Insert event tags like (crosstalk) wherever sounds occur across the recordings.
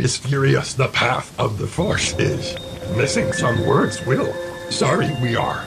mysterious the path of the Force is. Missing some words, Will. Sorry we are.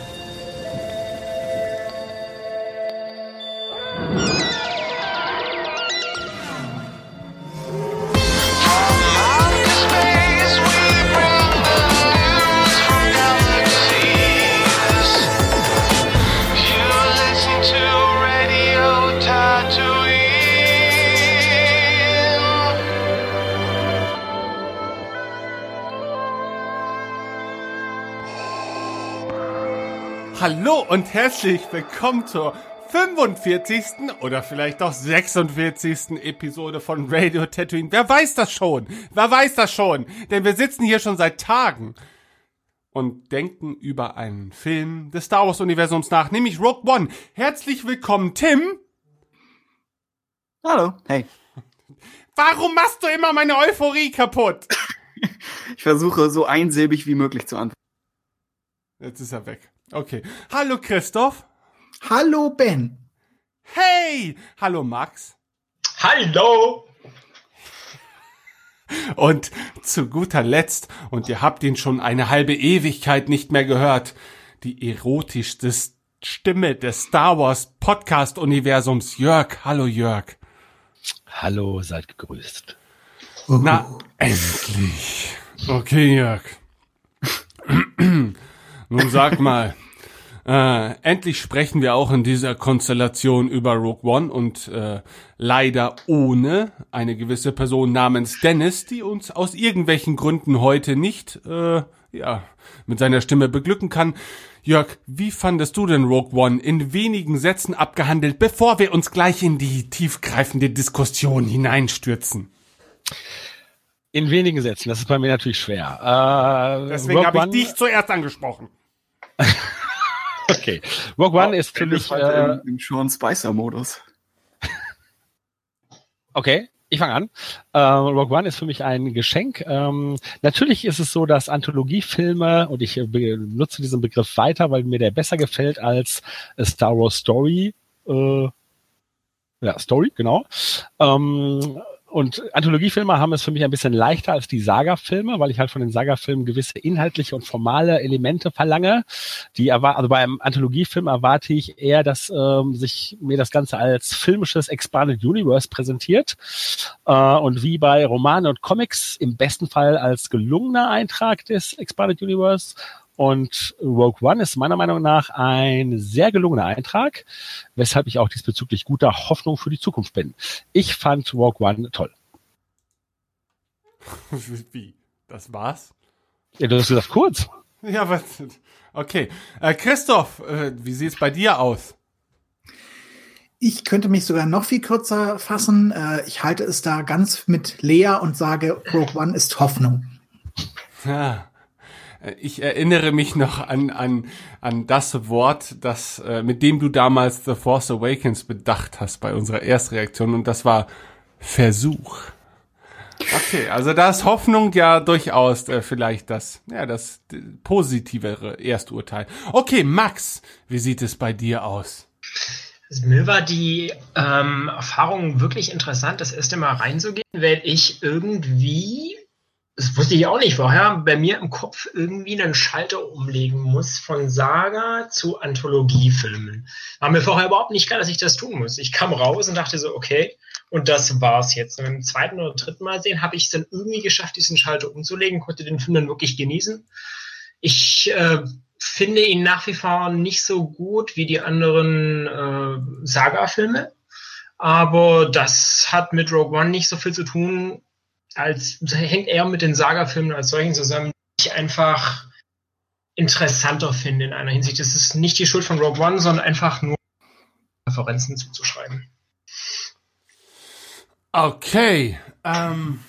Und herzlich willkommen zur 45. oder vielleicht auch 46. Episode von Radio Tatooine. Wer weiß das schon? Wer weiß das schon? Denn wir sitzen hier schon seit Tagen und denken über einen Film des Star Wars Universums nach, nämlich Rogue One. Herzlich willkommen, Tim. Hallo, hey. Warum machst du immer meine Euphorie kaputt? Ich versuche so einsilbig wie möglich zu antworten. Jetzt ist er weg. Okay. Hallo Christoph. Hallo Ben. Hey! Hallo Max. Hallo! (laughs) Und zu guter Letzt, und ihr habt ihn schon eine halbe Ewigkeit nicht mehr gehört, die erotischste Stimme des Star Wars Podcast Universums, Jörg. Hallo Jörg. Hallo, seid gegrüßt. Na, endlich. Okay, Jörg. (clears throat) Nun sag mal, äh, endlich sprechen wir auch in dieser Konstellation über Rogue One und äh, leider ohne eine gewisse Person namens Dennis, die uns aus irgendwelchen Gründen heute nicht äh, ja, mit seiner Stimme beglücken kann. Jörg, wie fandest du denn Rogue One in wenigen Sätzen abgehandelt, bevor wir uns gleich in die tiefgreifende Diskussion hineinstürzen? In wenigen Sätzen, das ist bei mir natürlich schwer. Äh, Deswegen habe ich dich zuerst angesprochen. (laughs) okay. Rogue One oh, ist für mich äh, im, im Sean Spicer Modus. okay. Ich fange an. Äh, Rogue One ist für mich ein Geschenk. Ähm, natürlich ist es so, dass Anthologiefilme, und ich äh, benutze diesen Begriff weiter, weil mir der besser gefällt als Star Wars Story, äh, ja, Story, genau. Ähm, und Anthologiefilme haben es für mich ein bisschen leichter als die Saga-Filme, weil ich halt von den Saga-Filmen gewisse inhaltliche und formale Elemente verlange. Die erwar also beim Anthologiefilm erwarte ich eher, dass ähm, sich mir das Ganze als filmisches Expanded Universe präsentiert äh, und wie bei Romanen und Comics im besten Fall als gelungener Eintrag des Expanded Universe und Rogue One ist meiner Meinung nach ein sehr gelungener Eintrag, weshalb ich auch diesbezüglich guter Hoffnung für die Zukunft bin. Ich fand Rogue One toll. (laughs) Wie? Das war's? Ja, du hast gesagt kurz. Ja, was? Okay. Äh, Christoph, äh, wie sieht's bei dir aus? Ich könnte mich sogar noch viel kürzer fassen. Äh, ich halte es da ganz mit Lea und sage, Rogue One ist Hoffnung. Ja. Äh, ich erinnere mich noch an, an, an das Wort, das, äh, mit dem du damals The Force Awakens bedacht hast bei unserer Erstreaktion und das war Versuch. Okay, also da ist Hoffnung ja durchaus äh, vielleicht das, ja, das positivere Ersturteil. Okay, Max, wie sieht es bei dir aus? Also mir war die ähm, Erfahrung wirklich interessant, das erste Mal reinzugehen, weil ich irgendwie das wusste ich auch nicht vorher, bei mir im Kopf irgendwie einen Schalter umlegen muss von Saga zu Anthologiefilmen. War mir vorher überhaupt nicht klar, dass ich das tun muss. Ich kam raus und dachte so, okay, und das war's jetzt. Und beim zweiten oder dritten Mal sehen, habe ich es dann irgendwie geschafft, diesen Schalter umzulegen, konnte den Film dann wirklich genießen. Ich äh, finde ihn nach wie vor nicht so gut wie die anderen äh, Saga-Filme. Aber das hat mit Rogue One nicht so viel zu tun, als hängt eher mit den Saga-Filmen als solchen zusammen, die ich einfach interessanter finde in einer Hinsicht. Das ist nicht die Schuld von Rogue One, sondern einfach nur Referenzen zuzuschreiben. Okay, ähm,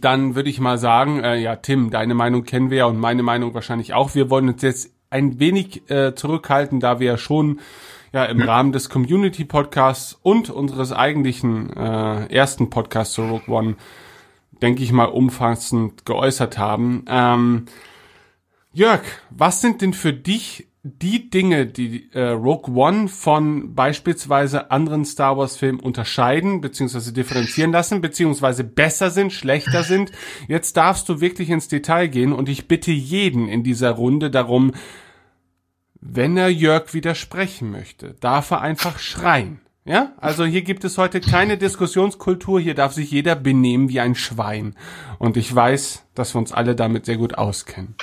dann würde ich mal sagen, äh, ja, Tim, deine Meinung kennen wir ja und meine Meinung wahrscheinlich auch. Wir wollen uns jetzt ein wenig äh, zurückhalten, da wir ja schon ja im Rahmen des Community Podcasts und unseres eigentlichen äh, ersten Podcasts zu Rogue One denke ich mal, umfassend geäußert haben. Ähm, Jörg, was sind denn für dich die Dinge, die äh, Rogue One von beispielsweise anderen Star Wars Filmen unterscheiden, beziehungsweise differenzieren lassen, beziehungsweise besser sind, schlechter sind. Jetzt darfst du wirklich ins Detail gehen und ich bitte jeden in dieser Runde darum, wenn er Jörg widersprechen möchte, darf er einfach schreien. Ja, also hier gibt es heute keine Diskussionskultur, hier darf sich jeder benehmen wie ein Schwein. Und ich weiß, dass wir uns alle damit sehr gut auskennen.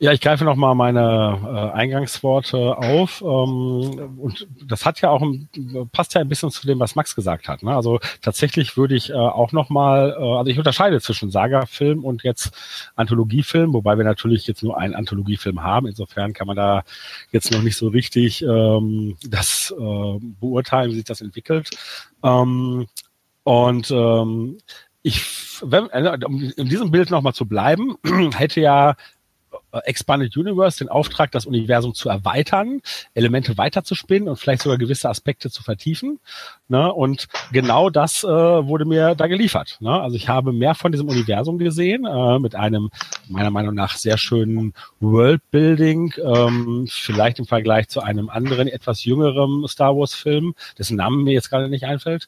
Ja, ich greife nochmal meine äh, Eingangsworte auf. Ähm, und das hat ja auch ein, passt ja ein bisschen zu dem, was Max gesagt hat. Ne? Also tatsächlich würde ich äh, auch nochmal, äh, also ich unterscheide zwischen Saga-Film und jetzt Anthologiefilm, wobei wir natürlich jetzt nur einen Anthologiefilm haben. Insofern kann man da jetzt noch nicht so richtig ähm, das äh, beurteilen, wie sich das entwickelt. Ähm, und ähm, ich, wenn, äh, um in diesem Bild nochmal zu bleiben, (clears throat) hätte ja Expanded Universe den Auftrag, das Universum zu erweitern, Elemente weiterzuspinnen und vielleicht sogar gewisse Aspekte zu vertiefen. Ne? Und genau das äh, wurde mir da geliefert. Ne? Also ich habe mehr von diesem Universum gesehen, äh, mit einem meiner Meinung nach sehr schönen Worldbuilding, ähm, vielleicht im Vergleich zu einem anderen, etwas jüngeren Star Wars-Film, dessen Namen mir jetzt gerade nicht einfällt.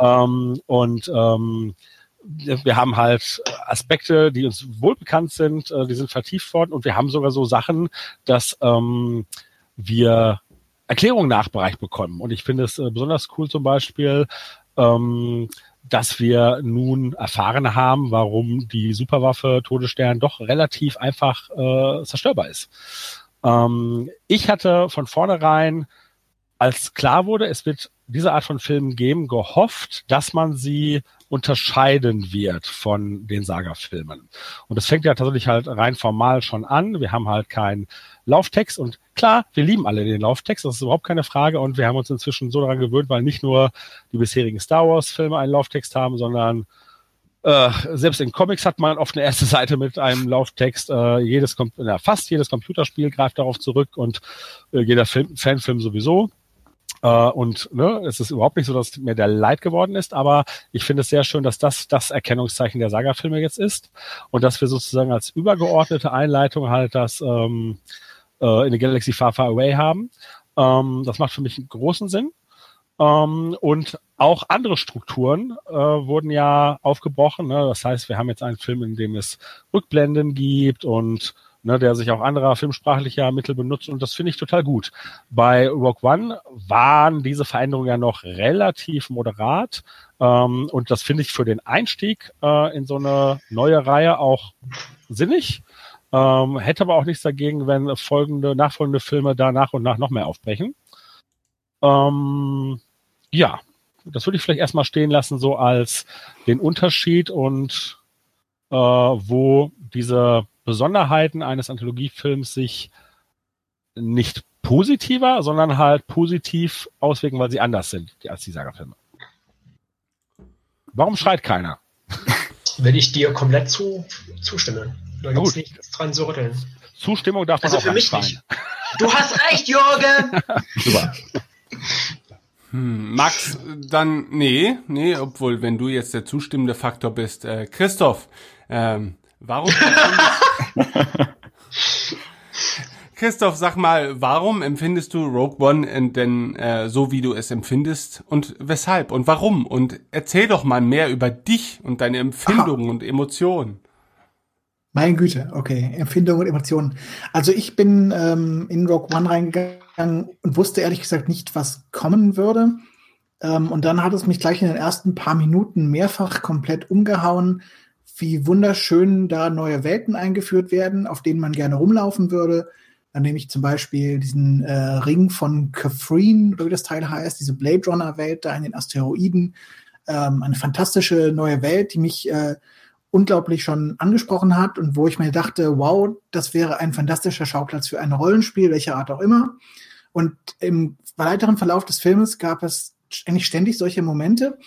Ähm, und ähm, wir haben halt Aspekte, die uns wohlbekannt sind, äh, die sind vertieft worden und wir haben sogar so Sachen, dass ähm, wir Erklärungen nachbereicht bekommen. Und ich finde es äh, besonders cool zum Beispiel, ähm, dass wir nun erfahren haben, warum die Superwaffe Todesstern doch relativ einfach äh, zerstörbar ist. Ähm, ich hatte von vornherein, als klar wurde, es wird diese Art von Filmen geben, gehofft, dass man sie unterscheiden wird von den Saga-Filmen. Und das fängt ja tatsächlich halt rein formal schon an. Wir haben halt keinen Lauftext und klar, wir lieben alle den Lauftext, das ist überhaupt keine Frage und wir haben uns inzwischen so daran gewöhnt, weil nicht nur die bisherigen Star Wars-Filme einen Lauftext haben, sondern äh, selbst in Comics hat man oft eine erste Seite mit einem Lauftext. Äh, jedes, ja, fast jedes Computerspiel greift darauf zurück und äh, jeder Film, Fanfilm sowieso. Äh, und ne, es ist überhaupt nicht so, dass mir der Leid geworden ist, aber ich finde es sehr schön, dass das das Erkennungszeichen der Saga-Filme jetzt ist und dass wir sozusagen als übergeordnete Einleitung halt das ähm, äh, in the Galaxy Far Far Away haben. Ähm, das macht für mich einen großen Sinn. Ähm, und auch andere Strukturen äh, wurden ja aufgebrochen. Ne? Das heißt, wir haben jetzt einen Film, in dem es Rückblenden gibt und ne, der sich auch anderer filmsprachlicher Mittel benutzt und das finde ich total gut. Bei Rock One waren diese Veränderungen ja noch relativ moderat ähm, und das finde ich für den Einstieg äh, in so eine neue Reihe auch sinnig. Ähm, hätte aber auch nichts dagegen, wenn folgende, nachfolgende Filme da nach und nach noch mehr aufbrechen. Ähm, ja, das würde ich vielleicht erstmal stehen lassen, so als den Unterschied und äh, wo diese Besonderheiten eines Anthologiefilms sich nicht positiver, sondern halt positiv auswirken, weil sie anders sind als die Saga-Filme. Warum schreit keiner? (laughs) Will ich dir komplett zu, zustimmen. Da gibt es nichts dran zu rütteln. Zustimmung darf man Also auch für mich schreien. nicht. Du hast recht, Jürgen! (laughs) Super. Hm, Max, dann, nee, nee, obwohl, wenn du jetzt der zustimmende Faktor bist, äh, Christoph, ähm, warum (laughs) Christoph, sag mal, warum empfindest du Rogue One denn äh, so, wie du es empfindest und weshalb und warum? Und erzähl doch mal mehr über dich und deine Empfindungen und Emotionen. Meine Güte, okay. Empfindungen und Emotionen. Also ich bin ähm, in Rogue One reingegangen und wusste ehrlich gesagt nicht, was kommen würde. Ähm, und dann hat es mich gleich in den ersten paar Minuten mehrfach komplett umgehauen, wie wunderschön da neue Welten eingeführt werden, auf denen man gerne rumlaufen würde. Dann nehme ich zum Beispiel diesen äh, Ring von Kafreen, oder wie das Teil heißt, diese Blade Runner-Welt da in den Asteroiden. Ähm, eine fantastische neue Welt, die mich äh, unglaublich schon angesprochen hat und wo ich mir dachte, wow, das wäre ein fantastischer Schauplatz für ein Rollenspiel, welcher Art auch immer. Und im weiteren Verlauf des Filmes gab es eigentlich ständig solche Momente,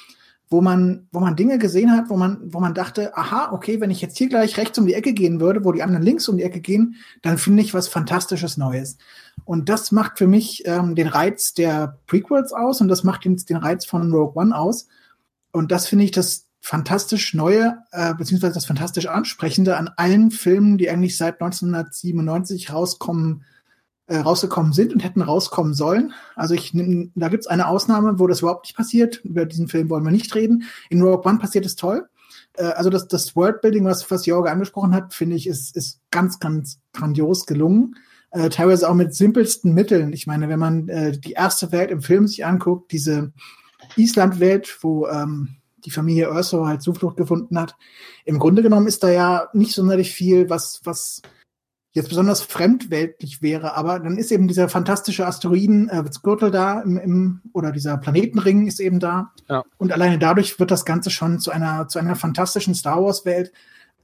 wo man, wo man Dinge gesehen hat, wo man, wo man dachte, aha, okay, wenn ich jetzt hier gleich rechts um die Ecke gehen würde, wo die anderen links um die Ecke gehen, dann finde ich was Fantastisches Neues. Und das macht für mich ähm, den Reiz der Prequels aus und das macht den, den Reiz von Rogue One aus. Und das finde ich das fantastisch Neue, äh, beziehungsweise das fantastisch Ansprechende an allen Filmen, die eigentlich seit 1997 rauskommen, äh, rausgekommen sind und hätten rauskommen sollen. Also ich nehm, da gibt's eine Ausnahme, wo das überhaupt nicht passiert. Über diesen Film wollen wir nicht reden. In Rogue One passiert es toll. Äh, also das, das Worldbuilding, was, was Jorge angesprochen hat, finde ich, ist, ist ganz, ganz grandios gelungen. Äh, teilweise auch mit simpelsten Mitteln. Ich meine, wenn man äh, die erste Welt im Film sich anguckt, diese Island-Welt, wo ähm, die Familie Urso halt Zuflucht gefunden hat. Im Grunde genommen ist da ja nicht sonderlich viel, was, was jetzt besonders fremdweltlich wäre, aber dann ist eben dieser fantastische Asteroidengürtel äh, da im, im, oder dieser Planetenring ist eben da. Ja. Und alleine dadurch wird das Ganze schon zu einer, zu einer fantastischen Star Wars-Welt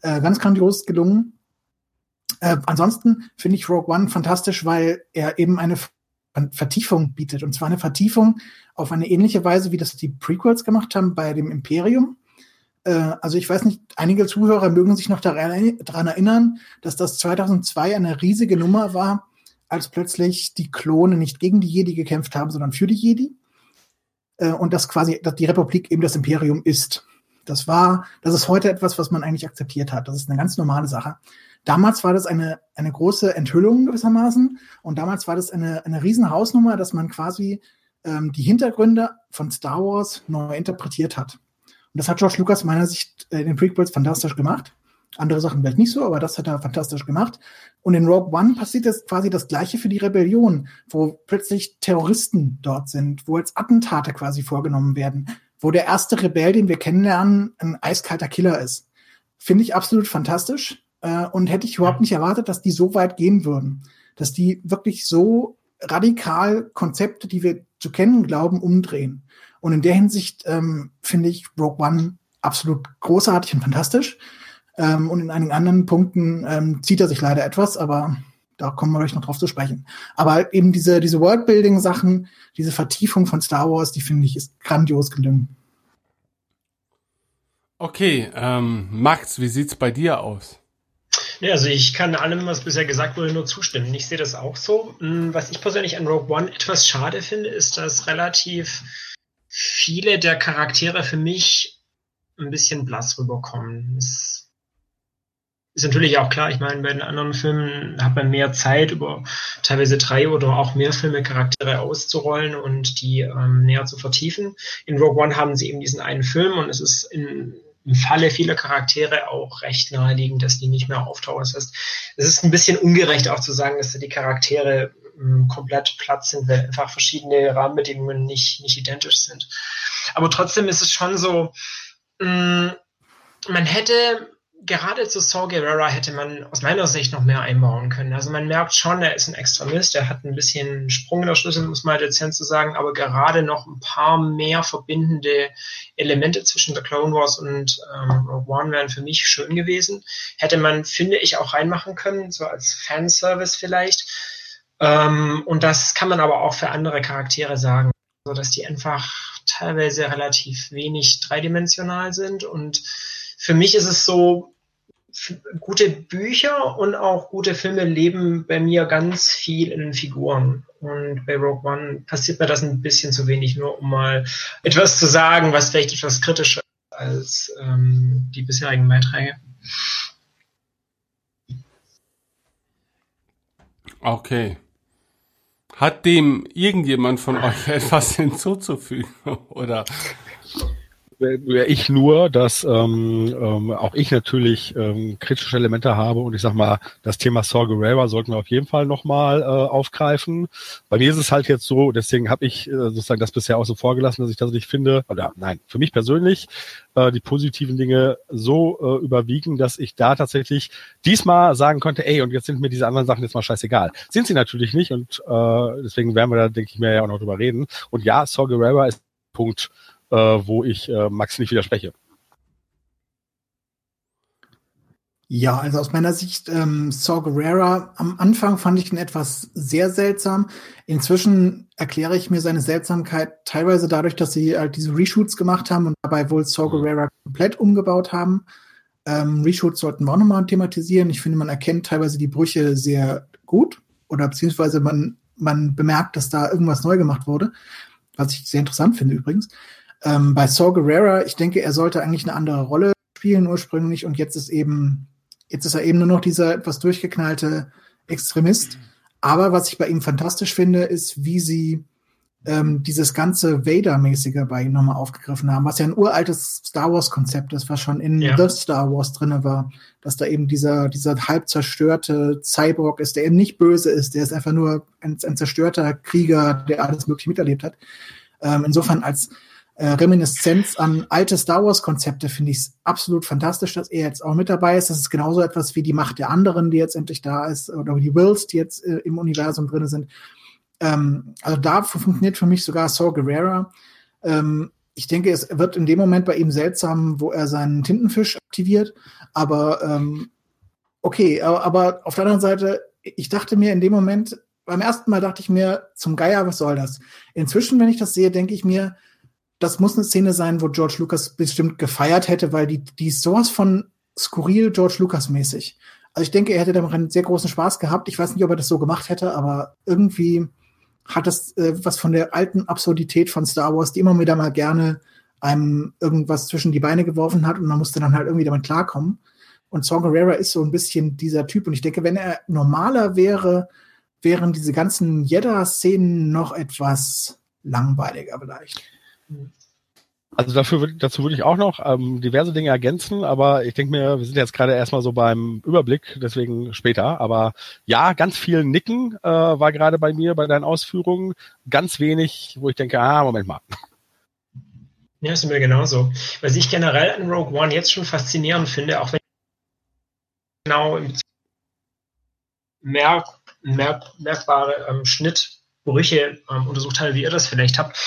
äh, ganz grandios gelungen. Äh, ansonsten finde ich Rogue One fantastisch, weil er eben eine Vertiefung bietet. Und zwar eine Vertiefung auf eine ähnliche Weise, wie das die Prequels gemacht haben bei dem Imperium. Äh, also ich weiß nicht, einige Zuhörer mögen sich noch daran, erinnern, dass das 2002 eine riesige Nummer war, als plötzlich die Klone nicht gegen die Jedi gekämpft haben, sondern für die Jedi. Äh, und dass quasi dass die Republik eben das Imperium ist. Das war, das ist heute etwas, was man eigentlich akzeptiert hat. Das ist eine ganz normale Sache. Damals war das eine, eine große Enthüllung gewissermaßen und damals war das eine, eine riesen Hausnummer, dass man quasi ähm, die Hintergründe von Star Wars neu interpretiert hat. Und das hat George Lucas meiner Sicht äh, in den Prequels fantastisch gemacht. Andere Sachen vielleicht nicht so, aber das hat er fantastisch gemacht. Und in Rogue One passiert jetzt quasi das Gleiche für die Rebellion, wo plötzlich Terroristen dort sind, wo jetzt Attentate quasi vorgenommen werden, wo der erste Rebell, den wir kennenlernen, ein eiskalter Killer ist. Finde ich absolut fantastisch äh, und hätte ich überhaupt nicht erwartet, dass die so weit gehen würden, dass die wirklich so radikal Konzepte, die wir zu kennen glauben, umdrehen. Und in der Hinsicht ähm, finde ich Rogue One absolut großartig und fantastisch. Ähm, und in einigen anderen Punkten ähm, zieht er sich leider etwas, aber da kommen wir euch noch drauf zu sprechen. Aber eben diese, diese Worldbuilding-Sachen, diese Vertiefung von Star Wars, die finde ich ist grandios gelungen. Okay, ähm, Max, wie sieht's bei dir aus? Ja, also ich kann allem, was bisher gesagt wurde, nur zustimmen. Ich sehe das auch so. Hm, was ich persönlich an Rogue One etwas schade finde, ist, dass relativ viele der Charaktere für mich ein bisschen blass rüberkommen. Es ist natürlich auch klar, ich meine, bei den anderen Filmen hat man mehr Zeit, über teilweise drei oder auch mehr Filme Charaktere auszurollen und die ähm, näher zu vertiefen. In Rogue One haben sie eben diesen einen Film und es ist in im Falle vieler Charaktere auch recht naheliegend, dass die nicht mehr auftauchen. Das heißt, es ist ein bisschen ungerecht auch zu sagen, dass die Charaktere komplett platt sind, weil einfach verschiedene Rahmenbedingungen nicht, nicht identisch sind. Aber trotzdem ist es schon so, man hätte gerade zu Saw Gerrera hätte man aus meiner Sicht noch mehr einbauen können. Also man merkt schon, er ist ein Extremist, er hat ein bisschen Sprung in der Schlüssel, muss man dezent zu sagen, aber gerade noch ein paar mehr verbindende Elemente zwischen The Clone Wars und ähm, One wären für mich schön gewesen. Hätte man, finde ich, auch reinmachen können, so als Fanservice vielleicht. Ähm, und das kann man aber auch für andere Charaktere sagen, so dass die einfach teilweise relativ wenig dreidimensional sind und für mich ist es so, gute Bücher und auch gute Filme leben bei mir ganz viel in Figuren. Und bei Rogue One passiert mir das ein bisschen zu wenig, nur um mal etwas zu sagen, was vielleicht etwas kritischer ist als ähm, die bisherigen Beiträge. Okay. Hat dem irgendjemand von euch (laughs) etwas hinzuzufügen? Oder wäre ich nur, dass ähm, ähm, auch ich natürlich ähm, kritische Elemente habe und ich sag mal, das Thema Saw Gerrera sollten wir auf jeden Fall nochmal äh, aufgreifen. Bei mir ist es halt jetzt so, deswegen habe ich äh, sozusagen das bisher auch so vorgelassen, dass ich das nicht finde, oder nein, für mich persönlich äh, die positiven Dinge so äh, überwiegen, dass ich da tatsächlich diesmal sagen konnte, ey, und jetzt sind mir diese anderen Sachen jetzt mal scheißegal. Sind sie natürlich nicht und äh, deswegen werden wir da, denke ich mir, ja auch noch drüber reden. Und ja, Saw Gerrera ist Punkt äh, wo ich äh, Max nicht widerspreche. Ja, also aus meiner Sicht, ähm, Saw Gerrera, am Anfang fand ich ihn etwas sehr seltsam. Inzwischen erkläre ich mir seine Seltsamkeit teilweise dadurch, dass sie halt diese Reshoots gemacht haben und dabei wohl Saw mhm. Gerrera komplett umgebaut haben. Ähm, Reshoots sollten wir auch nochmal thematisieren. Ich finde, man erkennt teilweise die Brüche sehr gut oder beziehungsweise man, man bemerkt, dass da irgendwas neu gemacht wurde, was ich sehr interessant finde übrigens. Ähm, bei Saw Gerrera, ich denke, er sollte eigentlich eine andere Rolle spielen ursprünglich und jetzt ist eben, jetzt ist er eben nur noch dieser etwas durchgeknallte Extremist. Aber was ich bei ihm fantastisch finde, ist, wie sie ähm, dieses ganze Vader-mäßige bei ihm nochmal aufgegriffen haben, was ja ein uraltes Star Wars-Konzept ist, was schon in Ja. The Star Wars drinne war, dass da eben dieser, dieser halb zerstörte Cyborg ist, der eben nicht böse ist, der ist einfach nur ein, ein zerstörter Krieger, der alles Mögliche miterlebt hat. Ähm, insofern als äh, Reminiszenz an alte Star Wars-Konzepte finde ich absolut fantastisch, dass er jetzt auch mit dabei ist. Das ist genauso etwas wie die Macht der anderen, die jetzt endlich da ist, oder die Wills, die jetzt äh, im Universum drin sind. Ähm, also da funktioniert für mich sogar Saw Gerrera. Ähm, ich denke, es wird in dem Moment bei ihm seltsam, wo er seinen Tintenfisch aktiviert. Aber ähm, okay, aber, aber auf der anderen Seite, ich dachte mir in dem Moment, beim ersten Mal dachte ich mir, zum Geier, was soll das? Inzwischen, wenn ich das sehe, denke ich mir, das muss eine Szene sein, wo George Lucas bestimmt gefeiert hätte, weil die, die ist sowas von skurril George Lucas mäßig. Also ich denke, er hätte damit einen sehr großen Spaß gehabt. Ich weiß nicht, ob er das so gemacht hätte, aber irgendwie hat es äh, was von der alten Absurdität von Star Wars, die immer wieder mal gerne einem irgendwas zwischen die Beine geworfen hat und man musste dann halt irgendwie damit klarkommen. Und Saw Gerrera ist so ein bisschen dieser Typ. Und ich denke, wenn er normaler wäre, wären diese ganzen Jeddah-Szenen noch etwas langweiliger vielleicht. Also dafür, dazu würde ich auch noch ähm, diverse Dinge ergänzen, aber ich denke mir, wir sind jetzt gerade erstmal so beim Überblick, deswegen später. Aber ja, ganz viel Nicken äh, war gerade bei mir bei deinen Ausführungen. Ganz wenig, wo ich denke, ah, Moment mal. Ja, ist mir genauso. Was ich generell an Rogue One jetzt schon faszinierend finde, auch wenn genau im merk, merk, merkbare ähm, Schnittbrüche ähm, untersucht habe, wie ihr das vielleicht habt.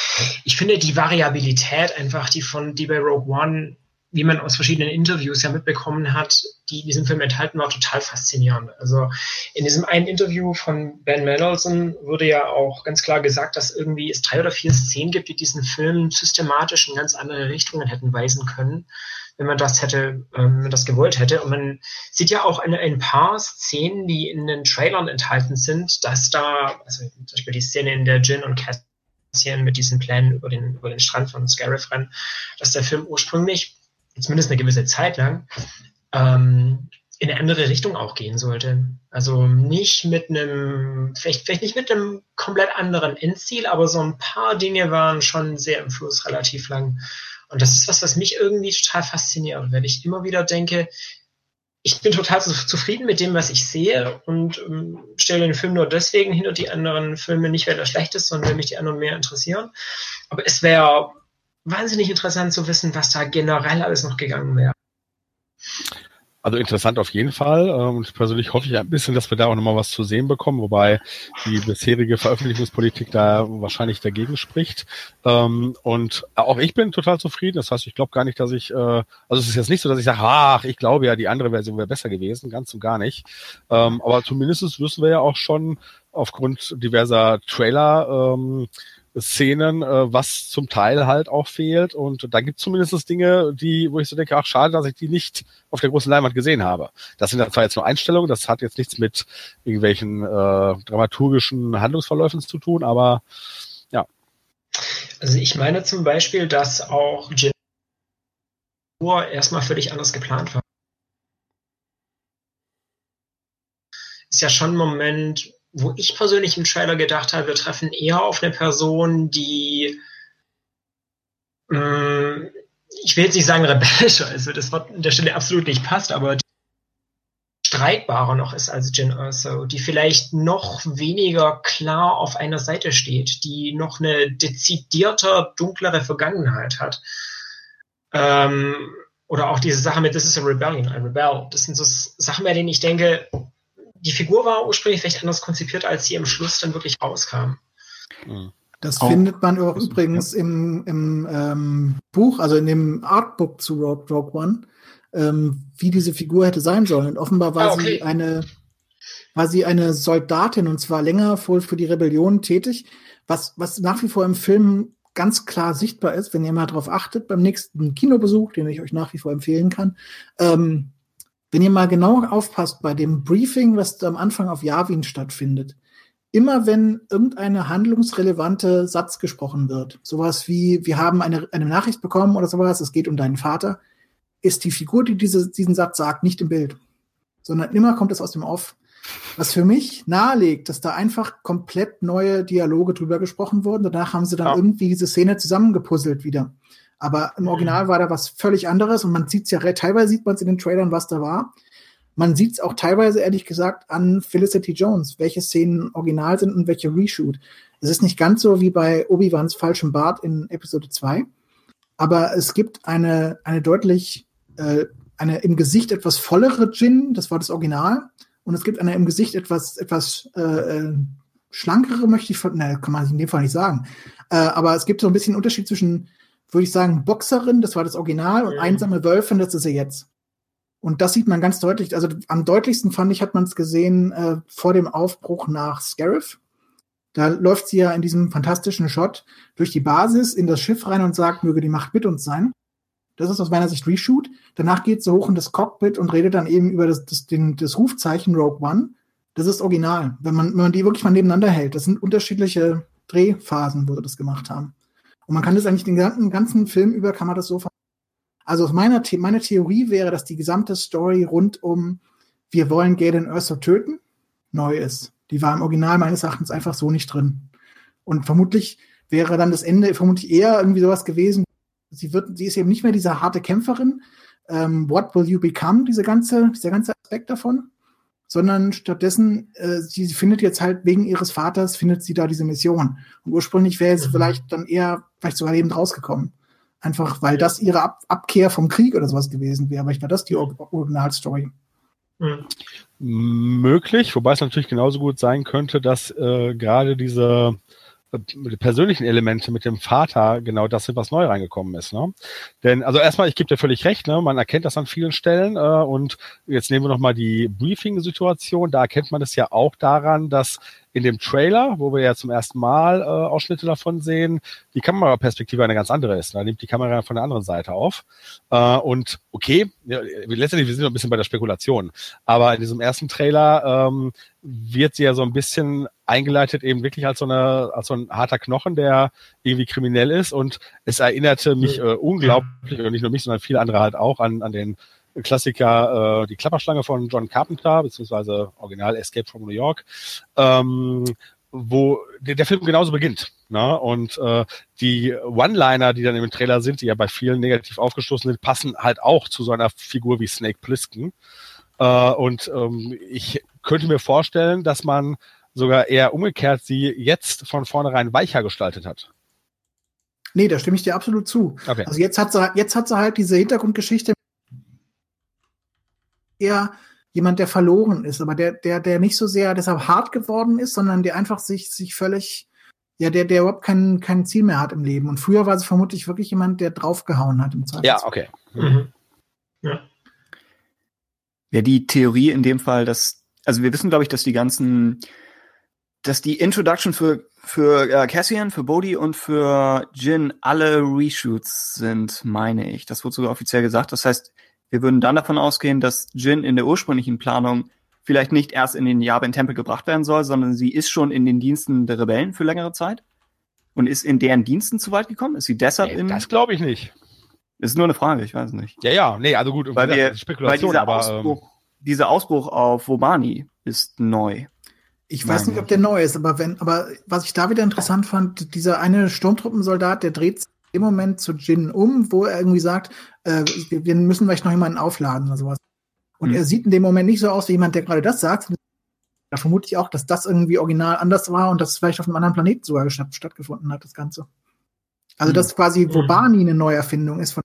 Ich finde die Variabilität einfach, die von, die bei Rogue One, wie man aus verschiedenen Interviews ja mitbekommen hat, die in diesem Film enthalten war, total faszinierend. Also in diesem einen Interview von Ben Mendelsohn wurde ja auch ganz klar gesagt, dass irgendwie es drei oder vier Szenen gibt, die diesen Film systematisch in ganz andere Richtungen hätten weisen können, wenn man das hätte, ähm, man das gewollt hätte. Und man sieht ja auch in ein paar Szenen, die in den Trailern enthalten sind, dass da, also zum Beispiel die Szene, in der Jin und Cassian mit diesen Plänen über den, über den Strand von Scarif rennen, dass der Film ursprünglich, zumindest eine gewisse Zeit lang, ähm, in eine andere Richtung auch gehen sollte. Also nicht mit einem, vielleicht, vielleicht nicht mit einem komplett anderen Endziel, aber so ein paar Dinge waren schon sehr im Fluss relativ lang. Und das ist was, was mich irgendwie total fasziniert, weil ich immer wieder denke, ich bin total zu- zufrieden mit dem, was ich sehe und ähm, stelle den Film nur deswegen hin und die anderen Filme nicht, weil er schlecht ist, sondern weil mich die anderen mehr interessieren. Aber es wäre wahnsinnig interessant zu wissen, was da generell alles noch gegangen wäre. Also interessant auf jeden Fall. Ähm, Und persönlich hoffe ich ein bisschen, dass wir da auch nochmal was zu sehen bekommen, wobei die bisherige Veröffentlichungspolitik da wahrscheinlich dagegen spricht. Ähm, Und auch ich bin total zufrieden. Das heißt, ich glaube gar nicht, dass ich, äh, also es ist jetzt nicht so, dass ich sage, ach, ich glaube ja, die andere Version wäre besser gewesen, ganz und gar nicht. Ähm, Aber zumindest wissen wir ja auch schon aufgrund diverser Trailer, Szenen, äh, was zum Teil halt auch fehlt. Und da gibt es zumindest Dinge, die, wo ich so denke, ach schade, dass ich die nicht auf der großen Leinwand gesehen habe. Das sind ja zwar jetzt nur Einstellungen, das hat jetzt nichts mit irgendwelchen äh, dramaturgischen Handlungsverläufen zu tun, aber Also ich meine zum Beispiel, dass auch Jin erstmal völlig anders geplant war. Ist ja schon ein Moment, wo ich persönlich im Trailer gedacht habe, wir treffen eher auf eine Person, die mh, ich will jetzt nicht sagen rebellischer ist, (laughs) weil das Wort an der Stelle absolut nicht passt, aber die streitbarer noch ist als Jin Erso, die vielleicht noch weniger klar auf einer Seite steht, die noch eine dezidierter, dunklere Vergangenheit hat. Ähm, oder auch diese Sache mit This is a Rebellion, I rebel. Das sind so Sachen, bei denen ich denke, die Figur war ursprünglich vielleicht anders konzipiert, als sie im Schluss dann wirklich rauskam. Das Oh. findet man auch übrigens im, im ähm, Buch, also in dem Artbook zu Rogue, Rogue One, ähm, wie diese Figur hätte sein sollen. Und offenbar war Ah, okay. sie eine, war sie eine Soldatin und zwar länger wohl für die Rebellion tätig, was, was nach wie vor im Film ganz klar sichtbar ist, wenn ihr mal darauf achtet, beim nächsten Kinobesuch, den ich euch nach wie vor empfehlen kann, ähm, wenn ihr mal genau aufpasst bei dem Briefing, was am Anfang auf Yavin stattfindet, immer wenn irgendeine handlungsrelevante Satz gesprochen wird, sowas wie, wir haben eine, eine Nachricht bekommen oder sowas, es geht um deinen Vater, ist die Figur, die diese, diesen Satz sagt, nicht im Bild, sondern immer kommt es aus dem Off. Was für mich nahelegt, dass da einfach komplett neue Dialoge drüber gesprochen wurden. Danach haben sie dann Ja. irgendwie diese Szene zusammengepuzzelt wieder. Aber im Original war da was völlig anderes und man sieht es ja, teilweise sieht man es in den Trailern, was da war. Man sieht es auch teilweise, ehrlich gesagt, an Felicity Jones, welche Szenen original sind und welche Reshoot. Es ist nicht ganz so wie bei Obi-Wans falschem Bart in Episode 2, aber es gibt eine, eine deutlich, äh, eine im Gesicht etwas vollere Jin, das war das Original, und es gibt eine im Gesicht etwas, etwas äh, äh, schlankere, möchte ich, ne, kann man in dem Fall nicht sagen. Äh, aber es gibt so ein bisschen Unterschied zwischen, würde ich sagen, Boxerin, das war das Original, und Mhm. einsame Wölfin, das ist sie jetzt. Und das sieht man ganz deutlich. Also am deutlichsten fand ich, hat man es gesehen äh, vor dem Aufbruch nach Scarif. Da läuft sie ja in diesem fantastischen Shot durch die Basis in das Schiff rein und sagt, möge die Macht mit uns sein. Das ist aus meiner Sicht Reshoot. Danach geht sie hoch in das Cockpit und redet dann eben über das, das, den, das Rufzeichen Rogue One. Das ist original, wenn man, wenn man die wirklich mal nebeneinander hält. Das sind unterschiedliche Drehphasen, wo sie das gemacht haben. Und man kann das eigentlich den ganzen, ganzen Film über, kann man das so ver Also aus meiner The meine Theorie wäre, dass die gesamte Story rund um wir wollen Galen Erso töten neu ist. Die war im Original meines Erachtens einfach so nicht drin. Und vermutlich wäre dann das Ende vermutlich eher irgendwie sowas gewesen. Sie wird, sie ist eben nicht mehr diese harte Kämpferin. Ähm, what will you become? Diese ganze, dieser ganze Aspekt davon, sondern stattdessen, äh, sie, findet jetzt halt wegen ihres Vaters findet sie da diese Mission. Und ursprünglich wäre sie Mhm. vielleicht dann eher vielleicht sogar lebend rausgekommen. Einfach, weil das ihre Ab Abkehr vom Krieg oder sowas gewesen wäre. Vielleicht war das die Or Originalstory. Mhm. Möglich, wobei es natürlich genauso gut sein könnte, dass äh, gerade diese äh, die persönlichen Elemente mit dem Vater genau das sind, was neu reingekommen ist. Ne? Denn, also erstmal, ich gebe dir völlig recht, ne? man erkennt das an vielen Stellen äh, und jetzt nehmen wir nochmal die Briefing-Situation, da erkennt man es ja auch daran, dass in dem Trailer, wo wir ja zum ersten Mal äh, Ausschnitte davon sehen, die Kameraperspektive eine ganz andere ist. Da nimmt die Kamera von der anderen Seite auf. Äh, und okay, ja, letztendlich, wir sind noch ein bisschen bei der Spekulation, aber in diesem ersten Trailer ähm, wird sie ja so ein bisschen eingeleitet eben wirklich als so eine als so ein harter Knochen, der irgendwie kriminell ist und es erinnerte mich äh, unglaublich und nicht nur mich, sondern viele andere halt auch an an den Klassiker äh, die Klapperschlange von John Carpenter beziehungsweise Original Escape from New York, ähm, wo der, der Film genauso beginnt. Ne? Und äh, die One-Liner, die dann im Trailer sind, die ja bei vielen negativ aufgestoßen sind, passen halt auch zu so einer Figur wie Snake Plissken. Äh, und ähm, ich könnte mir vorstellen, dass man sogar eher umgekehrt sie jetzt von vornherein weicher gestaltet hat. Nee, da stimme ich dir absolut zu. Okay. Also jetzt hat sie, jetzt hat sie halt diese Hintergrundgeschichte eher jemand, der verloren ist, aber der, der, der nicht so sehr deshalb hart geworden ist, sondern der einfach sich, sich völlig, ja, der, der überhaupt kein, kein Ziel mehr hat im Leben. Und früher war sie vermutlich wirklich jemand, der draufgehauen hat im Zweifel. Ja, okay. Mhm. Wäre die Theorie in dem Fall, dass, also wir wissen, glaube ich, dass die ganzen, dass die Introduction für, für äh, Cassian, für Bodhi und für Jin alle Reshoots sind, meine ich. Das wurde sogar offiziell gesagt. Das heißt, wir würden dann davon ausgehen, dass Jin in der ursprünglichen Planung vielleicht nicht erst in den Yavin Tempel gebracht werden soll, sondern sie ist schon in den Diensten der Rebellen für längere Zeit und ist in deren Diensten zu weit gekommen. Ist sie deshalb Nee, in? das glaube ich nicht. ist nur eine Frage, ich weiß nicht. Ja, ja, nee, also gut, Weil, wir, Spekulation, weil dieser, aber ähm, Ausbruch, dieser Ausbruch auf Wobani ist neu. Ich weiß nicht, ob der neu ist, aber wenn, aber was ich da wieder interessant fand, dieser eine Sturmtruppensoldat, der dreht sich im Moment zu Jin um, wo er irgendwie sagt, äh, wir wir müssen vielleicht noch jemanden aufladen oder sowas. Und Hm. er sieht in dem Moment nicht so aus wie jemand, der gerade das sagt. Da vermute ich auch, dass das irgendwie original anders war und dass es vielleicht auf einem anderen Planeten sogar statt, stattgefunden hat, das Ganze. Also, Hm. dass quasi Mhm. Wobani eine Neuerfindung ist von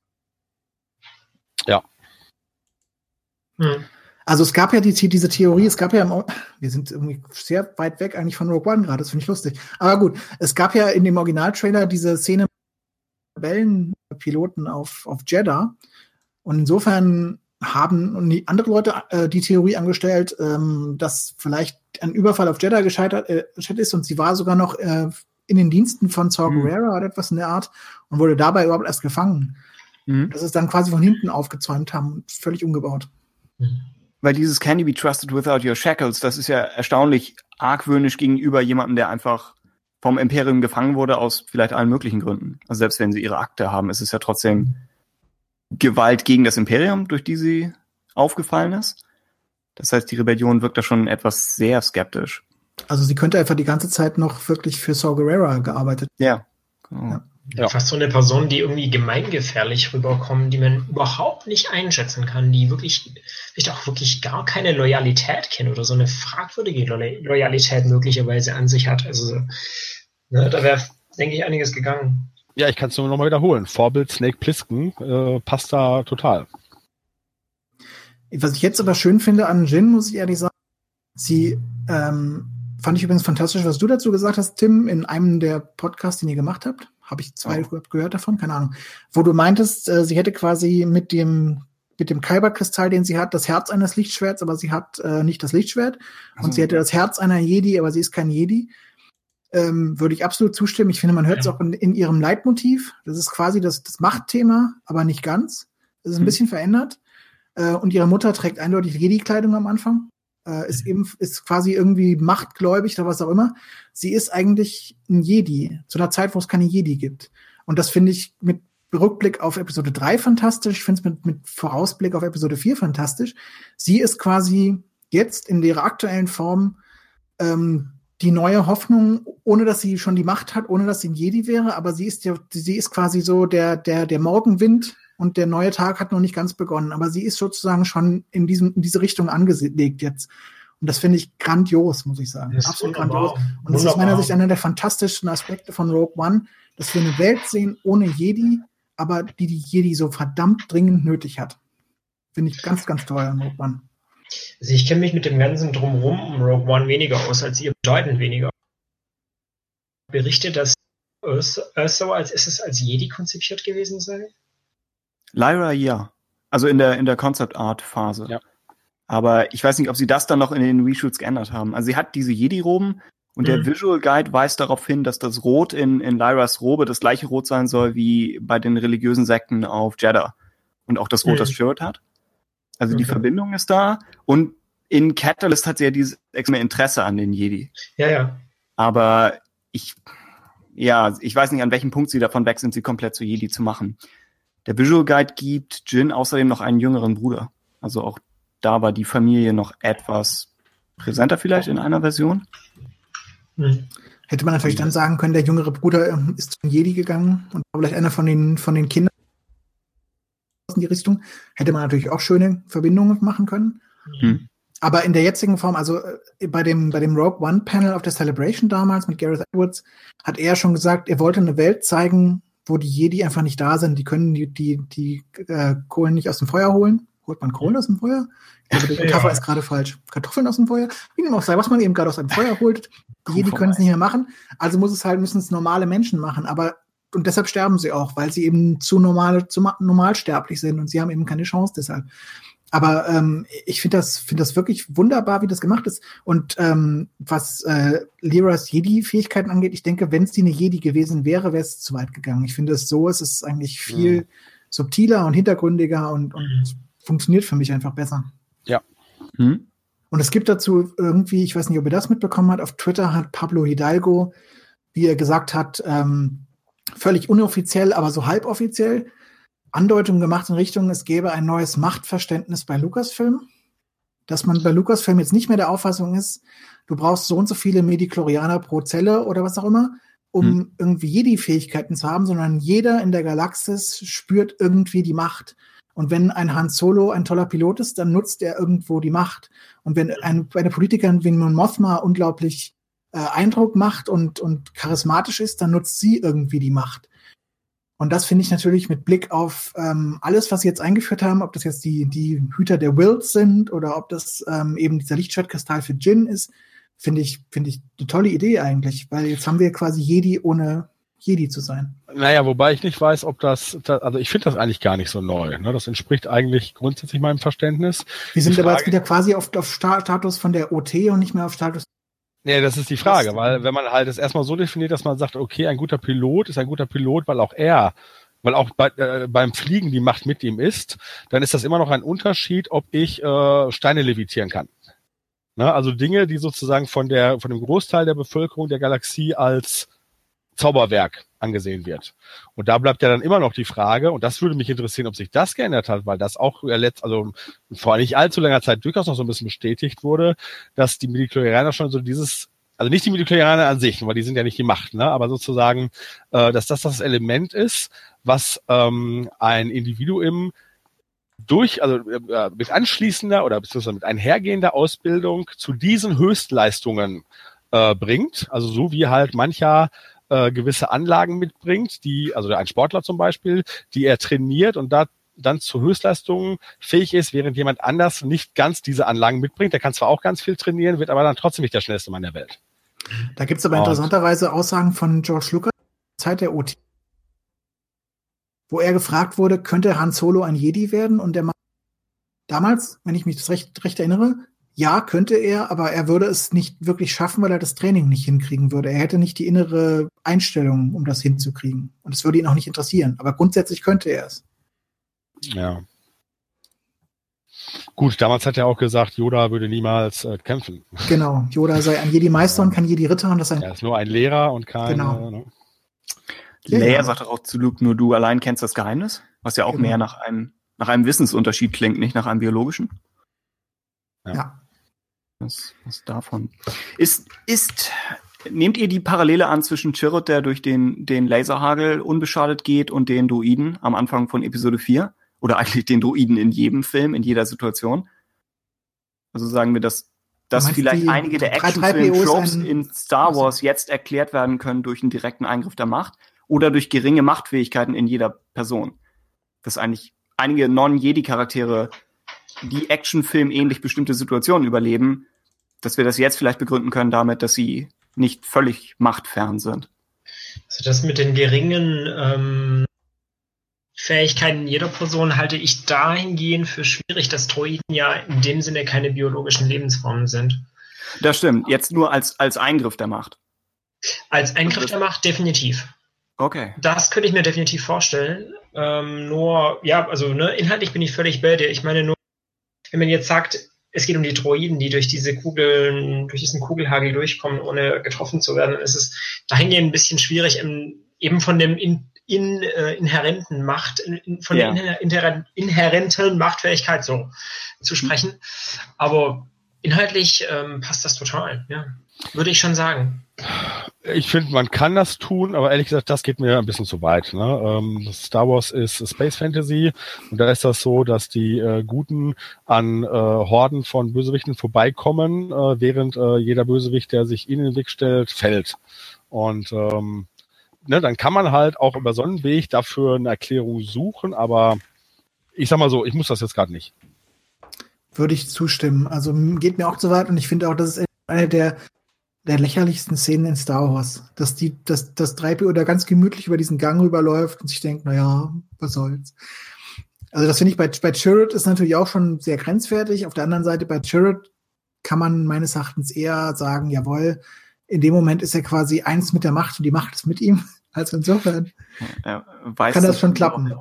Mhm. Also es gab ja die, diese Theorie, es gab ja, im, wir sind irgendwie sehr weit weg eigentlich von Rogue One gerade, das finde ich lustig. Aber gut, es gab ja in dem Originaltrailer diese Szene mit Rebellenpiloten auf, auf Jeddah. Und insofern haben die andere Leute äh, die Theorie angestellt, ähm, dass vielleicht ein Überfall auf Jeddah gescheitert äh, ist und sie war sogar noch äh, in den Diensten von Saw Hm. Gerrera oder etwas in der Art und wurde dabei überhaupt erst gefangen. Mhm. Das ist dann quasi von hinten aufgezäumt haben und völlig umgebaut. Mhm. Weil dieses Can you be trusted without your shackles, das ist ja erstaunlich argwöhnisch gegenüber jemandem, der einfach vom Imperium gefangen wurde, aus vielleicht allen möglichen Gründen. Also selbst wenn sie ihre Akte haben, ist es ja trotzdem Gewalt gegen das Imperium, durch die sie aufgefallen ist. Das heißt, die Rebellion wirkt da schon etwas sehr skeptisch. Also sie könnte einfach die ganze Zeit noch wirklich für Saw Gerrera gearbeitet. Ja. Genau. Ja. Ja. Fast so eine Person, die irgendwie gemeingefährlich rüberkommt, die man überhaupt nicht einschätzen kann, die wirklich, vielleicht auch wirklich gar keine Loyalität kennt oder so eine fragwürdige Lo Loyalität möglicherweise an sich hat. Also, ne, da wäre, denke ich, einiges gegangen. Ja, ich kann es nur noch mal wiederholen. Vorbild Snake Plissken äh, passt da total. Was ich jetzt aber schön finde an Jin, muss ich ehrlich sagen, sie ähm, fand ich übrigens fantastisch, was du dazu gesagt hast, Tim, in einem der Podcasts, den ihr gemacht habt. Habe ich zwei oh. gehört davon, keine Ahnung. Wo du meintest, äh, sie hätte quasi mit dem mit dem Kyberkristall, den sie hat, das Herz eines Lichtschwerts, aber sie hat äh, nicht das Lichtschwert. Also. Und sie hätte das Herz einer Jedi, aber sie ist kein Jedi. Ähm, würde ich absolut zustimmen. Ich finde, man hört es ja. auch in, in, ihrem Leitmotiv. Das ist quasi das, das Machtthema, aber nicht ganz. Das ist ein hm. bisschen verändert. Äh, und ihre Mutter trägt eindeutig Jedi-Kleidung am Anfang äh, ist eben ist quasi irgendwie machtgläubig oder was auch immer. Sie ist eigentlich ein Jedi zu einer Zeit, wo es keine Jedi gibt. Und das finde ich mit Rückblick auf Episode 3 fantastisch. Ich finde es mit, mit Vorausblick auf Episode 4 fantastisch. Sie ist quasi jetzt in ihrer aktuellen Form ähm, die neue Hoffnung, ohne dass sie schon die Macht hat, ohne dass sie ein Jedi wäre, aber sie ist ja, sie ist quasi so der, der, der Morgenwind und der neue Tag hat noch nicht ganz begonnen, aber sie ist sozusagen schon in, diesem, in diese Richtung angelegt jetzt. Und das finde ich grandios, muss ich sagen. Absolut grandios. Und das ist aus meiner Sicht einer der fantastischen Aspekte von Rogue One, dass wir eine Welt sehen ohne Jedi, aber die die Jedi so verdammt dringend nötig hat. Finde ich ganz, ganz toll an Rogue One. Also ich kenne mich mit dem ganzen Drumherum um Rogue One weniger aus als ihr, bedeutend weniger. Berichtet, dass Urso als ist es als Jedi konzipiert gewesen sei? Lyra ja. Also in der, in der Concept Art Phase. Ja. Aber ich weiß nicht, ob sie das dann noch in den Reshoots geändert haben. Also sie hat diese Jedi-Roben und mhm. der Visual Guide weist darauf hin, dass das Rot in, in Lyras Robe das gleiche Rot sein soll wie bei den religiösen Sekten auf Jeddah. Und auch das Rot, mhm. das Shirt hat. Also okay. die Verbindung ist da. Und in Catalyst hat sie ja dieses extreme Interesse an den Jedi. Ja, ja. Aber ich, ja, ich weiß nicht, an welchem Punkt sie davon weg sind, sie komplett zu Jedi zu machen. Der Visual Guide gibt Jin außerdem noch einen jüngeren Bruder. Also auch da war die Familie noch etwas präsenter vielleicht in einer Version. Hm. Hätte man natürlich dann sagen können, der jüngere Bruder ähm, ist zum Jedi gegangen und vielleicht einer von den, von den Kindern in die Richtung. Hätte man natürlich auch schöne Verbindungen machen können. Hm. Aber in der jetzigen Form, also äh, bei dem, bei dem Rogue One Panel auf der Celebration damals mit Gareth Edwards, hat er schon gesagt, er wollte eine Welt zeigen, wo die Jedi einfach nicht da sind. Die können die, die, die äh, Kohlen nicht aus dem Feuer holen. Holt man Kohlen aus dem Feuer? Ich glaube, der Metapher (laughs) ja. ist gerade falsch. Kartoffeln aus dem Feuer? Wie dem auch sei, was man eben gerade aus dem Feuer holt. Die Jedi können es nicht mehr machen. Also muss es halt, müssen es normale Menschen machen. Aber, und deshalb sterben sie auch, weil sie eben zu normal, zu normalsterblich sind und sie haben eben keine Chance deshalb. Aber ähm, ich finde das, finde das wirklich wunderbar, wie das gemacht ist. Und ähm, was äh, Liras Jedi-Fähigkeiten angeht, ich denke, wenn es die eine Jedi gewesen wäre, wäre es zu weit gegangen. Ich finde es so, es ist eigentlich viel mhm. subtiler und hintergründiger und, und mhm. funktioniert für mich einfach besser. Ja. Mhm. Und es gibt dazu irgendwie, ich weiß nicht, ob ihr das mitbekommen habt, auf Twitter hat Pablo Hidalgo, wie er gesagt hat, ähm, völlig unoffiziell, aber so halboffiziell, Andeutungen gemacht in Richtung, es gäbe ein neues Machtverständnis bei Lucasfilm, dass man bei Lucasfilm jetzt nicht mehr der Auffassung ist, du brauchst so und so viele Mediklorianer pro Zelle oder was auch immer, um hm. irgendwie Jedi-Fähigkeiten zu haben, sondern jeder in der Galaxis spürt irgendwie die Macht. Und wenn ein Han Solo ein toller Pilot ist, dann nutzt er irgendwo die Macht. Und wenn ein, eine Politikerin wie Mon Mothma unglaublich äh, Eindruck macht und, und charismatisch ist, dann nutzt sie irgendwie die Macht. Und das finde ich natürlich mit Blick auf ähm, alles, was sie jetzt eingeführt haben, ob das jetzt die, die Hüter der Wills sind oder ob das ähm, eben dieser Lichtschwertkristall für Jin ist, finde ich, finde ich eine tolle Idee eigentlich, weil jetzt haben wir quasi Jedi ohne Jedi zu sein. Naja, wobei ich nicht weiß, ob das, also ich finde das eigentlich gar nicht so neu. Ne? Das entspricht eigentlich grundsätzlich meinem Verständnis. Wir sind aber jetzt wieder quasi auf, auf Status von der OT und nicht mehr auf Status Nee, das ist die Frage, weil wenn man halt es erstmal so definiert, dass man sagt, okay, ein guter Pilot ist ein guter Pilot, weil auch er, weil auch bei, äh, beim Fliegen die Macht mit ihm ist, dann ist das immer noch ein Unterschied, ob ich äh, Steine levitieren kann. Ne? Also Dinge, die sozusagen von der, von dem Großteil der Bevölkerung der Galaxie als Zauberwerk angesehen wird. Und da bleibt ja dann immer noch die Frage, und das würde mich interessieren, ob sich das geändert hat, weil das auch letzt, also vor nicht allzu langer Zeit durchaus noch so ein bisschen bestätigt wurde, dass die Midichlorianer schon so dieses also nicht die Midichlorianer an sich, weil die sind ja nicht die Macht, ne? aber sozusagen, äh, dass das das Element ist, was ähm, ein Individuum durch, also äh, mit anschließender oder beziehungsweise mit einhergehender Ausbildung zu diesen Höchstleistungen äh, bringt. Also so wie halt mancher äh, gewisse Anlagen mitbringt, die, also ein Sportler zum Beispiel, die er trainiert und da dann zu Höchstleistungen fähig ist, während jemand anders nicht ganz diese Anlagen mitbringt. Der kann zwar auch ganz viel trainieren, wird aber dann trotzdem nicht der schnellste Mann der Welt. Da gibt es aber interessanterweise Aussagen von George Lucas, Zeit der OT, wo er gefragt wurde, könnte Han Solo ein Jedi werden? Und der Mann damals, wenn ich mich das recht, recht erinnere, ja, könnte er, aber er würde es nicht wirklich schaffen, weil er das Training nicht hinkriegen würde. Er hätte nicht die innere Einstellung, um das hinzukriegen. Und es würde ihn auch nicht interessieren. Aber grundsätzlich könnte er es. Ja. Gut, damals hat er auch gesagt, Yoda würde niemals äh, kämpfen. Genau, Yoda sei ein Jedi-Meister und kein Jedi-Ritter und das ein. Er ist nur ein Lehrer und kein. Genau. Äh, ne? Leia sagt auch zu Luke, nur du allein kennst das Geheimnis, was ja auch Genau. mehr nach einem, nach einem Wissensunterschied klingt, nicht nach einem biologischen. Ja. Ja. Was, was davon? Ist, ist, nehmt ihr die Parallele an zwischen Chirrut, der durch den, den Laserhagel unbeschadet geht, und den Druiden am Anfang von Episode 4? Oder eigentlich den Druiden in jedem Film, in jeder Situation? Also sagen wir, dass, dass vielleicht einige der 3PO ist Actionfilm-Tropes in Star Wars jetzt erklärt werden können durch einen direkten Eingriff der Macht oder durch geringe Machtfähigkeiten in jeder Person. Dass eigentlich einige Non-Jedi-Charaktere die Actionfilm ähnlich bestimmte Situationen überleben, dass wir das jetzt vielleicht begründen können damit, dass sie nicht völlig machtfern sind. Also das mit den geringen ähm, Fähigkeiten jeder Person halte ich dahingehend für schwierig, dass Droiden ja in dem Sinne keine biologischen Lebensformen sind. Das stimmt. Jetzt nur als, als Eingriff der Macht. Als Eingriff der Macht definitiv. Okay. Das könnte ich mir definitiv vorstellen. Ähm, nur, ja, also ne, inhaltlich bin ich völlig bei dir. Ich meine nur, wenn man jetzt sagt, es geht um die Droiden, die durch diese Kugeln, durch diesen Kugelhagel durchkommen, ohne getroffen zu werden, dann ist es dahingehend ein bisschen schwierig, eben von dem in, in, äh, inhärenten Macht, in, von Ja. der inhär, inhärenten Machtfähigkeit so zu sprechen. Aber inhaltlich ähm, passt das total, ja. Würde ich schon sagen. Ich finde, man kann das tun, aber ehrlich gesagt, das geht mir ein bisschen zu weit. Ne? Ähm, Star Wars ist Space Fantasy und da ist das so, dass die äh, Guten an äh, Horden von Bösewichten vorbeikommen, äh, während äh, jeder Bösewicht, der sich ihnen in den Weg stellt, fällt. Und ähm, ne, dann kann man halt auch über so einen Weg dafür eine Erklärung suchen, aber ich sag mal so, ich muss das jetzt gerade nicht. Würde ich zustimmen. Also geht mir auch zu weit und ich finde auch, das ist eine der, der lächerlichsten Szenen in Star Wars. Dass die, dass das 3PO da ganz gemütlich über diesen Gang rüberläuft und sich denkt, na ja, was soll's. Also das finde ich bei, bei Chirrut ist natürlich auch schon sehr grenzwertig. Auf der anderen Seite bei Chirrut kann man meines Erachtens eher sagen, jawohl, in dem Moment ist er quasi eins mit der Macht und die Macht ist mit ihm. (laughs) Also insofern Er weiß kann das schon klappen.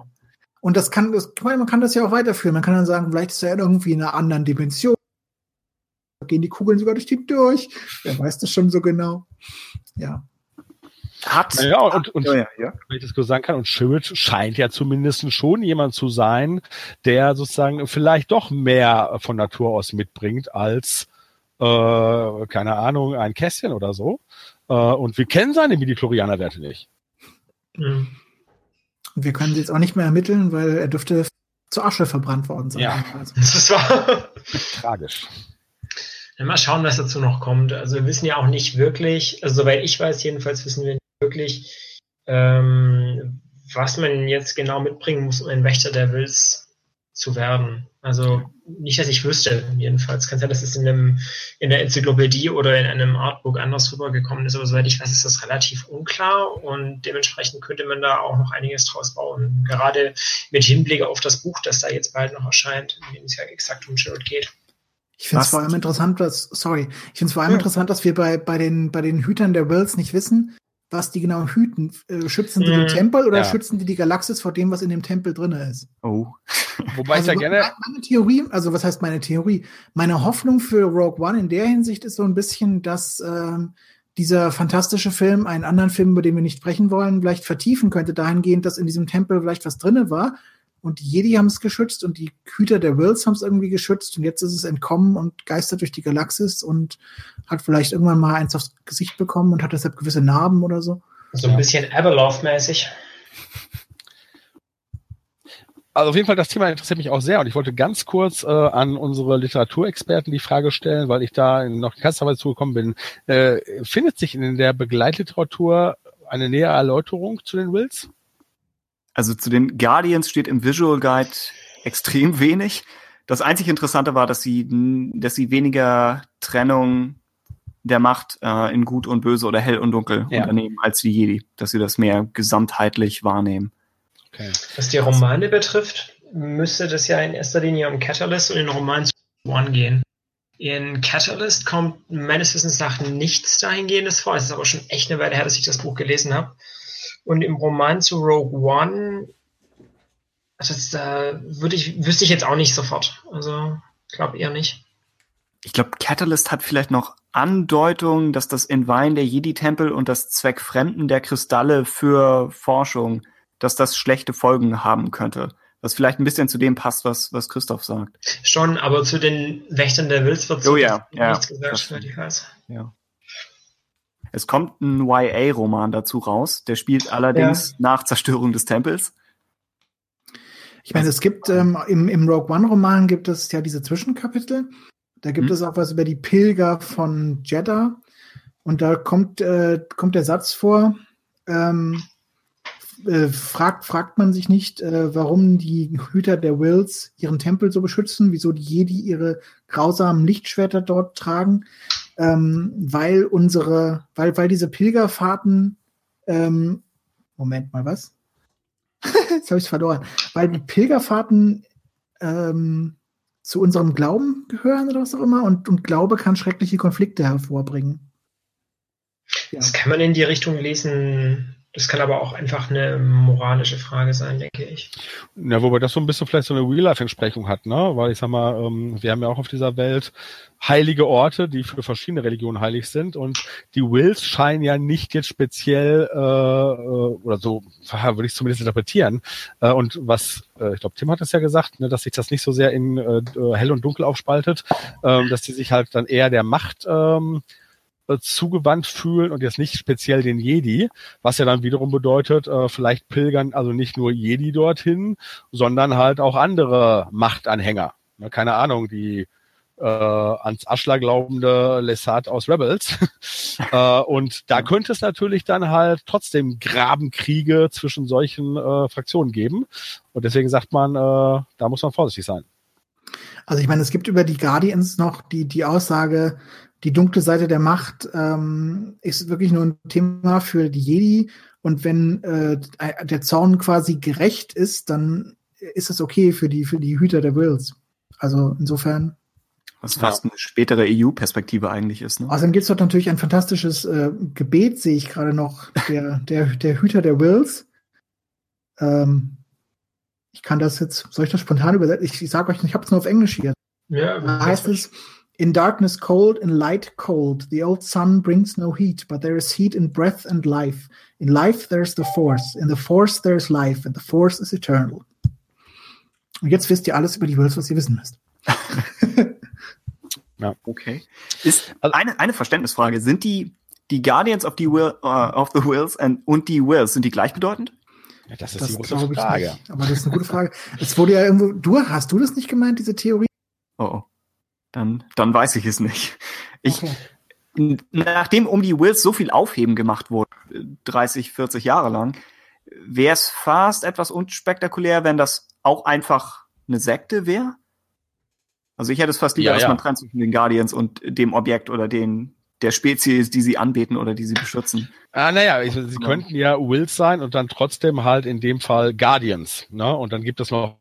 Und das kann, das, ich meine, man kann das ja auch weiterführen. Man kann dann sagen, vielleicht ist er irgendwie in einer anderen Dimension. Gehen die Kugeln sogar durch die durch. Wer (laughs) weiß das schon so genau? Ja. Hat. Ja, und, und ja, ja, ja. wenn ich das kurz sagen kann, und Chirrut scheint ja zumindest schon jemand zu sein, der sozusagen vielleicht doch mehr von Natur aus mitbringt als, äh, keine Ahnung, ein Kästchen oder so. Äh, und wir kennen seine Midichlorianer-Werte nicht. Mhm. Und wir können sie jetzt auch nicht mehr ermitteln, weil er dürfte zur Asche verbrannt worden sein. Ja. Also, Das war. Tragisch. Mal schauen, was dazu noch kommt. Also wir wissen ja auch nicht wirklich, also soweit ich weiß, jedenfalls wissen wir nicht wirklich, ähm, was man jetzt genau mitbringen muss, um ein Wächter der Wills zu werden. Also nicht, dass ich wüsste, jedenfalls. Kann sein, dass es in, einem, in der Enzyklopädie oder in einem Artbook anders rübergekommen ist, aber soweit ich weiß, ist das relativ unklar und dementsprechend könnte man da auch noch einiges draus bauen. Gerade mit Hinblick auf das Buch, das da jetzt bald noch erscheint, in dem es ja exakt um Chirrut geht. Ich finde es vor allem interessant, dass, sorry, ich finde es vor allem Ja. interessant, dass wir bei, bei den, bei den Hütern der Wills nicht wissen, was die genau hüten. Äh, schützen die den Mhm. Tempel oder Ja. schützen die die Galaxis vor dem, was in dem Tempel drin ist? Oh. Wobei ich ja Also gerne. me- Meine Theorie, also was heißt meine Theorie? Meine Hoffnung für Rogue One in der Hinsicht ist so ein bisschen, dass ähm, dieser fantastische Film einen anderen Film, über den wir nicht sprechen wollen, vielleicht vertiefen könnte, dahingehend, dass in diesem Tempel vielleicht was drinne war und die Jedi haben es geschützt und die Hüter der Wills haben es irgendwie geschützt und jetzt ist es entkommen und geistert durch die Galaxis und hat vielleicht irgendwann mal eins aufs Gesicht bekommen und hat deshalb gewisse Narben oder so. So ein bisschen Abeloth-mäßig. Also auf jeden Fall, das Thema interessiert mich auch sehr und ich wollte ganz kurz äh, an unsere Literaturexperten die Frage stellen, weil ich da noch keinsterweise zugekommen bin. Äh, findet sich in der Begleitliteratur eine nähere Erläuterung zu den Wills? Also zu den Guardians steht im Visual Guide extrem wenig. Das einzig Interessante war, dass sie, dass sie weniger Trennung der Macht äh, in Gut und Böse oder Hell und Dunkel Ja. unternehmen als die Jedi, dass sie das mehr gesamtheitlich wahrnehmen. Okay. Was die Romane betrifft, müsste das ja in erster Linie um Catalyst und den Roman zu One gehen. In Catalyst kommt meines Wissens nach nichts dahingehendes vor. Es ist aber schon echt eine Weile her, dass ich das Buch gelesen habe. Und im Roman zu Rogue One, das äh, würde ich, wüsste ich jetzt auch nicht sofort. Also, glaube eher nicht. Ich glaube, Catalyst hat vielleicht noch Andeutungen, dass das Entweihen der Jedi-Tempel und das Zweckfremden der Kristalle für Forschung, dass das schlechte Folgen haben könnte. Was vielleicht ein bisschen zu dem passt, was, was Christoph sagt. Schon, aber zu den Wächtern der Wills wird Oh ja, nichts ja, gesagt, das soweit ich weiß. Ja. Es kommt ein YA-Roman dazu raus, der spielt allerdings nach Zerstörung des Tempels. Ich meine, es gibt ähm, im, im Rogue One-Roman gibt es ja diese Zwischenkapitel. Da gibt Mhm. es auch was über die Pilger von Jeddah. Und da kommt, äh, kommt der Satz vor, ähm, äh, fragt, fragt man sich nicht, äh, warum die Hüter der Wills ihren Tempel so beschützen, wieso die Jedi ihre grausamen Lichtschwerter dort tragen, ähm, weil unsere, weil, weil diese Pilgerfahrten, ähm, Moment mal, was? (laughs) Jetzt habe ich verloren. Weil die Pilgerfahrten ähm, zu unserem Glauben gehören oder was auch immer und, und Glaube kann schreckliche Konflikte hervorbringen. Ja. Das kann man in die Richtung lesen. Das kann aber auch einfach eine moralische Frage sein, denke ich. Ja, wobei das so ein bisschen vielleicht so eine Real-Life-Entsprechung hat, ne? Weil ich sag mal, ähm, wir haben ja auch auf dieser Welt heilige Orte, die für verschiedene Religionen heilig sind und die Wills scheinen ja nicht jetzt speziell äh, äh, oder so würde ich zumindest interpretieren. Äh, und was, äh, ich glaube, Tim hat es ja gesagt, ne, dass sich das nicht so sehr in äh, hell und dunkel aufspaltet, ähm, dass die sich halt dann eher der Macht ähm, äh, zugewandt fühlen und jetzt nicht speziell den Jedi, was ja dann wiederum bedeutet, äh, vielleicht pilgern also nicht nur Jedi dorthin, sondern halt auch andere Machtanhänger. Ne, keine Ahnung, die äh, ans Aschler glaubende Lessat aus Rebels. (laughs) äh, und da könnte es natürlich dann halt trotzdem Grabenkriege zwischen solchen äh, Fraktionen geben. Und deswegen sagt man, äh, da muss man vorsichtig sein. Also ich meine, es gibt über die Guardians noch die, die Aussage, die dunkle Seite der Macht ähm, ist wirklich nur ein Thema für die Jedi. Und wenn äh, der Zorn quasi gerecht ist, dann ist es okay für die, für die Hüter der Wills. Also insofern. Was fast eine spätere EU-Perspektive eigentlich ist. Ne? Außerdem gibt es dort natürlich ein fantastisches äh, Gebet, sehe ich gerade noch, der, der, der Hüter der Wills. Ähm, ich kann das jetzt, soll ich das spontan übersetzen? Ich, ich sage euch, ich habe es nur auf Englisch hier. Ja, Da heißt es, In darkness cold, in light cold, the old sun brings no heat, but there is heat in breath and life. In life there is the force, in the force there is life, and the force is eternal. Und jetzt wisst ihr alles über die Wills, was ihr wissen müsst. (laughs) Okay. Ist Also- eine, eine Verständnisfrage. Sind die, die Guardians of the, Will, uh, of the Wills and, und die Wills, sind die gleichbedeutend? Ja, das ist Das die große Frage. nicht. Aber das ist eine gute Frage. Es wurde ja irgendwo, du, hast du das nicht gemeint, diese Theorie? Oh, oh. Dann, dann weiß ich es nicht. Ich, Okay. nachdem um die Wills so viel Aufheben gemacht wurde, 30, 40 Jahre lang, wäre es fast etwas unspektakulär, wenn das auch einfach eine Sekte wäre. Also ich hätte es fast lieber, Ja, dass ja. man trennt zwischen den Guardians und dem Objekt oder den der Spezies, die sie anbeten oder die sie beschützen. Ah, naja, sie Ja. könnten ja Wills sein und dann trotzdem halt in dem Fall Guardians. Ne? Und dann gibt es noch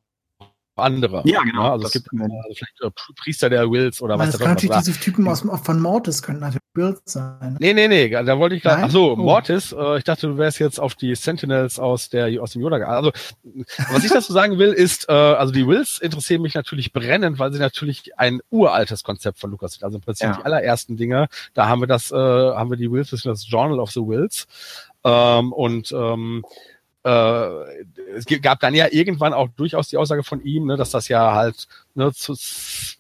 andere. Ja, genau. Ja, also es gibt können äh, vielleicht äh, Priester der Wills oder was das kann natürlich diese Typen aus, von Mortis könnten natürlich Build sein. Nee, nee, nee, da wollte ich gerade. Nein? Ach so, Oh. Mortis, äh, ich dachte, du wärst jetzt auf die Sentinels aus der aus dem Yoda. Also, was ich dazu sagen will, ist, äh, also die Wills interessieren mich natürlich brennend, weil sie natürlich ein uraltes Konzept von Lucas sind. Also im Prinzip Ja. die allerersten Dinge, da haben wir das, äh, haben wir die Wills, das ist das Journal of the Wills. Ähm, und ähm, äh, es gab dann ja irgendwann auch durchaus die Aussage von ihm, ne, dass das ja halt ne, zur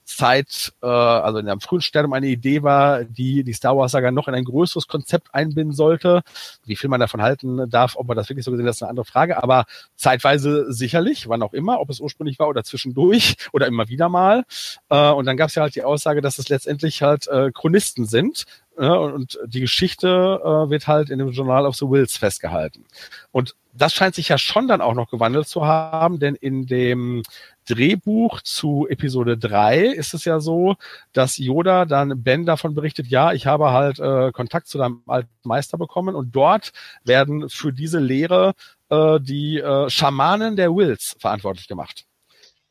Zeit, äh, also in einem frühen Stadium eine Idee war, die die Star Wars Saga noch in ein größeres Konzept einbinden sollte. Wie viel man davon halten darf, ob man das wirklich so gesehen hat, ist eine andere Frage. Aber zeitweise sicherlich, wann auch immer, ob es ursprünglich war oder zwischendurch (laughs) oder immer wieder mal. Äh, und dann gab es ja halt die Aussage, dass es letztendlich halt äh, Chronisten sind. Ja, und, und die Geschichte äh, wird halt in dem Journal of the Wills festgehalten. Und das scheint sich ja schon dann auch noch gewandelt zu haben, denn in dem Drehbuch zu Episode 3 ist es ja so, dass Yoda dann Ben davon berichtet, ja, ich habe halt äh, Kontakt zu deinem alten Meister bekommen und dort werden für diese Lehre äh, die äh, Schamanen der Wills verantwortlich gemacht.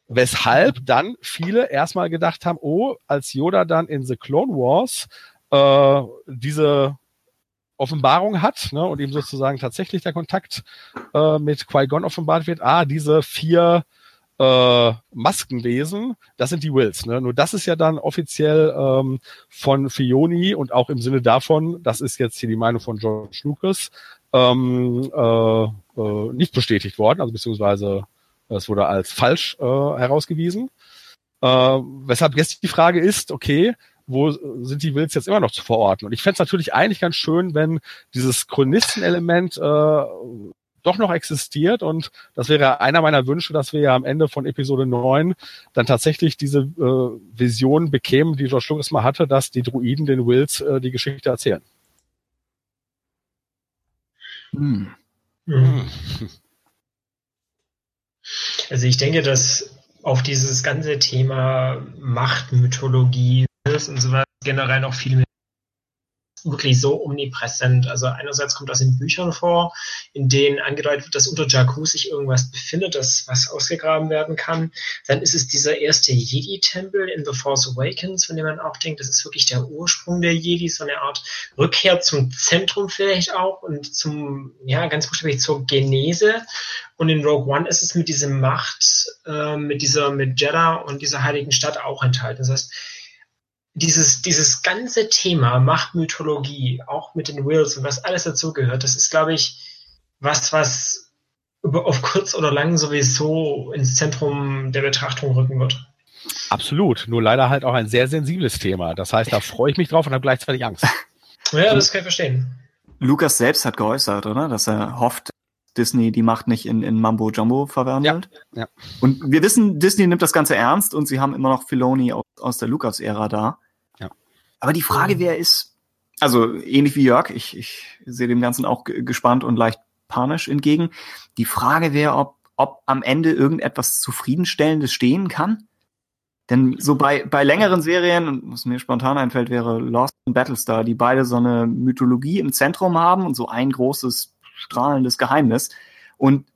Weshalb dann viele erstmal gedacht haben, oh, als Yoda dann in The Clone Wars äh, diese Offenbarung hat ne, und ihm sozusagen tatsächlich der Kontakt äh, mit Qui-Gon offenbart wird, ah, diese vier äh, Maskenwesen, das sind die Wills. Ne? Nur das ist ja dann offiziell ähm, von Fioni und auch im Sinne davon, das ist jetzt hier die Meinung von George Lucas, ähm, äh, äh, nicht bestätigt worden, also beziehungsweise es wurde als falsch äh, herausgewiesen. Äh, weshalb jetzt die Frage ist, okay, wo sind die Wills jetzt immer noch zu verorten? Und ich fände es natürlich eigentlich ganz schön, wenn dieses Chronistenelement äh, doch noch existiert und das wäre einer meiner Wünsche, dass wir ja am Ende von Episode 9 dann tatsächlich diese äh, Vision bekämen, die George Lucas mal hatte, dass die Druiden den Wills äh, die Geschichte erzählen. Hm. Also ich denke, dass auf dieses ganze Thema Macht, Mythologie und so weiter generell noch viel mehr wirklich so omnipräsent. Also einerseits kommt das in Büchern vor, in denen angedeutet wird, dass unter Jakku sich irgendwas befindet, das was ausgegraben werden kann. Dann ist es dieser erste Jedi-Tempel in The Force Awakens, von dem man auch denkt, das ist wirklich der Ursprung der Jedi, so eine Art Rückkehr zum Zentrum vielleicht auch und zum, ja, ganz buchstäblich zur Genese. Und in Rogue One ist es mit dieser Macht, äh, mit dieser, mit Jeddah und dieser heiligen Stadt auch enthalten. Das heißt, dieses, dieses ganze Thema Machtmythologie, auch mit den Wills und was alles dazugehört, das ist, glaube ich, was, was über, auf kurz oder lang sowieso ins Zentrum der Betrachtung rücken wird. Absolut, nur leider halt auch ein sehr sensibles Thema. Das heißt, da freue ich mich drauf und habe gleichzeitig Angst. (laughs) Ja, das kann ich verstehen. Lucas selbst hat geäußert, oder? Dass er hofft, Disney die Macht nicht in, in Mambo Jumbo verwandelt. Ja, ja. Und wir wissen, Disney nimmt das Ganze ernst und sie haben immer noch Filoni aus, aus der Lucas-Ära da. Aber die Frage, wer ist, also ähnlich wie Jörg, ich, ich sehe dem Ganzen auch ge- gespannt und leicht panisch entgegen. Die Frage wäre, ob, ob am Ende irgendetwas Zufriedenstellendes stehen kann. Denn so bei, bei längeren Serien, was mir spontan einfällt, wäre Lost und Battlestar, die beide so eine Mythologie im Zentrum haben und so ein großes strahlendes Geheimnis. Und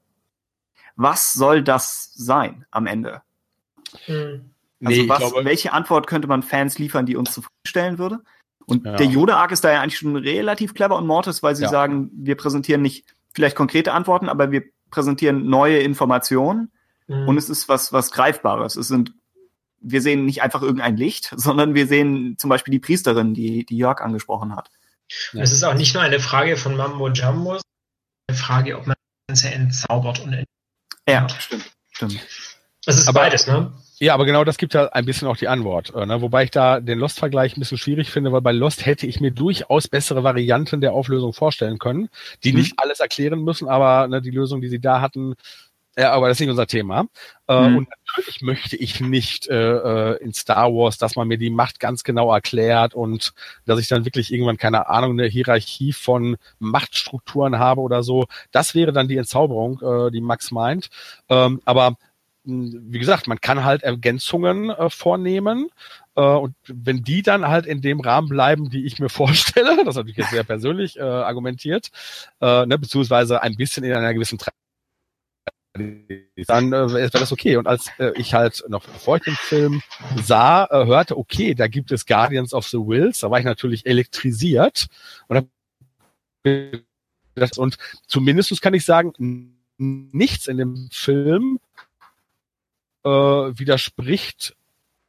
was soll das sein am Ende? Hm. Also ich was, glaube- welche Antwort könnte man Fans liefern, die uns zufriedenstellen würde? Und Ja. der Yoda-Arc ist da ja eigentlich schon relativ clever und Mortis, weil sie Ja. sagen, wir präsentieren nicht vielleicht konkrete Antworten, aber wir präsentieren neue Informationen Hm. und es ist was, was Greifbares. Es sind, wir sehen nicht einfach irgendein Licht, (laughs) sondern wir sehen zum Beispiel die Priesterin, die, die Jörg angesprochen hat. Ja. Es ist auch nicht nur eine Frage von Mambo Jumbo, sondern eine Frage, ob man das Ganze entzaubert und ent Ja, stimmt. Stimmt. Das ist Aber- beides, ne? Ja, aber genau das gibt ja ein bisschen auch die Antwort. Äh, ne? Wobei ich da den Lost-Vergleich ein bisschen schwierig finde, weil bei Lost hätte ich mir durchaus bessere Varianten der Auflösung vorstellen können, die Mhm. nicht alles erklären müssen, aber ne, die Lösung, die sie da hatten, ja, aber das ist nicht unser Thema. Äh, Mhm. Und natürlich möchte ich nicht äh, äh, in Star Wars, dass man mir die Macht ganz genau erklärt und dass ich dann wirklich irgendwann, keine Ahnung, eine Hierarchie von Machtstrukturen habe oder so. Das wäre dann die Entzauberung, äh, die Max meint. Ähm, aber wie gesagt, man kann halt Ergänzungen äh, vornehmen. Äh, und wenn die dann halt in dem Rahmen bleiben, die ich mir (laughs) vorstelle, das ist natürlich jetzt sehr persönlich äh, argumentiert, äh, ne, beziehungsweise ein bisschen in einer gewissen dann äh, wäre das okay. Und als äh, ich halt noch bevor ich den Film sah, äh, hörte, okay, da gibt es Guardians of the Wills, da war ich natürlich elektrisiert und und zumindest kann ich sagen, nichts in dem Film äh, widerspricht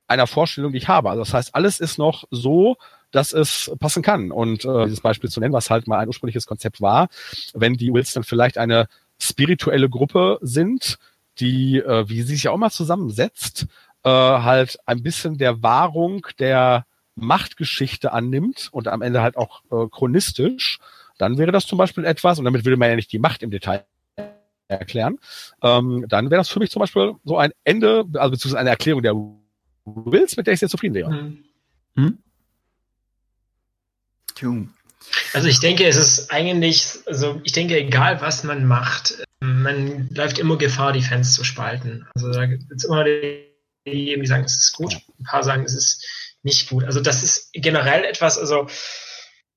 einer Vorstellung, die ich habe. Also das heißt, alles ist noch so, dass es passen kann. Und äh, dieses Beispiel zu nennen, was halt mal ein ursprüngliches Konzept war, wenn die Wills dann vielleicht eine spirituelle Gruppe sind, die, äh, wie sie sich ja auch mal zusammensetzt, äh, halt ein bisschen der Wahrung der Machtgeschichte annimmt und am Ende halt auch äh, chronistisch, dann wäre das zum Beispiel etwas, und damit würde man ja nicht die Macht im Detail erklären, ähm, dann wäre das für mich zum Beispiel so ein Ende, also beziehungsweise eine Erklärung der Wills, mit der ich sehr zufrieden wäre. Hm. Hm? Also ich denke, es ist eigentlich, also ich denke, egal was man macht, man läuft immer Gefahr, die Fans zu spalten. Also da gibt es immer diejenigen, die sagen, es ist gut, ein paar sagen, es ist nicht gut. Also das ist generell etwas, also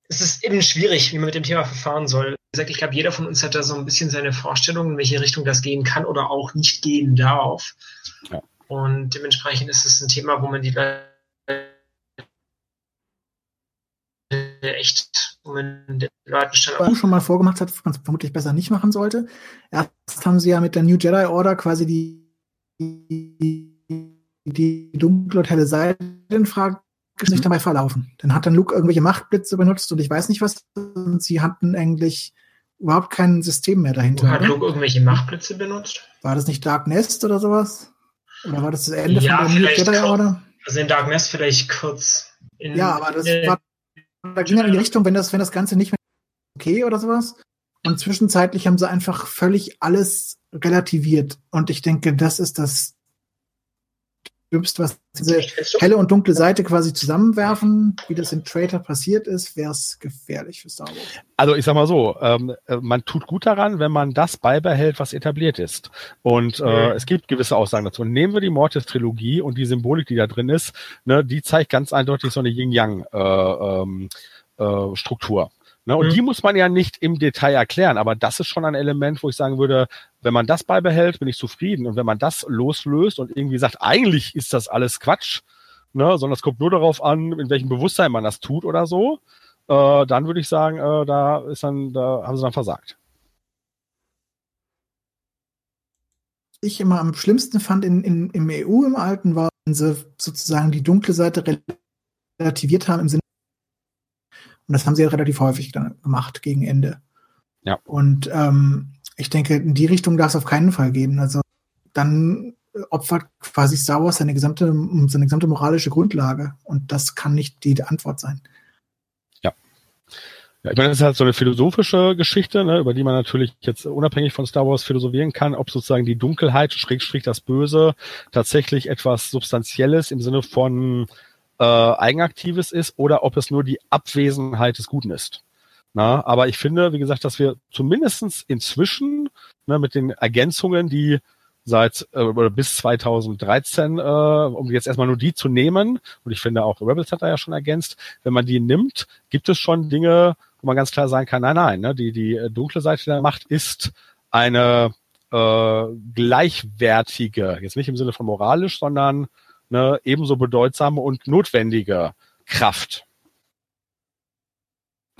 es ist eben schwierig, wie man mit dem Thema verfahren soll. Wie gesagt, ich glaube, jeder von uns hat da so ein bisschen seine Vorstellung, in welche Richtung das gehen kann oder auch nicht gehen darf. Ja. Und dementsprechend ist es ein Thema, wo man die Leute echt den Leuten schon, schon mal vorgemacht hat, was man vermutlich besser nicht machen sollte. Erst haben sie ja mit der New Jedi Order quasi die, die, die dunkle und helle Seite in Frage sich dabei verlaufen. Dann hat dann Luke irgendwelche Machtblitze benutzt und ich weiß nicht was. Und sie hatten eigentlich überhaupt kein System mehr dahinter. Hat Luke irgendwelche Machtblitze benutzt? War das nicht Dark Nest oder sowas? Oder war das das Ende ja, von der Jedi Order? Also in Dark Nest vielleicht kurz. In, ja, aber das war da ging dann in die Richtung, wenn das, wenn das Ganze nicht mehr okay oder sowas. Und zwischenzeitlich haben sie einfach völlig alles relativiert. Und ich denke, das ist das Dümmste, was diese helle und dunkle Seite quasi zusammenwerfen, wie das in Traitor passiert ist, wäre es gefährlich für Star Wars. Also ich sag mal so, ähm, äh, man tut gut daran, wenn man das beibehält, was etabliert ist. Und äh, mhm. es gibt gewisse Aussagen dazu. nehmen wir die Mortis-Trilogie und die Symbolik, die da drin ist, ne, die zeigt ganz eindeutig so eine Yin-Yang-Struktur. Äh, ähm, äh, Ne, und mhm. die muss man ja nicht im Detail erklären, aber das ist schon ein Element, wo ich sagen würde, wenn man das beibehält, bin ich zufrieden. Und wenn man das loslöst und irgendwie sagt, eigentlich ist das alles Quatsch, ne, sondern es kommt nur darauf an, in welchem Bewusstsein man das tut oder so, äh, dann würde ich sagen, äh, da ist dann, da haben sie dann versagt. Ich immer am schlimmsten fand in, in, im EU im Alten war, wenn sie sozusagen die dunkle Seite relativiert haben im Sinne und das haben sie ja relativ häufig dann gemacht gegen Ende. Ja. Und ähm, ich denke, in die Richtung darf es auf keinen Fall gehen. Also dann opfert quasi Star Wars seine gesamte, seine gesamte moralische Grundlage. Und das kann nicht die Antwort sein. Ja. Ja, ich meine, das ist halt so eine philosophische Geschichte, ne, über die man natürlich jetzt unabhängig von Star Wars philosophieren kann, ob sozusagen die Dunkelheit, Schrägstrich das Böse, tatsächlich etwas Substanzielles im Sinne von äh, Eigenaktives ist oder ob es nur die Abwesenheit des Guten ist. Na, aber ich finde, wie gesagt, dass wir zumindestens inzwischen ne, mit den Ergänzungen, die seit äh, oder bis 2013, äh, um jetzt erstmal nur die zu nehmen, und ich finde auch Rebels hat da ja schon ergänzt, wenn man die nimmt, gibt es schon Dinge, wo man ganz klar sagen kann, nein, nein, ne, die, die dunkle Seite der Macht ist eine äh, gleichwertige, jetzt nicht im Sinne von moralisch, sondern eine ebenso bedeutsame und notwendige Kraft.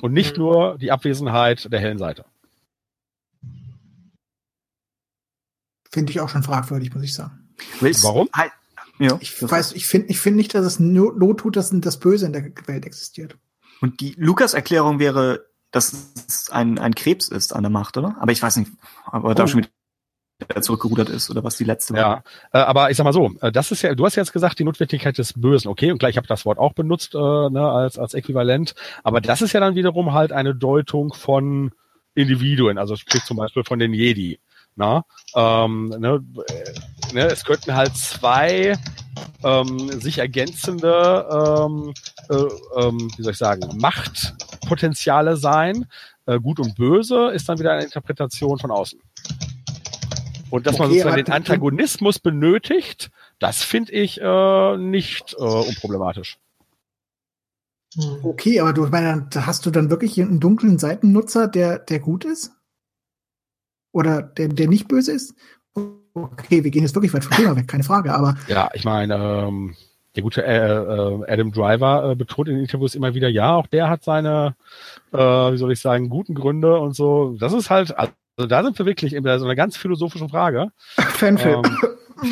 Und nicht mhm. nur die Abwesenheit der hellen Seite. Finde ich auch schon fragwürdig, muss ich sagen. Warum? Ja, ich weiß, ich finde ich finde nicht, dass es Not tut, dass das Böse in der Welt existiert. Und die Lukas-Erklärung wäre, dass es ein, ein Krebs ist an der Macht, oder? Aber ich weiß nicht, aber oh. da schon zurückgerudert ist oder was die letzte war. Ja, äh, aber ich sag mal so, äh, das ist ja, du hast jetzt gesagt, die Notwendigkeit des Bösen, okay, und gleich habe das Wort auch benutzt äh, ne, als, als Äquivalent, aber das ist ja dann wiederum halt eine Deutung von Individuen, also sprich zum Beispiel von den Jedi. Na, ähm, ne, äh, ne, es könnten halt zwei ähm, sich ergänzende, ähm, äh, ähm, wie soll ich sagen, Machtpotenziale sein. Äh, gut und böse ist dann wieder eine Interpretation von außen. Und dass okay, man sozusagen den Antagonismus benötigt, das finde ich äh, nicht äh, unproblematisch. Hm. Okay, aber du meine, hast du dann wirklich einen dunklen Seitennutzer, der, der gut ist? Oder der, der nicht böse ist? okay, wir gehen jetzt wirklich weit vom Thema weg, keine Frage, aber. Ja, ich meine, ähm, der gute äh, äh, Adam Driver äh, betont in den Interviews immer wieder, ja, auch der hat seine, äh, wie soll ich sagen, guten Gründe und so. Das ist halt, also da sind wir wirklich in so einer ganz philosophischen Frage. (laughs) Fanfilm. Ähm, (laughs)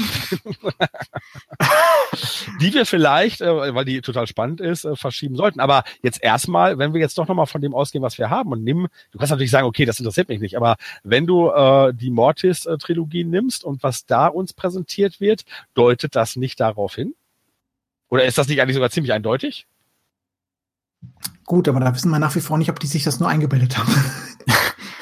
die wir vielleicht, äh, weil die total spannend ist, äh, verschieben sollten. Aber jetzt erstmal, wenn wir jetzt doch nochmal von dem ausgehen, was wir haben und nimm, du kannst natürlich sagen, okay, das interessiert mich nicht, aber wenn du äh, die Mortis-Trilogie nimmst und was da uns präsentiert wird, deutet das nicht darauf hin? Oder ist das nicht eigentlich sogar ziemlich eindeutig? Gut, aber da wissen wir nach wie vor nicht, ob die sich das nur eingebildet haben.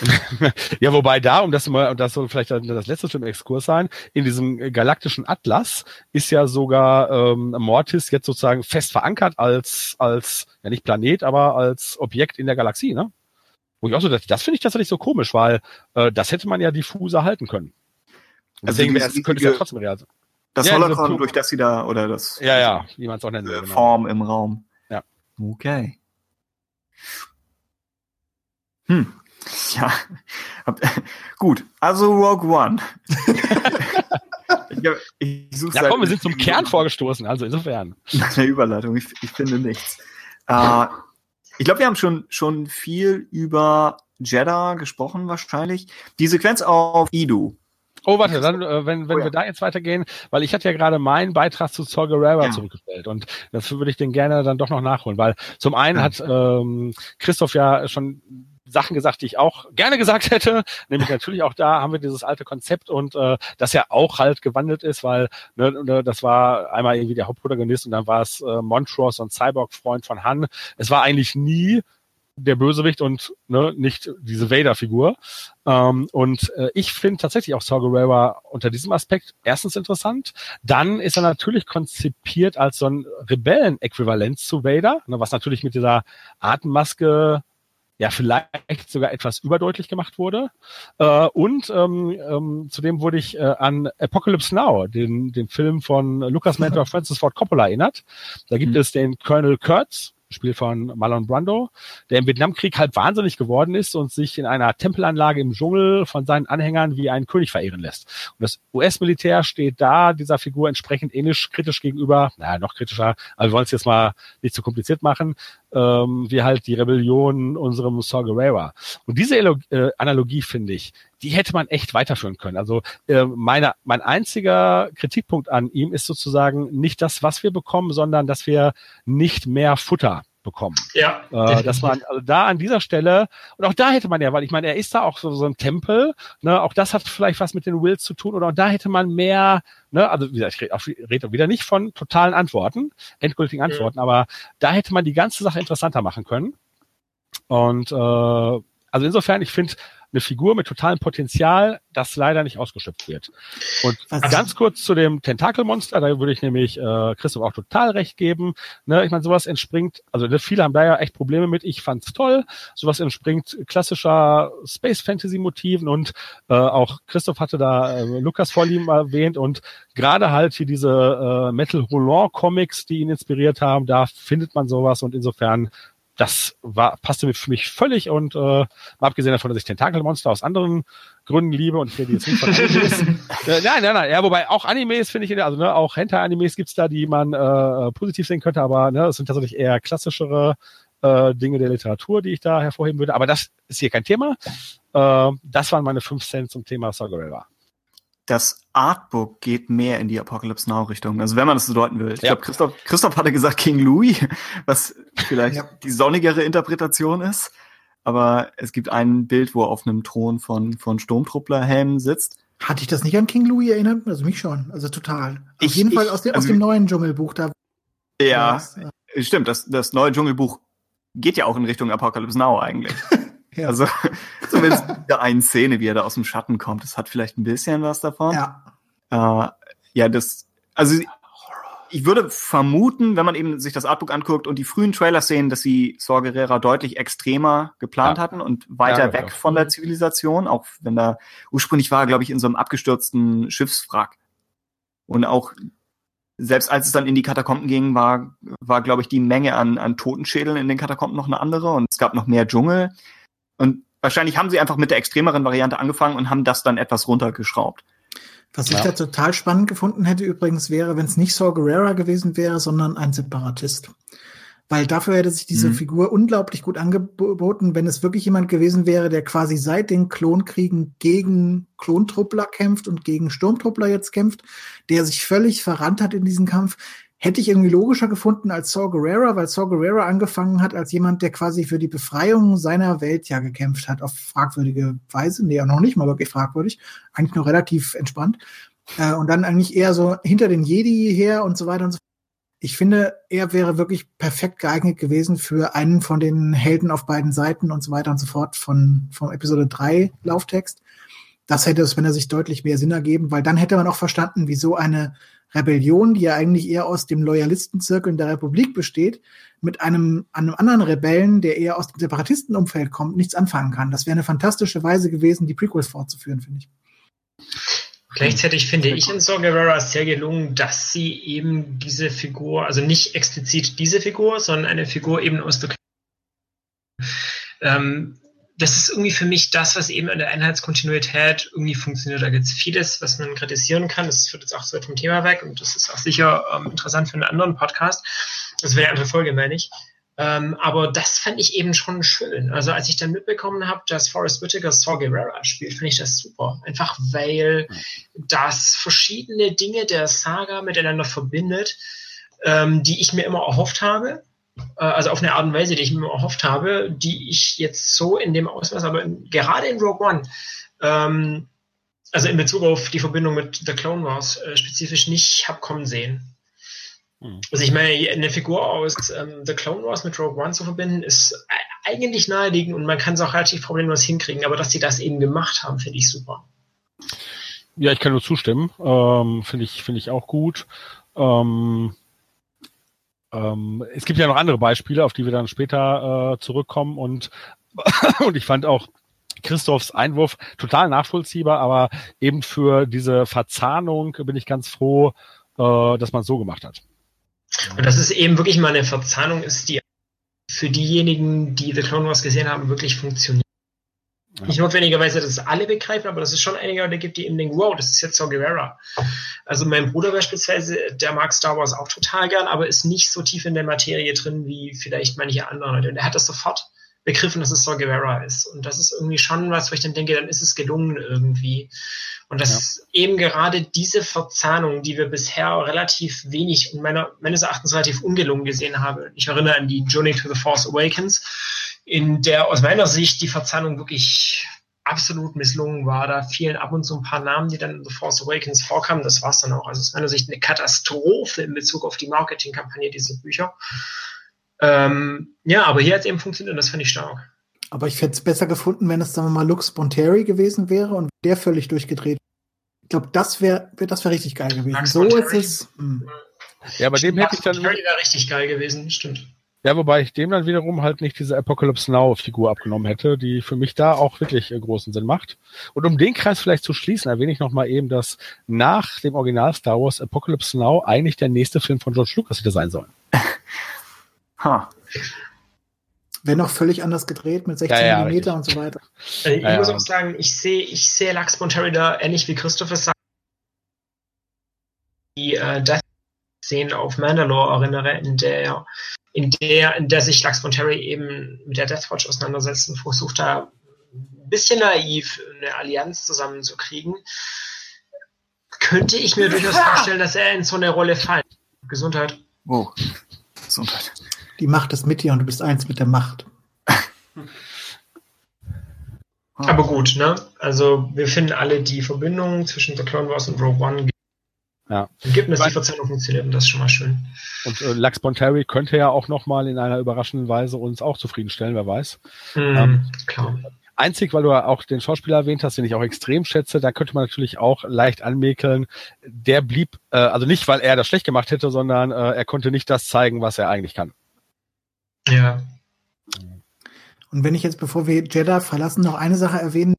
(laughs) ja, wobei da, um das mal, das soll vielleicht das letzte im Exkurs sein, in diesem galaktischen Atlas ist ja sogar ähm, Mortis jetzt sozusagen fest verankert als, als, ja nicht Planet, aber als Objekt in der Galaxie, ne? Wo ich auch so, das, das finde ich tatsächlich so komisch, weil äh, das hätte man ja diffuser halten können. Also Deswegen die wäre es, könnte es ja trotzdem real sein. Das Ja, Holocron, durch das sie da, oder das Ja, ja, wie man es auch nennen äh. Genau. Form im Raum. Ja. Okay. Hm. (laughs) Ja. (laughs) Gut. Also Rogue One. (laughs) ich, ich Ja, komm, wir sind zum Kern vorgestoßen, also insofern. nach der Überleitung. Ich, ich finde nichts. Äh, ich glaube, wir haben schon, schon viel über Jeddah gesprochen, wahrscheinlich. Die Sequenz auf Idu. Oh, warte, dann, äh, wenn, wenn Oh ja. wir da jetzt weitergehen, weil ich hatte ja gerade meinen Beitrag zu Saw Gerrera Ja. zurückgestellt und dafür würde ich den gerne dann doch noch nachholen, weil zum einen hat ähm, Christoph ja schon Sachen gesagt, die ich auch gerne gesagt (laughs) hätte, nämlich natürlich auch da haben wir dieses alte Konzept und äh, das ja auch halt gewandelt ist, weil ne, ne, das war einmal irgendwie der Hauptprotagonist und dann war es äh, Montrose und Cyborg-Freund von Han. Es war eigentlich nie der Bösewicht und ne, nicht diese Vader-Figur. Ähm, und äh, ich finde tatsächlich auch Saw Gerrera unter diesem Aspekt erstens interessant. Dann ist er natürlich konzipiert als so ein Rebellen-Äquivalent zu Vader, ne, was natürlich mit dieser Atemmaske ja vielleicht sogar etwas überdeutlich gemacht wurde. Äh, und ähm, ähm, zudem wurde ich äh, an Apocalypse Now, den, den Film von Lucas (laughs) Mentor Francis Ford Coppola erinnert. Da gibt Mhm. es den Colonel Kurtz, Spiel von Marlon Brando, der im Vietnamkrieg halb wahnsinnig geworden ist und sich in einer Tempelanlage im Dschungel von seinen Anhängern wie einen König verehren lässt. Und das US-Militär steht da dieser Figur entsprechend ähnlich kritisch gegenüber, naja, noch kritischer, aber wir wollen es jetzt mal nicht zu kompliziert machen, ähm, wie halt die Rebellion unserem Saw Gerrera. Und diese Elo äh, Analogie, finde ich, die hätte man echt weiterführen können. Also äh, meine, mein einziger Kritikpunkt an ihm ist sozusagen nicht das, was wir bekommen, sondern dass wir nicht mehr Futter bekommen. Ja, Äh, dass man also da an dieser Stelle und auch da hätte man ja, weil ich meine, er ist da auch so, so ein Tempel, ne, auch das hat vielleicht was mit den Wills zu tun oder auch da hätte man mehr, ne, also wie gesagt, ich rede auch, rede auch wieder nicht von totalen Antworten, endgültigen Antworten, aber da hätte man die ganze Sache interessanter machen können. Und äh, also insofern, ich finde eine Figur mit totalem Potenzial, das leider nicht ausgeschöpft wird. Und Was- ganz kurz zu dem Tentakelmonster, da würde ich nämlich äh, Christoph auch total recht geben. Ne, ich meine, sowas entspringt, also ne, viele haben da ja echt Probleme mit. Ich fand's toll. Sowas entspringt klassischer Space Fantasy Motiven und äh, auch Christoph hatte da äh, Lukas Vorlieben erwähnt und gerade halt hier diese äh, Metal Roland Comics, die ihn inspiriert haben, da findet man sowas und insofern das war, passte mir für mich völlig und äh, mal abgesehen davon, dass ich Tentakelmonster aus anderen Gründen liebe und ich rede jetzt nicht von Animes. (laughs) äh, nein, nein, nein, ja, wobei auch Animes finde ich, also ne, auch Hentai-Animes gibt's da, die man äh, positiv sehen könnte, aber ne, es sind tatsächlich eher klassischere äh, Dinge der Literatur, die ich da hervorheben würde. Aber das ist hier kein Thema. Äh, das waren meine fünf Cent zum Thema Saw Gerrera. Das Artbook geht mehr in die Apocalypse Now Richtung. Also wenn man das so deuten will. Ich Ja. glaube, Christoph, Christoph hatte gesagt King Louis, (laughs) was vielleicht Ja. die sonnigere Interpretation ist. Aber es gibt ein Bild, wo er auf einem Thron von, von Sturmtrupplerhelmen sitzt. Hatte ich das nicht an King Louis erinnert? Also mich schon. Also total. Auf Ich- jeden ich- Fall aus dem, also aus dem neuen Dschungelbuch da. Ja, Das, äh, stimmt. Das, das neue Dschungelbuch geht ja auch in Richtung Apocalypse Now eigentlich. (laughs) ja. Also (laughs) zumindest in der einen Szene, wie er da aus dem Schatten kommt. Das hat vielleicht ein bisschen was davon. ja. Äh, ja, das, also ich würde vermuten, wenn man eben sich das Artbook anguckt und die frühen Trailer sehen, dass sie Saw Gerrera deutlich extremer geplant Ja. hatten und weiter Ja, weg ja. von der Zivilisation, auch wenn da ursprünglich war, glaube ich, in so einem abgestürzten Schiffswrack. Und auch selbst als es dann in die Katakomben ging, war, war glaube ich, die Menge an, an Totenschädeln in den Katakomben noch eine andere und es gab noch mehr Dschungel. Und wahrscheinlich haben sie einfach mit der extremeren Variante angefangen und haben das dann etwas runtergeschraubt. Was ich ja. da total spannend gefunden hätte übrigens wäre, wenn es nicht Saw Gerrera gewesen wäre, sondern ein Separatist. Weil dafür hätte sich diese mhm. Figur unglaublich gut angeboten, wenn es wirklich jemand gewesen wäre, der quasi seit den Klonkriegen gegen Klontruppler kämpft und gegen Sturmtruppler jetzt kämpft, der sich völlig verrannt hat in diesem Kampf, hätte ich irgendwie logischer gefunden als Saw Gerrera, weil Saw Gerrera angefangen hat als jemand, der quasi für die Befreiung seiner Welt ja gekämpft hat, auf fragwürdige Weise. Nee, noch nicht mal wirklich fragwürdig, eigentlich noch relativ entspannt. Äh, und dann eigentlich eher so hinter den Jedi her und so weiter und so ich finde, er wäre wirklich perfekt geeignet gewesen für einen von den Helden auf beiden Seiten und so weiter und so fort von, vom Episode 3 Lauftext. Das hätte es, wenn er sich deutlich mehr Sinn ergeben, weil dann hätte man auch verstanden, wieso eine Rebellion, die ja eigentlich eher aus dem Loyalistenzirkel der Republik besteht, mit einem, einem anderen Rebellen, der eher aus dem Separatistenumfeld kommt, nichts anfangen kann. Das wäre eine fantastische Weise gewesen, die Prequels fortzuführen, finde ich. Gleichzeitig finde ich in Saw Gerrera sehr gelungen, dass sie eben diese Figur, also nicht explizit diese Figur, sondern eine Figur eben aus der ähm, das ist irgendwie für mich das, was eben in der Einheitskontinuität irgendwie funktioniert. Da gibt es vieles, was man kritisieren kann. Das führt jetzt auch so vom Thema weg und das ist auch sicher ähm, interessant für einen anderen Podcast. Das wäre eine andere Folge, meine ich. Ähm, aber das fand ich eben schon schön. Also als ich dann mitbekommen habe, dass Forrest Whitaker Saw Gerrera spielt, finde ich das super. Einfach weil das verschiedene Dinge der Saga miteinander verbindet, ähm, die ich mir immer erhofft habe. Äh, also auf eine Art und Weise, die ich mir erhofft habe, die ich jetzt so in dem Ausmaß, aber in, gerade in Rogue One, ähm, also in Bezug auf die Verbindung mit The Clone Wars äh, spezifisch nicht habe kommen sehen. Hm. Also ich meine, eine Figur aus ähm, The Clone Wars mit Rogue One zu verbinden, ist eigentlich naheliegend und man kann es auch relativ problemlos hinkriegen, aber dass sie das eben gemacht haben, finde ich super. Ja, ich kann nur zustimmen. Ähm, finde ich, finde ich auch gut. Ähm, ähm, es gibt ja noch andere Beispiele, auf die wir dann später äh, zurückkommen und, (coughs) und ich fand auch Christophs Einwurf total nachvollziehbar, aber eben für diese Verzahnung bin ich ganz froh, äh, dass man es so gemacht hat. Und dass es eben wirklich mal eine Verzahnung ist, die für diejenigen, die The Clone Wars gesehen haben, wirklich funktioniert. Ja. Nicht notwendigerweise, dass es alle begreifen, aber dass es schon einige Leute gibt, die eben denken, wow, das ist jetzt Saw Gerrera. Also mein Bruder beispielsweise, der mag Star Wars auch total gern, aber ist nicht so tief in der Materie drin wie vielleicht manche andere Leute. Und er hat das sofort begriffen, dass es Saw Gerrera ist. Und das ist irgendwie schon was, wo ich dann denke, dann ist es gelungen irgendwie. Und das ja. eben gerade diese Verzahnung, die wir bisher relativ wenig und meiner, meines Erachtens relativ ungelungen gesehen haben. Ich erinnere an die Journey to the Force Awakens, in der aus meiner Sicht die Verzahnung wirklich absolut misslungen war. Da fielen ab und zu ein paar Namen, die dann in The Force Awakens vorkamen. Das war es dann auch. Also aus meiner Sicht eine Katastrophe in Bezug auf die Marketingkampagne dieser Bücher. Ähm, ja, aber hier hat es eben funktioniert und das fand ich stark. Aber ich hätte es besser gefunden, wenn es, sagen wir mal, Lux Bonteri gewesen wäre und der völlig durchgedreht. Ich glaube, das wäre das wär richtig geil gewesen. Max so Bonteri. ist es. Mh. Hm. Ja, bei dem hätte ich dann. Bonteri wäre richtig geil gewesen, stimmt. Ja, wobei ich dem dann wiederum halt nicht diese Apocalypse Now Figur abgenommen hätte, die für mich da auch wirklich äh, großen Sinn macht. Und um den Kreis vielleicht zu schließen, erwähne ich nochmal eben, dass nach dem Original Star Wars Apocalypse Now eigentlich der nächste Film von George Lucas hätte sein sollen. (laughs) ha. Wäre noch völlig anders gedreht mit 16 ja, ja, mm und so weiter. Also ich ja, muss auch sagen, ich sehe ich sehe Lux Bonteri da ähnlich wie Christopher sagt, die äh, Death Szene auf Mandalore erinnere, in der in der in der sich Lux Bonteri eben mit der Death Watch auseinandersetzt und versucht da ein bisschen naiv eine Allianz zusammenzukriegen, könnte ich mir durchaus vorstellen, dass er in so eine Rolle fällt. Gesundheit. Oh, Gesundheit. Die Macht ist mit dir und du bist eins mit der Macht. Aber gut, ne? Also wir finden alle die Verbindung zwischen The Clone Wars und Rogue One. Ja. Gibt dass die Verzeihung funktioniert und das ist schon mal schön. Und äh, Lux Bonteri könnte ja auch nochmal in einer überraschenden Weise uns auch zufriedenstellen, wer weiß. Mm, ähm, klar. Einzig, weil du auch den Schauspieler erwähnt hast, den ich auch extrem schätze, da könnte man natürlich auch leicht anmäkeln. Der blieb, äh, also nicht, weil er das schlecht gemacht hätte, sondern äh, er konnte nicht das zeigen, was er eigentlich kann. Ja. Und wenn ich jetzt, bevor wir Jeddah verlassen, noch eine Sache erwähnen,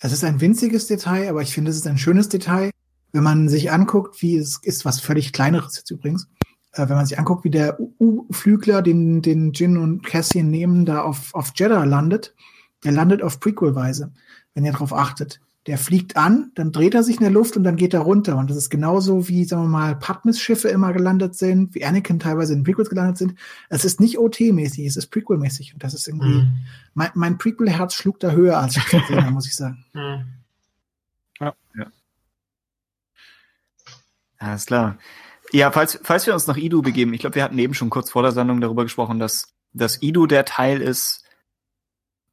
es ist ein winziges Detail, aber ich finde, es ist ein schönes Detail, wenn man sich anguckt, wie es ist, was völlig kleineres jetzt übrigens, äh, wenn man sich anguckt, wie der U-Flügler, den, den Jin und Cassian nehmen, da auf, auf Jeddah landet, der landet auf Prequel-Weise, wenn ihr darauf achtet. der fliegt an, dann dreht er sich in der Luft und dann geht er runter. Und das ist genauso wie, sagen wir mal, Padmes-Schiffe immer gelandet sind, wie Anakin teilweise in Prequels gelandet sind. Es ist nicht OT-mäßig, es ist Prequel-mäßig. Und das ist irgendwie, mhm. mein, mein Prequel-Herz schlug da höher, als ich das gesehen habe, muss ich sagen. Mhm. Ja. ja. Alles klar. Ja, falls, falls wir uns nach Idu begeben, ich glaube, wir hatten eben schon kurz vor der Sendung darüber gesprochen, dass, dass Idu der Teil ist,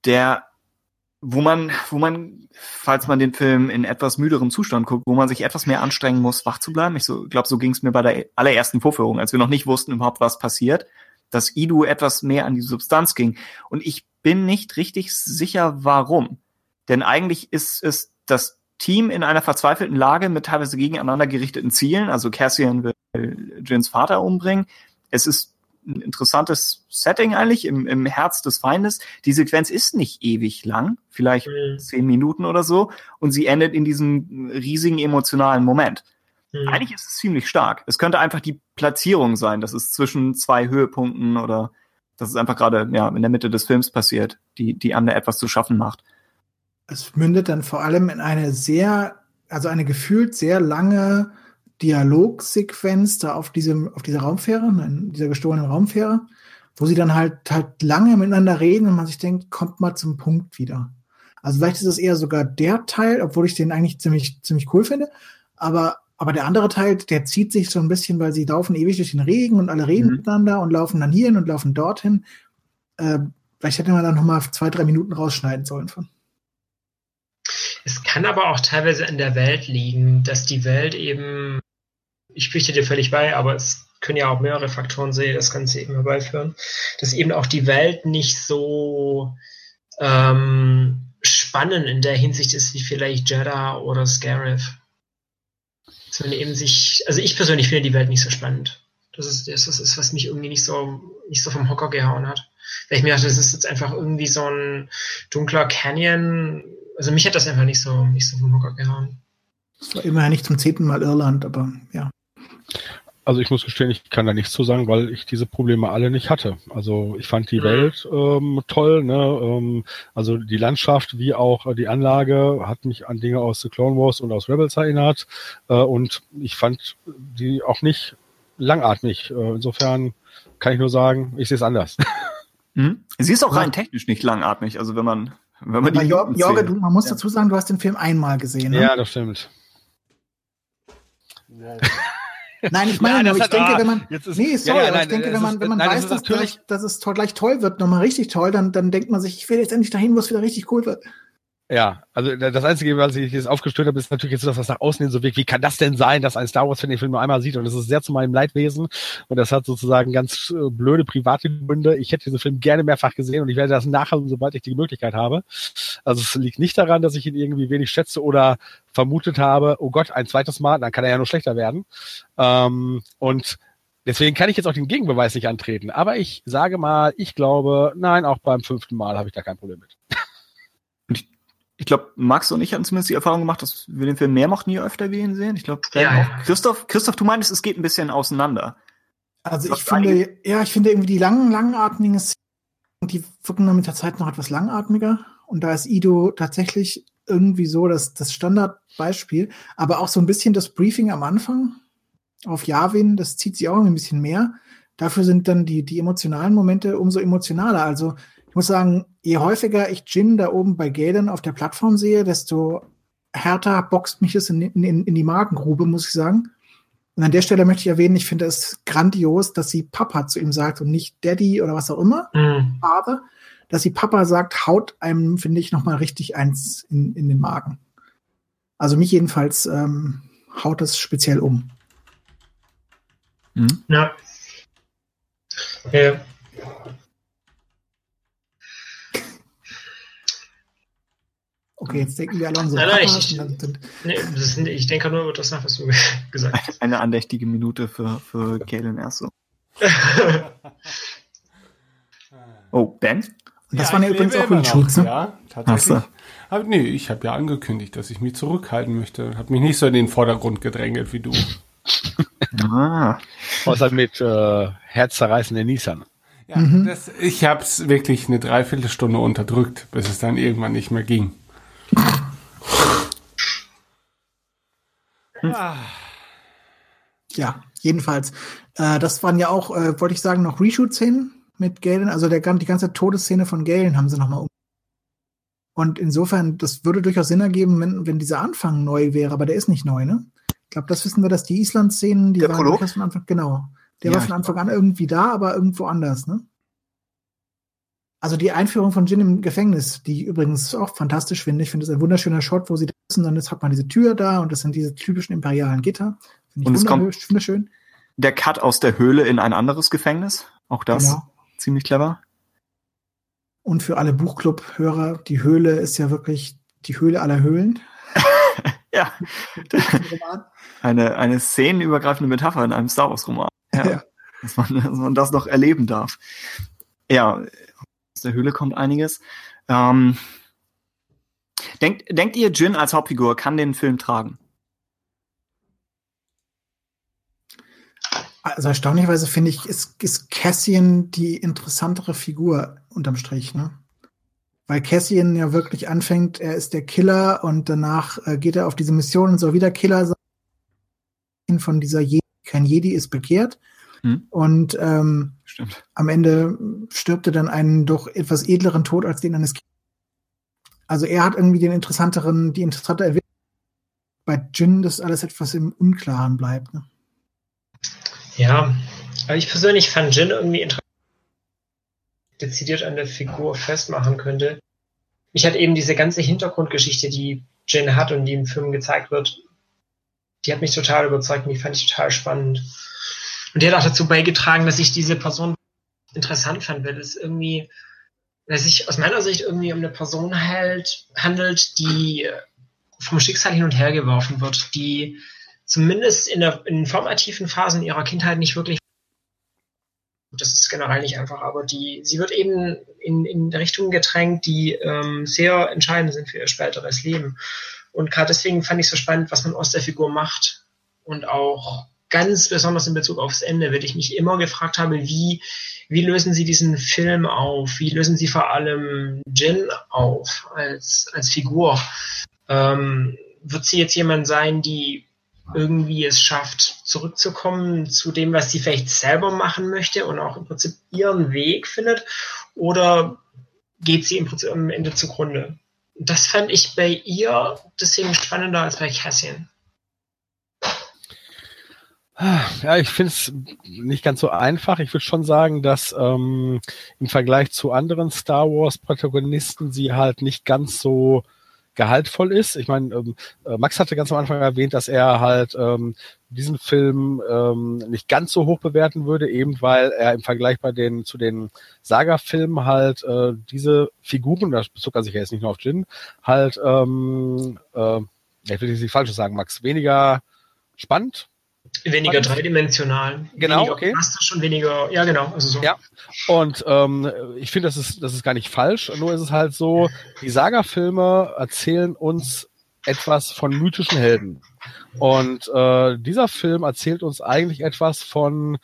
der wo man, wo man, falls man den Film in etwas müderem Zustand guckt, wo man sich etwas mehr anstrengen muss, wach zu bleiben. Ich so, glaube, so ging es mir bei der allerersten Vorführung, als wir noch nicht wussten überhaupt, was passiert, dass Idu etwas mehr an die Substanz ging. Und ich bin nicht richtig sicher, warum. Denn eigentlich ist es das Team in einer verzweifelten Lage mit teilweise gegeneinander gerichteten Zielen. Also Cassian will Jins Vater umbringen. Es ist ein interessantes Setting eigentlich im, im Herz des Feindes. Die Sequenz ist nicht ewig lang, vielleicht mhm. zehn Minuten oder so, und sie endet in diesem riesigen emotionalen Moment. Mhm. Eigentlich ist es ziemlich stark. Es könnte einfach die Platzierung sein, dass es zwischen zwei Höhepunkten oder dass es einfach gerade ja, in der Mitte des Films passiert, die, die Anne etwas zu schaffen macht. Es mündet dann vor allem in eine sehr, also eine gefühlt sehr lange Dialogsequenz da auf diesem, auf dieser Raumfähre, in dieser gestohlenen Raumfähre, wo sie dann halt, halt lange miteinander reden und man sich denkt, kommt mal zum Punkt wieder. Also vielleicht ist es eher sogar der Teil, obwohl ich den eigentlich ziemlich, ziemlich cool finde, aber, aber der andere Teil, der zieht sich so ein bisschen, weil sie laufen ewig durch den Regen und alle reden mhm. miteinander und laufen dann hierhin und laufen dorthin. Äh, vielleicht hätte man da noch mal zwei, drei Minuten rausschneiden sollen von. Es kann aber auch teilweise in der Welt liegen, dass die Welt eben ich pflichte dir völlig bei, aber es können ja auch mehrere Faktoren sehen, das Ganze eben herbeiführen, dass eben auch die Welt nicht so ähm, spannend in der Hinsicht ist wie vielleicht Jeddah oder Scarif. Sondern eben sich, also ich persönlich finde die Welt nicht so spannend. Das ist, das ist, was mich irgendwie nicht so, nicht so vom Hocker gehauen hat. Weil ich mir dachte, das ist jetzt einfach irgendwie so ein dunkler Canyon. Also mich hat das einfach nicht so, nicht so vom Hocker gehauen. Das war immerhin nicht zum zehnten Mal Irland, aber ja. Also ich muss gestehen, ich kann da nichts zu sagen, weil ich diese Probleme alle nicht hatte. Also ich fand die mhm. Welt ähm, toll, ne? Ähm, also die Landschaft wie auch die Anlage hat mich an Dinge aus The Clone Wars und aus Rebels erinnert. Äh, und ich fand die auch nicht langatmig. Äh, insofern kann ich nur sagen, ich sehe es anders. Mhm. Sie ist auch rein technisch nicht langatmig. Also wenn man wenn man die Jorge, Jorge, du, man muss ja. dazu sagen, du hast den Film einmal gesehen. Ne? Ja, das stimmt. Wow. Nein, ich (laughs) meine, ja, ich hat, denke, ah, wenn man, ist, nee, sorry, ja, ja, nein, ich denke, wenn man, wenn man nein, weiß, das dass, gleich, dass es toll, gleich toll wird, nochmal richtig toll, dann, dann denkt man sich, ich will jetzt endlich dahin, wo es wieder richtig cool wird. Ja, also das Einzige, was ich jetzt aufgestellt habe, ist natürlich jetzt das, was nach außen hin so wirkt. Wie kann das denn sein, dass ein Star Wars-Fan den Film nur einmal sieht? Und das ist sehr zu meinem Leidwesen. Und das hat sozusagen ganz äh, blöde private Gründe. Ich hätte diesen Film gerne mehrfach gesehen und ich werde das nachholen, sobald ich die Möglichkeit habe. Also es liegt nicht daran, dass ich ihn irgendwie wenig schätze oder vermutet habe, oh Gott, ein zweites Mal, dann kann er ja nur schlechter werden. Ähm, und Deswegen kann ich jetzt auch den Gegenbeweis nicht antreten. Aber ich sage mal, ich glaube, nein, auch beim fünften Mal habe ich da kein Problem mit (laughs) ich glaube, Max und ich hatten zumindest die Erfahrung gemacht, dass wir den Film mehr mochten, je öfter wir ihn sehen. Ich glaube, ja, ja. Christoph, Christoph, du meintest, es geht ein bisschen auseinander. Also ich finde, ja, ich finde irgendwie die langen, langatmigen Szenen, die wirken dann mit der Zeit noch etwas langatmiger. Und da ist Ido tatsächlich irgendwie so das, das Standardbeispiel. Aber auch so ein bisschen das Briefing am Anfang auf Javin, das zieht sich auch ein bisschen mehr. Dafür sind dann die, die emotionalen Momente umso emotionaler. Also muss sagen, je häufiger ich Jin da oben bei Galen auf der Plattform sehe, desto härter boxt mich es in, in, in die Magengrube, muss ich sagen. Und an der Stelle möchte ich erwähnen, ich finde es grandios, dass sie Papa zu ihm sagt und nicht Daddy oder was auch immer, mhm. Vater, dass sie Papa sagt, haut einem, finde ich, nochmal richtig eins in, in den Magen. Also mich jedenfalls ähm, haut das speziell um. Mhm. Ja. ja. Okay, jetzt denken wir Alonso. Nein, nein, ich, nee, ist, ich denke nur über das nach, was du (laughs) gesagt hast. Eine andächtige Minute für, für Kalen Erso. (laughs) oh, Ben? Und das ja, waren ja übrigens auch Windschutz, ne? Ja, tatsächlich. Aber nee, ich habe ja angekündigt, dass ich mich zurückhalten möchte. Habe mich nicht so in den Vordergrund gedrängelt wie du. (laughs) ah. Außer mit äh, herzzerreißenden Nissan. Ja, mhm. das, ich habe es wirklich eine Dreiviertelstunde unterdrückt, bis es dann irgendwann nicht mehr ging. Ah, Ja, jedenfalls. Äh, das waren ja auch, äh, wollte ich sagen, noch Reshoot-Szenen mit Galen. Also der, die ganze Todesszene von Galen haben sie nochmal um. Und insofern, das würde durchaus Sinn ergeben, wenn, wenn dieser Anfang neu wäre, aber der ist nicht neu, ne? Ich glaube, das wissen wir, dass die Island-Szenen, die Der waren Prolog? von Anfang, genau. Der Ja, war von Anfang an irgendwie da, aber irgendwo anders, ne? Also die Einführung von Jin im Gefängnis, die übrigens auch fantastisch finde. Ich finde es ein wunderschöner Shot, wo sie da sitzen, dann ist, hat man diese Tür da und das sind diese typischen imperialen Gitter. Finde Und ich es kommt- wunderschön. Der Cut aus der Höhle in ein anderes Gefängnis. Auch das Genau. ziemlich clever. Und für alle Buchclub-Hörer, die Höhle ist ja wirklich die Höhle aller Höhlen. (laughs) Ja. (laughs) eine, eine szenenübergreifende Metapher in einem Star Wars Roman. Ja. Ja. Dass, man, dass man das noch erleben darf. Ja, aus der Höhle kommt einiges. Ähm, denkt, denkt ihr, Jin als Hauptfigur kann den Film tragen? Also erstaunlicherweise finde ich, ist, ist Cassian die interessantere Figur unterm Strich, ne? Weil Cassian ja wirklich anfängt, er ist der Killer und danach äh, geht er auf diese Mission und soll wieder Killer sein. Von dieser Jedi, kein Jedi ist bekehrt. Hm. Und ähm, Stimmt. am Ende stirbt er dann einen doch etwas edleren Tod als den eines Kindes. Also er hat irgendwie den interessanteren, die interessante Entwicklung. Bei Jin das alles etwas im Unklaren bleibt. Ne? Ja, aber ich persönlich fand Jin irgendwie interessant, dezidiert an der Figur festmachen könnte. Mich hat eben diese ganze Hintergrundgeschichte, die Jin hat und die im Film gezeigt wird, die hat mich total überzeugt und die fand ich total spannend. Und die hat auch dazu beigetragen, dass ich diese Person interessant fand, weil es irgendwie, weil es sich aus meiner Sicht irgendwie um eine Person halt, handelt, die vom Schicksal hin und her geworfen wird, die zumindest in, der, in formativen Phasen ihrer Kindheit nicht wirklich. Das ist generell nicht einfach, aber die, sie wird eben in, in Richtungen gedrängt, die ähm, sehr entscheidend sind für ihr späteres Leben. Und gerade deswegen fand ich so spannend, was man aus der Figur macht. Und auch ganz besonders in Bezug aufs Ende, weil ich mich immer gefragt habe, wie, wie lösen sie diesen Film auf? Wie lösen sie vor allem Jin auf als, als Figur? Ähm, wird sie jetzt jemand sein, die irgendwie es schafft, zurückzukommen zu dem, was sie vielleicht selber machen möchte und auch im Prinzip ihren Weg findet? Oder geht sie im Prinzip am Ende zugrunde? Das fand ich bei ihr deswegen spannender als bei Cassian. Ja, ich finde es nicht ganz so einfach. Ich würde schon sagen, dass ähm, im Vergleich zu anderen Star Wars-Protagonisten sie halt nicht ganz so gehaltvoll ist. Ich meine, ähm, Max hatte ganz am Anfang erwähnt, dass er halt ähm, diesen Film ähm, nicht ganz so hoch bewerten würde, eben weil er im Vergleich bei den zu den Saga-Filmen halt äh, diese Figuren, das bezog er sich ja jetzt nicht nur auf Jin, halt, ähm, äh, ich will jetzt nicht falsches sagen, Max, weniger spannend, Weniger dreidimensional. Genau, weniger okay. plastisch und weniger, ja genau, also so. Ja. Und ähm, ich finde, das ist, das ist gar nicht falsch. Nur ist es halt so, die Saga-Filme erzählen uns etwas von mythischen Helden. Und äh, dieser Film erzählt uns eigentlich etwas von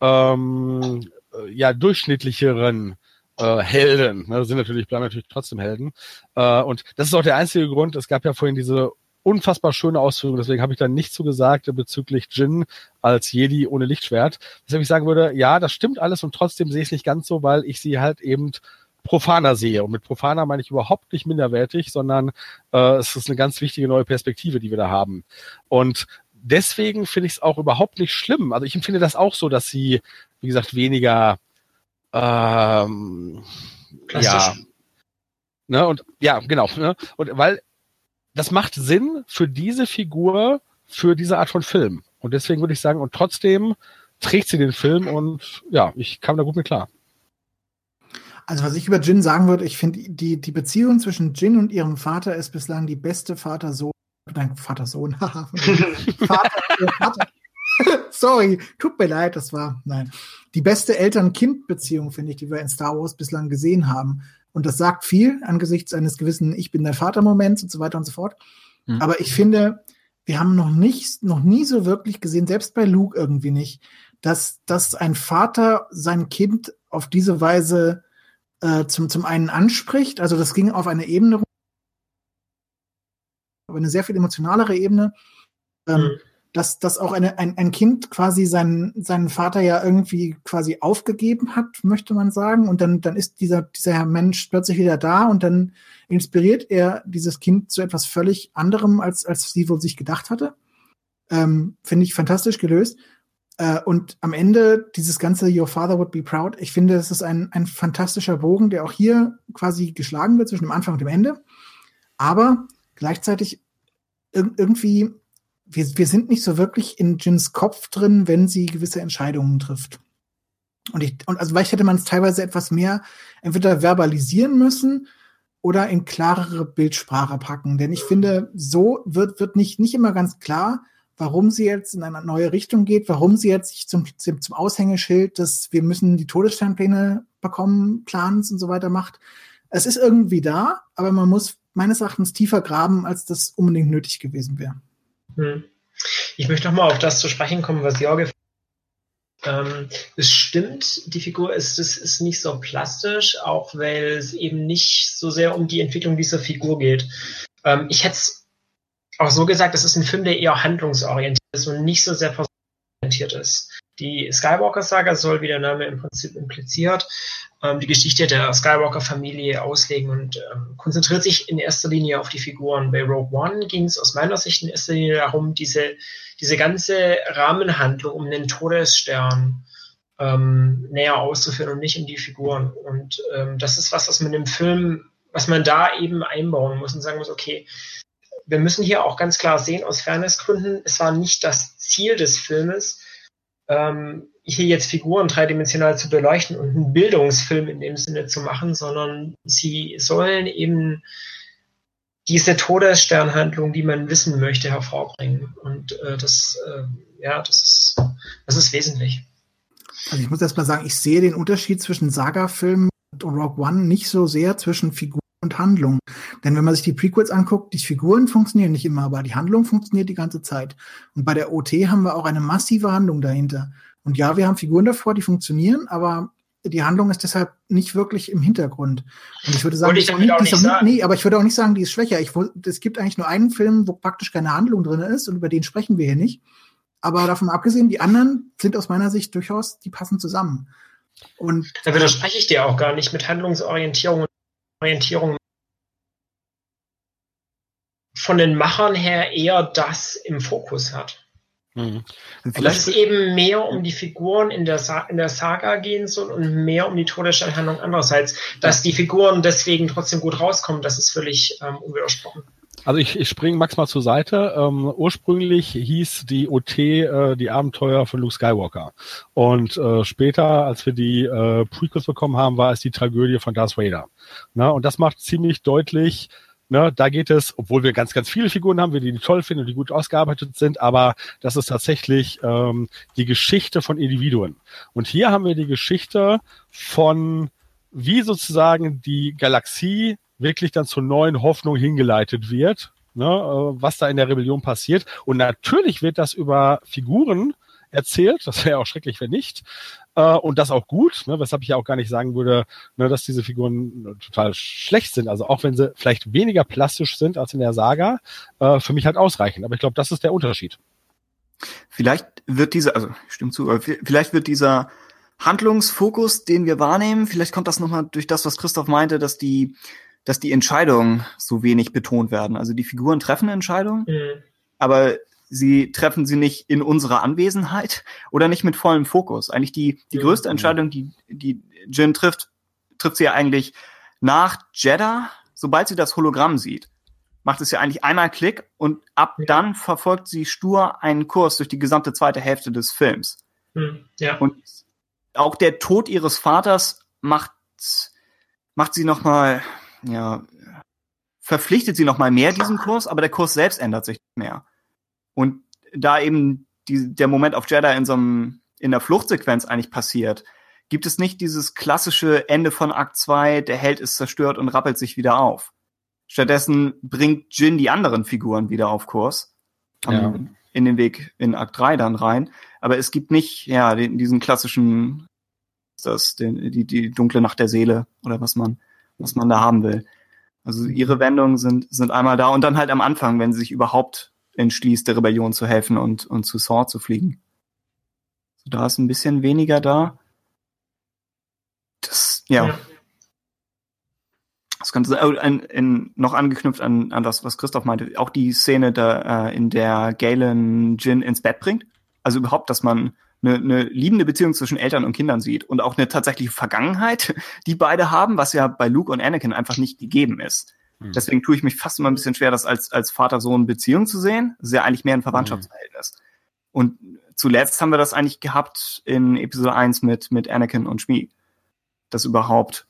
ähm, äh, ja durchschnittlicheren äh, Helden. Ne, sind natürlich, bleiben natürlich trotzdem Helden. Äh, und das ist auch der einzige Grund. Es gab ja vorhin diese unfassbar schöne Ausführung, deswegen habe ich da nichts zu gesagt bezüglich Jin als Jedi ohne Lichtschwert. Deshalb ich sagen würde, ja, das stimmt alles und trotzdem sehe ich es nicht ganz so, weil ich sie halt eben profaner sehe. Und mit profaner meine ich überhaupt nicht minderwertig, sondern äh, es ist eine ganz wichtige neue Perspektive, die wir da haben. Und deswegen finde ich es auch überhaupt nicht schlimm. Also ich empfinde das auch so, dass sie, wie gesagt, weniger ähm, ja, ne, und ja, genau, ne, und weil das macht Sinn für diese Figur, für diese Art von Film. Und deswegen würde ich sagen, und trotzdem trägt sie den Film und ja, ich kam da gut mit klar. Also was ich über Jin sagen würde, ich finde die, die Beziehung zwischen Jin und ihrem Vater ist bislang die beste Vater-Sohn, nein, Vater-Sohn, (laughs) Vater. (laughs) Sorry, tut mir leid, das war, nein. Die beste Eltern-Kind-Beziehung, finde ich, die wir in Star Wars bislang gesehen haben. Und das sagt viel angesichts eines gewissen Ich bin dein Vater-Moments und so weiter und so fort. Mhm. Aber ich finde, wir haben noch nicht, noch nie so wirklich gesehen, selbst bei Luke irgendwie nicht, dass, dass ein Vater sein Kind auf diese Weise äh, zum, zum einen anspricht. Also das ging auf eine Ebene, auf eine sehr viel emotionalere Ebene. ähm, mhm. Dass, dass auch eine, ein, ein Kind quasi seinen, seinen Vater ja irgendwie quasi aufgegeben hat, möchte man sagen. Und dann, dann ist dieser, dieser Mensch plötzlich wieder da und dann inspiriert er dieses Kind zu etwas völlig anderem, als, als sie wohl sich gedacht hatte. Ähm, Finde ich fantastisch gelöst. Äh, und am Ende dieses ganze Your Father Would Be Proud, ich finde, es ist ein, ein fantastischer Bogen, der auch hier quasi geschlagen wird zwischen dem Anfang und dem Ende. Aber gleichzeitig ir irgendwie, wir, wir sind nicht so wirklich in Jins Kopf drin, wenn sie gewisse Entscheidungen trifft. Und ich, und also vielleicht hätte man es teilweise etwas mehr entweder verbalisieren müssen oder in klarere Bildsprache packen. Denn ich finde, so wird, wird nicht, nicht immer ganz klar, warum sie jetzt in eine neue Richtung geht, warum sie jetzt sich zum, zum Aushängeschild, dass wir müssen die Todessternpläne bekommen, Plans und so weiter macht. Es ist irgendwie da, aber man muss meines Erachtens tiefer graben, als das unbedingt nötig gewesen wäre. Hm. Ich möchte noch mal auf das zu sprechen kommen, was Jorge ähm, es stimmt, die Figur ist, ist, ist nicht so plastisch, auch weil es eben nicht so sehr um die Entwicklung dieser Figur geht. Ähm, ich hätte es auch so gesagt, es ist ein Film, der eher handlungsorientiert ist und nicht so sehr personenorientiert ist. Die Skywalker-Saga soll, wie der Name im Prinzip impliziert, ähm, die Geschichte der Skywalker-Familie auslegen und ähm, konzentriert sich in erster Linie auf die Figuren. Bei Rogue One ging es aus meiner Sicht in erster Linie darum, diese, diese ganze Rahmenhandlung um den Todesstern ähm, näher auszuführen und nicht um die Figuren. Und ähm, das ist was, was man im Film, was man da eben einbauen muss und sagen muss, okay, wir müssen hier auch ganz klar sehen, aus Fairnessgründen, es war nicht das Ziel des Filmes, ähm, hier jetzt Figuren dreidimensional zu beleuchten und einen Bildungsfilm in dem Sinne zu machen, sondern sie sollen eben diese Todessternhandlung, die man wissen möchte, hervorbringen. Und äh, das, äh, ja, das ist, das ist wesentlich. Also ich muss erst mal sagen, ich sehe den Unterschied zwischen Saga-Filmen und Rogue One nicht so sehr zwischen Figuren und Handlung. Denn wenn man sich die Prequels anguckt, die Figuren funktionieren nicht immer, aber die Handlung funktioniert die ganze Zeit. Und bei der OT haben wir auch eine massive Handlung dahinter. Und ja, wir haben Figuren davor, die funktionieren, aber die Handlung ist deshalb nicht wirklich im Hintergrund. Und ich würde sagen, ich nicht, nicht sagen. nee, aber ich würde auch nicht sagen, die ist schwächer. Ich, es gibt eigentlich nur einen Film, wo praktisch keine Handlung drin ist und über den sprechen wir hier nicht. Aber davon abgesehen, die anderen sind aus meiner Sicht durchaus, die passen zusammen. Und da widerspreche ich dir auch gar nicht mit Handlungsorientierung und Orientierung von den Machern her eher das im Fokus hat. Mhm. Vielleicht dass es eben mehr um die Figuren in der, Sa in der Saga gehen soll und mehr um die Todessternhandlung andererseits. Dass die Figuren deswegen trotzdem gut rauskommen, das ist völlig ähm, unwidersprochen. Also ich, ich springe Max mal zur Seite. Ähm, ursprünglich hieß die OT äh, die Abenteuer von Luke Skywalker. Und äh, später, als wir die äh, Prequels bekommen haben, war es die Tragödie von Darth Vader. Na, und das macht ziemlich deutlich, Ne, da geht es, obwohl wir ganz, ganz viele Figuren haben, wir die, die toll finden und die gut ausgearbeitet sind, aber das ist tatsächlich ähm, die Geschichte von Individuen. Und hier haben wir die Geschichte von, wie sozusagen die Galaxie wirklich dann zur neuen Hoffnung hingeleitet wird, ne, äh, was da in der Rebellion passiert. Und natürlich wird das über Figuren erzählt, das wäre auch schrecklich, wenn nicht. Äh, und das auch gut, ne, weshalb ich ja auch gar nicht sagen würde, ne, dass diese Figuren total schlecht sind. Also auch wenn sie vielleicht weniger plastisch sind als in der Saga, äh, für mich halt ausreichend. Aber ich glaube, das ist der Unterschied. Vielleicht wird dieser, also stimmt zu, vielleicht wird dieser Handlungsfokus, den wir wahrnehmen, vielleicht kommt das nochmal durch das, was Christoph meinte, dass die dass die Entscheidungen so wenig betont werden. Also die Figuren treffen Entscheidungen, mhm. aber sie treffen sie nicht in unserer Anwesenheit oder nicht mit vollem Fokus. Eigentlich die, die mhm. größte Entscheidung, die, die Jin trifft, trifft sie ja eigentlich nach Jeddah, sobald sie das Hologramm sieht. Macht es ja eigentlich einmal Klick und ab ja. dann verfolgt sie stur einen Kurs durch die gesamte zweite Hälfte des Films. Mhm. Ja. Und auch der Tod ihres Vaters macht, macht sie nochmal ja, verpflichtet sie noch mal mehr diesen Kurs, aber der Kurs selbst ändert sich mehr. Und da eben die, der Moment auf Jeddah in so einem, in der Fluchtsequenz eigentlich passiert, gibt es nicht dieses klassische Ende von Akt 2, der Held ist zerstört und rappelt sich wieder auf. Stattdessen bringt Jin die anderen Figuren wieder auf Kurs. Ja. In den Weg in Akt 3 dann rein. Aber es gibt nicht, ja, den, diesen klassischen, das, den, die, die dunkle Nacht der Seele oder was man was man da haben will. Also ihre Wendungen sind, sind einmal da und dann halt am Anfang, wenn sie sich überhaupt entschließt, der Rebellion zu helfen und, und zu Saw zu fliegen. So, da ist ein bisschen weniger da. Das, ja. ja. Das könnte oh, in, in, noch angeknüpft an, an das, was Christoph meinte, auch die Szene, da, äh, in der Galen Jin ins Bett bringt. Also überhaupt, dass man eine, eine liebende Beziehung zwischen Eltern und Kindern sieht und auch eine tatsächliche Vergangenheit, die beide haben, was ja bei Luke und Anakin einfach nicht gegeben ist. Mhm. Deswegen tue ich mich fast immer ein bisschen schwer, das als, als Vater-Sohn-Beziehung zu sehen. Das ist ja eigentlich mehr ein Verwandtschaftsverhältnis. Mhm. Und zuletzt haben wir das eigentlich gehabt in Episode 1 mit, mit Anakin und Shmi. Das überhaupt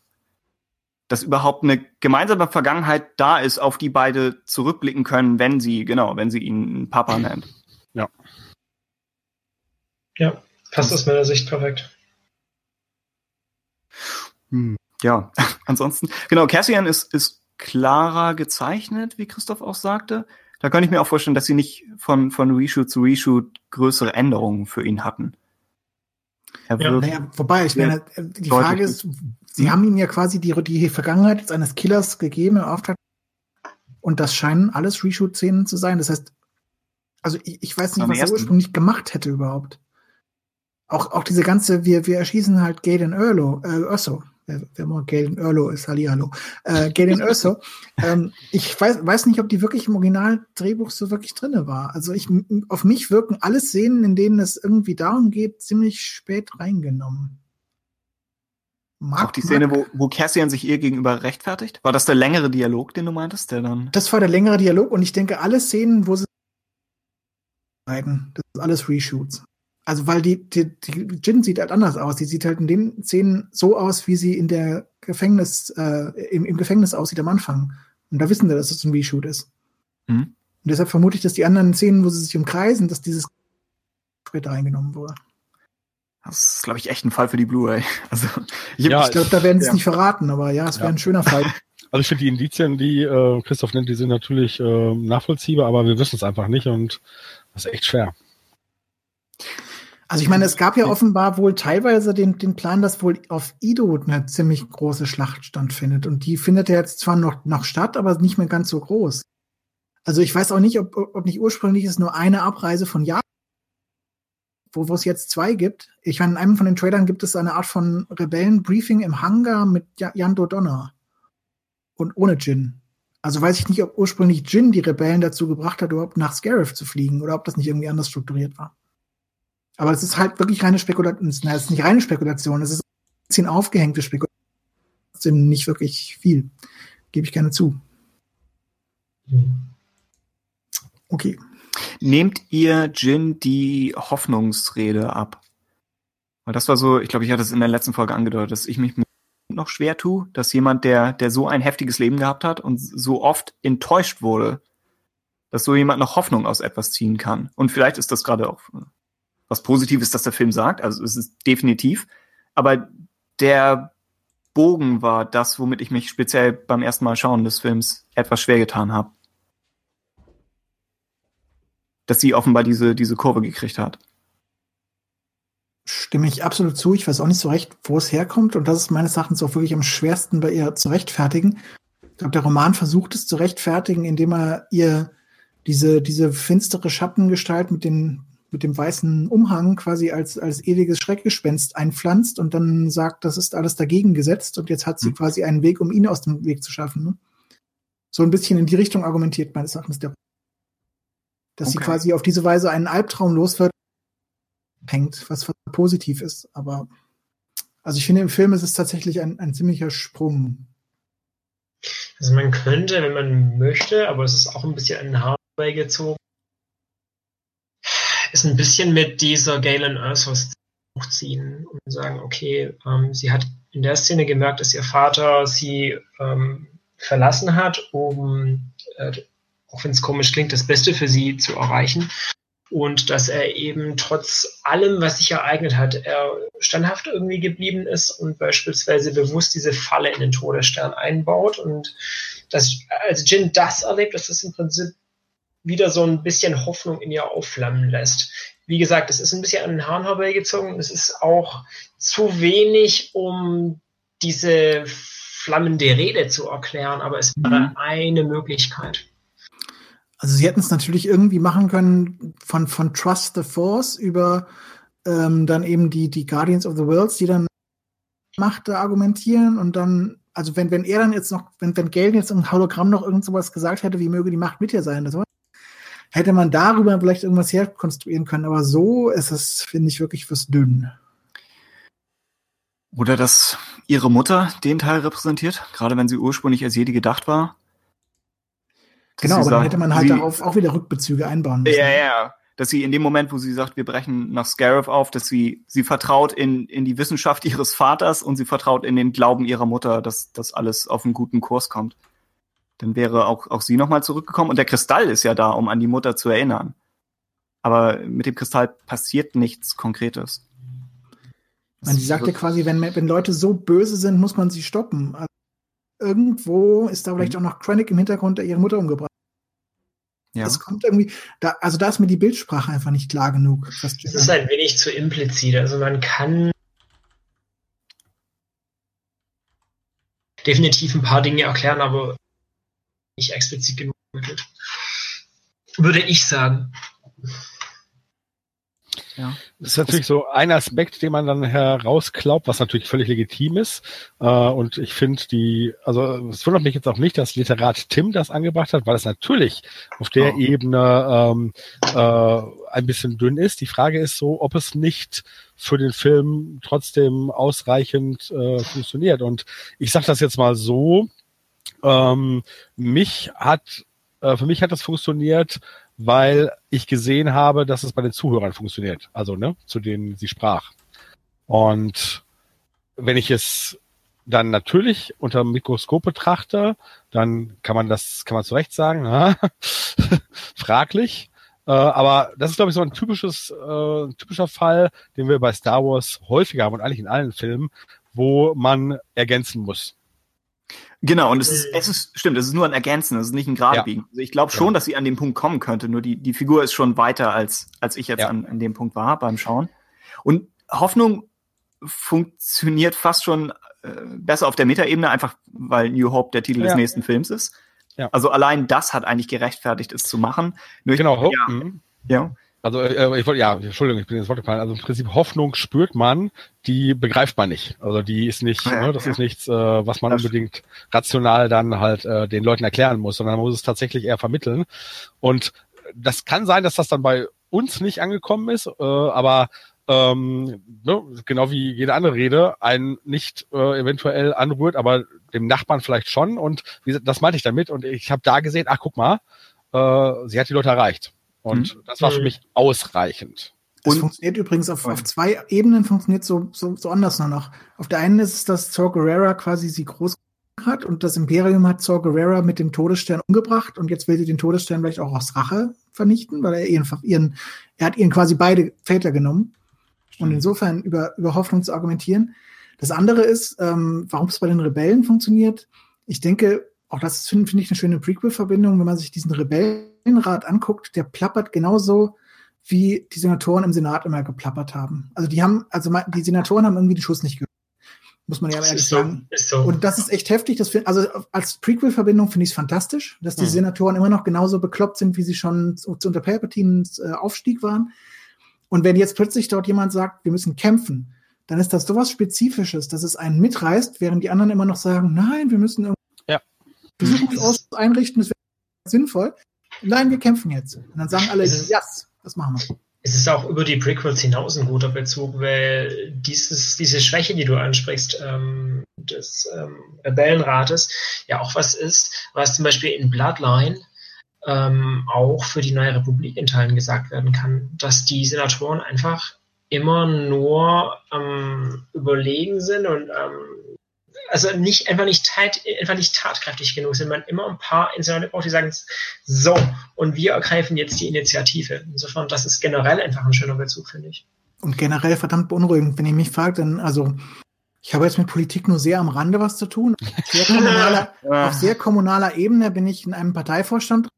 dass überhaupt eine gemeinsame Vergangenheit da ist, auf die beide zurückblicken können, wenn sie, genau, wenn sie ihn Papa nennt. Ja. Ja, passt aus meiner Sicht perfekt. Hm, ja, (laughs) ansonsten, genau, Cassian ist, ist klarer gezeichnet, wie Christoph auch sagte. Da könnte ich mir auch vorstellen, dass sie nicht von, von Reshoot zu Reshoot größere Änderungen für ihn hatten. Er ja, naja, wobei, ich meine, die Frage ist, Sie haben ihm ja quasi die, die Vergangenheit eines Killers gegeben im Auftrag. Und das scheinen alles Reshoot-Szenen zu sein. Das heißt, also ich, ich weiß nicht, was er ursprünglich gemacht hätte überhaupt. Auch, auch diese ganze, wir, wir erschießen halt Gaden Erlo, äh, Urso. Wer, wer mal Gaden Erlo ist, Hallihallo. Äh, Gaden Urso. (laughs) ähm, ich weiß, weiß nicht, ob die wirklich im Original-Drehbuch so wirklich drinne war. Also ich, auf mich wirken alle Szenen, in denen es irgendwie darum geht, ziemlich spät reingenommen. Mag, auch die Szene, wo, wo Cassian sich ihr gegenüber rechtfertigt? War das der längere Dialog, den du meintest, der dann? Das war der längere Dialog und ich denke, alle Szenen, wo sie das ist alles Reshoots. Also, weil die, die, die Jin sieht halt anders aus. Die sieht halt in den Szenen so aus, wie sie in der Gefängnis, äh, im, im Gefängnis aussieht am Anfang. Und da wissen wir, dass es ein Reshoot ist. Mhm. Und deshalb vermute ich, dass die anderen Szenen, wo sie sich umkreisen, dass dieses später eingenommen wurde. Das ist, glaube ich, echt ein Fall für die Blu-ray. (laughs) Also, ich, ja, ich glaube, da werden sie es ja. nicht verraten, aber ja, es wäre ein schöner Fall. (laughs) Also ich finde die Indizien, die äh, Christoph nennt, die sind natürlich äh, nachvollziehbar, aber wir wissen es einfach nicht und das ist echt schwer. Also ich meine, es gab ja offenbar wohl teilweise den, den Plan, dass wohl auf Ido eine ziemlich große Schlacht stattfindet. Und die findet ja jetzt zwar noch, noch statt, aber nicht mehr ganz so groß. Also ich weiß auch nicht, ob, ob nicht ursprünglich es nur eine Abreise von Japan wo, wo es jetzt zwei gibt. Ich meine, in einem von den Trailern gibt es eine Art von Rebellenbriefing im Hangar mit Jan Dodonna. Und ohne Jin. Also weiß ich nicht, ob ursprünglich Jin die Rebellen dazu gebracht hat, überhaupt nach Scarif zu fliegen oder ob das nicht irgendwie anders strukturiert war. Aber es ist halt wirklich reine Spekulation. Es ist nicht reine Spekulation, es ist ein bisschen aufgehängte Spekulation. Nicht wirklich viel. Gebe ich gerne zu. Okay. Nehmt ihr Jin die Hoffnungsrede ab? Weil das war so, ich glaube, ich hatte es in der letzten Folge angedeutet, dass ich mich noch schwer tue, dass jemand, der, der so ein heftiges Leben gehabt hat und so oft enttäuscht wurde, dass so jemand noch Hoffnung aus etwas ziehen kann. Und vielleicht ist das gerade auch was Positives, dass der Film sagt, also es ist definitiv. Aber der Bogen war das, womit ich mich speziell beim ersten Mal schauen des Films etwas schwer getan habe dass sie offenbar diese, diese Kurve gekriegt hat. Stimme ich absolut zu. Ich weiß auch nicht so recht, wo es herkommt. Und das ist meines Erachtens auch wirklich am schwersten bei ihr zu rechtfertigen. Ich glaube, der Roman versucht es zu rechtfertigen, indem er ihr diese, diese finstere Schattengestalt mit, den, mit dem weißen Umhang quasi als, als ewiges Schreckgespenst einpflanzt und dann sagt, das ist alles dagegen gesetzt und jetzt hat sie mhm. quasi einen Weg, um ihn aus dem Weg zu schaffen. Ne? So ein bisschen in die Richtung argumentiert meines Erachtens der dass okay. sie quasi auf diese Weise einen Albtraum los wird, hängt, was positiv ist. Aber also ich finde, im Film ist es tatsächlich ein, ein ziemlicher Sprung. Also man könnte, wenn man möchte, aber es ist auch ein bisschen ein Haar beigezogen, ist ein bisschen mit dieser Galen Ursus hochziehen und sagen, okay, ähm, sie hat in der Szene gemerkt, dass ihr Vater sie ähm, verlassen hat, um äh, auch wenn es komisch klingt, das Beste für sie zu erreichen. Und dass er eben trotz allem, was sich ereignet hat, er standhaft irgendwie geblieben ist und beispielsweise bewusst diese Falle in den Todesstern einbaut. Und dass, als Jin das erlebt, dass das im Prinzip wieder so ein bisschen Hoffnung in ihr aufflammen lässt. Wie gesagt, es ist ein bisschen an den Haaren herbeigezogen. Es ist auch zu wenig, um diese flammende Rede zu erklären, aber es wäre mhm. eine Möglichkeit. Also sie hätten es natürlich irgendwie machen können von, von Trust the Force über ähm, dann eben die, die Guardians of the Worlds, die dann Macht argumentieren und dann, also wenn, wenn er dann jetzt noch, wenn, wenn Galen jetzt im Hologramm noch irgend sowas gesagt hätte, wie möge die Macht mit dir sein, das hätte man darüber vielleicht irgendwas herkonstruieren können, aber so ist es, finde ich, wirklich fürs Dünn. Oder dass ihre Mutter den Teil repräsentiert, gerade wenn sie ursprünglich als Jedi gedacht war. Genau, aber dann hätte man halt darauf auch wieder Rückbezüge einbauen müssen. Ja, ja. Dass sie in dem Moment, wo sie sagt, wir brechen nach Scarif auf, dass sie, sie vertraut in, in die Wissenschaft (laughs) ihres Vaters und sie vertraut in den Glauben ihrer Mutter, dass das alles auf einen guten Kurs kommt. Dann wäre auch, auch sie nochmal zurückgekommen. Und der Kristall ist ja da, um an die Mutter zu erinnern. Aber mit dem Kristall passiert nichts Konkretes. Man, sie sagt ja quasi, wenn, wenn Leute so böse sind, muss man sie stoppen. Also irgendwo ist da vielleicht mhm. auch noch Krennic im Hintergrund, der ihre Mutter umgebracht ja. Das kommt irgendwie, da, also da ist mir die Bildsprache einfach nicht klar genug. Das ist ein wenig zu implizit. Also man kann definitiv ein paar Dinge erklären, aber nicht explizit genug. Würde ich sagen. Ja. Das ist natürlich so ein Aspekt, den man dann herausklaubt, was natürlich völlig legitim ist. Äh, und ich finde die, also es wundert mich jetzt auch nicht, dass Literat Tim das angebracht hat, weil es natürlich auf der oh. Ebene ähm, äh, ein bisschen dünn ist. Die Frage ist so, ob es nicht für den Film trotzdem ausreichend äh, funktioniert. Und ich sage das jetzt mal so, ähm, mich hat, äh, für mich hat das funktioniert, weil ich gesehen habe, dass es bei den Zuhörern funktioniert. Also, ne, zu denen sie sprach. Und wenn ich es dann natürlich unter dem Mikroskop betrachte, dann kann man das, kann man zu Recht sagen, (laughs) fraglich. Äh, aber das ist, glaube ich, so ein typisches, äh, typischer Fall, den wir bei Star Wars häufiger haben und eigentlich in allen Filmen, wo man ergänzen muss. Genau, und es ist, es ist, stimmt, es ist nur ein Ergänzen, es ist nicht ein Geradebiegen. Ja. Also ich glaube schon, ja. dass sie an dem Punkt kommen könnte, nur die, die Figur ist schon weiter, als, als ich jetzt ja. an, an dem Punkt war beim Schauen. Und Hoffnung funktioniert fast schon äh, besser auf der Metaebene, einfach weil New Hope der Titel des nächsten Films ist. Ja. Also allein das hat eigentlich gerechtfertigt, es zu machen. Nur genau, ich, ja, mhm. ja. Also äh, ich wollte, ja, Entschuldigung, ich bin ins Wort gefallen. Also im Prinzip Hoffnung spürt man, die begreift man nicht. Also die ist nicht, ja, ne, das ja. ist nichts, äh, was man das unbedingt rational dann halt äh, den Leuten erklären muss, sondern man muss es tatsächlich eher vermitteln. Und das kann sein, dass das dann bei uns nicht angekommen ist, äh, aber ähm, ne, genau wie jede andere Rede, einen nicht äh, eventuell anrührt, aber dem Nachbarn vielleicht schon. Und wie, das meinte ich damit. Und ich habe da gesehen, ach guck mal, äh, sie hat die Leute erreicht. Und mhm. das war für mich ausreichend. Das und funktioniert übrigens auf, auf zwei Ebenen, funktioniert so, so, so anders nur noch. Auf der einen ist es, dass Zor Guerrera quasi sie groß hat und das Imperium hat Zor Guerrera mit dem Todesstern umgebracht und jetzt will sie den Todesstern vielleicht auch aus Rache vernichten, weil er ihren, ihren er hat ihren quasi beide Väter genommen. Und insofern über, über Hoffnung zu argumentieren. Das andere ist, ähm, warum es bei den Rebellen funktioniert. Ich denke, auch das finde find ich eine schöne Prequel-Verbindung, wenn man sich diesen Rebellenrat anguckt, der plappert genauso, wie die Senatoren im Senat immer geplappert haben. Also die haben, also die Senatoren haben irgendwie den Schuss nicht gehört. Muss man ja ehrlich so, sagen. So. Und das ist echt heftig. Das find, also als Prequel-Verbindung finde ich es fantastisch, dass die hm. Senatoren immer noch genauso bekloppt sind, wie sie schon zu, zu unter Palpatines äh, Aufstieg waren. Und wenn jetzt plötzlich dort jemand sagt, wir müssen kämpfen, dann ist das sowas Spezifisches, dass es einen mitreißt, während die anderen immer noch sagen, nein, wir müssen Besuchungsausschuss einrichten, das wäre sinnvoll. Nein, wir kämpfen jetzt. Und dann sagen alle, ja, yes, das machen wir. Es ist auch über die Prequels hinaus ein guter Bezug, weil dieses, diese Schwäche, die du ansprichst, ähm, des ähm, Rebellenrates, ja auch was ist, was zum Beispiel in Bloodline ähm, auch für die neue Republik in Teilen gesagt werden kann, dass die Senatoren einfach immer nur ähm, überlegen sind und ähm, also nicht einfach nicht tat, einfach nicht tatkräftig genug sind. Man immer ein paar Instrumente braucht, die sagen, so, und wir ergreifen jetzt die Initiative. Insofern, das ist generell einfach ein schöner Bezug, finde ich. Und generell verdammt beunruhigend, wenn ihr mich fragt, dann, also, ich habe jetzt mit Politik nur sehr am Rande was zu tun. Sehr kommunaler, (laughs) auf sehr kommunaler Ebene bin ich in einem Parteivorstand.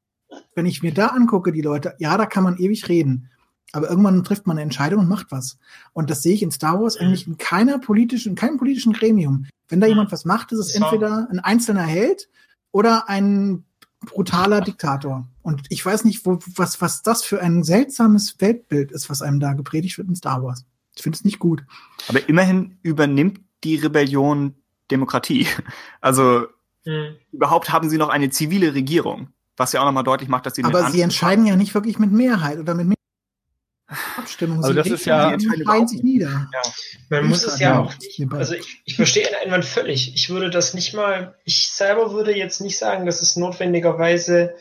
Wenn ich mir da angucke, die Leute, ja, da kann man ewig reden. Aber irgendwann trifft man eine Entscheidung und macht was. Und das sehe ich in Star Wars eigentlich in keiner politischen, in keinem politischen Gremium. Wenn da jemand was macht, ist es entweder ein einzelner Held oder ein brutaler Diktator. Und ich weiß nicht, wo, was, was das für ein seltsames Weltbild ist, was einem da gepredigt wird in Star Wars. Ich finde es nicht gut. Aber immerhin übernimmt die Rebellion Demokratie. Also Hm. überhaupt haben sie noch eine zivile Regierung, was ja auch nochmal deutlich macht, dass sie Aber sie entscheiden ja nicht wirklich mit Mehrheit oder mit Abstimmung. Also das ist ja- sich nieder. Man muss es ja Ja, auch nicht. Also ich, ich verstehe den Einwand völlig. Ich würde das nicht mal, ich selber würde jetzt nicht sagen, dass es notwendigerweise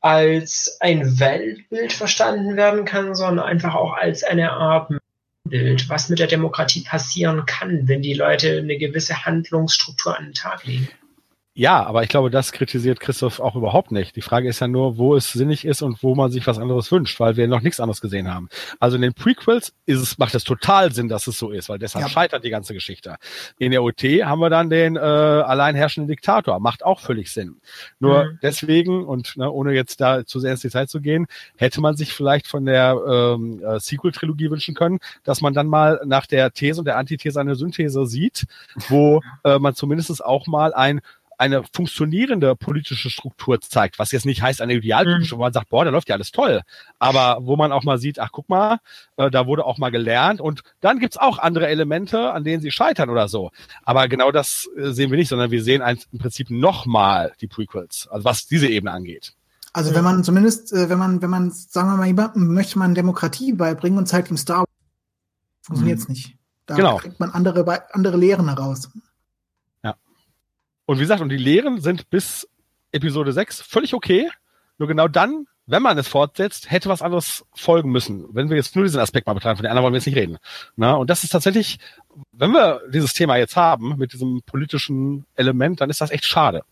als ein Weltbild verstanden werden kann, sondern einfach auch als eine Art Bild, was mit der Demokratie passieren kann, wenn die Leute eine gewisse Handlungsstruktur an den Tag legen. Ja, aber ich glaube, das kritisiert Christoph auch überhaupt nicht. Die Frage ist ja nur, wo es sinnig ist und wo man sich was anderes wünscht, weil wir noch nichts anderes gesehen haben. Also in den Prequels ist es, macht es total Sinn, dass es so ist, weil deshalb Ja. scheitert die ganze Geschichte. In der OT haben wir dann den äh, allein herrschenden Diktator. Macht auch völlig Sinn. Nur Mhm. deswegen, und ne, ohne jetzt da zu sehr ins Detail zu gehen, hätte man sich vielleicht von der ähm, äh, Sequel-Trilogie wünschen können, dass man dann mal nach der These und der Antithese eine Synthese sieht, wo äh, man zumindest auch mal ein eine funktionierende politische Struktur zeigt, was jetzt nicht heißt eine idealpolitische, wo man sagt, boah, da läuft ja alles toll, aber wo man auch mal sieht, ach guck mal, äh, da wurde auch mal gelernt und dann gibt's auch andere Elemente, an denen sie scheitern oder so. Aber genau das äh, sehen wir nicht, sondern wir sehen ein, im Prinzip nochmal die Prequels, also was diese Ebene angeht. Also wenn man zumindest, äh, wenn man, wenn man, sagen wir mal, jemandem möchte man Demokratie beibringen und zeigt ihm Star Wars, funktioniert's nicht. Da Genau. kriegt man andere, andere Lehren heraus. Und wie gesagt, und die Lehren sind bis Episode 6 völlig okay. Nur genau dann, wenn man es fortsetzt, hätte was anderes folgen müssen. Wenn wir jetzt nur diesen Aspekt mal betrachten, von den anderen wollen wir jetzt nicht reden. Na, und das ist tatsächlich, wenn wir dieses Thema jetzt haben, mit diesem politischen Element, dann ist das echt schade.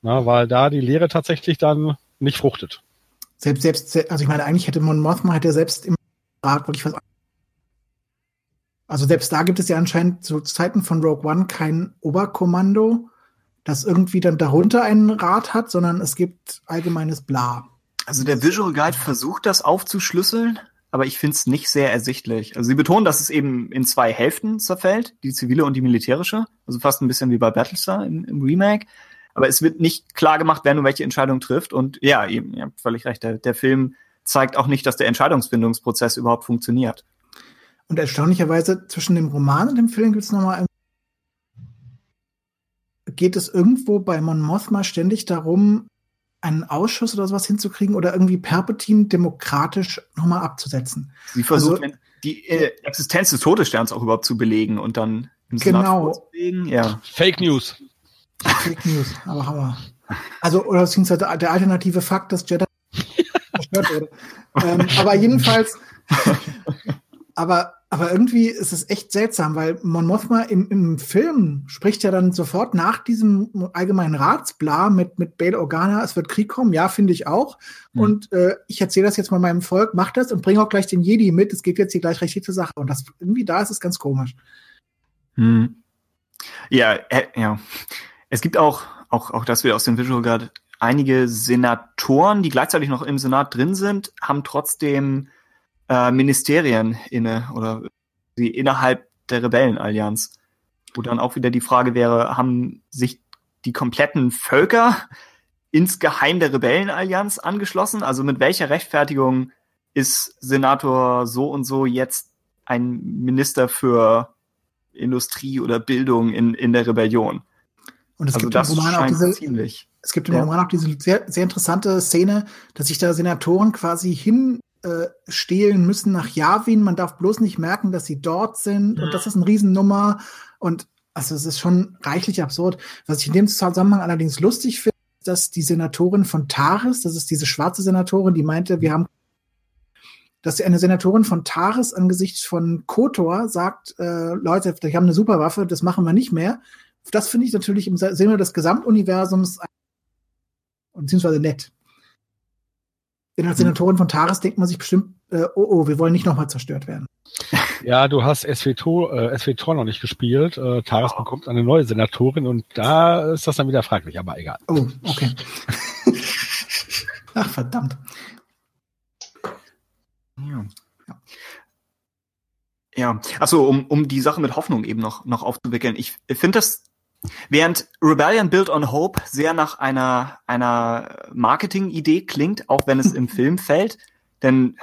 Na, weil da die Lehre tatsächlich dann nicht fruchtet. Selbst, selbst, also ich meine, eigentlich hätte Mon Mothma hätte selbst im Rat wirklich was. Also selbst da gibt es ja anscheinend zu Zeiten von Rogue One kein Oberkommando, das irgendwie dann darunter einen Rat hat, sondern es gibt allgemeines Bla. Also der Visual Guide versucht das aufzuschlüsseln, aber ich finde es nicht sehr ersichtlich. Also sie betonen, dass es eben in zwei Hälften zerfällt, die zivile und die militärische. Also fast ein bisschen wie bei Battlestar im, im Remake. Aber es wird nicht klar gemacht, wer nur welche Entscheidung trifft. Und ja, eben, ihr habt völlig recht, der, der Film zeigt auch nicht, dass der Entscheidungsfindungsprozess überhaupt funktioniert. Und erstaunlicherweise zwischen dem Roman und dem Film gibt es nochmal. Geht es irgendwo bei Mon Mothma ständig darum, einen Ausschuss oder sowas hinzukriegen oder irgendwie Perpetin demokratisch nochmal abzusetzen? Sie versucht, Also- die äh, Existenz des Todessterns auch überhaupt zu belegen und dann im Genau. Senat vorzulegen. Ja. Fake News. Fake News, aber Hammer. Also, oder beziehungsweise der alternative Fakt, dass Jedi (laughs) zerstört wurde. ähm, aber jedenfalls, aber, aber irgendwie ist es echt seltsam, weil Mon Mothma im, im Film spricht ja dann sofort nach diesem allgemeinen Ratsbla mit, mit Bail Organa, es wird Krieg kommen, ja, finde ich auch. Hm. Und äh, ich erzähle das jetzt mal meinem Volk, mach das und bringe auch gleich den Jedi mit, es geht jetzt hier gleich richtig zur Sache. Und das irgendwie da ist es ganz komisch. Hm. Ja, äh, ja. Es gibt auch, auch, auch das wieder aus dem Visual Guide, einige Senatoren, die gleichzeitig noch im Senat drin sind, haben trotzdem äh, Ministerien inne oder innerhalb der Rebellenallianz. Wo dann auch wieder die Frage wäre, haben sich die kompletten Völker (laughs) insgeheim der Rebellenallianz angeschlossen? Also mit welcher Rechtfertigung ist Senator so und so jetzt ein Minister für Industrie oder Bildung in, in der Rebellion? Und es also gibt im das Roman auch diese, ziemlich. Es gibt im Ja. Roman auch diese sehr, sehr interessante Szene, dass sich da Senatoren quasi hin äh, stehlen müssen nach Yavin. Man darf bloß nicht merken, dass sie dort sind. Mhm. Und das ist eine Riesennummer. Und also es ist schon reichlich absurd. Was ich in dem Zusammenhang allerdings lustig finde, ist, dass die Senatorin von Taris, das ist diese schwarze Senatorin, die meinte, wir haben dass sie eine Senatorin von Taris angesichts von Kotor sagt, äh, Leute, wir haben eine Superwaffe, das machen wir nicht mehr. Das finde ich natürlich im Sinne des Gesamtuniversums beziehungsweise nett. Denn als Senatorin von Taris denkt man sich bestimmt, äh, oh, oh, wir wollen nicht nochmal zerstört werden. Ja, du hast SWTOR, äh, SWTOR noch nicht gespielt. Äh, Taris bekommt eine neue Senatorin und da ist das dann wieder fraglich, aber egal. Oh, okay. Ach, verdammt. Ja. Ja, achso, um, um die Sache mit Hoffnung eben noch, noch aufzuwickeln. Ich finde das Während Rebellion Built on Hope sehr nach einer, einer Marketing-Idee klingt, auch wenn es im (laughs) Film fällt, denn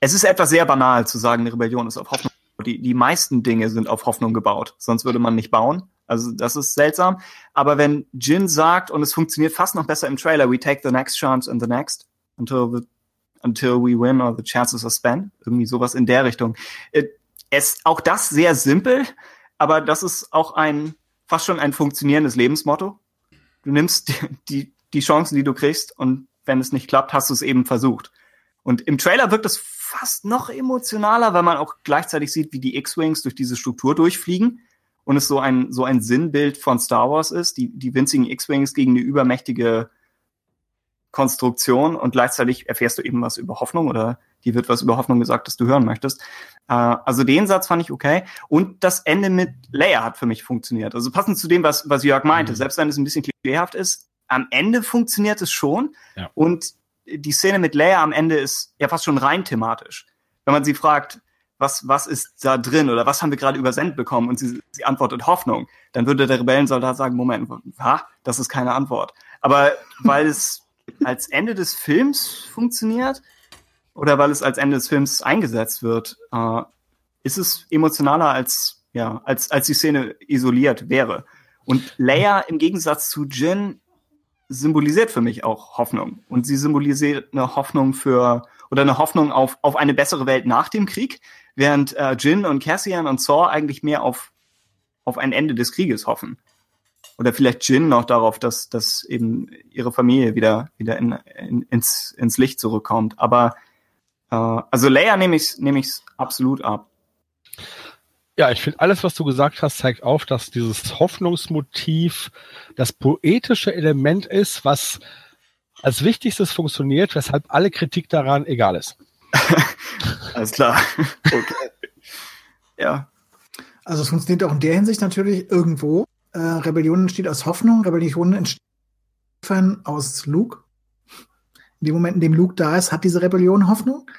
es ist etwas sehr banal zu sagen, eine Rebellion ist auf Hoffnung. Die, die meisten Dinge sind auf Hoffnung gebaut, sonst würde man nicht bauen. Also das ist seltsam. Aber wenn Jin sagt, und es funktioniert fast noch besser im Trailer, we take the next chance and the next until the, until we win or the chances are spent, irgendwie sowas in der Richtung. Äh, es auch das sehr simpel, aber das ist auch ein fast schon ein funktionierendes Lebensmotto. Du nimmst die, die, die Chancen, die du kriegst, und wenn es nicht klappt, hast du es eben versucht. Und im Trailer wirkt es fast noch emotionaler, weil man auch gleichzeitig sieht, wie die X-Wings durch diese Struktur durchfliegen und es so ein, so ein Sinnbild von Star Wars ist, die, die winzigen X-Wings gegen eine übermächtige Konstruktion und gleichzeitig erfährst du eben was über Hoffnung oder die wird was über Hoffnung gesagt, das du hören möchtest. Äh, also den Satz fand ich okay. Und das Ende mit Leia hat für mich funktioniert. Also passend zu dem, was, was Jörg meinte, mhm. selbst wenn es ein bisschen klischeehaft ist, am Ende funktioniert es schon. Ja. Und die Szene mit Leia am Ende ist ja fast schon rein thematisch. Wenn man sie fragt, was, was ist da drin oder was haben wir gerade übersendet bekommen und sie, sie antwortet Hoffnung, dann würde der Rebellensoldat sagen, Moment, ha, das ist keine Antwort. Aber (laughs) weil es als Ende des Films funktioniert oder weil es als Ende des Films eingesetzt wird, äh, ist es emotionaler als, ja, als, als die Szene isoliert wäre. Und Leia im Gegensatz zu Jin symbolisiert für mich auch Hoffnung. Und sie symbolisiert eine Hoffnung für, oder eine Hoffnung auf, auf eine bessere Welt nach dem Krieg, während äh, Jin und Cassian und Saw eigentlich mehr auf, auf ein Ende des Krieges hoffen. Oder vielleicht Jin noch darauf, dass, dass eben ihre Familie wieder, wieder in, in, ins, ins Licht zurückkommt. Aber äh, also Leia nehme ich nehme ich's absolut ab. Ja, ich finde, alles, was du gesagt hast, zeigt auf, dass dieses Hoffnungsmotiv das poetische Element ist, was als wichtigstes funktioniert, weshalb alle Kritik daran egal ist. (laughs) Alles klar. Okay. (laughs) ja. Also es funktioniert auch in der Hinsicht natürlich irgendwo. Äh, Rebellion entsteht aus Hoffnung, Rebellion entsteht aus Luke. In dem Moment, in dem Luke da ist, hat diese Rebellion Hoffnung.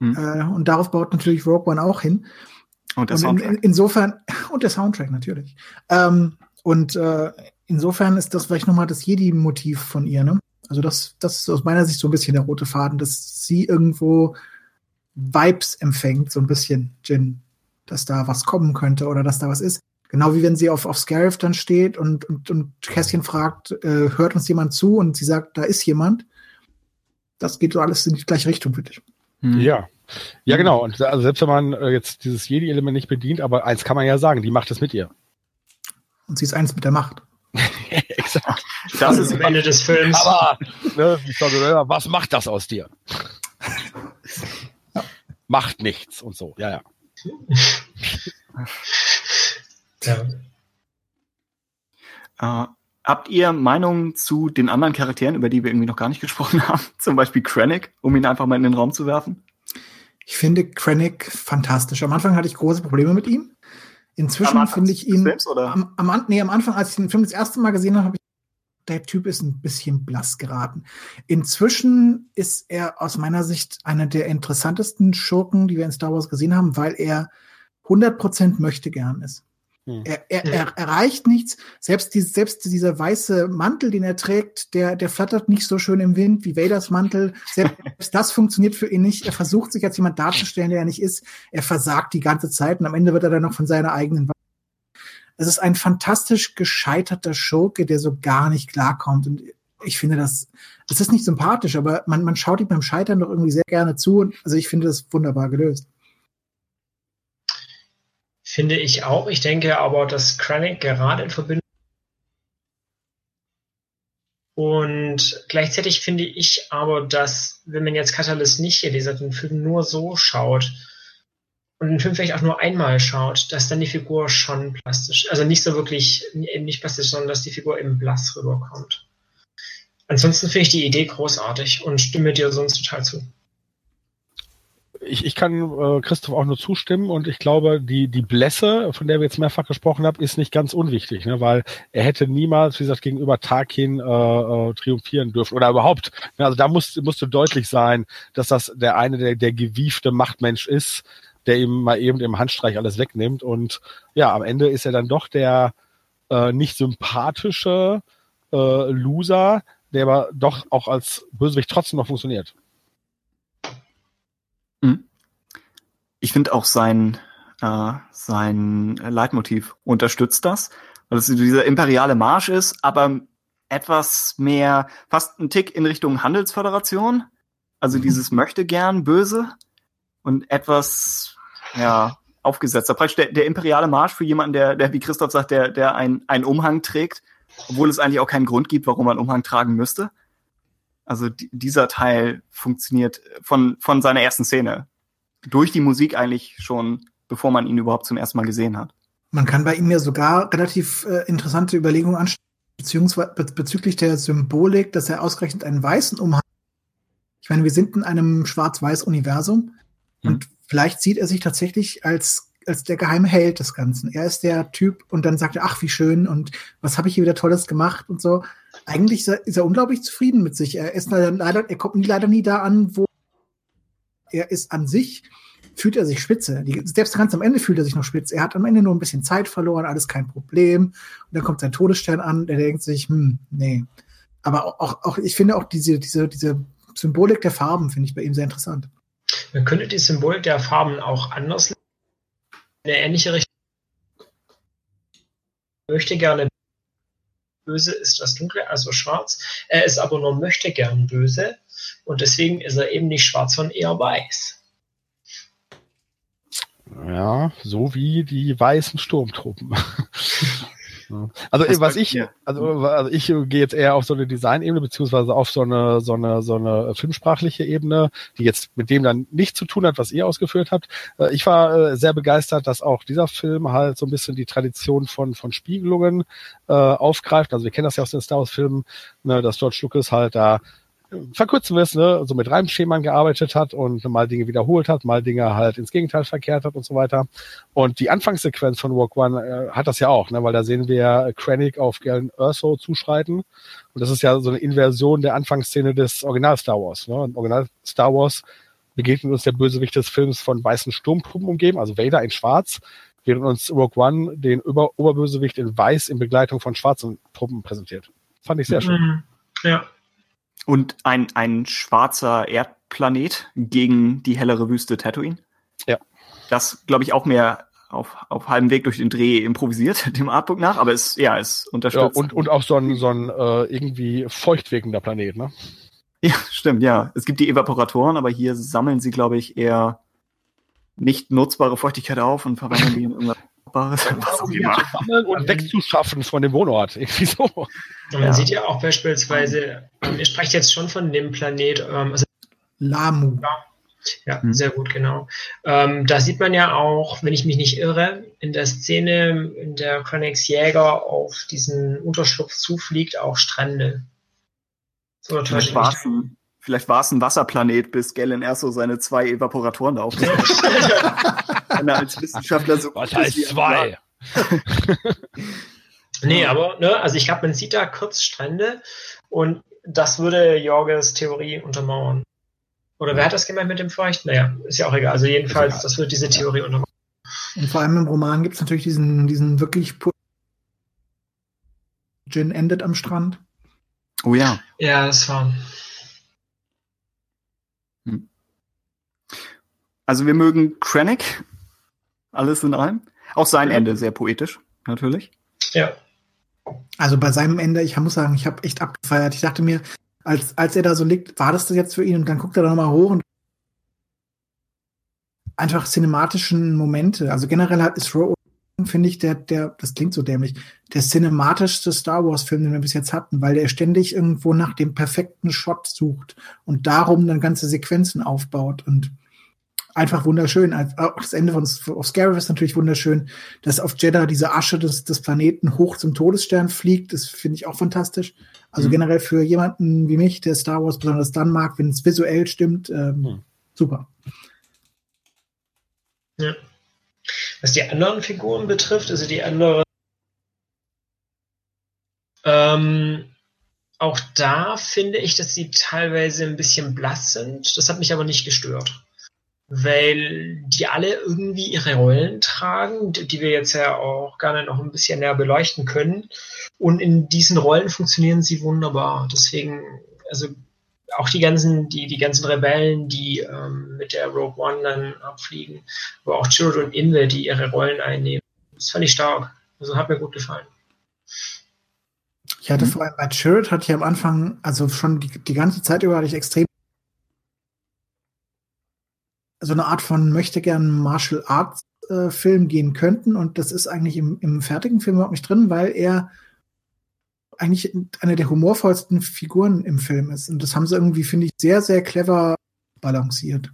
Mhm. Äh, und darauf baut natürlich Rogue One auch hin. Und der und Soundtrack. In, in, insofern, (laughs) und der Soundtrack natürlich. Ähm, und äh, insofern ist das vielleicht nochmal das Jedi-Motiv von ihr, ne? Also das, das ist aus meiner Sicht so ein bisschen der rote Faden, dass sie irgendwo Vibes empfängt, so ein bisschen, Jin, dass da was kommen könnte oder dass da was ist. Genau wie wenn sie auf, auf Scarif dann steht und, und, und Kästchen fragt, äh, hört uns jemand zu und sie sagt, da ist jemand. Das geht so alles in die gleiche Richtung, finde ich. Hm. Ja, ja, genau. Und also selbst wenn man äh, jetzt dieses Jedi-Element nicht bedient, aber eins kann man ja sagen, die macht es mit ihr. Und sie ist eins mit der Macht. (laughs) Exakt. Das ist am Ende des Films. Aber, ne, was macht das aus dir? (laughs) Ja. Macht nichts und so, ja, ja. (laughs) ja. Äh, habt ihr Meinungen zu den anderen Charakteren, über die wir irgendwie noch gar nicht gesprochen (laughs) haben? Zum Beispiel Krennic, um ihn einfach mal in den Raum zu werfen? Ich finde Krennic fantastisch. Am Anfang hatte ich große Probleme mit ihm. Inzwischen finde ich ihn. Films, oder? Am, am, nee, am Anfang, als ich den Film das erste Mal gesehen habe, habe ich der Typ ist ein bisschen blass geraten. Inzwischen ist er aus meiner Sicht einer der interessantesten Schurken, die wir in Star Wars gesehen haben, weil er 100% möchte gern ist. Hm. Er, er, er erreicht nichts. Selbst, die, selbst dieser weiße Mantel, den er trägt, der, der flattert nicht so schön im Wind wie Vaders Mantel. (laughs) Selbst das funktioniert für ihn nicht. Er versucht sich als jemand darzustellen, der er nicht ist. Er versagt die ganze Zeit und am Ende wird er dann noch von seiner eigenen es ist ein fantastisch gescheiterter Schurke, der so gar nicht klarkommt. Und ich finde das, es ist nicht sympathisch, aber man, man schaut ihm beim Scheitern doch irgendwie sehr gerne zu. Und also ich finde das wunderbar gelöst. Finde ich auch. Ich denke aber, dass Krennic gerade in Verbindung und gleichzeitig finde ich aber, dass, wenn man jetzt Catalyst nicht hier den Film nur so schaut, und den Film vielleicht auch nur einmal schaut, dass dann die Figur schon plastisch, also nicht so wirklich, eben nicht plastisch, sondern dass die Figur eben blass rüberkommt. Ansonsten finde ich die Idee großartig und stimme dir sonst total zu. Ich, ich kann äh, Christoph auch nur zustimmen und ich glaube, die, die Blässe, von der wir jetzt mehrfach gesprochen haben, ist nicht ganz unwichtig, ne? weil er hätte niemals, wie gesagt, gegenüber Tarkin äh, äh, triumphieren dürfen oder überhaupt. Ne? Also da muss, musste deutlich sein, dass das der eine der, der gewiefte Machtmensch ist, der ihm mal eben im Handstreich alles wegnimmt. Und ja, am Ende ist er dann doch der, äh, nicht sympathische äh, Loser, der aber doch auch als Bösewicht trotzdem noch funktioniert. Mhm. Ich finde auch sein, äh, sein Leitmotiv unterstützt das, weil es dieser imperiale Marsch ist, aber etwas mehr, fast ein Tick in Richtung Handelsföderation. Also dieses möchte gern böse und etwas, ja, aufgesetzter. Praktisch der, der imperiale Marsch für jemanden, der, der, wie Christoph sagt, der, der ein, einen Umhang trägt, obwohl es eigentlich auch keinen Grund gibt, warum man einen Umhang tragen müsste. Also dieser Teil funktioniert von, von seiner ersten Szene. Durch die Musik eigentlich schon, bevor man ihn überhaupt zum ersten Mal gesehen hat. Man kann bei ihm ja sogar relativ äh, interessante Überlegungen anstellen, beziehungsweise bezüglich der Symbolik, dass er ausgerechnet einen weißen Umhang. Ich meine, wir sind in einem Schwarz-Weiß-Universum mhm. und vielleicht sieht er sich tatsächlich als als der geheime Held des Ganzen. Er ist der Typ und dann sagt er, ach, wie schön und was habe ich hier wieder Tolles gemacht und so. Eigentlich ist er, ist er unglaublich zufrieden mit sich. Er ist leider, er kommt leider nie da an, wo er ist an sich, fühlt er sich spitze. Die, selbst ganz am Ende fühlt er sich noch spitze. Er hat am Ende nur ein bisschen Zeit verloren, alles kein Problem. Und dann kommt sein Todesstern an, der denkt sich, hm, nee. Aber auch, auch ich finde auch diese, diese, diese Symbolik der Farben finde ich bei ihm sehr interessant. Man könnte die Symbolik der Farben auch anders in eine ähnliche Richtung. möchte gerne böse ist das Dunkle, also schwarz. Er ist aber nur möchte gern böse und deswegen ist er eben nicht schwarz, sondern eher weiß. Ja, so wie die weißen Sturmtruppen. (laughs) Also das was ich, also, also ich gehe jetzt eher auf so eine Designebene beziehungsweise auf so eine so eine so eine filmsprachliche Ebene, die jetzt mit dem dann nichts zu tun hat, was ihr ausgeführt habt. Äh, ich war äh, sehr begeistert, dass auch dieser Film halt so ein bisschen die Tradition von von Spiegelungen äh, aufgreift. Also wir kennen das ja aus den Star Wars Filmen, ne, dass George Lucas halt da verkürzen wir es, ne, so mit Reimscheman gearbeitet hat und mal Dinge wiederholt hat, mal Dinge halt ins Gegenteil verkehrt hat und so weiter. Und die Anfangssequenz von Walk One äh, hat das ja auch, ne, weil da sehen wir Krennic auf Galen Urso zuschreiten. Und das ist ja so eine Inversion der Anfangsszene des Original Star Wars. Ne? Im Original Star Wars begegnet uns der Bösewicht des Films von weißen Sturmtruppen umgeben, also Vader in schwarz, während uns Rogue One den Ober Oberbösewicht in weiß in Begleitung von schwarzen Truppen präsentiert. Fand ich sehr schön. Mhm. Ja. Und ein, ein schwarzer Erdplanet gegen die hellere Wüste Tatooine. Ja. Das, glaube ich, auch mehr auf, auf halbem Weg durch den Dreh improvisiert, (laughs) dem Artbook nach, aber es, ja, es unterstützt. Ja, und, und auch so ein, so ein äh, irgendwie feucht wirkender Planet, ne? (laughs) Ja, stimmt, ja. Es gibt die Evaporatoren, aber hier sammeln sie, glaube ich, eher nicht nutzbare Feuchtigkeit auf und verwandeln die in (laughs) irgendwas Brauchbares. Was auch immer. Sammeln und wegzuschaffen von dem Wohnort. (laughs) Irgendwie so. Und man ja. sieht ja auch beispielsweise, ähm, ihr sprecht jetzt schon von dem Planet, ähm, also Lamu. Ja, hm. sehr gut, genau. Ähm, da sieht man ja auch, wenn ich mich nicht irre, in der Szene, in der Chronix Jäger auf diesen Unterschlupf zufliegt, auch Strände. So, ein, vielleicht war es ein Wasserplanet, bis Galen erst so seine zwei Evaporatoren da aufgenommen hat. (laughs) Wenn er als Wissenschaftler so Was heißt zwei? (laughs) nee, aber, ne, also ich glaube, man sieht da kurz Strände und das würde Jorges Theorie untermauern. Oder wer hat das gemeint mit dem Feucht? Naja, ist ja auch egal. Also jedenfalls, das würde diese Theorie untermauern. Und vor allem im Roman gibt es natürlich diesen, diesen wirklich Jin endet am Strand. Oh ja. Ja, das war. Also wir mögen Krennic, alles in allem. Auch sein ja. Ende sehr poetisch, natürlich. Ja. Also bei seinem Ende, ich muss sagen, ich habe echt abgefeiert. Ich dachte mir, als, als er da so liegt, war das das jetzt für ihn? Und dann guckt er da nochmal hoch und einfach cinematischen Momente. Also generell hat ist Rogue finde ich, der, der, das klingt so dämlich, der cinematischste Star Wars-Film, den wir bis jetzt hatten, weil der ständig irgendwo nach dem perfekten Shot sucht und darum dann ganze Sequenzen aufbaut und einfach wunderschön. Auch das Ende von auf Scarif ist natürlich wunderschön, dass auf Jeddah diese Asche des, des Planeten hoch zum Todesstern fliegt. Das finde ich auch fantastisch. Also mhm. generell für jemanden wie mich, der Star Wars besonders dann mag, wenn es visuell stimmt, ähm, mhm. super. Ja. Was die anderen Figuren betrifft, also die anderen ähm, auch da finde ich, dass sie teilweise ein bisschen blass sind. Das hat mich aber nicht gestört. Weil die alle irgendwie ihre Rollen tragen, die wir jetzt ja auch gerne noch ein bisschen näher beleuchten können. Und in diesen Rollen funktionieren sie wunderbar. Deswegen, also auch die ganzen, die, die ganzen Rebellen, die ähm, mit der Rogue One dann abfliegen, aber auch Chirrut und Inve, die ihre Rollen einnehmen. Das fand ich stark. Also hat mir gut gefallen. Ich hatte mhm. vor allem bei Chirrut hatte ich am Anfang, also schon die, die ganze Zeit über hatte ich extrem so eine Art von möchte gern Martial Arts äh, Film gehen könnten und das ist eigentlich im, im fertigen Film überhaupt nicht drin, weil er eigentlich eine der humorvollsten Figuren im Film ist. Und das haben sie irgendwie, finde ich, sehr, sehr clever balanciert.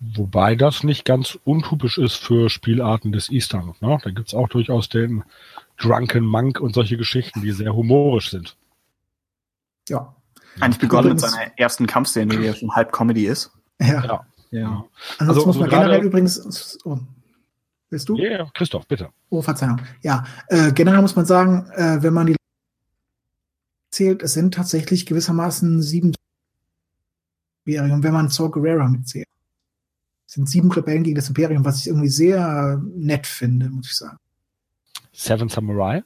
Wobei das nicht ganz untypisch ist für Spielarten des Eastern. Ne? Da gibt's auch durchaus den Drunken Monk und solche Geschichten, die sehr humorisch sind. Ja. Eigentlich begonnen mit seiner ersten Kampfszene, die ja schon halb Comedy ist. Ja. ja. Ja. Also, also muss man generell übrigens. Oh, willst du? Ja, yeah, Christoph, bitte. Oh, Verzeihung. Ja, äh, generell muss man sagen, äh, wenn man die zählt, es sind tatsächlich gewissermaßen sieben Imperium, wenn man Saw Gerrera mitzählt. Es sind sieben Rebellen gegen das Imperium, was ich irgendwie sehr nett finde, muss ich sagen. Seven Samurai.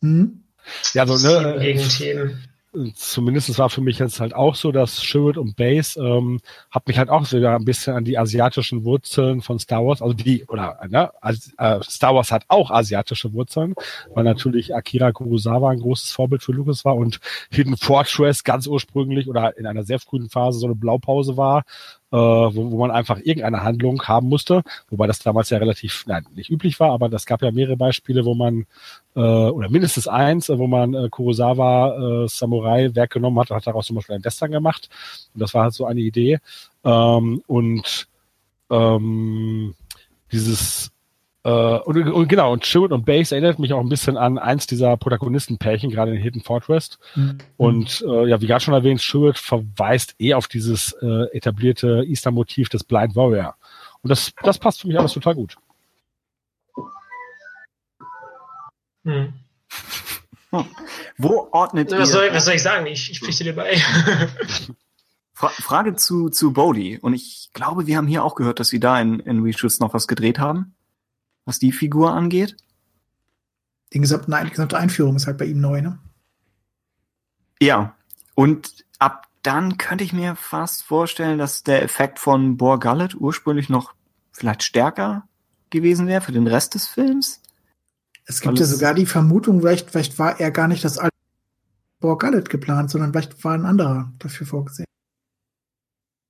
Hm? Ja, also, ne, gegen Themen zumindest war für mich jetzt halt auch so, dass Sherwood und Base ähm, hat mich halt auch wieder ein bisschen an die asiatischen Wurzeln von Star Wars, also die, oder ne, also, äh, Star Wars hat auch asiatische Wurzeln, weil natürlich Akira Kurosawa ein großes Vorbild für Lucas war und Hidden Fortress ganz ursprünglich oder in einer sehr frühen Phase so eine Blaupause war, äh, wo, wo man einfach irgendeine Handlung haben musste, wobei das damals ja relativ, nein, nicht üblich war, aber das gab ja mehrere Beispiele, wo man äh, oder mindestens eins, wo man äh, Kurosawa äh, Samurai Werk genommen hat, hat daraus zum Beispiel ein Western gemacht. Und das war halt so eine Idee. Ähm, und ähm, dieses äh, und, und genau, und Chirrut und Base erinnert mich auch ein bisschen an eins dieser Protagonistenpärchen, gerade in Hidden Fortress. Mhm. Und äh, ja, wie gerade schon erwähnt, Chirrut verweist eh auf dieses äh, etablierte Easter-Motiv des Blind Warrior. Und das, das passt für mich alles total gut. Hm. (laughs) Wo ordnet was ihr... Soll, was soll ich sagen? Ich, ich pflichte dir bei. (laughs) Fra Frage zu, zu Bodhi. Und ich glaube, wir haben hier auch gehört, dass sie da in, in Reshoots noch was gedreht haben was die Figur angeht. Die gesamte, die gesamte Einführung ist halt bei ihm neu, ne? Ja. Und ab dann könnte ich mir fast vorstellen, dass der Effekt von Bor Gullet ursprünglich noch vielleicht stärker gewesen wäre für den Rest des Films. Es gibt ja sogar die Vermutung, vielleicht, vielleicht war er gar nicht das alte Bor Gullet geplant, sondern vielleicht war ein anderer dafür vorgesehen.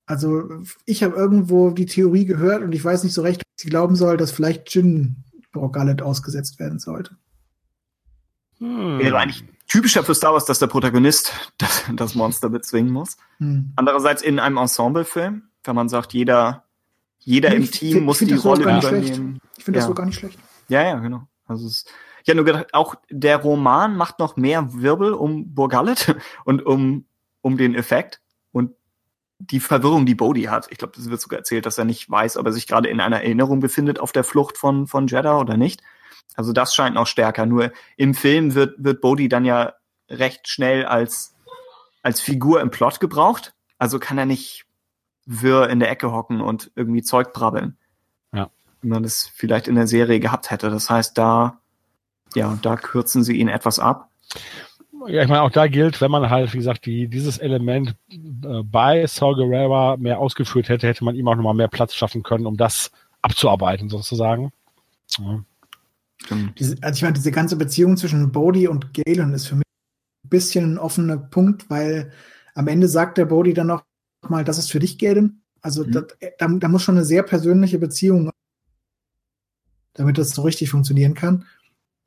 Also ich habe irgendwo die Theorie gehört und ich weiß nicht so recht, was ich glauben soll, dass vielleicht Jin Borgallet ausgesetzt werden sollte. Hm. Wäre eigentlich typischer für Star Wars, dass der Protagonist (laughs) das, das Monster bezwingen muss. Hm. Andererseits in einem Ensemblefilm, wenn man sagt, jeder, jeder im Team find, muss die Rolle übernehmen. Ich finde ja. das so gar nicht schlecht. Ja, ja, genau. Also es, ich habe nur gedacht, auch der Roman macht noch mehr Wirbel um Borgallet (laughs) und um, um den Effekt. Und die Verwirrung, die Bodhi hat. Ich glaube, das wird sogar erzählt, dass er nicht weiß, ob er sich gerade in einer Erinnerung befindet auf der Flucht von, von Jeddah oder nicht. Also das scheint noch stärker. Nur im Film wird, wird Bodhi dann ja recht schnell als, als Figur im Plot gebraucht. Also kann er nicht wirr in der Ecke hocken und irgendwie Zeug brabbeln. Man das vielleicht in der Serie gehabt hätte. Das heißt, da, ja, da kürzen sie ihn etwas ab ja, ich meine, auch da gilt, wenn man halt, wie gesagt, die, dieses Element äh, bei Saul Guerrero mehr ausgeführt hätte, hätte man ihm auch nochmal mehr Platz schaffen können, um das abzuarbeiten, sozusagen. Ja. Diese, also ich meine, diese ganze Beziehung zwischen Bodhi und Galen ist für mich ein bisschen ein offener Punkt, weil am Ende sagt der Bodhi dann noch mal, das ist für dich, Galen. Also mhm. das, da, da muss schon eine sehr persönliche Beziehung, damit das so richtig funktionieren kann.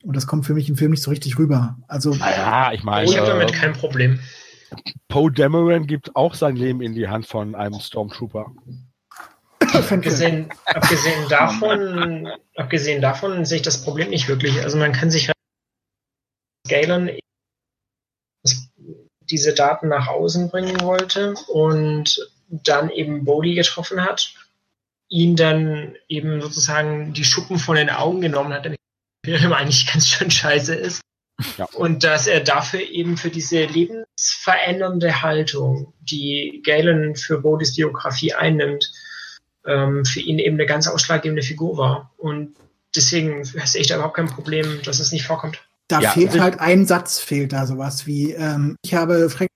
Und das kommt für mich im Film nicht so richtig rüber. Also, naja, ich meine. Ich habe damit kein Problem. Poe Dameron gibt auch sein Leben in die Hand von einem Stormtrooper. abgesehen, abgesehen, davon, abgesehen davon sehe ich das Problem nicht wirklich. Also man kann sich Galen diese Daten nach außen bringen wollte und dann eben Bodhi getroffen hat, ihn dann eben sozusagen die Schuppen von den Augen genommen hat, Film eigentlich ganz schön scheiße ist. Ja. Und dass er dafür eben für diese lebensverändernde Haltung, die Galen für Bodis Biografie einnimmt, ähm, für ihn eben eine ganz ausschlaggebende Figur war. Und deswegen sehe ich da überhaupt kein Problem, dass es nicht vorkommt. Da Ja, fehlt halt ein Satz, fehlt da sowas wie, ähm, ich habe Frank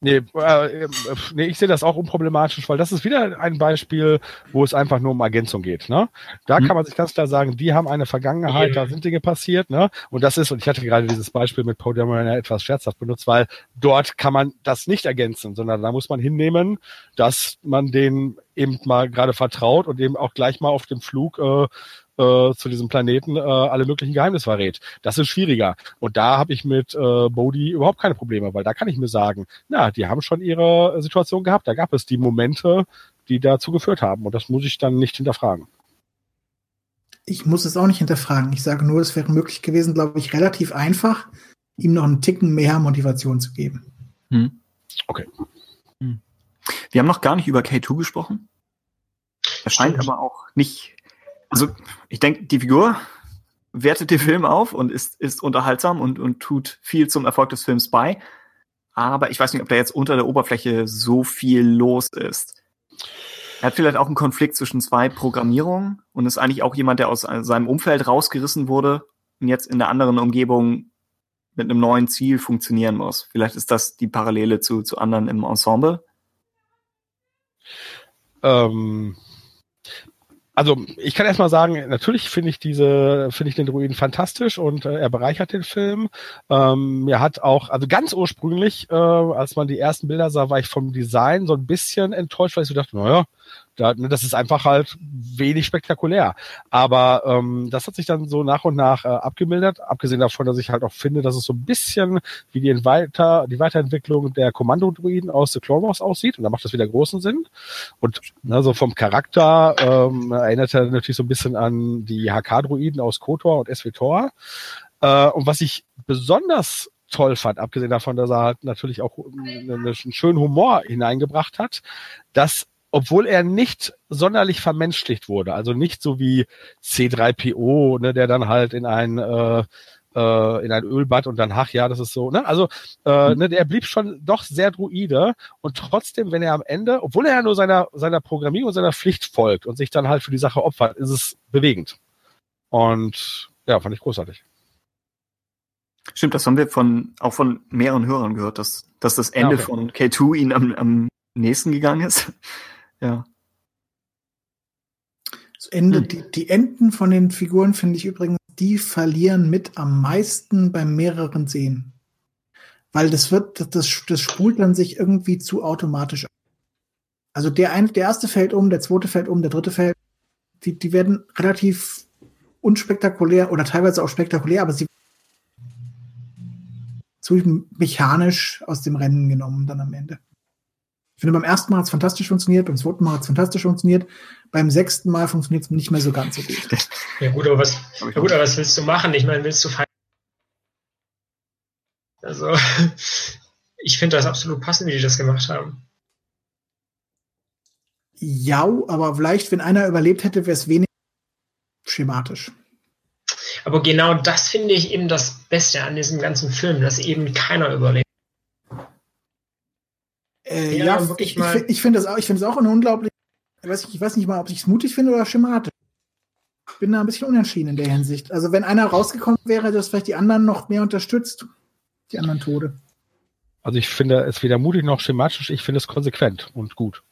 Nee, äh, äh, nee, ich sehe das auch unproblematisch, weil das ist wieder ein Beispiel, wo es einfach nur um Ergänzung geht. Ne? Da Mhm. kann man sich ganz klar sagen, die haben eine Vergangenheit, da sind Dinge passiert. Ne? Und das ist, und ich hatte gerade dieses Beispiel mit Paul Dameron etwas scherzhaft benutzt, weil dort kann man das nicht ergänzen, sondern da muss man hinnehmen, dass man den eben mal gerade vertraut und eben auch gleich mal auf dem Flug äh, äh, zu diesem Planeten äh, alle möglichen Geheimnisse verrät. Das ist schwieriger. Und da habe ich mit äh, Bodhi überhaupt keine Probleme, weil da kann ich mir sagen, na, die haben schon ihre Situation gehabt. Da gab es die Momente, die dazu geführt haben. Und das muss ich dann nicht hinterfragen. ich muss es auch nicht hinterfragen. Ich sage nur, es wäre möglich gewesen, glaube ich, relativ einfach, ihm noch einen Ticken mehr Motivation zu geben. Hm. Okay. Hm. Wir haben noch gar nicht über K2 gesprochen. Er scheint aber auch nicht. Also, ich denke, die Figur wertet den Film auf und ist, ist unterhaltsam und, und tut viel zum Erfolg des Films bei. Aber ich weiß nicht, ob da jetzt unter der Oberfläche so viel los ist. Er hat vielleicht auch einen Konflikt zwischen zwei Programmierungen und ist eigentlich auch jemand, der aus seinem Umfeld rausgerissen wurde und jetzt in einer anderen Umgebung mit einem neuen Ziel funktionieren muss. Vielleicht ist das die Parallele zu, zu anderen im Ensemble. Ähm, also ich kann erstmal sagen, natürlich finde ich diese, finde ich den Druiden fantastisch und äh, er bereichert den Film. Ähm, mir hat auch, also ganz ursprünglich, äh, als man die ersten Bilder sah, war ich vom Design so ein bisschen enttäuscht, weil ich so dachte, naja, da, ne, das ist einfach halt wenig spektakulär. Aber ähm, das hat sich dann so nach und nach äh, abgemildert, abgesehen davon, dass ich halt auch finde, dass es so ein bisschen wie die, Weiter, die Weiterentwicklung der Kommando-Druiden aus The Clone Wars aussieht. Und da macht das wieder großen Sinn. Und ne, so vom Charakter ähm, erinnert er natürlich so ein bisschen an die HK-Druiden aus KOTOR und SWTOR. Äh, und was ich besonders toll fand, abgesehen davon, dass er halt natürlich auch einen, einen schönen Humor hineingebracht hat, dass obwohl er nicht sonderlich vermenschlicht wurde, also nicht so wie C3PO, ne, der dann halt in ein äh, äh, in ein Ölbad und dann, ach ja, das ist so, ne? Also, äh, ne, der blieb schon doch sehr druide und trotzdem, wenn er am Ende, obwohl er ja nur seiner, seiner Programmierung und seiner Pflicht folgt und sich dann halt für die Sache opfert, ist es bewegend. Und ja, fand ich großartig. Stimmt, das haben wir von, auch von mehreren Hörern gehört, dass, dass das Ende okay. von K2 ihn am, am nächsten gegangen ist. Ja. Das Ende, Hm. die, die Enden von den Figuren finde ich übrigens, die verlieren mit am meisten bei mehreren Szenen. Weil das wird, das, das, das spult dann sich irgendwie zu automatisch. Also der, ein, der erste fällt um, der zweite fällt um, der dritte fällt. Die, die werden relativ unspektakulär oder teilweise auch spektakulär, aber sie zu mechanisch aus dem Rennen genommen dann am Ende. Ich finde, beim ersten Mal hat es fantastisch funktioniert, beim zweiten Mal hat es fantastisch funktioniert, beim sechsten Mal funktioniert es nicht mehr so ganz so gut. Ja gut, aber was, ja gut, aber was willst du machen? Ich meine, willst du feiern? Also, (laughs) ich finde das absolut passend, wie die das gemacht haben. Ja, aber vielleicht, wenn einer überlebt hätte, wäre es weniger schematisch. Aber genau das finde ich eben das Beste an diesem ganzen Film, dass eben keiner überlebt. Äh, Ja, ja, ich, ich, mal- ich finde das auch, ich finde es auch eine unglaublich, ich weiß, nicht, ich weiß nicht mal, ob ich es mutig finde oder schematisch. Ich bin da ein bisschen unentschieden in der Hinsicht. Also wenn einer rausgekommen wäre, dass vielleicht die anderen noch mehr unterstützt, die anderen Tode. Also ich finde es weder mutig noch schematisch, ich finde es konsequent und gut.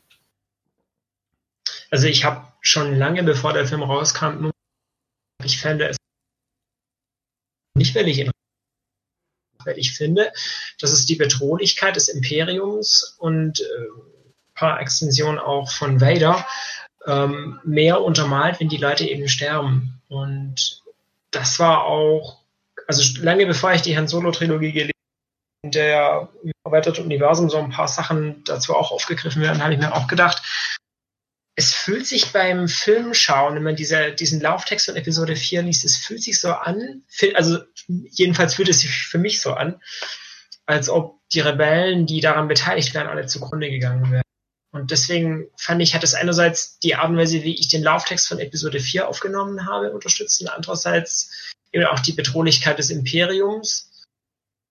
Also ich habe schon lange bevor der Film rauskam, nur ich fände es nicht, weil ich ihn weil ich finde, dass es die Bedrohlichkeit des Imperiums und äh, paar Extensionen auch von Vader ähm, mehr untermalt, wenn die Leute eben sterben. Und das war auch, also lange bevor ich die Han Solo-Trilogie gelesen habe, in der im erweiterten Universum so ein paar Sachen dazu auch aufgegriffen werden, habe ich mir auch gedacht, es fühlt sich beim Filmschauen, wenn man diese, diesen Lauftext von Episode 4 liest, es fühlt sich so an, also jedenfalls fühlt es sich für mich so an, als ob die Rebellen, die daran beteiligt werden, alle zugrunde gegangen wären. Und deswegen fand ich, hat es einerseits die Art und Weise, wie ich den Lauftext von Episode 4 aufgenommen habe, unterstützt und andererseits eben auch die Bedrohlichkeit des Imperiums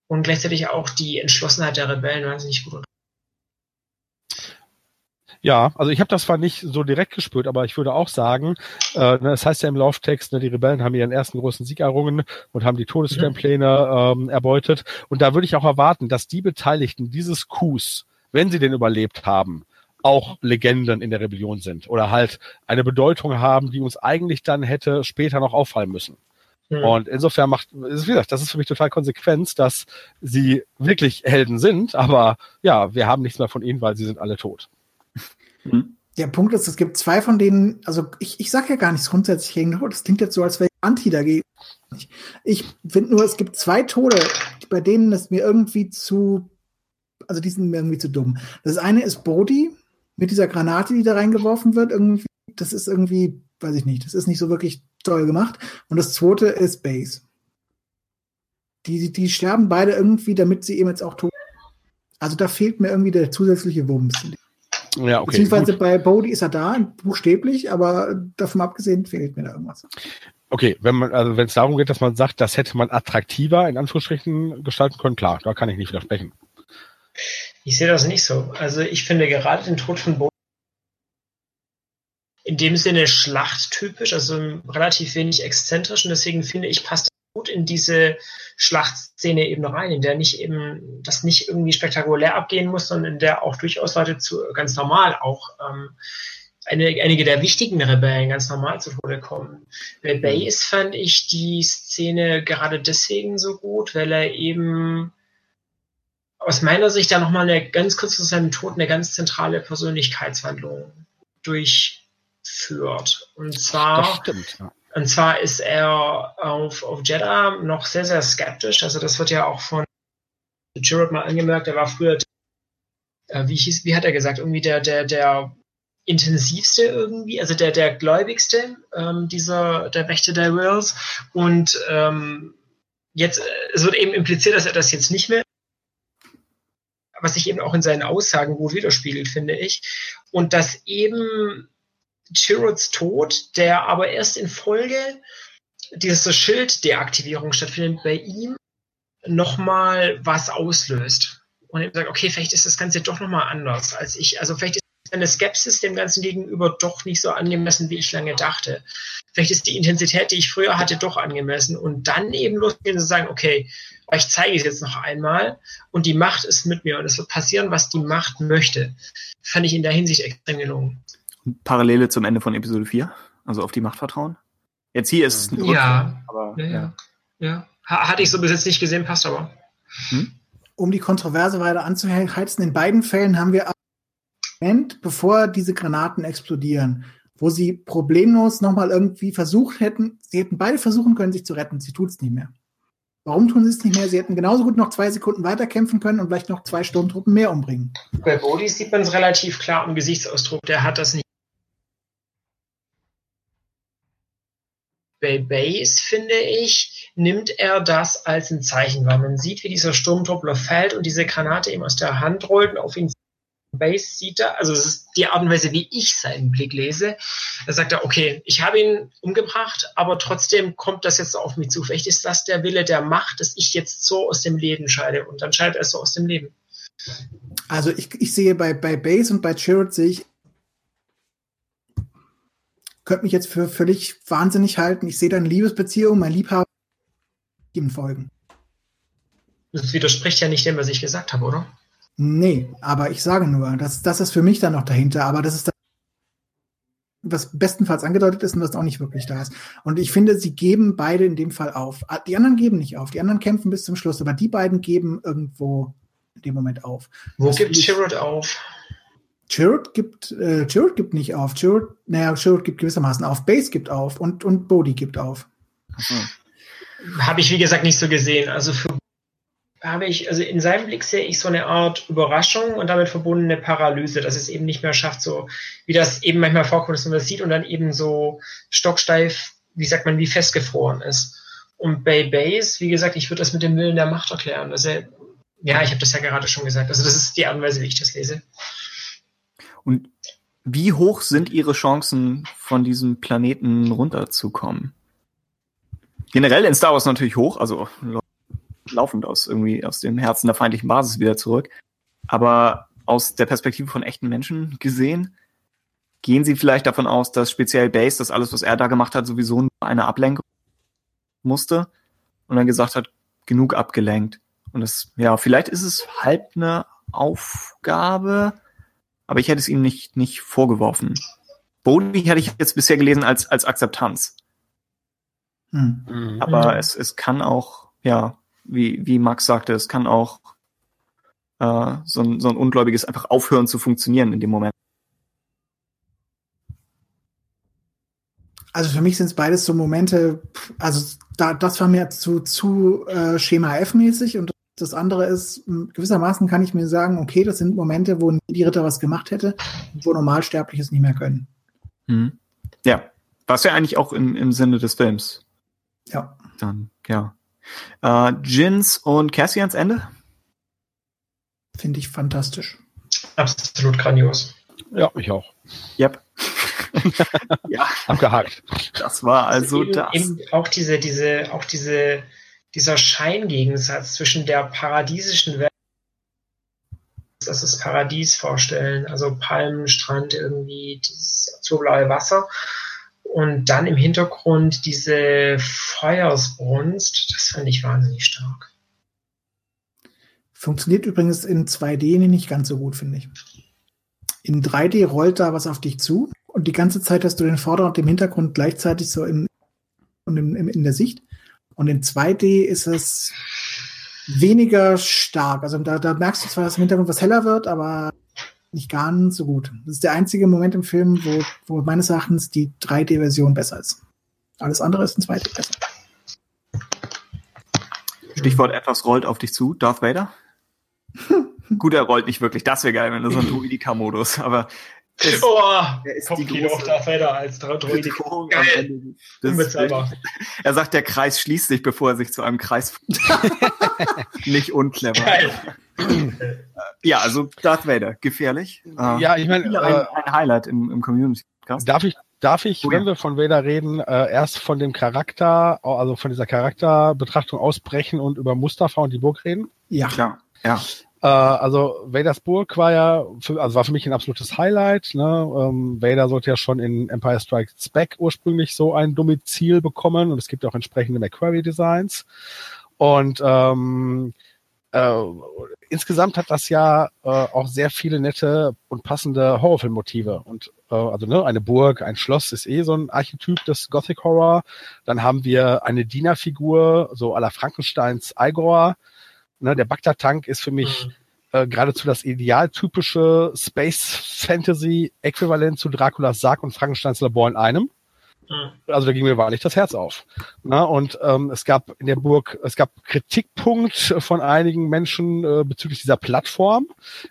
und gleichzeitig auch die Entschlossenheit der Rebellen wahnsinnig gut Ja, also ich habe das zwar nicht so direkt gespürt, aber ich würde auch sagen, äh, das heißt ja im Lauftext, ne, die Rebellen haben ihren ersten großen Sieg errungen und haben die Todessternpläne ähm, erbeutet. Und da würde ich auch erwarten, dass die Beteiligten dieses Coups, wenn sie den überlebt haben, auch Legenden in der Rebellion sind oder halt eine Bedeutung haben, die uns eigentlich dann hätte später noch auffallen müssen. Mhm. Und insofern macht, wie gesagt, das ist für mich total konsequent, dass sie wirklich Helden sind, aber ja, wir haben nichts mehr von ihnen, weil sie sind alle tot. Der Punkt ist, es gibt zwei von denen, also ich, ich sage ja gar nichts grundsätzlich gegen das klingt jetzt so, als wäre ich anti dagegen. Ich finde nur, es gibt zwei Tode, bei denen es mir irgendwie zu, also die sind mir irgendwie zu dumm. Das eine ist Bodhi mit dieser Granate, die da reingeworfen wird, irgendwie, das ist irgendwie, weiß ich nicht, das ist nicht so wirklich toll gemacht. Und das zweite ist Base. Die, die sterben beide irgendwie, damit sie eben jetzt auch tot. Also da fehlt mir irgendwie der zusätzliche Wumms. Ja, okay. Beziehungsweise gut. bei Bodhi ist er da, buchstäblich, aber davon abgesehen fehlt mir da irgendwas. Okay, wenn man, also wenn es darum geht, dass man sagt, das hätte man attraktiver in Anführungsstrichen gestalten können, klar, da kann ich nicht widersprechen. Ich sehe das nicht so. Also ich finde gerade den Tod von Bodhi in dem Sinne schlachttypisch, also relativ wenig exzentrisch und deswegen finde ich, passt gut in diese Schlachtszene eben rein, in der nicht eben das nicht irgendwie spektakulär abgehen muss, sondern in der auch durchaus Leute zu ganz normal auch ähm, eine, einige der wichtigen Rebellen ganz normal zu Tode kommen. Bei mhm. Base fand ich die Szene gerade deswegen so gut, weil er eben aus meiner Sicht da nochmal eine ganz kurz zu seinem Tod eine ganz zentrale Persönlichkeitswandlung durch führt. Und zwar, stimmt, ja. Und zwar ist er auf, auf Jeddah noch sehr, sehr skeptisch. Also das wird ja auch von Jared mal angemerkt. Er war früher, äh, wie hieß, wie hat er gesagt, irgendwie der, der, der intensivste irgendwie, also der, der gläubigste ähm, dieser, der Wächter der Wills. Und ähm, jetzt, es wird eben impliziert, dass er das jetzt nicht mehr was sich eben auch in seinen Aussagen gut widerspiegelt, finde ich. Und dass eben Chirods Tod, der aber erst in Folge dieser Schilddeaktivierung stattfindet, bei ihm nochmal was auslöst. Und er sagt, okay, vielleicht ist das Ganze doch nochmal anders als ich. Also vielleicht ist seine Skepsis dem Ganzen gegenüber doch nicht so angemessen, wie ich lange dachte. Vielleicht ist die Intensität, die ich früher hatte, doch angemessen. Und dann eben losgehen zu sagen, okay, ich zeige es jetzt noch einmal und die Macht ist mit mir und es wird passieren, was die Macht möchte. Fand ich in der Hinsicht extrem gelungen. Parallele zum Ende von Episode 4, also auf die Macht vertrauen. Jetzt hier ist es ein ja. aber ja, ja. ja. Hatte ich so bis jetzt nicht gesehen, passt aber. Hm? Um die Kontroverse weiter anzuheizen, in beiden Fällen haben wir Moment, bevor diese Granaten explodieren, wo sie problemlos nochmal irgendwie versucht hätten, sie hätten beide versuchen können, sich zu retten, sie tut es nicht mehr. Warum tun sie es nicht mehr? Sie hätten genauso gut noch zwei Sekunden weiterkämpfen können und vielleicht noch zwei Sturmtruppen mehr umbringen. Bei Bodhi sieht man es relativ klar am Gesichtsausdruck. Der hat das nicht bei Base, finde ich, nimmt er das als ein Zeichen wahr. Man sieht, wie dieser Sturmtruppler fällt und diese Granate ihm aus der Hand rollt und auf ihn Base sieht er, also es ist die Art und Weise, wie ich seinen Blick lese. Da sagt er, okay, ich habe ihn umgebracht, aber trotzdem kommt das jetzt auf mich zu. Vielleicht ist das der Wille der Macht, dass ich jetzt so aus dem Leben scheide und dann scheidet er so aus dem Leben. Also ich, ich sehe bei, bei Base und bei Chirrut sehe ich könnte mich jetzt für völlig wahnsinnig halten. Ich sehe da eine Liebesbeziehung, mein Liebhaber ihm folgen. Das widerspricht ja nicht dem, was ich gesagt habe, oder? Nee, aber ich sage nur, das, das ist für mich dann noch dahinter, aber das ist das, was bestenfalls angedeutet ist und was auch nicht wirklich da ist. Und ich finde, sie geben beide in dem Fall auf. Ah, die anderen geben nicht auf, die anderen kämpfen bis zum Schluss, aber die beiden geben irgendwo in dem Moment auf. Wo das gibt Chirrut auf? Chirrut gibt, äh, Chirrut gibt nicht auf. Chirrut, naja, Chirrut gibt gewissermaßen auf. Base gibt auf und, und Bodhi gibt auf. Mhm. Habe ich, wie gesagt, nicht so gesehen. Also für habe ich, also in seinem Blick sehe ich so eine Art Überraschung und damit verbundene Paralyse, dass es eben nicht mehr schafft, so wie das eben manchmal vorkommt, dass man das sieht und dann eben so stocksteif, wie sagt man, wie festgefroren ist. Und bei Base, wie gesagt, ich würde das mit dem Willen der Macht erklären. Also, ja, ich habe das ja gerade schon gesagt. Also das ist die Art und Weise, wie ich das lese. Und wie hoch sind Ihre Chancen, von diesem Planeten runterzukommen? Generell in Star Wars natürlich hoch, also laufend aus irgendwie aus dem Herzen der feindlichen Basis wieder zurück. Aber aus der Perspektive von echten Menschen gesehen. Gehen Sie vielleicht davon aus, dass speziell Base, das alles, was er da gemacht hat, sowieso nur eine Ablenkung musste und dann gesagt hat, genug abgelenkt. Und das, ja, vielleicht ist es halb eine Aufgabe, aber ich hätte es ihm nicht, nicht vorgeworfen. Bodhi hätte ich jetzt bisher gelesen als, als Akzeptanz. Hm. Mhm. Aber Mhm. es, es kann auch, ja, wie, wie Max sagte, es kann auch äh, so, ein, so ein ungläubiges einfach aufhören zu funktionieren in dem Moment. Also für mich sind es beides so Momente, also da, das war mir zu, zu äh, Schema F-mäßig und das andere ist, gewissermaßen kann ich mir sagen, okay, das sind Momente, wo die Ritter was gemacht hätte, wo Normalsterbliche es nicht mehr können. Mhm. Ja, was ja eigentlich auch im, im Sinne des Films Ja. dann, ja. Äh, Jins und Cassians Ende? Finde ich fantastisch. Absolut grandios. Ja, ich auch. Yep. (laughs) ja, Abgehakt. das war also eben, das. Eben auch diese, diese, auch diese, dieser Scheingegensatz zwischen der paradiesischen Welt, das ist Paradies vorstellen, also Palmenstrand, irgendwie dieses azurblaue Wasser und dann im Hintergrund diese Feuersbrunst, das fand ich wahnsinnig stark. Funktioniert übrigens in 2D nicht ganz so gut, finde ich. In 3D rollt da was auf dich zu und die ganze Zeit hast du den Vorder- und den Hintergrund gleichzeitig so in, und in der Sicht. Und in 2D ist es weniger stark. Also da, da merkst du zwar, dass im Hintergrund was heller wird, aber nicht ganz so gut. Das ist der einzige Moment im Film, wo, wo meines Erachtens die 3D-Version besser ist. Alles andere ist in 2D besser. Stichwort etwas rollt auf dich zu, Darth Vader. (laughs) Gut, er rollt nicht wirklich. Das wäre geil, wenn er so ein (laughs) Druidika-Modus, aber es, Oh, er ist die große Darth Vader als Droidik. Bedrohung Geil. am Ende des Unbezahlbar. Er sagt, der Kreis schließt sich, bevor er sich zu einem Kreis. (laughs) nicht unclever. Geil. Ja, also Darth Vader, gefährlich. Äh, Ja, ich meine, äh, ein, ein Highlight im, im Community-Podcast. Darf ich, darf ich, Oh wenn ja. wir von Vader reden, äh, erst von dem Charakter, also von dieser Charakterbetrachtung ausbrechen und über Mustafa und die Burg reden? Ja. Klar, ja. Äh, also Vaders Burg war ja, für, also war für mich ein absolutes Highlight. Ne? Ähm, Vader sollte ja schon in Empire Strikes Back ursprünglich so ein Domizil bekommen und es gibt auch entsprechende McQuarrie-Designs. Und ähm, äh, insgesamt hat das ja äh, auch sehr viele nette und passende Horrorfilmmotive. Und äh, also ne, eine Burg, ein Schloss ist eh so ein Archetyp des Gothic Horror. Dann haben wir eine Dienerfigur, so la Frankensteins Igor. Ne, der Bagdad-Tank ist für mich äh, geradezu das idealtypische Space-Fantasy-Äquivalent zu Draculas Sarg und Frankensteins Labor in einem. Mhm. Also da ging mir wahrlich das Herz auf. Na, und ähm, es gab in der Burg, es gab Kritikpunkt von einigen Menschen äh, bezüglich dieser Plattform,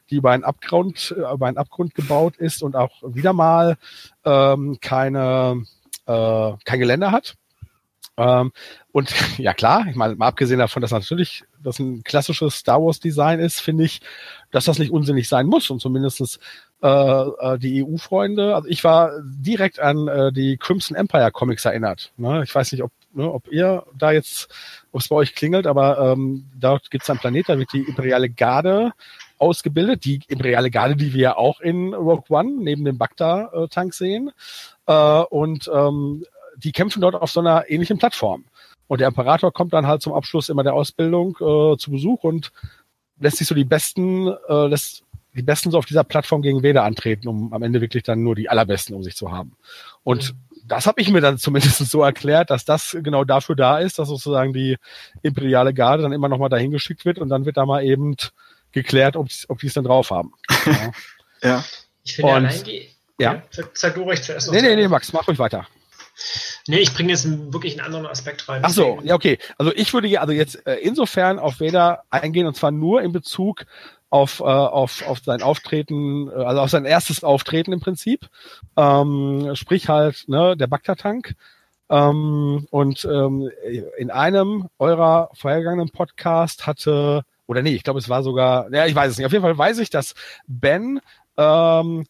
die über einen Abgrund, äh, über einen Abgrund gebaut ist und auch wieder mal ähm, keine, äh, kein Geländer hat. Ähm, und (laughs) ja klar, ich meine, mal abgesehen davon, dass natürlich das ein klassisches Star Wars Design ist, finde ich, dass das nicht unsinnig sein muss und zumindestens äh, äh, die EU-Freunde, also ich war direkt an äh, die Crimson Empire Comics erinnert. Ne? Ich weiß nicht, ob, ne, ob ihr da jetzt, ob es bei euch klingelt, aber ähm, dort gibt es einen Planet, da wird die imperiale Garde ausgebildet, die imperiale Garde, die wir ja auch in Rogue One neben dem Bagda-Tank sehen. Äh, und ähm, die kämpfen dort auf so einer ähnlichen Plattform. Und der Imperator kommt dann halt zum Abschluss immer der Ausbildung äh, zu Besuch und lässt sich so die besten, äh, lässt die Besten so auf dieser Plattform gegen Vader antreten, um am Ende wirklich dann nur die allerbesten um sich zu haben. Und das habe ich mir dann (laughs) zumindest so erklärt, dass das genau dafür da ist, dass sozusagen die imperiale Garde dann immer nochmal dahin geschickt wird und dann wird da mal eben geklärt, ob, ob die es dann drauf haben. Ja. (laughs) Ja. Ich finde Und- allein die. ja. Sag, sag du ruhig zuerst. nee, nee, nee, Max, mach ruhig weiter. Nee, ich bringe jetzt wirklich einen anderen Aspekt rein. Ach so, ja, okay. Also ich würde ja also jetzt äh, insofern auf Vader eingehen und zwar nur in Bezug auf, äh, auf, auf sein Auftreten, äh, also auf sein erstes Auftreten im Prinzip. Ähm, sprich halt, ne, der Bagdad-Tank. Ähm, und ähm, in einem eurer vorhergegangenen Podcast hatte, oder nee, ich glaube, es war sogar, ja, ich weiß es nicht. Auf jeden Fall weiß ich, dass Ben ähm,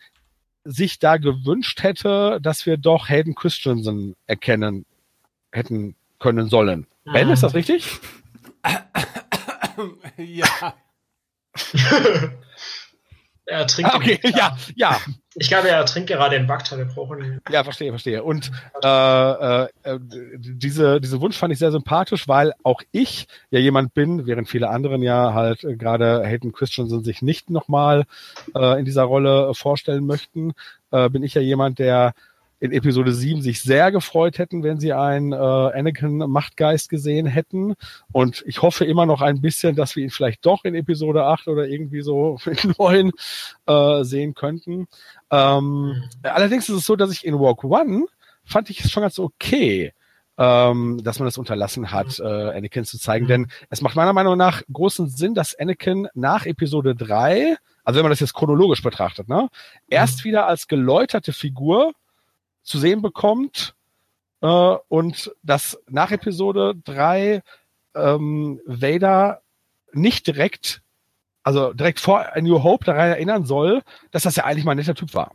sich da gewünscht hätte, dass wir doch Hayden Christensen erkennen hätten können sollen. Ben, Mhm. ist das richtig? (laughs) ja. (laughs) Er trinkt. Ah, okay, ja, ja. Ich glaube, er trinkt gerade den Bakter. Wir brauchen. Ja, verstehe, verstehe. Und äh, äh, äh, diese, diese Wunsch fand ich sehr sympathisch, weil auch ich ja jemand bin, während viele anderen ja halt äh, gerade Hayden Christensen sich nicht nochmal äh, in dieser Rolle vorstellen möchten, äh, bin ich ja jemand, der in Episode 7 sich sehr gefreut hätten, wenn sie einen äh, Anakin Machtgeist gesehen hätten. Und ich hoffe immer noch ein bisschen, dass wir ihn vielleicht doch in Episode 8 oder irgendwie so (laughs) in 9 äh, sehen könnten. Ähm, allerdings ist es so, dass ich in Walk One fand ich es schon ganz okay, ähm, dass man das unterlassen hat, äh, Anakin zu zeigen. Denn es macht meiner Meinung nach großen Sinn, dass Anakin nach Episode 3, also wenn man das jetzt chronologisch betrachtet, ne, erst wieder als geläuterte Figur zu sehen bekommt äh, und dass nach Episode 3 ähm, Vader nicht direkt, also direkt vor A New Hope daran erinnern soll, dass das ja eigentlich mal ein netter Typ war.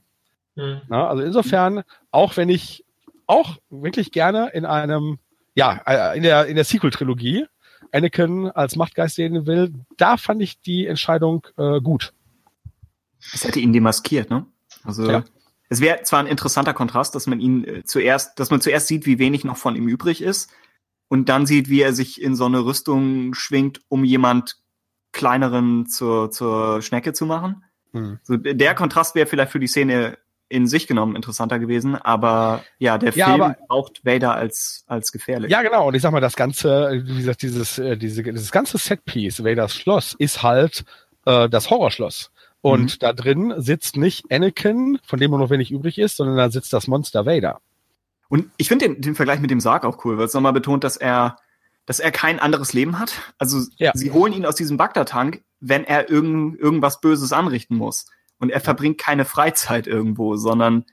Hm. Na, also insofern, auch wenn ich auch wirklich gerne in einem, ja, äh, in der, in der Sequel-Trilogie Anakin als Machtgeist sehen will, da fand ich die Entscheidung äh, gut. Es hätte ihn demaskiert, ne? Also Ja. Es wäre zwar ein interessanter Kontrast, dass man ihn äh, zuerst, dass man zuerst sieht, wie wenig noch von ihm übrig ist und dann sieht, wie er sich in so eine Rüstung schwingt, um jemand kleineren zur, zur Schnecke zu machen. Hm. So, der Kontrast wäre vielleicht für die Szene in sich genommen interessanter gewesen, aber ja, der Ja, Film aber- braucht Vader als, als gefährlich. Ja, genau. Und ich sag mal, das ganze, wie gesagt, dieses, äh, diese, dieses ganze Setpiece, Vaders Schloss, ist halt äh, das Horrorschloss. Und da drin sitzt nicht Anakin, von dem nur noch wenig übrig ist, sondern da sitzt das Monster Vader. Und ich finde den, den Vergleich mit dem Sarg auch cool, weil es nochmal betont, dass er, dass er kein anderes Leben hat. Also Ja. sie holen ihn aus diesem Bagdad-Tank, wenn er irgend, irgendwas Böses anrichten muss. Und er verbringt keine Freizeit irgendwo, sondern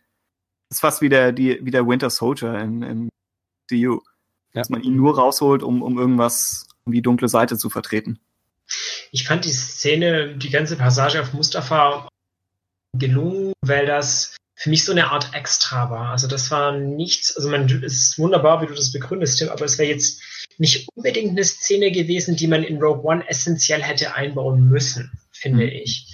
ist fast wie der, die, wie der Winter Soldier im, im DU. Ja. Dass man ihn nur rausholt, um, um irgendwas, um die dunkle Seite zu vertreten. Ich fand die Szene, die ganze Passage auf Mustafa gelungen, weil das für mich so eine Art Extra war. Also das war nichts, also man, es ist wunderbar, wie du das begründest, Tim, aber es wäre jetzt nicht unbedingt eine Szene gewesen, die man in Rogue One essentiell hätte einbauen müssen, finde Mhm. ich.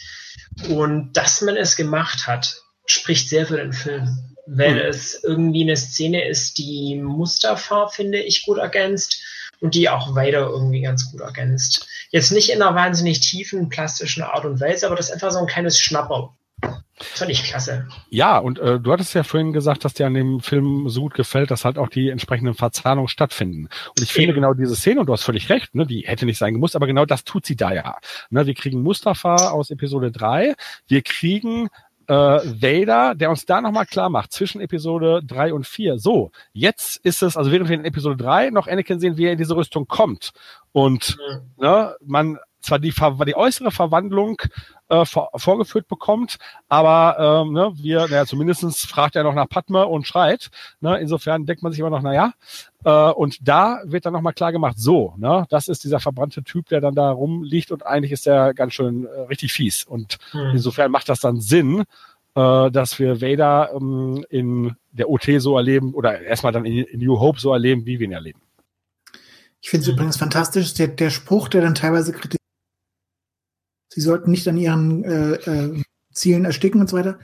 Und dass man es gemacht hat, spricht sehr für den Film. Weil Mhm. es irgendwie eine Szene ist, die Mustafa, finde ich, gut ergänzt und die auch Vader irgendwie ganz gut ergänzt. Jetzt nicht in einer wahnsinnig tiefen, plastischen Art und Weise, aber das ist einfach so ein kleines Schnapper. Fand ich klasse. Ja, und äh, du hattest ja vorhin gesagt, dass dir an dem Film so gut gefällt, dass halt auch die entsprechenden Verzahnungen stattfinden. Und ich finde Eben. genau diese Szene, und du hast völlig recht, ne, die hätte nicht sein gemusst, aber genau das tut sie da ja. Ne, wir kriegen Mustafa aus Episode 3, wir kriegen äh, Vader, der uns da nochmal klar macht, zwischen Episode 3 und 4. So, jetzt ist es, also während wir in Episode 3 noch Anakin sehen, wie er in diese Rüstung kommt. Und ne, man zwar die, die äußere Verwandlung äh, vor vorgeführt bekommt, aber ähm, ne, wir, naja, zumindestens fragt er noch nach Padme und schreit. Ne, insofern denkt man sich immer noch, naja, äh, und da wird dann nochmal klar gemacht, so, ne, das ist dieser verbrannte Typ, der dann da rumliegt und eigentlich ist der ganz schön äh, richtig fies. Und Hm. insofern macht das dann Sinn, äh, dass wir Vader ähm, in der OT so erleben oder erstmal dann in, in New Hope so erleben, wie wir ihn erleben. Ich finde es übrigens fantastisch, der, der Spruch, der dann teilweise kritisiert, sie sollten nicht an ihren äh, äh, Zielen ersticken und so weiter.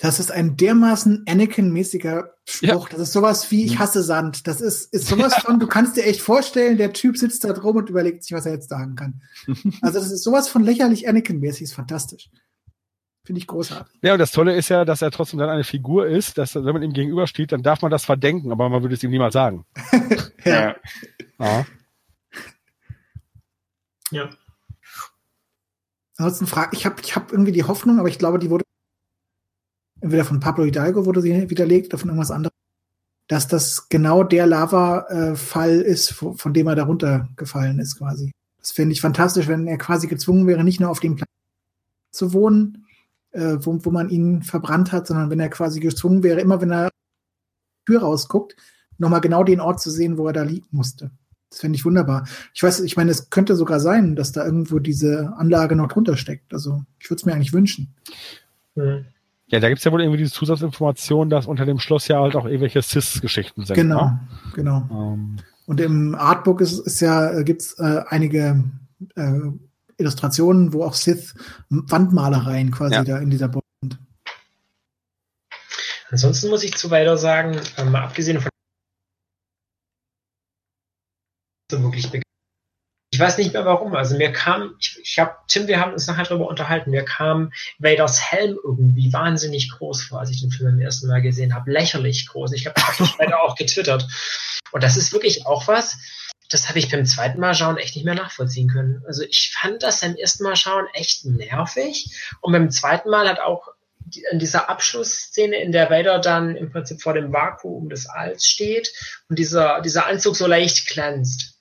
Das ist ein dermaßen Anakin-mäßiger Spruch. Das ist sowas wie, ich hasse Sand. Das ist, ist (laughs) sowas von, du kannst dir echt vorstellen, der Typ sitzt da drum und überlegt sich, was er jetzt sagen kann. (laughs) Also das ist sowas von lächerlich Anakin-mäßig, ist fantastisch. Finde ich großartig. Ja, und das Tolle ist ja, dass er trotzdem dann eine Figur ist, dass wenn man ihm gegenübersteht, dann darf man das verdenken, aber man würde es ihm niemals sagen. (laughs) Ja. Ja. Ja. Ansonsten frage ich habe ich hab irgendwie die Hoffnung, aber ich glaube, die wurde entweder von Pablo Hidalgo wurde sie widerlegt oder von irgendwas anderem, dass das genau der Lava-Fall ist, von dem er da runtergefallen ist quasi. Das fände ich fantastisch, wenn er quasi gezwungen wäre, nicht nur auf dem Planeten zu wohnen, äh, wo, wo man ihn verbrannt hat, sondern wenn er quasi gezwungen wäre, immer wenn er Tür rausguckt, nochmal genau den Ort zu sehen, wo er da liegen musste. Das fände ich wunderbar. Ich weiß, ich meine, es könnte sogar sein, dass da irgendwo diese Anlage noch drunter steckt. Also ich würde es mir eigentlich wünschen. Hm. Ja, da gibt's ja wohl irgendwie diese Zusatzinformation, dass unter dem Schloss ja halt auch irgendwelche Cis-Geschichten sind. Genau, Ne? genau. Ähm, Und im Artbook ist, ist ja, äh, gibt's äh, einige äh, Illustrationen, wo auch Sith Wandmalereien quasi Ja. da in dieser Box sind. Ansonsten muss ich zu weiter sagen, ähm, mal abgesehen von so wirklich begeistert. Ich weiß nicht mehr warum. Also mir kam, ich, ich habe, Tim, wir haben uns nachher darüber unterhalten, mir kam Vaders Helm irgendwie wahnsinnig groß vor, als ich den Film beim ersten Mal gesehen habe. Lächerlich groß. Ich habe das später auch getwittert. Und das ist wirklich auch was, das habe ich beim zweiten Mal schauen echt nicht mehr nachvollziehen können. Also ich fand das beim ersten Mal schauen echt nervig. Und beim zweiten Mal hat auch in dieser Abschlussszene, in der Vader dann im Prinzip vor dem Vakuum des Alls steht und dieser, dieser Anzug so leicht glänzt.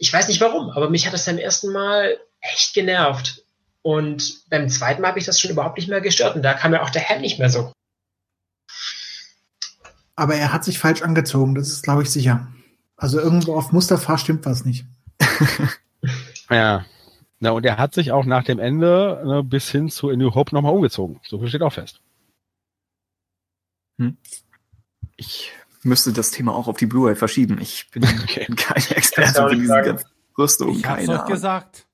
Ich weiß nicht warum, aber mich hat das beim ersten Mal echt genervt. Und beim zweiten Mal habe ich das schon überhaupt nicht mehr gestört. Und da kam ja auch der Helm nicht mehr so. Aber er hat sich falsch angezogen, das ist, glaube ich, sicher. Also irgendwo auf Mustafa stimmt was nicht. (laughs) Ja. Na, und er hat sich auch nach dem Ende ne, bis hin zu A New Hope nochmal umgezogen. So viel steht auch fest. Ich müsste das Thema auch auf die Blu-ray verschieben. Ich bin (laughs) Okay. (laughs) kein Experte für diese ganzen Rüstungen. Ich hab's Ahnung. gesagt.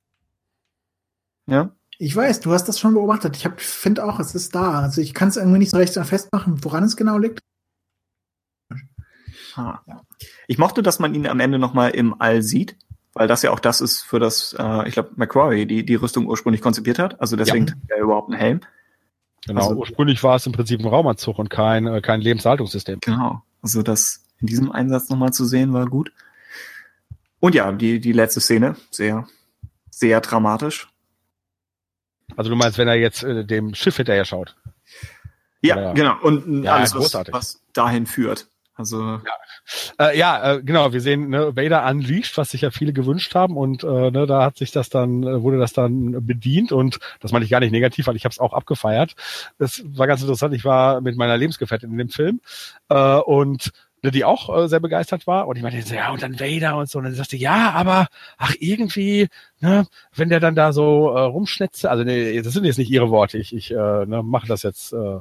Ja? Ich weiß, du hast das schon beobachtet. Ich finde auch, es ist da. Also ich kann es irgendwie nicht so recht festmachen, woran es genau liegt. Ah. Ich mochte, dass man ihn am Ende nochmal im All sieht, weil das ja auch das ist, für das, äh, ich glaube, McCrory die, die Rüstung ursprünglich konzipiert hat. Also deswegen Ja. er überhaupt einen Helm. Genau. Also- Ursprünglich war es im Prinzip ein Raumanzug und kein, äh, kein Lebenshaltungssystem. Genau. Also das in diesem Einsatz nochmal zu sehen, war gut. Und ja, die, die letzte Szene, sehr, sehr dramatisch. Also du meinst, wenn er jetzt äh, dem Schiff hinterher schaut. Ja, Ja. genau. Und Ja, alles, was, was dahin führt. Also, Äh, ja, äh, genau, wir sehen ne, Vader unleashed, was sich ja viele gewünscht haben und äh, ne, da hat sich das dann, äh, wurde das dann bedient und das meine ich gar nicht negativ, weil ich habe es auch abgefeiert. Das war ganz interessant. Ich war mit meiner Lebensgefährtin in dem Film äh, und die auch äh, sehr begeistert war und ich meinte so, ja und dann Vader und so und dann sagte ja, aber ach irgendwie, ne, wenn der dann da so äh, rumschnetzt, also nee, das sind jetzt nicht ihre Worte, ich, ich äh, ne, mache das jetzt äh,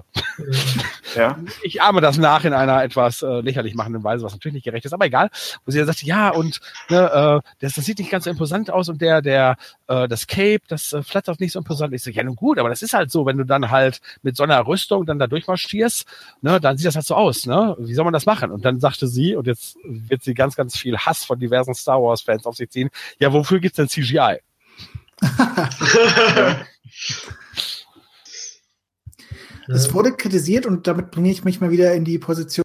(laughs) ja. ich ahme das nach in einer etwas äh, lächerlich machenden Weise, was natürlich nicht gerecht ist, aber egal. Wo sie dann sagte, ja, und ne, äh, das, das sieht nicht ganz so imposant aus und der, der, äh, das Cape, das äh, flattert nicht so imposant. Ich so, ja nun gut, aber das ist halt so, wenn du dann halt mit so einer Rüstung dann da durchmarschierst, ne, dann sieht das halt so aus, ne? Wie soll man das machen? Und dann sagte sie, und jetzt wird sie ganz, ganz viel Hass von diversen Star Wars-Fans auf sich ziehen, ja, wofür gibt's denn CGI? (laughs) Es wurde kritisiert und damit bringe ich mich mal wieder in die Position.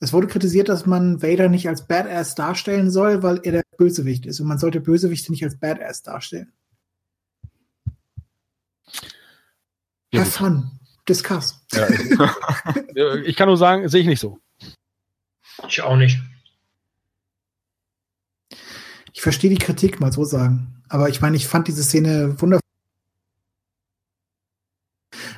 Es wurde kritisiert, dass man Vader nicht als Badass darstellen soll, weil er der Bösewicht ist. Und man sollte Bösewichte nicht als Badass darstellen. Ja, Have fun. Discuss. Ja, (laughs) ich, ich kann nur sagen, sehe ich nicht so. Ich auch nicht. Ich verstehe die Kritik, mal so sagen. Aber ich meine, ich fand diese Szene wundervoll.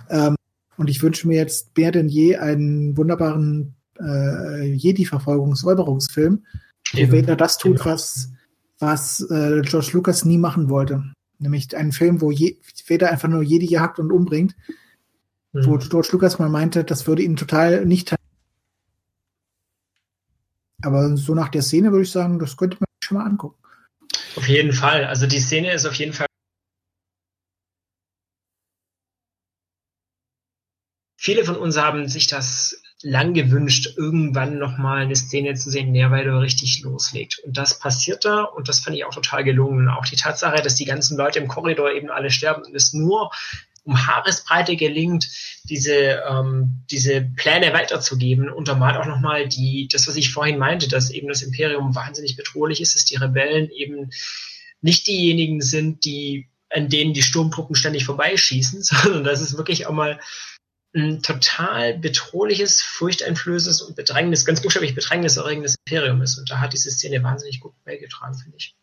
Ähm, und ich wünsche mir jetzt mehr denn je einen wunderbaren äh, Jedi-Verfolgungs-Säuberungsfilm, wo Eben. Vader das tut, Genau. was, was äh, George Lucas nie machen wollte. Nämlich einen Film, wo je, Vader einfach nur Jedi jagt und umbringt, wo Mhm. George Lucas mal meinte, das würde ihn total nicht. Aber so nach der Szene würde ich sagen, das könnte man sich schon mal angucken. Auf jeden Fall. Also die Szene ist auf jeden Fall. Viele von uns haben sich das lang gewünscht, irgendwann nochmal eine Szene zu sehen, in der Vader richtig loslegt. Und das passiert da und das fand ich auch total gelungen. Auch die Tatsache, dass die ganzen Leute im Korridor eben alle sterben und es nur um Haaresbreite gelingt, diese, ähm, diese Pläne weiterzugeben, untermalt auch nochmal die, das, was ich vorhin meinte, dass eben das Imperium wahnsinnig bedrohlich ist, dass die Rebellen eben nicht diejenigen sind, die, an denen die Sturmtruppen ständig vorbeischießen, (laughs) sondern dass es wirklich auch mal ein total bedrohliches, furchteinflößendes und bedrängendes, ganz buchstäblich bedrängniserregendes Imperium ist. Und da hat diese Szene wahnsinnig gut beigetragen, finde ich.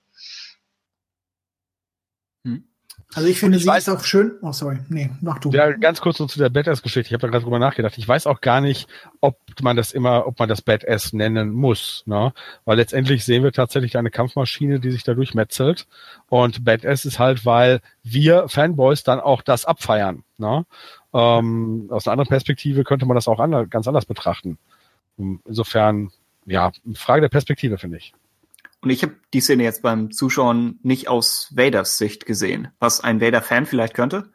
Also ich finde, ich sie weiß- ist auch schön. Oh, sorry. Nee, mach du. Ja, ganz kurz noch zu der Badass-Geschichte. Ich habe da gerade drüber nachgedacht. Ich weiß auch gar nicht, ob man das immer, ob man das Badass nennen muss, ne? Weil letztendlich sehen wir tatsächlich eine Kampfmaschine, die sich da durchmetzelt. Und Badass ist halt, weil wir Fanboys dann auch das abfeiern, ne? Ähm, aus einer anderen Perspektive könnte man das auch ander, ganz anders betrachten. Insofern, ja, Frage der Perspektive, finde ich. Und ich habe die Szene jetzt beim Zuschauen nicht aus Vaders Sicht gesehen, was ein Vader-Fan vielleicht könnte.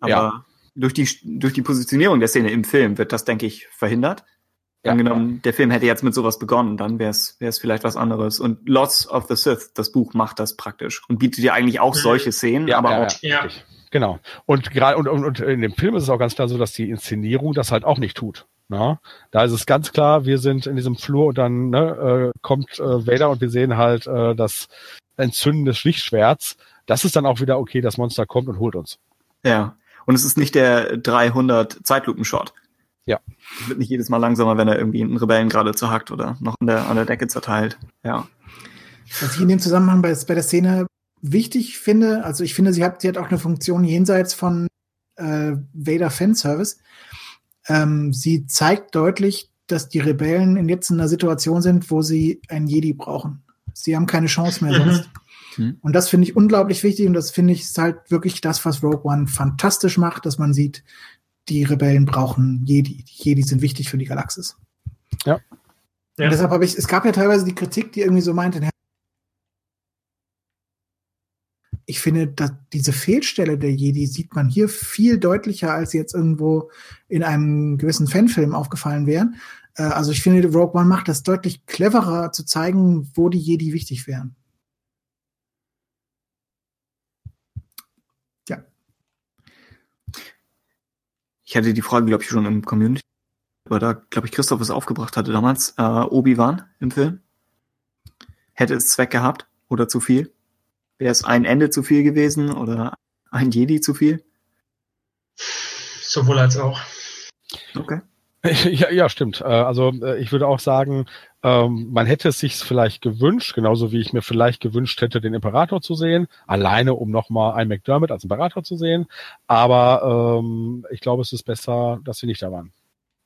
Aber Ja. durch, die, durch die Positionierung der Szene im Film wird das, denke ich, verhindert. Ja. Angenommen, der Film hätte jetzt mit sowas begonnen, dann wäre es vielleicht was anderes. Und Lots of the Sith, das Buch, macht das praktisch und bietet ja eigentlich auch Mhm. solche Szenen, aber ja, auch Ja. richtig. Genau. Und gerade und, und, und in dem Film ist es auch ganz klar so, dass die Inszenierung das halt auch nicht tut. Na? Da ist es ganz klar, wir sind in diesem Flur und dann ne, äh, kommt äh, Vader und wir sehen halt äh, das Entzünden des Lichtschwerts. Das ist dann auch wieder okay, das Monster kommt und holt uns. Ja. Und es ist nicht der 300 Zeitlupenshot. Ja. Es wird nicht jedes Mal langsamer, wenn er irgendwie einen Rebellen gerade zerhackt oder noch an der, an der Decke zerteilt. Ja. Was ich in dem Zusammenhang bei, bei der Szene wichtig finde, also ich finde, sie hat, sie hat auch eine Funktion jenseits von äh, Vader Fanservice. Ähm, sie zeigt deutlich, dass die Rebellen in jetzt in einer Situation sind, wo sie einen Jedi brauchen. Sie haben keine Chance mehr Mhm. sonst. Mhm. Und das finde ich unglaublich wichtig und das finde ich ist halt wirklich das, was Rogue One fantastisch macht, dass man sieht, die Rebellen brauchen Jedi. Die Jedi sind wichtig für die Galaxis. Ja. Ja. Und deshalb habe ich, es gab ja teilweise die Kritik, die irgendwie so meinte, ich finde, dass diese Fehlstelle der Jedi sieht man hier viel deutlicher, als jetzt irgendwo in einem gewissen Fanfilm aufgefallen wären. Äh, also ich finde, Rogue One macht das deutlich cleverer zu zeigen, wo die Jedi wichtig wären. Ja. Ich hatte die Frage, glaube ich, schon im Community, aber da, glaube ich, Christoph es aufgebracht hatte damals. Äh, Obi-Wan im Film. Hätte es Zweck gehabt oder zu viel? Wäre es ein Ende zu viel gewesen oder ein Jedi zu viel? Sowohl als auch. Okay. (laughs) Ja, ja, stimmt. Äh, Also äh, ich würde auch sagen, ähm, man hätte es sich vielleicht gewünscht, genauso wie ich mir vielleicht gewünscht hätte, den Imperator zu sehen, alleine um nochmal einen McDermott als Imperator zu sehen. Aber ähm, ich glaube, es ist besser, dass sie nicht da waren.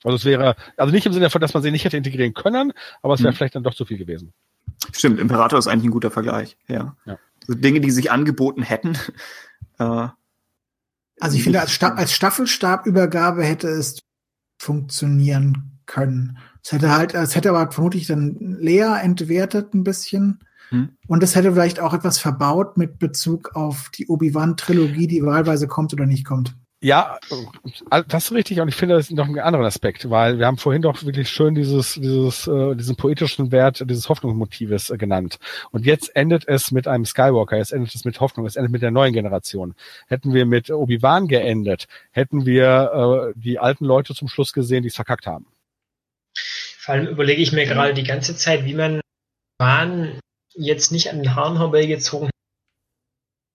Also es wäre, also nicht im Sinne davon, dass man sie nicht hätte integrieren können, aber es wäre Hm. vielleicht dann doch zu viel gewesen. Stimmt, Imperator ist eigentlich ein guter Vergleich. Ja. Ja. Dinge, die sich angeboten hätten. (laughs) Äh, Also ich finde, als, Sta als Staffelstabübergabe hätte es funktionieren können. Es hätte halt, es hätte aber vermutlich dann Lea entwertet ein bisschen. Hm. Und es hätte vielleicht auch etwas verbaut mit Bezug auf die Obi-Wan-Trilogie, die wahlweise kommt oder nicht kommt. Ja, äh, das ist richtig und ich finde das ist noch einen anderen Aspekt, weil wir haben vorhin doch wirklich schön dieses, dieses, äh, diesen poetischen Wert dieses Hoffnungsmotives äh, genannt. Und jetzt endet es mit einem Skywalker, jetzt endet es mit Hoffnung, es endet mit der neuen Generation. Hätten wir mit Obi-Wan geendet, hätten wir äh, die alten Leute zum Schluss gesehen, die es verkackt haben. Vor allem überlege ich mir gerade die ganze Zeit, wie man Bahn jetzt nicht an den Haaren herbeigezogen hat.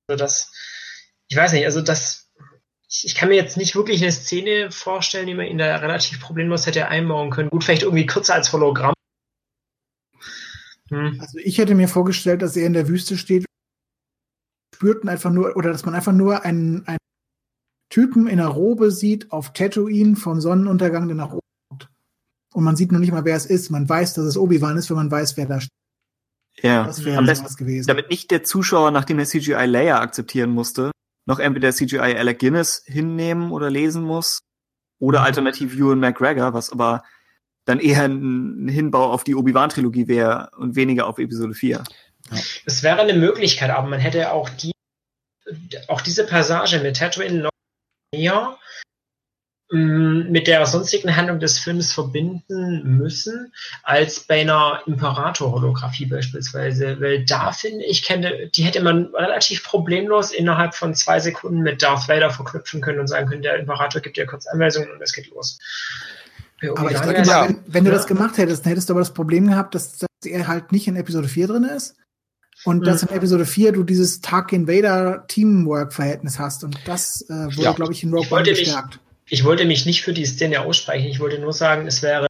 Also das, ich weiß nicht, also das, ich, ich kann mir jetzt nicht wirklich eine Szene vorstellen, die man ihn da relativ problemlos hätte einbauen können. Gut, vielleicht irgendwie kürzer als Hologramm. Hm. Also ich hätte mir vorgestellt, dass er in der Wüste steht, spürten einfach nur, oder dass man einfach nur einen, einen Typen in einer Robe sieht auf Tatooine vom Sonnenuntergang, der nach oben guckt. Und man sieht noch nicht mal, wer es ist. Man weiß, dass es Obi-Wan ist, wenn man weiß, wer da steht. ja. Das wäre Am besten, gewesen. damit nicht der Zuschauer, nachdem er CGI Leia akzeptieren musste, noch entweder CGI Alec Guinness hinnehmen oder lesen muss oder Mhm. alternativ Ewan McGregor, was aber dann eher ein Hinbau auf die Obi-Wan-Trilogie wäre und weniger auf Episode 4. Es wäre eine Möglichkeit, aber man hätte auch die, auch diese Passage mit Tatooine noch näher mit der sonstigen Handlung des Films verbinden müssen, als bei einer Imperator-Holographie beispielsweise. Weil da finde ich, kenne, die hätte man relativ problemlos innerhalb von zwei Sekunden mit Darth Vader verknüpfen können und sagen können, der Imperator gibt dir kurz Anweisungen und es geht los. Bei aber ich denke mal, wenn, wenn du Ja. das gemacht hättest, dann hättest du aber das Problem gehabt, dass, dass er halt nicht in Episode 4 drin ist. Und dass Mhm. in Episode 4 du dieses Tarkin Vader Teamwork-Verhältnis hast. Und das äh, wurde, Ja. glaube ich, in Rogue One mich- gestärkt. Ich wollte mich nicht für die Szene aussprechen. Ich wollte nur sagen, es wäre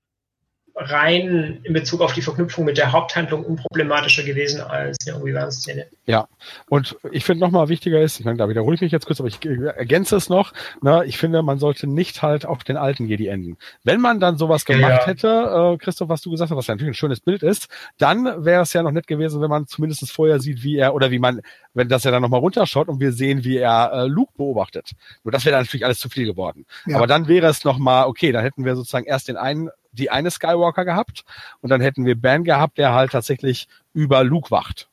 rein in Bezug auf die Verknüpfung mit der Haupthandlung unproblematischer gewesen als eine Obi-Wan-Szene. Ja, und ich finde nochmal wichtiger ist, ich meine, da wiederhole ich mich jetzt kurz, aber ich äh, ergänze es noch, ne, ich finde, man sollte nicht halt auf den alten Jedi enden. Wenn man dann sowas Ja, gemacht ja. hätte, äh, Christoph, was du gesagt hast, was ja natürlich ein schönes Bild ist, dann wäre es ja noch nett gewesen, wenn man zumindest vorher sieht, wie er, oder wie man, wenn das er dann nochmal runterschaut und wir sehen, wie er äh, Luke beobachtet. Nur das wäre dann natürlich alles zu viel geworden. Ja. Aber dann wäre es nochmal, okay, dann hätten wir sozusagen erst den einen die eine Skywalker gehabt und dann hätten wir Ben gehabt, der halt tatsächlich über Luke wacht.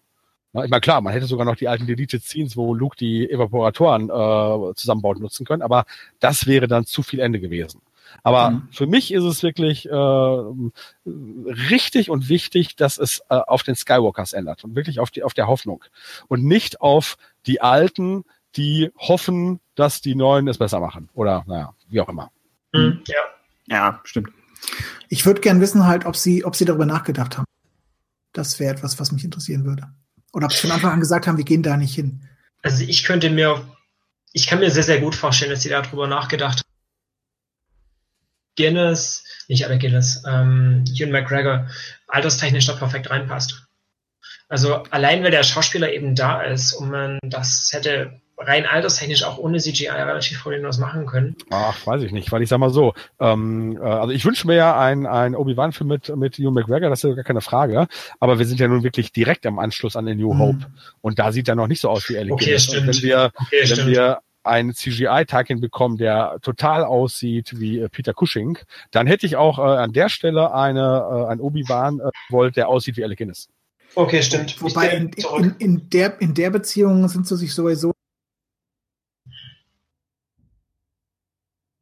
Ich meine, klar, man hätte sogar noch die alten Deleted Scenes, wo Luke die Evaporatoren äh, zusammenbaut, nutzen können, aber das wäre dann zu viel Ende gewesen. Aber mhm. für mich ist es wirklich äh, richtig und wichtig, dass es äh, auf den Skywalkers ändert und wirklich auf die auf der Hoffnung und nicht auf die Alten, die hoffen, dass die Neuen es besser machen oder naja, wie auch immer. Mhm. Ja. ja, stimmt. Ich würde gern wissen halt, ob sie ob sie darüber nachgedacht haben. Das wäre etwas, was mich interessieren würde. Oder ob sie von Anfang an gesagt haben, wir gehen da nicht hin. Also ich könnte mir, ich kann mir sehr, sehr gut vorstellen, dass sie darüber nachgedacht haben Guinness, nicht alle Guinness, ähm, Ewan McGregor alterstechnisch da perfekt reinpasst. Also allein, weil der Schauspieler eben da ist und man das hätte rein alterstechnisch auch ohne CGI relativ problemlos machen können. Ach, weiß ich nicht, weil ich sag mal so, ähm, äh, also ich wünsche mir ja ein, ein Obi-Wan-Film mit, mit Ewan McGregor, das ist ja gar keine Frage, aber wir sind ja nun wirklich direkt am Anschluss an den New mhm. Hope und da sieht er noch nicht so aus wie Alec okay, Guinness. Stimmt. wenn wir, okay, wenn stimmt. wir einen CGI-Tag hinbekommen, der total aussieht wie äh, Peter Cushing, dann hätte ich auch äh, an der Stelle eine, äh, ein Obi-Wan äh, wollt, der aussieht wie Alec Guinness. Okay, stimmt. Wobei in, in, in, der, in der Beziehung sind sie sich sowieso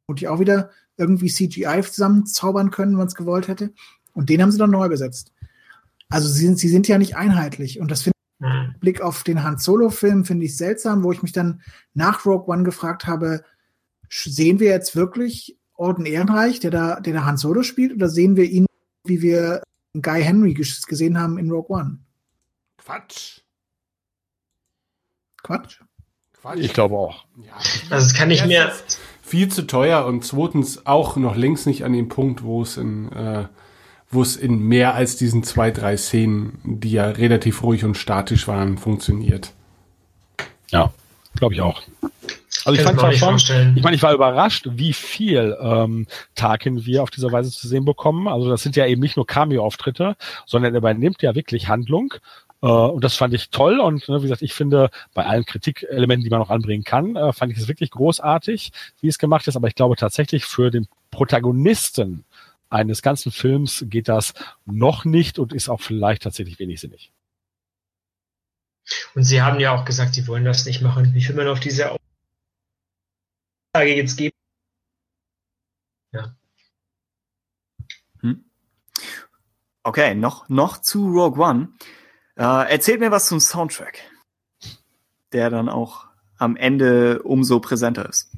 und die auch wieder irgendwie CGI zusammenzaubern können, wenn man es gewollt hätte. Und den haben sie dann neu besetzt. Also sie sind, sie sind ja nicht einheitlich. Und das finde Mhm. Blick auf den Han Solo-Film finde ich seltsam, wo ich mich dann nach Rogue One gefragt habe, sehen wir jetzt wirklich Orden Ehrenreich, der da, der da Han Solo spielt, oder sehen wir ihn, wie wir Guy Henry gesehen haben in Rogue One? Quatsch. Quatsch? Quatsch. Ich glaube auch. Ja. Also das kann ich mir viel zu teuer und zweitens auch noch längst nicht an dem Punkt, wo es in äh, wo es in mehr als diesen zwei, drei Szenen, die ja relativ ruhig und statisch waren, funktioniert. Ja, glaube ich auch. Also ich fand zwar schon, ich meine, ich war überrascht, wie viel ähm, Tarkin wir auf dieser Weise zu sehen bekommen. Also das sind ja eben nicht nur Cameo-Auftritte, sondern er übernimmt ja wirklich Handlung. Äh, und das fand ich toll. Und ne, wie gesagt, ich finde, bei allen Kritikelementen, die man noch anbringen kann, äh, fand ich es wirklich großartig, wie es gemacht ist. Aber ich glaube tatsächlich für den Protagonisten eines ganzen Films geht das noch nicht und ist auch vielleicht tatsächlich wenig sinnig. Und Sie haben ja auch gesagt, Sie wollen das nicht machen. Wie viel man auf diese Aussage jetzt geben? Ja. Hm. Okay, noch, noch zu Rogue One. Äh, erzählt mir was zum Soundtrack, der dann auch am Ende umso präsenter ist.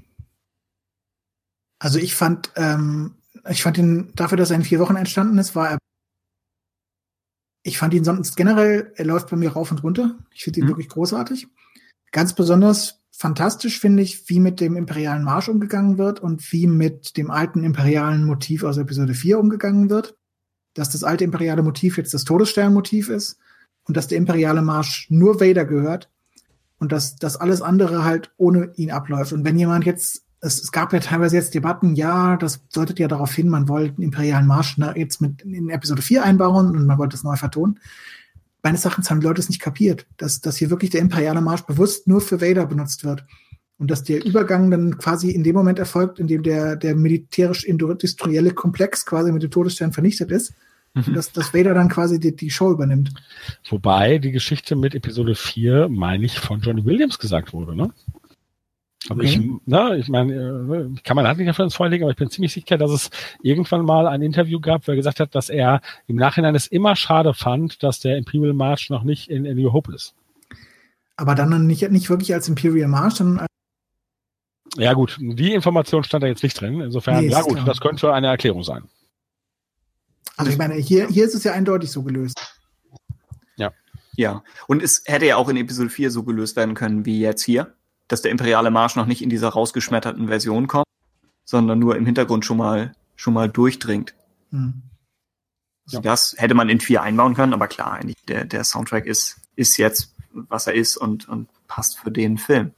Also ich fand ähm, ich fand ihn, dafür, dass er in vier Wochen entstanden ist, war er. Ich fand ihn sonst generell, er läuft bei mir rauf und runter. Ich finde ihn mhm. wirklich großartig. Ganz besonders fantastisch finde ich, wie mit dem imperialen Marsch umgegangen wird und wie mit dem alten imperialen Motiv aus Episode 4 umgegangen wird. Dass das alte imperiale Motiv jetzt das Todessternmotiv ist und dass der imperiale Marsch nur Vader gehört und dass das alles andere halt ohne ihn abläuft. Und wenn jemand jetzt es, es gab ja teilweise jetzt Debatten, ja, das deutet ja darauf hin, man wollte den imperialen Marsch ne, jetzt mit in Episode 4 einbauen und man wollte es neu vertonen. Meines Erachtens haben die Leute es nicht kapiert, dass, dass hier wirklich der imperiale Marsch bewusst nur für Vader benutzt wird. Und dass der Übergang dann quasi in dem Moment erfolgt, in dem der, der militärisch-industrielle Komplex quasi mit dem Todesstern vernichtet ist. Mhm. Dass, dass Vader dann quasi die, die Show übernimmt. Wobei die Geschichte mit Episode 4, meine ich, von Johnny Williams gesagt wurde, ne? Also okay. ich, na, ich meine, äh, kann man halt nicht dafür ins Feuer legen, aber ich bin ziemlich sicher, dass es irgendwann mal ein Interview gab, wo er gesagt hat, dass er im Nachhinein es immer schade fand, dass der Imperial March noch nicht in, in New Hope ist. Aber dann nicht, nicht wirklich als Imperial March, sondern als ja gut, die Information stand da jetzt nicht drin. Insofern, nee, ja gut, klar. das könnte eine Erklärung sein. Also ich meine, hier, hier ist es ja eindeutig so gelöst. Ja. Ja. Und es hätte ja auch in Episode 4 so gelöst werden können wie jetzt hier dass der imperiale Marsch noch nicht in dieser rausgeschmetterten Version kommt, sondern nur im Hintergrund schon mal schon mal durchdringt. Hm. Also Das hätte man in vier einbauen können, aber klar, eigentlich der, der Soundtrack ist, ist jetzt, was er ist und, und passt für den Film.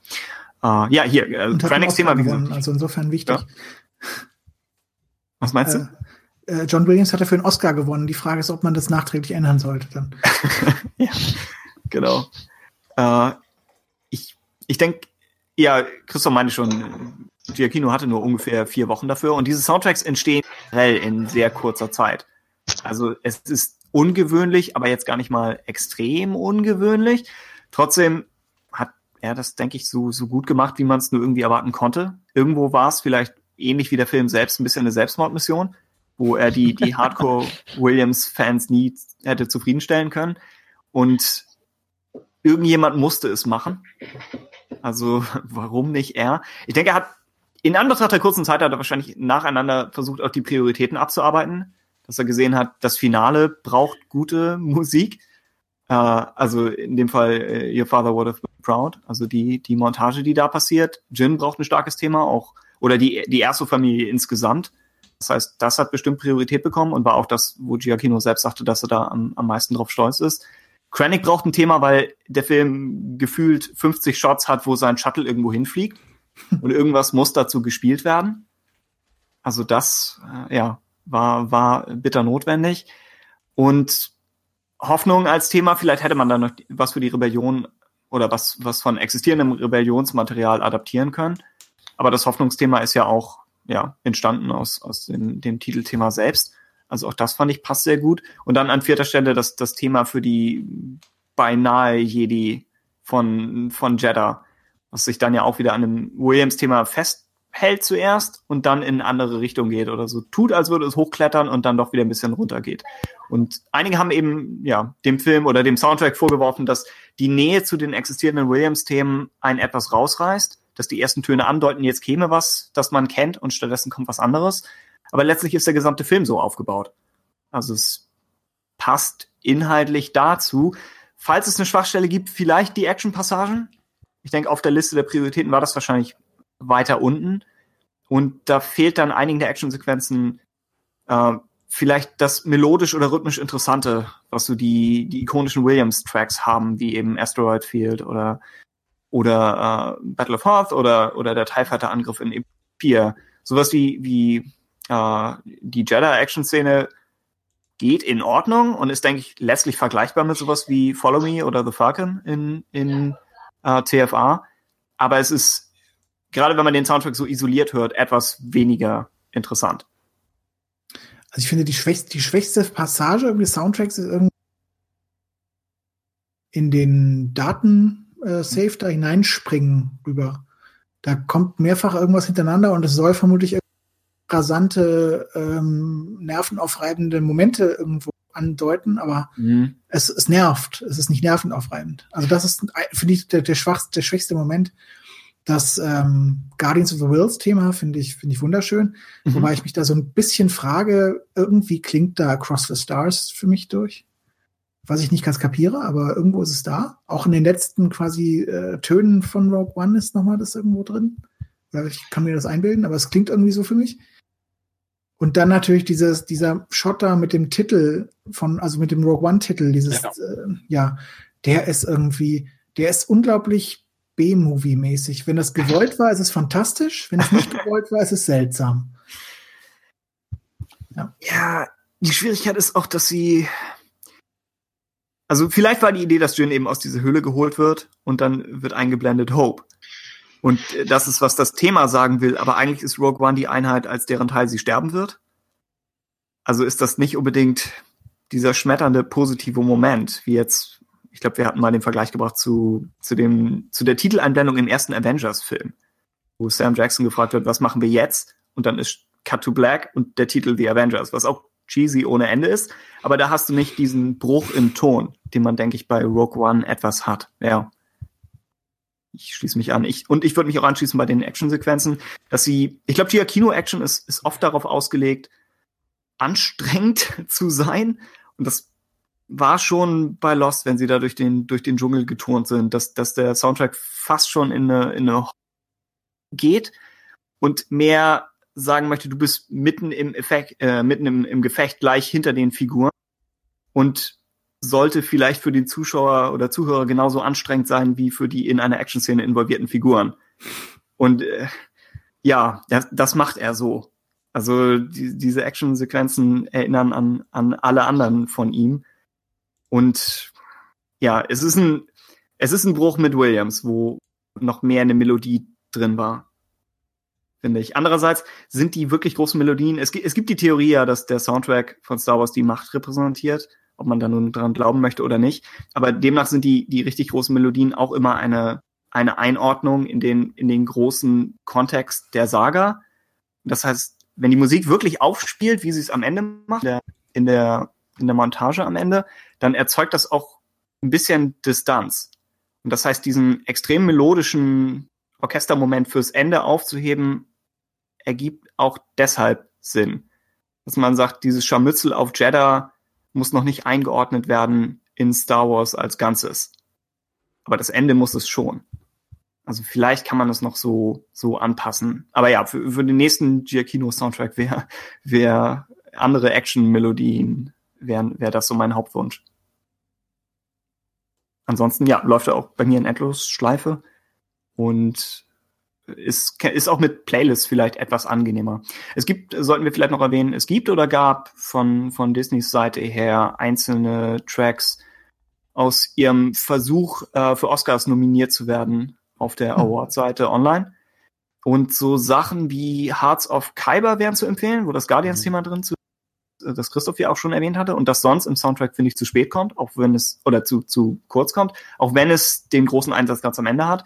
Uh, ja, hier, äh, Thema, wie gesagt. Also insofern wichtig. Ja. Was meinst du? Äh, äh, John Williams hat dafür einen Oscar gewonnen. Die Frage ist, ob man das nachträglich ändern sollte dann. (laughs) ja, genau. Uh, ich ich denke, ja, Christoph meinte schon, Giacchino hatte nur ungefähr vier Wochen dafür und diese Soundtracks entstehen in sehr kurzer Zeit. Also es ist ungewöhnlich, aber jetzt gar nicht mal extrem ungewöhnlich. Trotzdem hat er das, denke ich, so, so gut gemacht, wie man es nur irgendwie erwarten konnte. Irgendwo war es vielleicht ähnlich wie der Film selbst ein bisschen eine Selbstmordmission, wo er die, die Hardcore-Williams-Fans nie hätte zufriedenstellen können. Und irgendjemand musste es machen. Also (laughs) warum nicht er? Ich denke, er hat in Anbetracht der kurzen Zeit hat er wahrscheinlich nacheinander versucht, auch die Prioritäten abzuarbeiten, dass er gesehen hat, das Finale braucht gute (laughs) Musik. Äh, also in dem Fall äh, Your Father Would Have Been Proud, also die, die Montage, die da passiert. Jin braucht ein starkes Thema, auch oder die, die erste Familie insgesamt. Das heißt, das hat bestimmt Priorität bekommen und war auch das, wo Giacchino selbst sagte, dass er da am, am meisten drauf stolz ist. Krennic braucht ein Thema, weil der Film gefühlt 50 Shots hat, wo sein Shuttle irgendwo hinfliegt (laughs) und irgendwas muss dazu gespielt werden. Also das, äh, ja, war, war bitter notwendig. Und Hoffnung als Thema, vielleicht hätte man da noch was für die Rebellion oder was, was von existierendem Rebellionsmaterial adaptieren können. Aber das Hoffnungsthema ist ja auch, ja, entstanden aus, aus dem, dem Titelthema selbst. Also auch das fand ich passt sehr gut. Und dann an vierter Stelle das, das Thema für die beinahe Jedi von, von Jeddah, was sich dann ja auch wieder an dem Williams-Thema festhält zuerst und dann in eine andere Richtung geht oder so tut, als würde es hochklettern und dann doch wieder ein bisschen runtergeht. Und einige haben eben, ja, dem Film oder dem Soundtrack vorgeworfen, dass die Nähe zu den existierenden Williams-Themen einen etwas rausreißt, dass die ersten Töne andeuten, jetzt käme was, das man kennt und stattdessen kommt was anderes. Aber letztlich ist der gesamte Film so aufgebaut. Also es passt inhaltlich dazu. Falls es eine Schwachstelle gibt, vielleicht die Action-Passagen. Ich denke, auf der Liste der Prioritäten war das wahrscheinlich weiter unten. Und da fehlt dann einigen der Actionsequenzen äh, vielleicht das melodisch oder rhythmisch Interessante, was so die, die ikonischen Williams-Tracks haben, wie eben Asteroid Field oder, oder äh, Battle of Hoth oder, oder der TIE Fighter-Angriff in Empire. Sowas wie, wie äh, die Jedi-Action-Szene geht in Ordnung und ist, denke ich, letztlich vergleichbar mit sowas wie Follow Me oder The Falcon in, in äh, TFA. Aber es ist, gerade wenn man den Soundtrack so isoliert hört, etwas weniger interessant. Also ich finde, die schwächste, die schwächste Passage irgendwie des Soundtracks ist irgendwie in den Daten-Safe äh, da hineinspringen rüber. Da kommt mehrfach irgendwas hintereinander und es soll vermutlich rasante, ähm, nervenaufreibende Momente irgendwo andeuten, aber mhm. es, es nervt. Es ist nicht nervenaufreibend. Also das ist, finde ich, der, der, schwachste, der schwächste Moment. Das ähm, Guardians of the Worlds Thema finde ich, finde ich wunderschön. Mhm. Wobei ich mich da so ein bisschen frage, irgendwie klingt da Across the Stars für mich durch. Was ich nicht ganz kapiere, aber irgendwo ist es da. Auch in den letzten quasi äh, Tönen von Rogue One ist nochmal das irgendwo drin. Ich kann mir das einbilden, aber es klingt irgendwie so für mich. Und dann natürlich dieses, dieser Schotter mit dem Titel von, also mit dem Rogue One-Titel, dieses, ja. Äh, ja, der ist irgendwie, der ist unglaublich B-Movie-mäßig. Wenn das gewollt war, ist es fantastisch. Wenn es nicht (laughs) gewollt war, ist es seltsam. Ja. ja, die Schwierigkeit ist auch, dass sie, also vielleicht war die Idee, dass Jin eben aus dieser Höhle geholt wird und dann wird eingeblendet Hope. Und das ist, was das Thema sagen will, aber eigentlich ist Rogue One die Einheit, als deren Teil sie sterben wird. Also ist das nicht unbedingt dieser schmetternde positive Moment, wie jetzt, ich glaube, wir hatten mal den Vergleich gebracht zu, zu dem, zu der Titeleinblendung im ersten Avengers-Film, wo Sam Jackson gefragt wird, was machen wir jetzt? Und dann ist Cut to Black und der Titel The Avengers, was auch cheesy ohne Ende ist. Aber da hast du nicht diesen Bruch im Ton, den man, denke ich, bei Rogue One etwas hat. Ja ich schließe mich an. Ich, und ich würde mich auch anschließen bei den Actionsequenzen, dass sie, ich glaube, die Kino-Action ist, ist oft darauf ausgelegt, anstrengend (laughs) zu sein. Und das war schon bei Lost, wenn sie da durch den, durch den Dschungel geturnt sind, dass, dass der Soundtrack fast schon in eine, in eine geht und mehr sagen möchte, du bist mitten im Effekt, äh, mitten im, im Gefecht gleich hinter den Figuren und sollte vielleicht für den Zuschauer oder Zuhörer genauso anstrengend sein wie für die in einer Action-Szene involvierten Figuren. Und äh, ja, das, das macht er so. Also die, diese Action-Sequenzen erinnern an, an alle anderen von ihm. Und ja, es ist ein, es ist ein Bruch mit Williams, wo noch mehr eine Melodie drin war. Finde ich. Andererseits sind die wirklich großen Melodien, es, es gibt die Theorie ja, dass der Soundtrack von Star Wars die Macht repräsentiert, ob man da nun dran glauben möchte oder nicht. Aber demnach sind die, die richtig großen Melodien auch immer eine, eine Einordnung in den, in den großen Kontext der Saga. Das heißt, wenn die Musik wirklich aufspielt, wie sie es am Ende macht, in der, in der Montage am Ende, dann erzeugt das auch ein bisschen Distanz. Und das heißt, diesen extrem melodischen Orchestermoment fürs Ende aufzuheben, ergibt auch deshalb Sinn. Dass man sagt, dieses Scharmützel auf Jeddah muss noch nicht eingeordnet werden in Star Wars als Ganzes. Aber das Ende muss es schon. Also vielleicht kann man das noch so, so anpassen. Aber ja, für, für den nächsten Giacchino-Soundtrack wäre wär andere Action-Melodien, wären wär das so mein Hauptwunsch. Ansonsten, ja, läuft er auch bei mir in Endlos-Schleife und ist, ist auch mit Playlists vielleicht etwas angenehmer. Es gibt, sollten wir vielleicht noch erwähnen, es gibt oder gab von, von Disneys Seite her einzelne Tracks aus ihrem Versuch, äh, für Oscars nominiert zu werden auf der hm. Award-Seite online. Und so Sachen wie Hearts of Kyber wären zu empfehlen, wo das Guardians-Thema hm. drin zu das Christoph ja auch schon erwähnt hatte und das sonst im Soundtrack, finde ich, zu spät kommt, auch wenn es, oder zu, zu kurz kommt, auch wenn es den großen Einsatz ganz am Ende hat.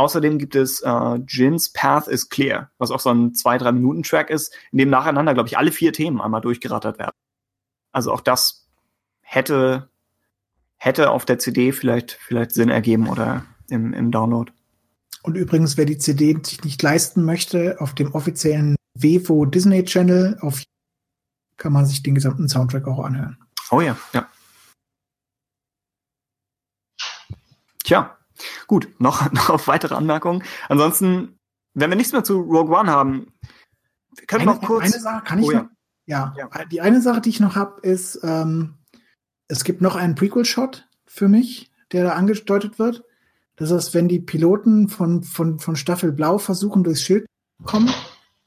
Außerdem gibt es äh, Jins Path is Clear, was auch so ein zwei, drei Minuten Track ist, in dem nacheinander, glaube ich, alle vier Themen einmal durchgerattert werden. Also auch das hätte, hätte auf der CD vielleicht, vielleicht Sinn ergeben oder im, im Download. Und übrigens, wer die CD sich nicht leisten möchte, auf dem offiziellen Vevo Disney Channel auf kann man sich den gesamten Soundtrack auch anhören. Oh ja, ja. Tja, gut, noch, (laughs) noch weitere Anmerkungen. Ansonsten, wenn wir nichts mehr zu Rogue One haben, wir können eine, noch kurz. Eine Sache kann ich oh, noch, ja. ja. ja. Die eine Sache, die ich noch habe, ist, ähm, es gibt noch einen Prequel-Shot für mich, der da angedeutet wird. Das ist, wenn die Piloten von, von, von Staffel Blau versuchen, durchs Schild zu kommen.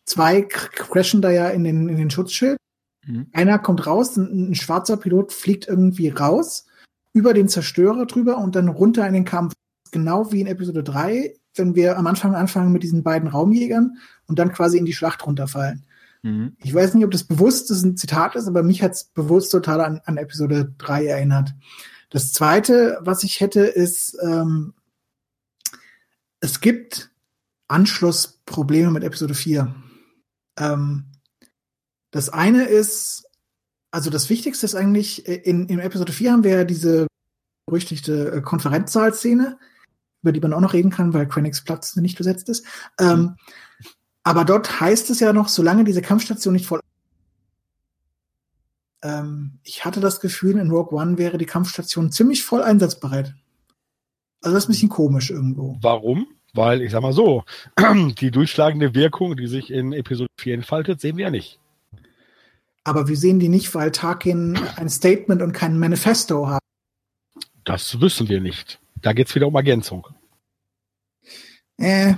Zwei crashen da ja in den, in den Schutzschild. Mhm. Einer kommt raus, ein, ein, schwarzer Pilot fliegt irgendwie raus, über den Zerstörer drüber und dann runter in den Kampf. Genau wie in Episode 3, wenn wir am Anfang anfangen mit diesen beiden Raumjägern und dann quasi in die Schlacht runterfallen. Mhm. Ich weiß nicht, ob das bewusst das ein Zitat ist, aber mich hat es bewusst total an, an Episode 3 erinnert. Das zweite, was ich hätte, ist, ähm, es gibt Anschlussprobleme mit Episode 4. Ähm, das eine ist, also das Wichtigste ist eigentlich, äh, in, in Episode 4 haben wir ja diese berüchtigte äh, Konferenzsaalszene, über die man auch noch reden kann, weil Krennics Platz nicht besetzt ist. Ähm, aber dort heißt es ja noch, solange diese Kampfstation nicht voll. Ähm, ich hatte das Gefühl, in Rogue One wäre die Kampfstation ziemlich voll einsatzbereit. Also das ist ein bisschen komisch irgendwo. Warum? Weil, ich sag mal so, (clears throat) die durchschlagende Wirkung, die sich in Episode 4 entfaltet, sehen wir ja nicht. Aber wir sehen die nicht, weil Tarkin ein Statement und kein Manifesto hat. Das wissen wir nicht. Da geht's wieder um Ergänzung. Äh,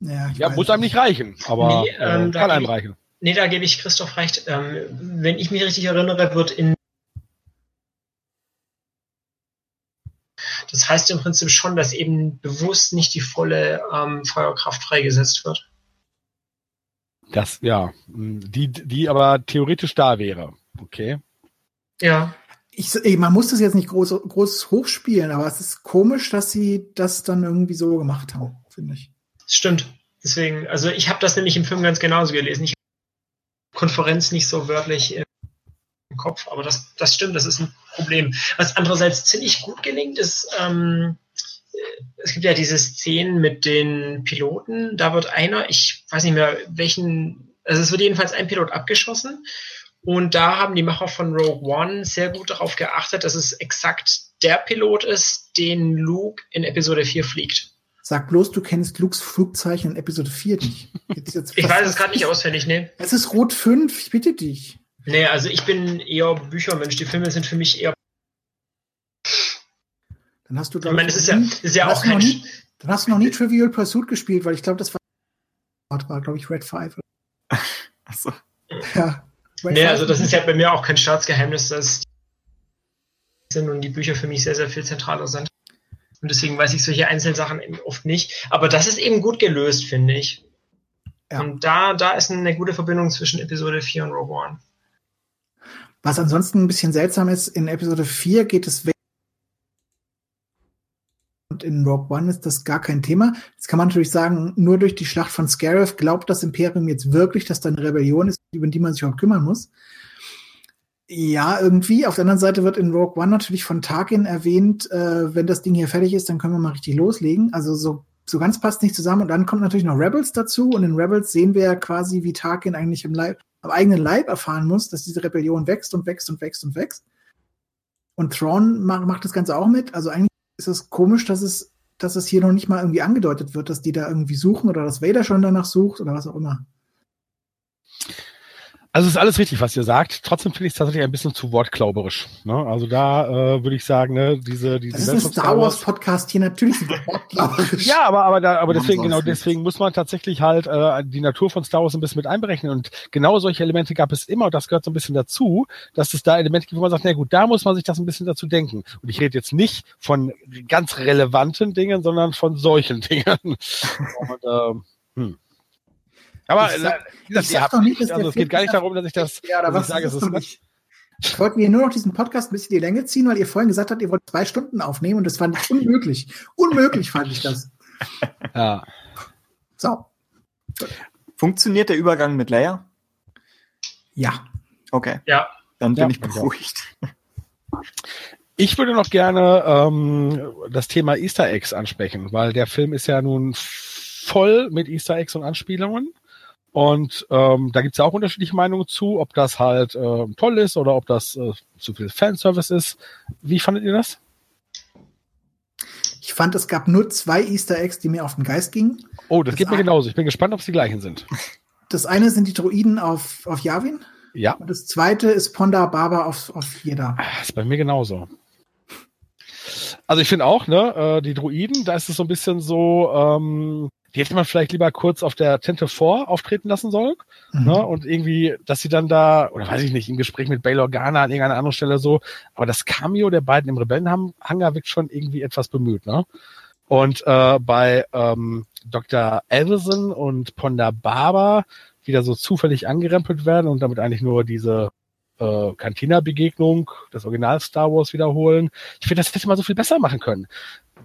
ja, ja muss einem nicht reichen, aber nee, äh, ähm, äh, kann einem ich, reichen. Nee, da gebe ich Christoph recht. Ähm, wenn ich mich richtig erinnere, wird in Das heißt im Prinzip schon, dass eben bewusst nicht die volle ähm, Feuerkraft freigesetzt wird. Das, ja, die, die aber theoretisch da wäre. Okay. Ja. Ich, ey, man muss das jetzt nicht groß, groß hochspielen, aber es ist komisch, dass sie das dann irgendwie so gemacht haben, finde ich. Stimmt. Deswegen, also ich habe das nämlich im Film ganz genauso gelesen. Ich Konferenz nicht so wörtlich im Kopf, aber das, das stimmt, das ist ein Problem. Was andererseits ziemlich gut gelingt, ist, ähm, es gibt ja diese Szenen mit den Piloten, da wird einer, ich weiß nicht mehr welchen, also es wird jedenfalls ein Pilot abgeschossen und da haben die Macher von Rogue One sehr gut darauf geachtet, dass es exakt der Pilot ist, den Luke in Episode 4 fliegt. Sag bloß, du kennst Lukes Flugzeichen in Episode 4 nicht. Jetzt, jetzt, ich weiß es gerade nicht auswendig, ne? Es ist Rot 5, ich bitte dich. Nee, also ich bin eher Büchermensch. Die Filme sind für mich eher dann hast du, ich meine, das ist ja, ist ja auch kein. Nie, dann hast du noch nie Trivial Pursuit gespielt, weil ich glaube, das war, war glaube ich, Red 5. (laughs) Achso. Ja. Nee, also das ist ja bei mir auch kein Staatsgeheimnis, dass sind und die Bücher für mich sehr, sehr viel zentraler sind. Und deswegen weiß ich solche Einzelsachen eben oft nicht. Aber das ist eben gut gelöst, finde ich. Ja. Und da, da ist eine gute Verbindung zwischen Episode 4 und Rogue One. Was ansonsten ein bisschen seltsam ist, in Episode 4 geht es weg. In Rogue One ist das gar kein Thema. Jetzt kann man natürlich sagen, nur durch die Schlacht von Scarif glaubt das Imperium jetzt wirklich, dass da eine Rebellion ist, über die man sich überhaupt kümmern muss. Ja, irgendwie. Auf der anderen Seite wird in Rogue One natürlich von Tarkin erwähnt, äh, wenn das Ding hier fertig ist, dann können wir mal richtig loslegen. Also so, so ganz passt nicht zusammen. Und dann kommt natürlich noch Rebels dazu. Und in Rebels sehen wir ja quasi, wie Tarkin eigentlich im Leib, am eigenen Leib erfahren muss, dass diese Rebellion wächst und wächst und wächst und wächst. Und Thrawn macht das Ganze auch mit. Also eigentlich ist es komisch, dass es, dass es hier noch nicht mal irgendwie angedeutet wird, dass die da irgendwie suchen oder dass Vader schon danach sucht oder was auch immer. Also es ist alles richtig, was ihr sagt. Trotzdem finde ich es tatsächlich ein bisschen zu wortklauberisch. Ne? Also da äh, würde ich sagen, ne, diese diese Das ist ein Star Wars Podcast hier natürlich. wortklauberisch. Ja, aber aber da, aber deswegen genau deswegen muss man tatsächlich halt äh, die Natur von Star Wars ein bisschen mit einberechnen und genau solche Elemente gab es immer und das gehört so ein bisschen dazu, dass es da Elemente gibt, wo man sagt, na gut, da muss man sich das ein bisschen dazu denken. Und ich rede jetzt nicht von ganz relevanten Dingen, sondern von solchen (laughs) Dingen. Und, ähm, hm. Aber Ich sag- äh, gesagt, ich ihr sag doch nicht, dass der also es geht gar nicht darum, dass ich das, Ja, oder dass was ich sage, es ist nicht? Ich wollte mir nur noch diesen Podcast ein bisschen die Länge ziehen, weil ihr vorhin gesagt habt, ihr wollt zwei Stunden aufnehmen und das fand ich (laughs) unmöglich. Unmöglich fand ich das. (laughs) ja. So. Funktioniert der Übergang mit Leia? Ja. Okay, Ja, dann bin Ja. ich beruhigt. Ich würde noch gerne ähm, das Thema Easter Eggs ansprechen, weil der Film ist ja nun voll mit Easter Eggs und Anspielungen. Und ähm, da gibt es ja auch unterschiedliche Meinungen zu, ob das halt äh, toll ist oder ob das äh, zu viel Fanservice ist. Wie fandet ihr das? Ich fand, es gab nur zwei Easter Eggs, die mir auf den Geist gingen. Oh, das, Das geht mir genauso. Ich bin gespannt, ob es die gleichen sind. Das eine sind die Droiden auf, auf Yavin Ja, und das zweite ist Ponda Baba auf, auf Jeddah. das ist bei mir genauso. Also ich finde auch, ne, äh, die Druiden, da ist es so ein bisschen so, ähm, die hätte man vielleicht lieber kurz auf der Tente vor auftreten lassen sollen. Mhm. Ne? Und irgendwie, dass sie dann da, oder weiß ich nicht, im Gespräch mit Bail Organa an irgendeiner anderen Stelle so, aber das Cameo der beiden im Rebellenhangar wirkt schon irgendwie etwas bemüht, ne? Und äh, bei ähm, Dr. Elvison und Ponda Baba wieder so zufällig angerempelt werden und damit eigentlich nur diese äh, Cantina-Begegnung des Original Star Wars wiederholen. Ich finde, das hätte man so viel besser machen können.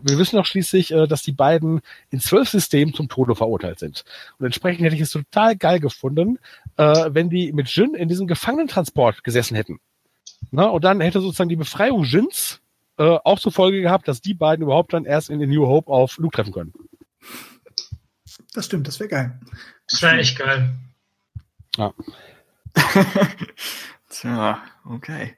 Wir wissen doch schließlich, äh, dass die beiden in zwölf Systemen zum Tode verurteilt sind. Und entsprechend hätte ich es total geil gefunden, äh, wenn die mit Jin in diesem Gefangenentransport gesessen hätten. Na, und dann hätte sozusagen die Befreiung Jins äh, auch zur Folge gehabt, dass die beiden überhaupt dann erst in den New Hope auf Luke treffen können. Das stimmt, das wäre geil. das wäre echt geil. (laughs) Tja, okay.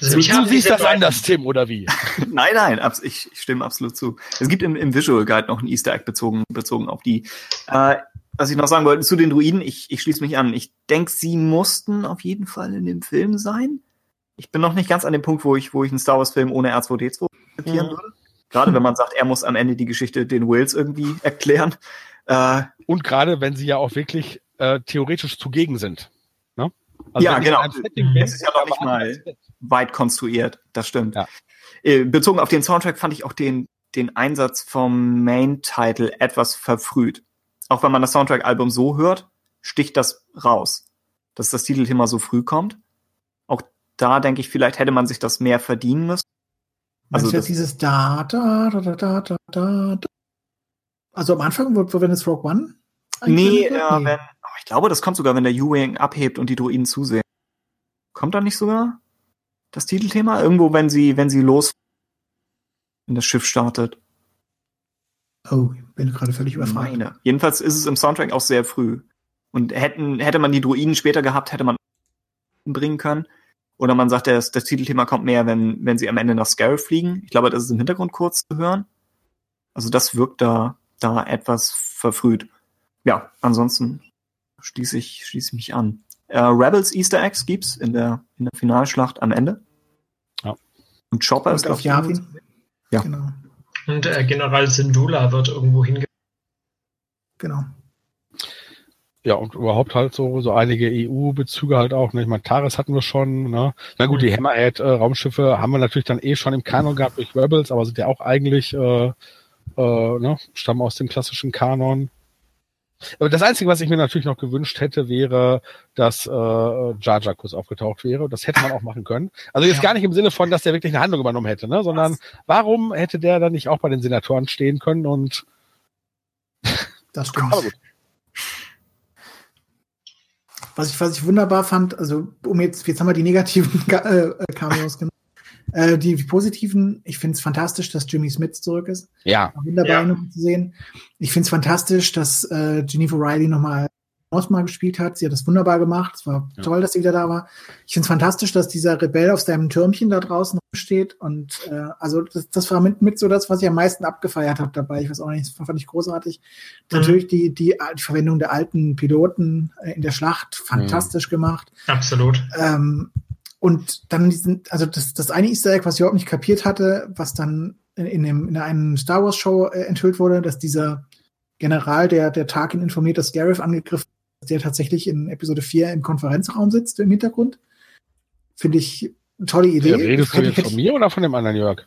Also du haben siehst das anders, Tim, oder wie? (laughs) nein, nein, ich, ich stimme absolut zu. Es gibt im, im Visual Guide noch ein Easter Egg bezogen, bezogen auf die. Äh, was ich noch sagen wollte zu den Druiden, ich, ich schließe mich an. Ich denke, sie mussten auf jeden Fall in dem Film sein. Ich bin noch nicht ganz an dem Punkt, wo ich, wo ich einen Star Wars Film ohne R2D2 akzeptieren Mhm. würde. Gerade wenn man sagt, er muss am Ende die Geschichte den Wills irgendwie (laughs) erklären. Äh, Und gerade wenn sie ja auch wirklich äh, theoretisch zugegen sind. Also Ja, wenn genau. Es ist ja noch nicht mal- weit konstruiert, das stimmt. Ja. Äh, Bezogen auf den Soundtrack fand ich auch den, den Einsatz vom Main-Title etwas verfrüht. Auch wenn man das Soundtrack-Album so hört, sticht das raus, dass das Titelthema so früh kommt. Auch da denke ich, vielleicht hätte man sich das mehr verdienen müssen. Also das- jetzt dieses da, da, da, da, da, da, da, da. Also am Anfang, wo, wo wenn es Rogue One? Nee, wird? äh, wenn, oh, ich glaube, das kommt sogar, wenn der U-Wing abhebt und die Druiden zusehen. Kommt da nicht sogar das Titelthema? Irgendwo, wenn sie, wenn sie los, wenn das Schiff startet. Oh, ich bin gerade völlig überfragt. Meine. Jedenfalls ist es im Soundtrack auch sehr früh. Und hätten, hätte man die Druiden später gehabt, hätte man bringen können. Oder man sagt, das, das Titelthema kommt mehr, wenn, wenn sie am Ende nach Scarif fliegen. Ich glaube, das ist im Hintergrund kurz zu hören. Also das wirkt da, da etwas verfrüht. Ja, ansonsten schließe ich, schließe ich mich an. Äh, Rebels Easter Eggs gibt's in der, in der Finalschlacht am Ende. Ja. Und Chopper Und ist auf Yavin. Ja. Genau, Und äh, General Syndulla wird irgendwo hinge... genau. Ja, und überhaupt halt so, so einige EU-Bezüge halt auch. Ne? Ich meine, Taris hatten wir schon. Ne? Na gut, die Hammerhead-Raumschiffe haben wir natürlich dann eh schon im Kanon gehabt durch Rebels, aber sind ja auch eigentlich, äh, äh, ne? stammen aus dem klassischen Kanon. Aber das Einzige, was ich mir natürlich noch gewünscht hätte, wäre, dass äh, Jar Jar kurz aufgetaucht wäre. Das hätte man auch machen können. Also jetzt Ja. gar nicht im Sinne von, dass der wirklich eine Handlung übernommen hätte, ne? sondern warum hätte der dann nicht auch bei den Senatoren stehen können und Das (laughs) stimmt. aber gut. Was ich, was ich wunderbar fand, also um jetzt, jetzt haben wir die negativen (laughs) äh, Cameos genommen. Äh, die positiven, ich finde es fantastisch, dass Jimmy Smith zurück ist. Ja, wunderbar, Ja. ihn noch zu sehen. Ich finde es fantastisch, dass äh, Jennifer Riley nochmal Osmar gespielt hat. Sie hat das wunderbar gemacht. Es war Ja. toll, dass sie wieder da war. Ich finde es fantastisch, dass dieser Rebell auf seinem Türmchen da draußen steht. Und äh, also das, das war mit, mit so das, was ich am meisten abgefeiert habe dabei. Ich weiß auch nicht, das fand ich großartig. Mhm. Natürlich die, die, die Verwendung der alten Piloten äh, in der Schlacht, fantastisch gemacht. Absolut. Ähm, und dann diesen, also das, das eine Easter Egg, was ich überhaupt nicht kapiert hatte, was dann in, in, dem, in einem Star Wars Show äh, enthüllt wurde, dass dieser General, der, der Tarkin informiert, dass Gareth angegriffen ist, der tatsächlich in Episode 4 im Konferenzraum sitzt im Hintergrund. Finde ich eine tolle Idee. Ja, redest du jetzt von mir oder von dem anderen Jörg?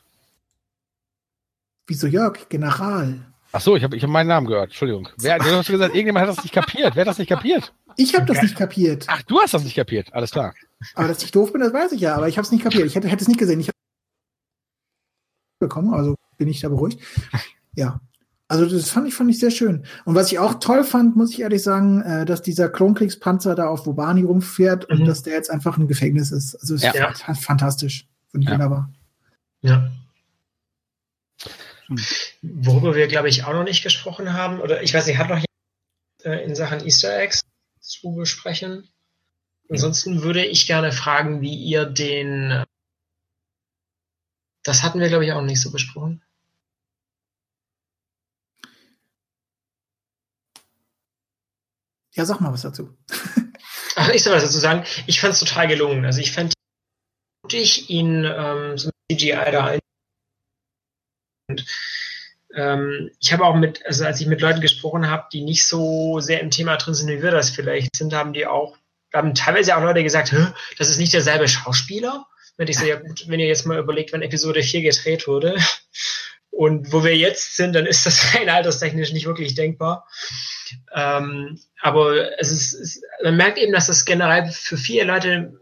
Wieso Jörg? General. Ach so, ich habe ich hab meinen Namen gehört. Entschuldigung. Wer, du hast gesagt, irgendjemand hat das nicht kapiert. Wer hat das nicht kapiert? Ich habe das nicht kapiert. Ach, du hast das nicht kapiert. Alles klar. Aber dass ich doof bin, das weiß ich ja. Aber ich habe es nicht kapiert. Ich hätte, hätte es nicht gesehen. Ich habe bekommen, also bin ich da beruhigt. Ja. Also das fand ich, fand ich sehr schön. Und was ich auch toll fand, muss ich ehrlich sagen, äh, dass dieser Klonkriegspanzer da auf Wobani rumfährt und Mhm. dass der jetzt einfach ein Gefängnis ist. Also es Ja. ist fa- fantastisch. Finde ich Ja. wunderbar. Ja. Hm. Worüber wir, glaube ich, auch noch nicht gesprochen haben, oder ich weiß nicht, hat noch jemand äh, in Sachen Easter Eggs zu besprechen? Ansonsten würde ich gerne fragen, wie ihr den. Das hatten wir, glaube ich, auch nicht so besprochen. Ja, sag mal was dazu. (laughs) Ach, ich soll was dazu sagen. Ich fand es total gelungen. Also ich fand mutig, ihn ähm, so mit CGI da ein. Und, ähm, ich habe auch mit, also als ich mit Leuten gesprochen habe, die nicht so sehr im Thema drin sind, wie wir das vielleicht sind, haben die auch, haben teilweise auch Leute gesagt, das ist nicht derselbe Schauspieler. Wenn ich so, ja gut, wenn ihr jetzt mal überlegt, wenn Episode 4 gedreht wurde (laughs) und wo wir jetzt sind, dann ist das (laughs) rein alterstechnisch nicht wirklich denkbar. Ähm, aber es ist, es, man merkt eben, dass das generell für viele Leute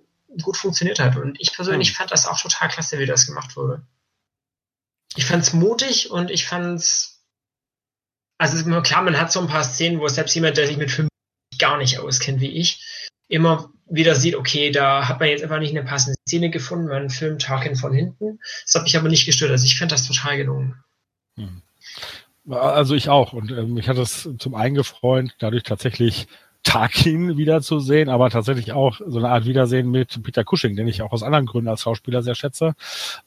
gut funktioniert hat. Und ich persönlich fand das auch total klasse, wie das gemacht wurde. Ich fand es mutig und ich fand es. Also ist immer klar, man hat so ein paar Szenen, wo selbst jemand, der sich mit Filmen gar nicht auskennt wie ich, immer wieder sieht, okay, da hat man jetzt einfach nicht eine passende Szene gefunden, man filmt Tarkin von hinten. Das hat mich aber nicht gestört. Also ich fand das total gelungen. Also ich auch. Und ähm, mich hat es zum einen gefreut, dadurch tatsächlich Tarkin wiederzusehen, aber tatsächlich auch so eine Art Wiedersehen mit Peter Cushing, den ich auch aus anderen Gründen als Schauspieler sehr schätze.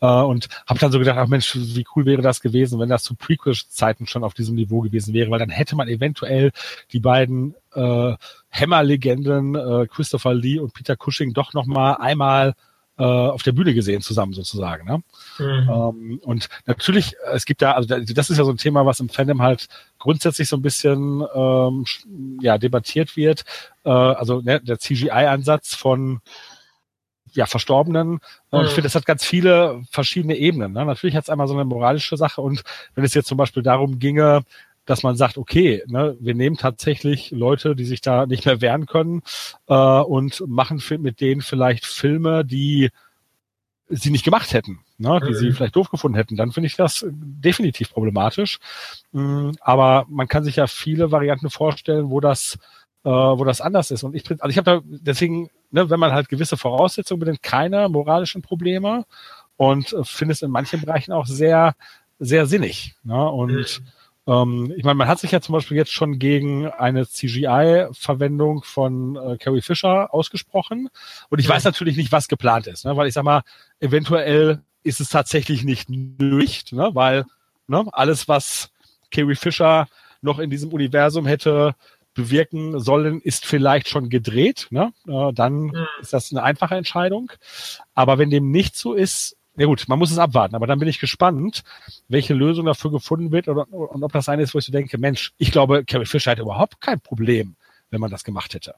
Äh, und habe dann so gedacht, ach Mensch, wie cool wäre das gewesen, wenn das zu Prequel-Zeiten schon auf diesem Niveau gewesen wäre, weil dann hätte man eventuell die beiden äh, Hammer-Legenden äh, Christopher Lee und Peter Cushing doch noch mal einmal äh, auf der Bühne gesehen zusammen sozusagen. Ne? Mhm. Ähm, und natürlich, äh, es gibt da, also da- das ist ja so ein Thema, was im Fandom halt grundsätzlich so ein bisschen ähm, ja, debattiert wird. Äh, also ne, der CGI-Ansatz von ja, Verstorbenen. Und ich Mhm. finde, das hat ganz viele verschiedene Ebenen. Ne? Natürlich hat es einmal so eine moralische Sache und wenn es jetzt zum Beispiel darum ginge, dass man sagt, okay, ne, wir nehmen tatsächlich Leute, die sich da nicht mehr wehren können äh, und machen mit denen vielleicht Filme, die sie nicht gemacht hätten, ne, die Mhm. sie vielleicht doof gefunden hätten, dann finde ich das definitiv problematisch. Mm, Aber man kann sich ja viele Varianten vorstellen, wo das, äh, wo das anders ist. Und ich, also ich habe da deswegen, ne, wenn man halt gewisse Voraussetzungen benennt, keine moralischen Probleme und äh, finde es in manchen Bereichen auch sehr, sehr sinnig. Ne? Und ähm, ich meine, man hat sich ja zum Beispiel jetzt schon gegen eine CGI-Verwendung von äh, Carrie Fisher ausgesprochen. Und ich Ja. weiß natürlich nicht, was geplant ist, ne? weil ich sag mal, eventuell ist es tatsächlich nicht nötig, ne? weil ne, alles, was Carrie Fisher noch in diesem Universum hätte bewirken sollen, ist vielleicht schon gedreht. Ne? Äh, dann Mhm. ist das eine einfache Entscheidung. Aber wenn dem nicht so ist, ja gut, man muss es abwarten. Aber dann bin ich gespannt, welche Lösung dafür gefunden wird oder, und ob das eine ist, wo ich so denke, Mensch, ich glaube, Carrie Fisher hätte überhaupt kein Problem, wenn man das gemacht hätte.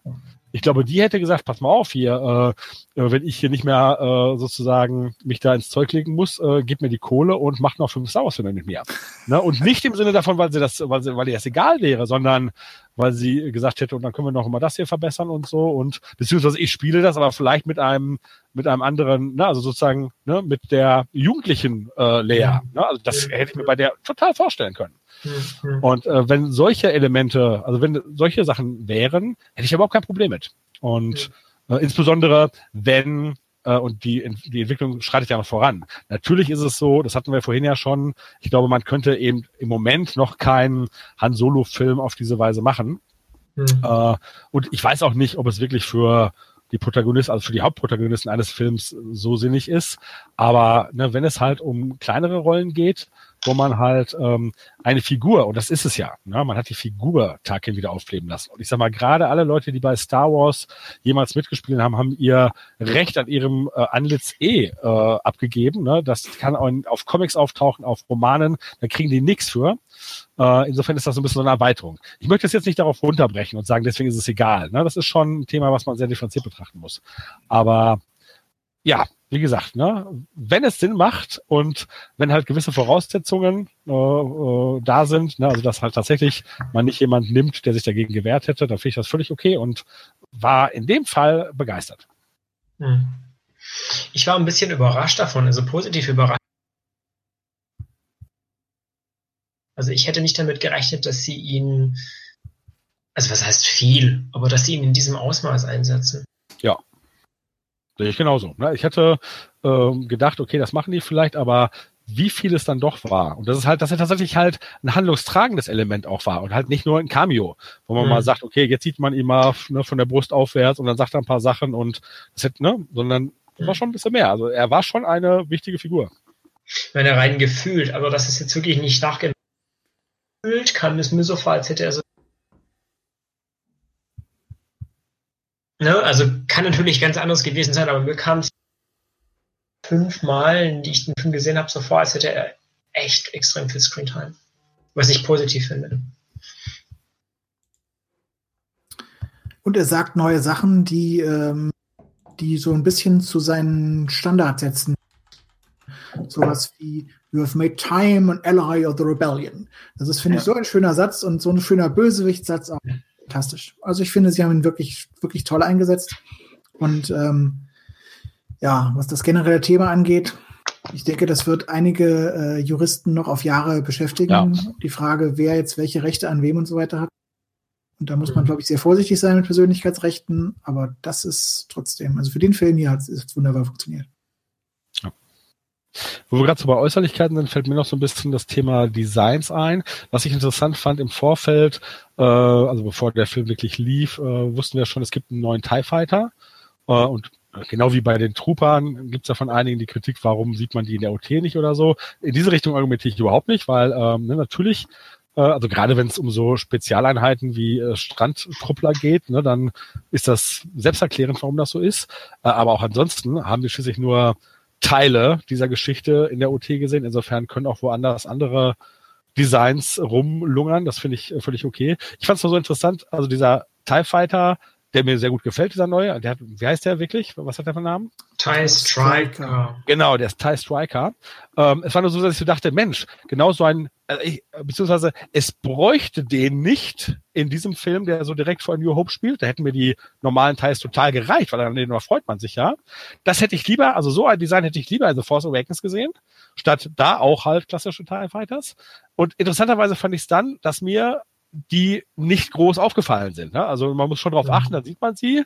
Ich glaube, die hätte gesagt, pass mal auf hier, äh, äh, wenn ich hier nicht mehr äh, sozusagen mich da ins Zeug legen muss, äh, gib mir die Kohle und macht noch fünf Star Wars mit mir. Ne? Und nicht im Sinne davon, weil sie das, weil, sie, weil ihr das egal wäre, sondern weil sie gesagt hätte, und dann können wir noch mal das hier verbessern und so und beziehungsweise ich spiele das, aber vielleicht mit einem mit einem anderen, ne, also sozusagen ne, mit der jugendlichen äh, Lea. Ne, also das hätte ich mir bei der total vorstellen können. Und äh, wenn solche Elemente, also wenn solche Sachen wären, hätte ich überhaupt kein Problem mit. Und äh, insbesondere wenn äh, und die, die Entwicklung schreitet ja noch voran. Natürlich ist es so, das hatten wir vorhin ja schon, ich glaube, man könnte eben im Moment noch keinen Han Solo-Film auf diese Weise machen. Mhm. Äh, und ich weiß auch nicht, ob es wirklich für die Protagonisten, also für die Hauptprotagonisten eines Films so sinnig ist. Aber ne, wenn es halt um kleinere Rollen geht, wo man halt ähm, eine Figur, und das ist es ja, ne, man hat die Figur Tarkin wieder aufleben lassen. Und ich sag mal, gerade alle Leute, die bei Star Wars jemals mitgespielt haben, haben ihr Recht an ihrem äh, Antlitz eh äh, abgegeben. Ne? Das kann auch auf Comics auftauchen, auf Romanen, da kriegen die nichts für. Äh, insofern ist das so ein bisschen eine Erweiterung. Ich möchte es jetzt nicht darauf runterbrechen und sagen, deswegen ist es egal. Ne? Das ist schon ein Thema, was man sehr differenziert betrachten muss. Aber ja, wie gesagt, ne, wenn es Sinn macht und wenn halt gewisse Voraussetzungen äh, äh, da sind, ne, also dass halt tatsächlich man nicht jemand nimmt, der sich dagegen gewehrt hätte, dann finde ich das völlig okay und war in dem Fall begeistert. Mhm. Ich war ein bisschen überrascht davon, also positiv überrascht. Also ich hätte nicht damit gerechnet, dass sie ihn, also was heißt viel, aber dass sie ihn in diesem Ausmaß einsetzen. Ja. Sehe ich genauso. Ne? Ich hätte ähm, gedacht, okay, das machen die vielleicht, aber wie viel es dann doch war. Und das ist halt, dass er tatsächlich halt ein handlungstragendes Element auch war und halt nicht nur ein Cameo, wo man Mhm. mal sagt, okay, jetzt sieht man ihn mal ne, von der Brust aufwärts und dann sagt er ein paar Sachen und das hätte, ne, sondern das war schon ein bisschen mehr. Also er war schon eine wichtige Figur. Ich meine, rein gefühlt, aber das ist jetzt wirklich nicht nachgefühlt, kam es mir so vor, als hätte er so. Ne, also kann natürlich ganz anders gewesen sein, aber mir kam es fünfmal, die ich den Film gesehen habe, so vor, als hätte er echt extrem viel Screentime. Was ich positiv finde. Und er sagt neue Sachen, die, ähm, die so ein bisschen zu seinen Standards setzen. Sowas wie You have made time an ally of the rebellion. Das ist, finde ich, so ein schöner Satz und so ein schöner Bösewichtssatz auch. Fantastisch. Also ich finde, sie haben ihn wirklich, wirklich toll eingesetzt. Und ähm, ja, was das generelle Thema angeht, ich denke, das wird einige äh, Juristen noch auf Jahre beschäftigen. Ja. Die Frage, wer jetzt welche Rechte an wem und so weiter hat. Und da muss man, glaube ich, sehr vorsichtig sein mit Persönlichkeitsrechten. Aber das ist trotzdem, also für den Film hier hat es wunderbar funktioniert. Wo wir gerade so bei Äußerlichkeiten sind, fällt mir noch so ein bisschen das Thema Designs ein. Was ich interessant fand im Vorfeld, äh, also bevor der Film wirklich lief, äh, wussten wir schon, es gibt einen neuen TIE Fighter. Äh, und genau wie bei den Troopern gibt es ja von einigen die Kritik, warum sieht man die in der OT nicht oder so. In diese Richtung argumentiere ich überhaupt nicht, weil ähm, ne, natürlich äh, also gerade wenn es um so Spezialeinheiten wie äh, Strandtruppler geht, ne, dann ist das selbsterklärend, warum das so ist. Äh, aber auch ansonsten haben wir schließlich nur Teile dieser Geschichte in der OT gesehen. Insofern können auch woanders andere Designs rumlungern. Das finde ich äh, völlig okay. Ich fand es nur so interessant, also dieser TIE Fighter, der mir sehr gut gefällt, dieser neue, der hat, wie heißt der wirklich? Was hat der für einen Namen? TIE Striker. Genau, der ist TIE Striker. Ähm, es war nur so, dass ich so dachte, Mensch, genau so ein, äh, ich, beziehungsweise es bräuchte den nicht in diesem Film, der so direkt vor New Hope spielt. Da hätten mir die normalen TIEs total gereicht, weil an denen freut man sich ja. Das hätte ich lieber, also so ein Design hätte ich lieber in The Force Awakens gesehen, statt da auch halt klassische TIE Fighters. Und interessanterweise fand ich es dann, dass mir die nicht groß aufgefallen sind. Ne? Also man muss schon darauf achten, dann sieht man sie,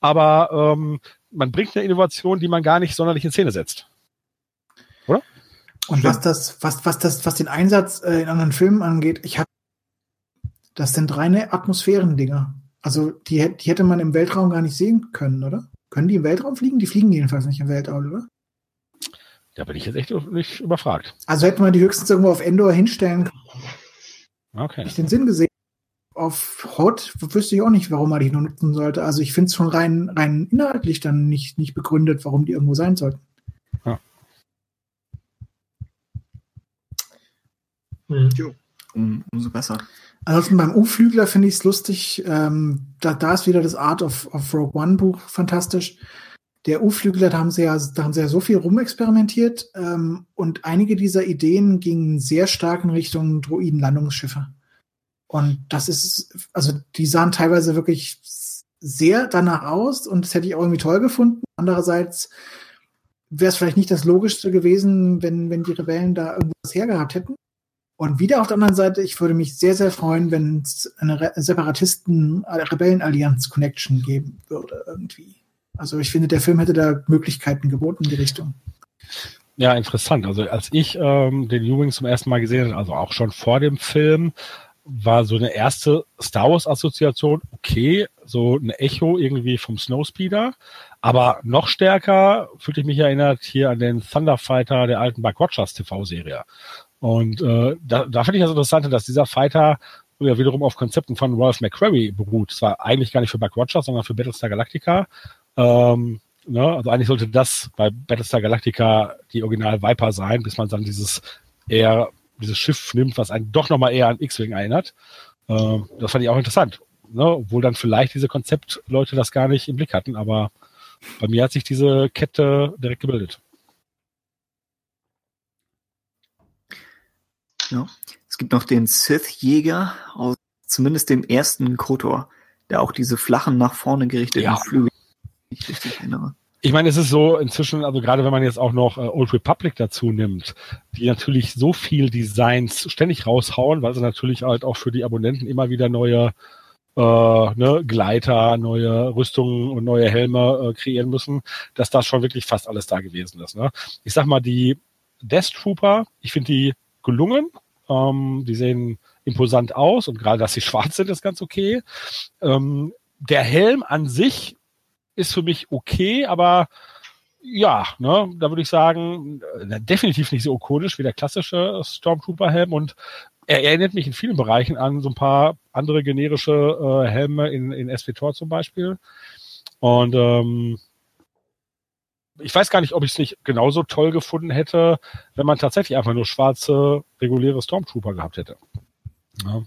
aber ähm, man bringt eine Innovation, die man gar nicht sonderlich in Szene setzt. Und was das, was, was das, was den Einsatz äh, in anderen Filmen angeht, ich habe, das sind reine Atmosphärendinger. Also die, die hätte man im Weltraum gar nicht sehen können, oder? Können die im Weltraum fliegen? Die fliegen jedenfalls nicht im Weltraum, oder? Da bin ich jetzt echt nicht überfragt. Also hätte man die höchstens irgendwo auf Endor hinstellen können, Okay. nicht den Sinn gesehen. Auf Hot wüsste ich auch nicht, warum man die noch nutzen sollte. Also ich finde es schon rein, rein inhaltlich dann nicht, nicht begründet, warum die irgendwo sein sollten. Hm. Um, umso besser. Ansonsten beim U-Flügler finde ich es lustig. Ähm, da, da ist wieder das Art of, of Rogue One Buch fantastisch. Der U-Flügler, da haben sie ja, da haben sie ja so viel rumexperimentiert ähm, und einige dieser Ideen gingen sehr stark in Richtung Droiden-Landungsschiffe. Und das ist, also die sahen teilweise wirklich sehr danach aus und das hätte ich auch irgendwie toll gefunden. Andererseits wäre es vielleicht nicht das Logischste gewesen, wenn, wenn die Rebellen da irgendwas hergehabt hätten. Und wieder auf der anderen Seite, ich würde mich sehr, sehr freuen, wenn es eine Separatisten-Rebellen-Allianz-Connection geben würde, irgendwie. Also ich finde, der Film hätte da Möglichkeiten geboten in die Richtung. Ja, interessant. Also als ich ähm, den Ewing zum ersten Mal gesehen habe, also auch schon vor dem Film, war so eine erste Star Wars Assoziation okay, so ein Echo irgendwie vom Snowspeeder, aber noch stärker fühlte ich mich erinnert hier an den Thunderfighter der alten Buck Rogers TV-Serie. Und äh, da, da finde ich das Interessante, dass dieser Fighter ja wiederum auf Konzepten von Ralph McQuarrie beruht. Zwar eigentlich gar nicht für Buck Rogers, sondern für Battlestar Galactica. Ähm, ne? Also eigentlich sollte das bei Battlestar Galactica die Original Viper sein, bis man dann dieses eher dieses Schiff nimmt, was einen doch nochmal eher an X-Wing erinnert. Ähm, das fand ich auch interessant. Ne? Obwohl dann vielleicht diese Konzeptleute das gar nicht im Blick hatten, aber bei mir hat sich diese Kette direkt gebildet. Ja. Es gibt noch den Sith-Jäger aus zumindest dem ersten Kotor, der auch diese flachen nach vorne gerichteten ja. Flügel ich richtig erinnere. Ich meine, es ist so inzwischen, also gerade wenn man jetzt auch noch äh, Old Republic dazu nimmt, die natürlich so viel Designs ständig raushauen, weil sie natürlich halt auch für die Abonnenten immer wieder neue äh, ne, Gleiter, neue Rüstungen und neue Helme äh, kreieren müssen, dass das schon wirklich fast alles da gewesen ist. Ne? Ich sag mal, die Death Trooper, ich finde die gelungen. Ähm, die sehen imposant aus und gerade, dass sie (laughs) schwarz sind, ist ganz okay. Ähm, der Helm an sich ist für mich okay, aber ja, ne, da würde ich sagen, äh, definitiv nicht so ikonisch wie der klassische Stormtrooper-Helm und er erinnert mich in vielen Bereichen an so ein paar andere generische äh, Helme in, in SWTOR zum Beispiel. Und ähm, ich weiß gar nicht, ob ich es nicht genauso toll gefunden hätte, wenn man tatsächlich einfach nur schwarze, reguläre Stormtrooper gehabt hätte. Ja.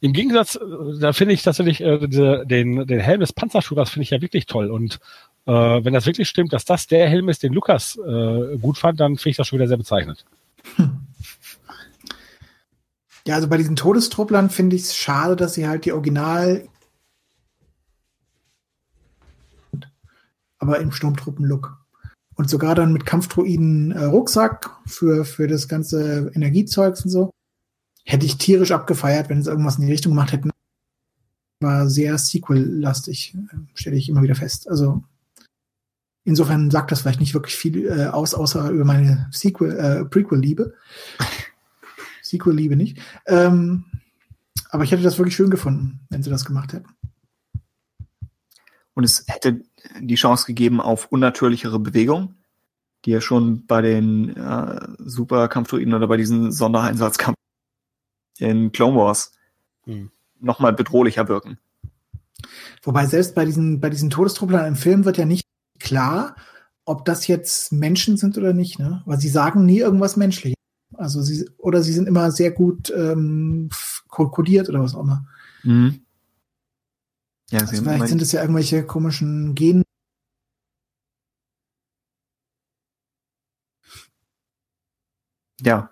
Im Gegensatz, äh, da finde ich tatsächlich äh, den, den Helm des Panzerführers finde ich ja wirklich toll. Und äh, wenn das wirklich stimmt, dass das der Helm ist, den Lukas äh, gut fand, dann finde ich das schon wieder sehr bezeichnet. Ja, also bei diesen Todestrupplern finde ich es schade, dass sie halt die Original aber im Sturmtruppen-Look. Und sogar dann mit Kampfdruiden äh, Rucksack für, für das ganze Energiezeugs und so hätte ich tierisch abgefeiert, wenn sie irgendwas in die Richtung gemacht hätten. War sehr Sequel-lastig, äh, stelle ich immer wieder fest. Also insofern sagt das vielleicht nicht wirklich viel äh, aus, außer über meine Sequel, äh, Prequel-Liebe. (laughs) Sequel-Liebe nicht. Ähm, aber ich hätte das wirklich schön gefunden, wenn sie das gemacht hätten. Und es hätte die Chance gegeben auf unnatürlichere Bewegung, die ja schon bei den äh, Superkampfdruiden oder bei diesen Sondereinsatzkampf in Clone Wars hm. nochmal bedrohlicher wirken. Wobei selbst bei diesen, bei diesen Todestrupplern im Film wird ja nicht klar, ob das jetzt Menschen sind oder nicht, ne? Weil sie sagen nie irgendwas Menschliches. Also sie, oder sie sind immer sehr gut ähm, kodiert oder was auch immer. Mhm. Ja, also vielleicht sind es ja irgendwelche komischen Gen. Ja,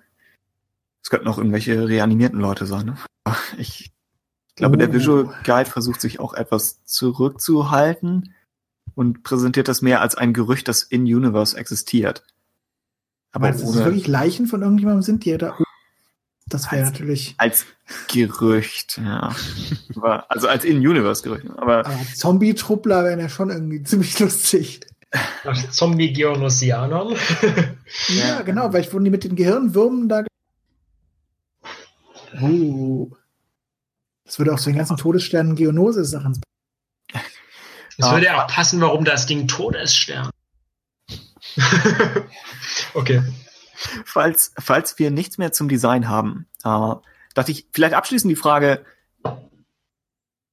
es könnten auch irgendwelche reanimierten Leute sein. Ne? (laughs) Ich glaube, oh. der Visual Guide versucht sich auch etwas zurückzuhalten und präsentiert das mehr als ein Gerücht, das in Universe existiert. Aber es ist wirklich Leichen von irgendjemandem sind, die da. Das wäre natürlich. Als Gerücht, ja. (laughs) aber, also als In-Universe-Gerücht. Aber, aber Zombie-Truppler wären ja schon irgendwie (laughs) ziemlich lustig. Zombie-Geonosianern. ja, genau, weil ich wurden die mit den Gehirnwürmen da Uh. Das würde auch zu den ganzen Todessternen Geonosis-Sachen. Es würde ja auch passen, warum das Ding Todesstern. (laughs) okay. Falls, falls wir nichts mehr zum Design haben, äh, dachte ich, vielleicht abschließend die Frage,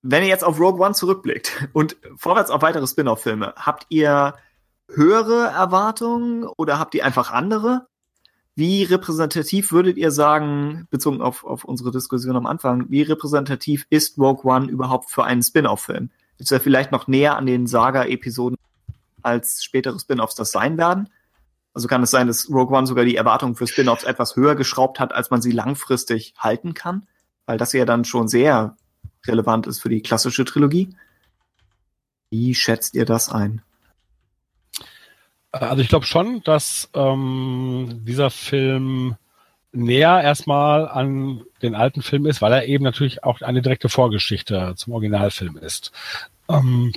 wenn ihr jetzt auf Rogue One zurückblickt (laughs) und vorwärts auf weitere Spin-off-Filme, habt ihr höhere Erwartungen oder habt ihr einfach andere? Wie repräsentativ würdet ihr sagen, bezogen auf, auf unsere Diskussion am Anfang, wie repräsentativ ist Rogue One überhaupt für einen Spin-off-Film? Ist er vielleicht noch näher an den Saga-Episoden als spätere Spin-offs das sein werden? Also kann es sein, dass Rogue One sogar die Erwartungen für Spin-offs etwas höher geschraubt hat, als man sie langfristig halten kann? weil das ja dann schon sehr relevant ist für die klassische Trilogie. Wie schätzt ihr das ein? Also ich glaube schon, dass ähm, dieser Film näher erstmal an den alten Film ist, weil er eben natürlich auch eine direkte Vorgeschichte zum Originalfilm ist. Ähm,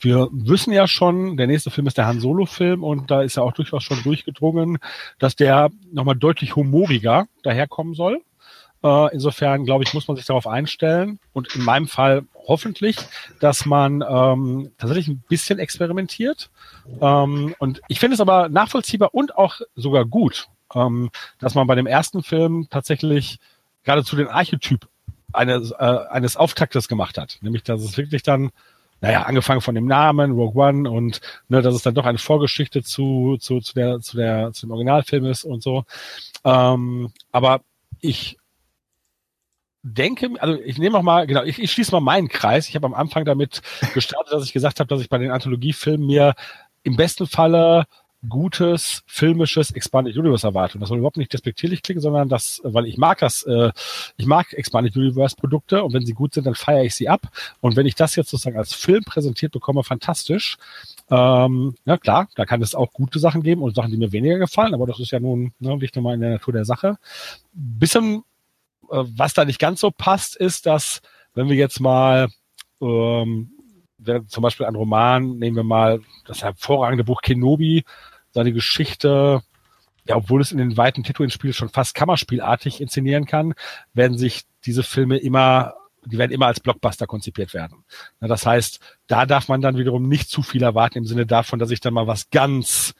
wir wissen ja schon, der nächste Film ist der Han Solo-Film und da ist ja auch durchaus schon durchgedrungen, dass der nochmal deutlich humoriger daherkommen soll. Äh, insofern, glaube ich, muss man sich darauf einstellen und in meinem Fall hoffentlich, dass man ähm, tatsächlich ein bisschen experimentiert. Ähm, und ich finde es aber nachvollziehbar und auch sogar gut, ähm, dass man bei dem ersten Film tatsächlich geradezu den Archetyp eines, äh, eines Auftaktes gemacht hat. Nämlich, dass es wirklich dann, naja, angefangen von dem Namen, Rogue One und ne, dass es dann doch eine Vorgeschichte zu, zu, zu, der, zu, der, zu dem Originalfilm ist und so. Ähm, aber ich denke, also ich nehme auch mal, genau, ich, ich schließe mal meinen Kreis. Ich habe am Anfang damit gestartet, dass ich gesagt habe, dass ich bei den Anthologiefilmen mir im besten Falle gutes filmisches Expanded Universe erwarte. Das soll überhaupt nicht despektierlich klingen, sondern das, weil ich mag das, äh, ich mag Expanded Universe Produkte und wenn sie gut sind, dann feiere ich sie ab. Und wenn ich das jetzt sozusagen als Film präsentiert bekomme, fantastisch. Ähm, ja klar, da kann es auch gute Sachen geben und Sachen, die mir weniger gefallen, aber das ist ja nun ne, nicht nur mal in der Natur der Sache. Bisschen, äh, was da nicht ganz so passt, ist, dass wenn wir jetzt mal ähm, zum Beispiel ein Roman, nehmen wir mal das hervorragende Buch Kenobi, seine Geschichte, ja, obwohl es in den weiten Tatooine-Spielen schon fast Kammerspielartig inszenieren kann, werden sich diese Filme immer, die werden immer als Blockbuster konzipiert werden. Das heißt, da darf man dann wiederum nicht zu viel erwarten im Sinne davon, dass ich dann mal was ganz,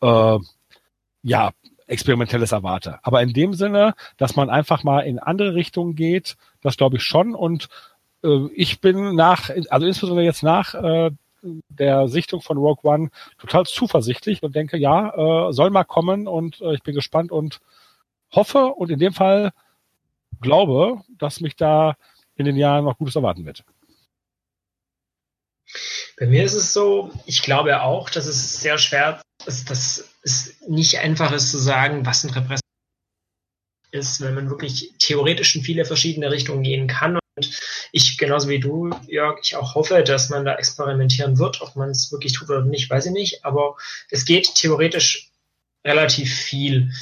äh, ja, experimentelles erwarte. Aber in dem Sinne, dass man einfach mal in andere Richtungen geht, das glaube ich schon. Und äh, ich bin nach, also insbesondere jetzt nach äh, der Sichtung von Rogue One total zuversichtlich und denke, ja, äh, soll mal kommen und äh, ich bin gespannt und hoffe und in dem Fall glaube, dass mich da in den Jahren noch Gutes erwarten wird. Bei mir ist es so, ich glaube auch, dass es sehr schwer ist, dass es nicht einfach ist zu sagen, was ein Repräsentant ist, wenn man wirklich theoretisch in viele verschiedene Richtungen gehen kann und ich, genauso wie du, Jörg, ich auch hoffe, dass man da experimentieren wird. Ob man es wirklich tut oder nicht, weiß ich nicht. Aber es geht theoretisch relativ viel.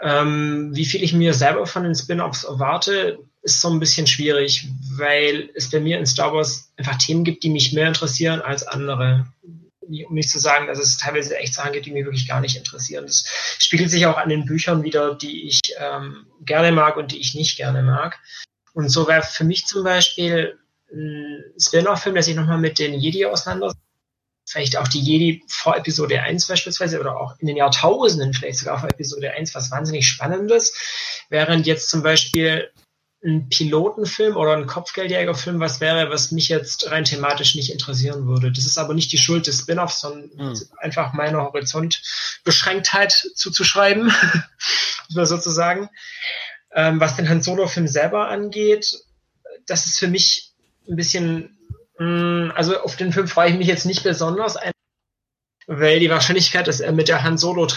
Ähm, wie viel ich mir selber von den Spin-offs erwarte, ist so ein bisschen schwierig, weil es bei mir in Star Wars einfach Themen gibt, die mich mehr interessieren als andere. Um nicht zu sagen, dass es teilweise echt Sachen gibt, die mich wirklich gar nicht interessieren. Das spiegelt sich auch an den Büchern wieder, die ich ähm, gerne mag und die ich nicht gerne mag. Und so wäre für mich zum Beispiel ein Spin-off-Film, der sich nochmal mit den Jedi auseinandersetzt. Vielleicht auch die Jedi vor Episode 1 beispielsweise oder auch in den Jahrtausenden vielleicht sogar vor Episode 1 was wahnsinnig Spannendes. Während jetzt zum Beispiel ein Pilotenfilm oder ein Kopfgeldjägerfilm was wäre, was mich jetzt rein thematisch nicht interessieren würde. Das ist aber nicht die Schuld des Spin-offs, sondern mhm. einfach meiner Horizontbeschränktheit zuzuschreiben, (laughs) sozusagen. Ähm, was den Han Solo-Film selber angeht, das ist für mich ein bisschen, mh, mm, also auf den Film freue ich mich jetzt nicht besonders, weil die Wahrscheinlichkeit, dass er mit der Han Solo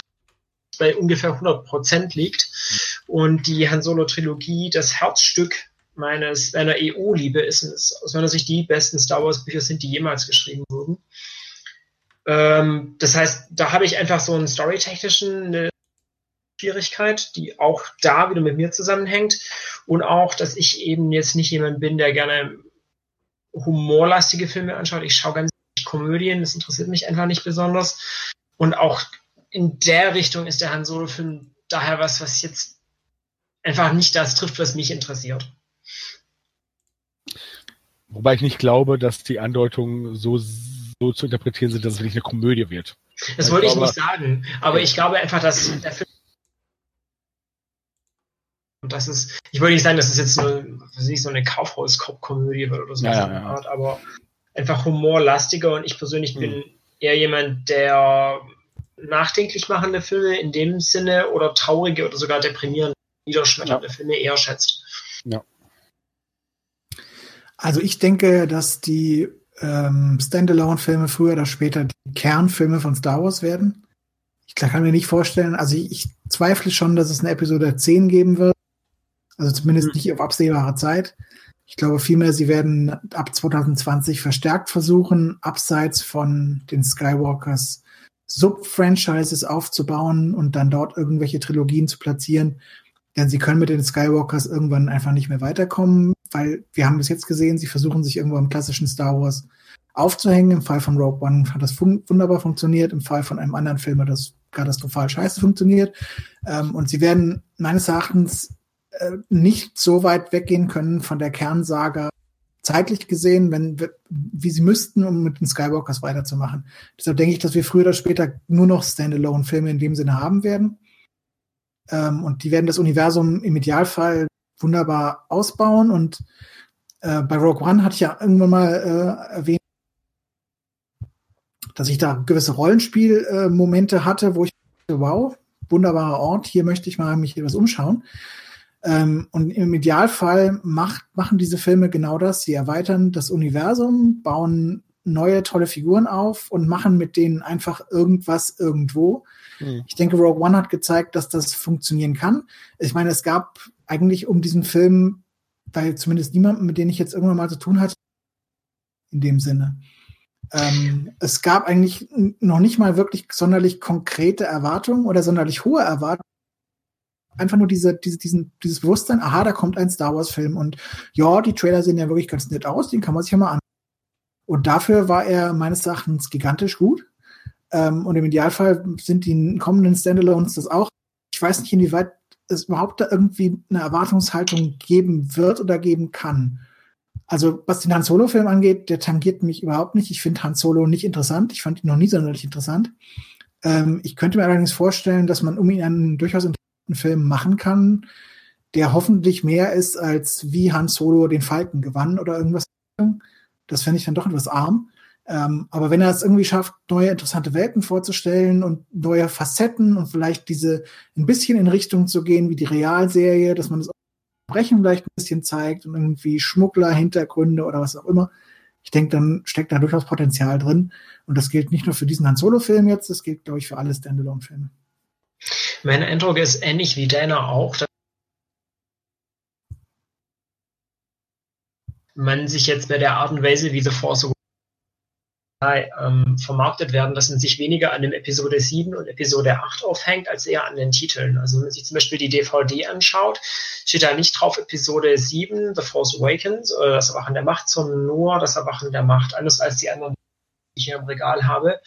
bei ungefähr 100% liegt und die Han Solo Trilogie das Herzstück meines meiner EU-Liebe ist, ist aus meiner Sicht die besten Star Wars Bücher sind, die jemals geschrieben wurden. Ähm, das heißt, da habe ich einfach so einen storytechnischen eine Schwierigkeit, die auch da wieder mit mir zusammenhängt. Und auch, dass ich eben jetzt nicht jemand bin, der gerne humorlastige Filme anschaut. Ich schaue ganz Komödien, das interessiert mich einfach nicht besonders. Und auch in der Richtung ist der Han Solo-Film daher was, was jetzt einfach nicht das trifft, was mich interessiert. Wobei ich nicht glaube, dass die Andeutungen so, so zu interpretieren sind, dass es wirklich eine Komödie wird. Das wollte ich, ich nicht sagen, aber ich glaube einfach, dass der Film und das ist, ich wollte nicht sagen, dass es jetzt nur, nicht so eine Kaufhaus-Komödie wird oder so, ja, ja, Art, aber einfach humorlastiger und ich persönlich mhm. bin eher jemand, der nachdenklich machende Filme in dem Sinne oder traurige oder sogar deprimierende, niederschmetternde ja. Filme eher schätzt. Ja. Also ich denke, dass die ähm, Standalone-Filme früher oder später die Kernfilme von Star Wars werden. Ich kann mir nicht vorstellen, also ich, ich zweifle schon, dass es eine Episode 10 geben wird Also zumindest mhm. nicht auf absehbare Zeit. Ich glaube vielmehr, sie werden ab 2020 verstärkt versuchen, abseits von den Skywalkers Sub-Franchises aufzubauen und dann dort irgendwelche Trilogien zu platzieren. Denn sie können mit den Skywalkers irgendwann einfach nicht mehr weiterkommen, weil wir haben bis jetzt gesehen, sie versuchen sich irgendwo im klassischen Star Wars aufzuhängen. Im Fall von Rogue One hat das fun wunderbar funktioniert. Im Fall von einem anderen Film hat das katastrophal scheiße funktioniert. Ähm, und sie werden meines Erachtens äh, nicht so weit weggehen können von der Kernsaga zeitlich gesehen, wenn wie sie müssten, um mit den Skywalkers weiterzumachen. Deshalb denke ich, dass wir früher oder später nur noch Standalone-Filme in dem Sinne haben werden. Ähm, und die werden das Universum im Idealfall wunderbar ausbauen. Und äh, bei Rogue One hatte ich ja irgendwann mal äh, erwähnt, dass ich da gewisse Rollenspielmomente äh, hatte, wo ich wow, wunderbarer Ort, hier möchte ich mal mich etwas umschauen. Ähm, und im Idealfall macht, machen diese Filme genau das. Sie erweitern das Universum, bauen neue tolle Figuren auf und machen mit denen einfach irgendwas irgendwo. Mhm. Ich denke, Rogue One hat gezeigt, dass das funktionieren kann. Ich meine, es gab eigentlich um diesen Film, weil zumindest niemanden, mit dem ich jetzt irgendwann mal zu tun hatte, in dem Sinne. Ähm, es gab eigentlich noch nicht mal wirklich sonderlich konkrete Erwartungen oder sonderlich hohe Erwartungen. Einfach nur diese, diese, diesen, dieses Bewusstsein, aha, da kommt ein Star Wars-Film und ja, die Trailer sehen ja wirklich ganz nett aus, den kann man sich ja mal an. Und dafür war er meines Erachtens gigantisch gut. Ähm, und im Idealfall sind die kommenden Standalones das auch. Ich weiß nicht, inwieweit es überhaupt da irgendwie eine Erwartungshaltung geben wird oder geben kann. Also was den Han Solo-Film angeht, der tangiert mich überhaupt nicht. Ich finde Han Solo nicht interessant. Ich fand ihn noch nie sonderlich interessant. Ähm, ich könnte mir allerdings vorstellen, dass man um ihn einen durchaus interessanten Film machen kann, der hoffentlich mehr ist, als wie Han Solo den Falken gewann oder irgendwas. Das fände ich dann doch etwas arm. Ähm, aber wenn er es irgendwie schafft, neue interessante Welten vorzustellen und neue Facetten und vielleicht diese ein bisschen in Richtung zu gehen wie die Realserie, dass man es Verbrechen vielleicht ein bisschen zeigt und irgendwie Schmuggler, Hintergründe oder was auch immer. Ich denke, dann steckt da durchaus Potenzial drin. Und das gilt nicht nur für diesen Han Solo-Film jetzt, das gilt, glaube ich, für alle Standalone-Filme. Mein Eindruck ist ähnlich wie deiner auch, dass man sich jetzt bei der Art und Weise, wie The Force ähm, vermarktet werden, dass man sich weniger an dem Episode 7 und Episode 8 aufhängt, als eher an den Titeln. Also wenn man sich zum Beispiel die DVD anschaut, steht da nicht drauf Episode 7, The Force Awakens oder das Erwachen der Macht, sondern nur das Erwachen der Macht, anders als die anderen, die ich hier im Regal habe.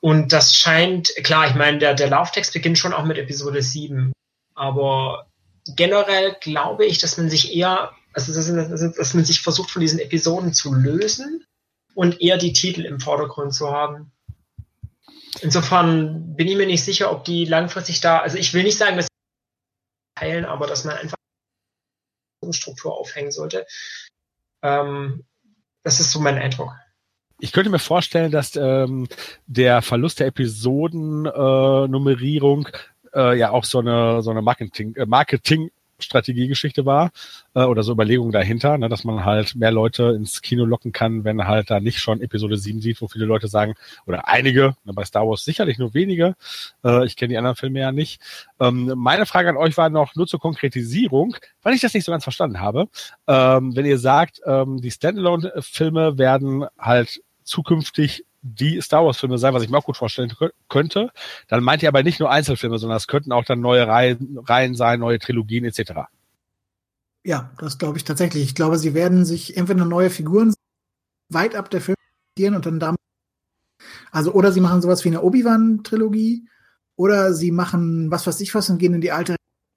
Und das scheint, klar, ich meine, der, der Lauftext beginnt schon auch mit Episode 7, aber generell glaube ich, dass man sich eher, also dass, dass man sich versucht, von diesen Episoden zu lösen und eher die Titel im Vordergrund zu haben. Insofern bin ich mir nicht sicher, ob die langfristig da, also ich will nicht sagen, dass teilen, aber dass man einfach eine Struktur aufhängen sollte. Ähm, das ist so mein Eindruck. Ich könnte mir vorstellen, dass ähm, der Verlust der Episodennummerierung äh, äh, ja auch so eine so eine Marketing äh, Marketing Strategiegeschichte war äh, oder so Überlegungen dahinter, ne, dass man halt mehr Leute ins Kino locken kann, wenn halt da nicht schon Episode 7 sieht, wo viele Leute sagen, oder einige, ne, bei Star Wars sicherlich nur wenige, äh, ich kenne die anderen Filme ja nicht. Ähm, meine Frage an euch war noch nur zur Konkretisierung, weil ich das nicht so ganz verstanden habe. Ähm, wenn ihr sagt, ähm, die Standalone-Filme werden halt zukünftig die Star Wars-Filme sein, was ich mir auch gut vorstellen könnte, dann meint ihr aber nicht nur Einzelfilme, sondern es könnten auch dann neue Reihen, Reihen sein, neue Trilogien etc. Ja, das glaube ich tatsächlich. Ich glaube, sie werden sich entweder neue Figuren weit ab der Film und dann damit also oder sie machen sowas wie eine Obi-Wan-Trilogie oder sie machen was weiß ich was und gehen in die alte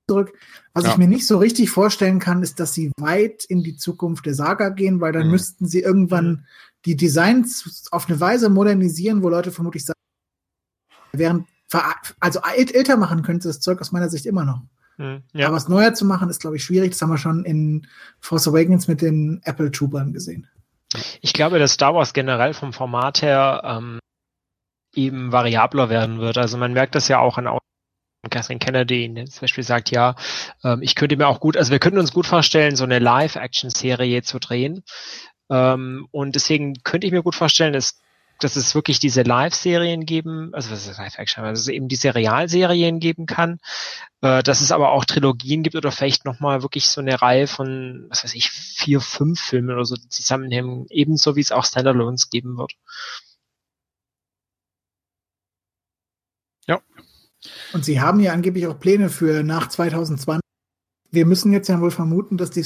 zurück. Was ja. ich mir nicht so richtig vorstellen kann, ist, dass sie weit in die Zukunft der Saga gehen, weil dann mhm. müssten sie irgendwann die Designs auf eine Weise modernisieren, wo Leute vermutlich sagen, während also älter machen könnte das Zeug aus meiner Sicht immer noch. Mhm, ja. Aber was neuer zu machen, ist, glaube ich, schwierig. Das haben wir schon in Force Awakens mit den Apple Troopern gesehen. Ich glaube, dass Star Wars generell vom Format her ähm, eben variabler werden wird. Also man merkt das ja auch an Catherine Kennedy, die zum Beispiel sagt, ja, ähm, ich könnte mir auch gut, also wir könnten uns gut vorstellen, so eine Live-Action-Serie zu drehen, ähm, und deswegen könnte ich mir gut vorstellen, dass dass es wirklich diese Live-Serien geben, also was ist Live-Action, also eben diese Realserien geben kann, äh, dass es aber auch Trilogien gibt oder vielleicht nochmal wirklich so eine Reihe von, was weiß ich, vier, fünf Filmen oder so zusammenhängen, ebenso wie es auch Standalones geben wird. Ja. Und sie haben ja angeblich auch Pläne für nach 2020. Wir müssen jetzt ja wohl vermuten, dass die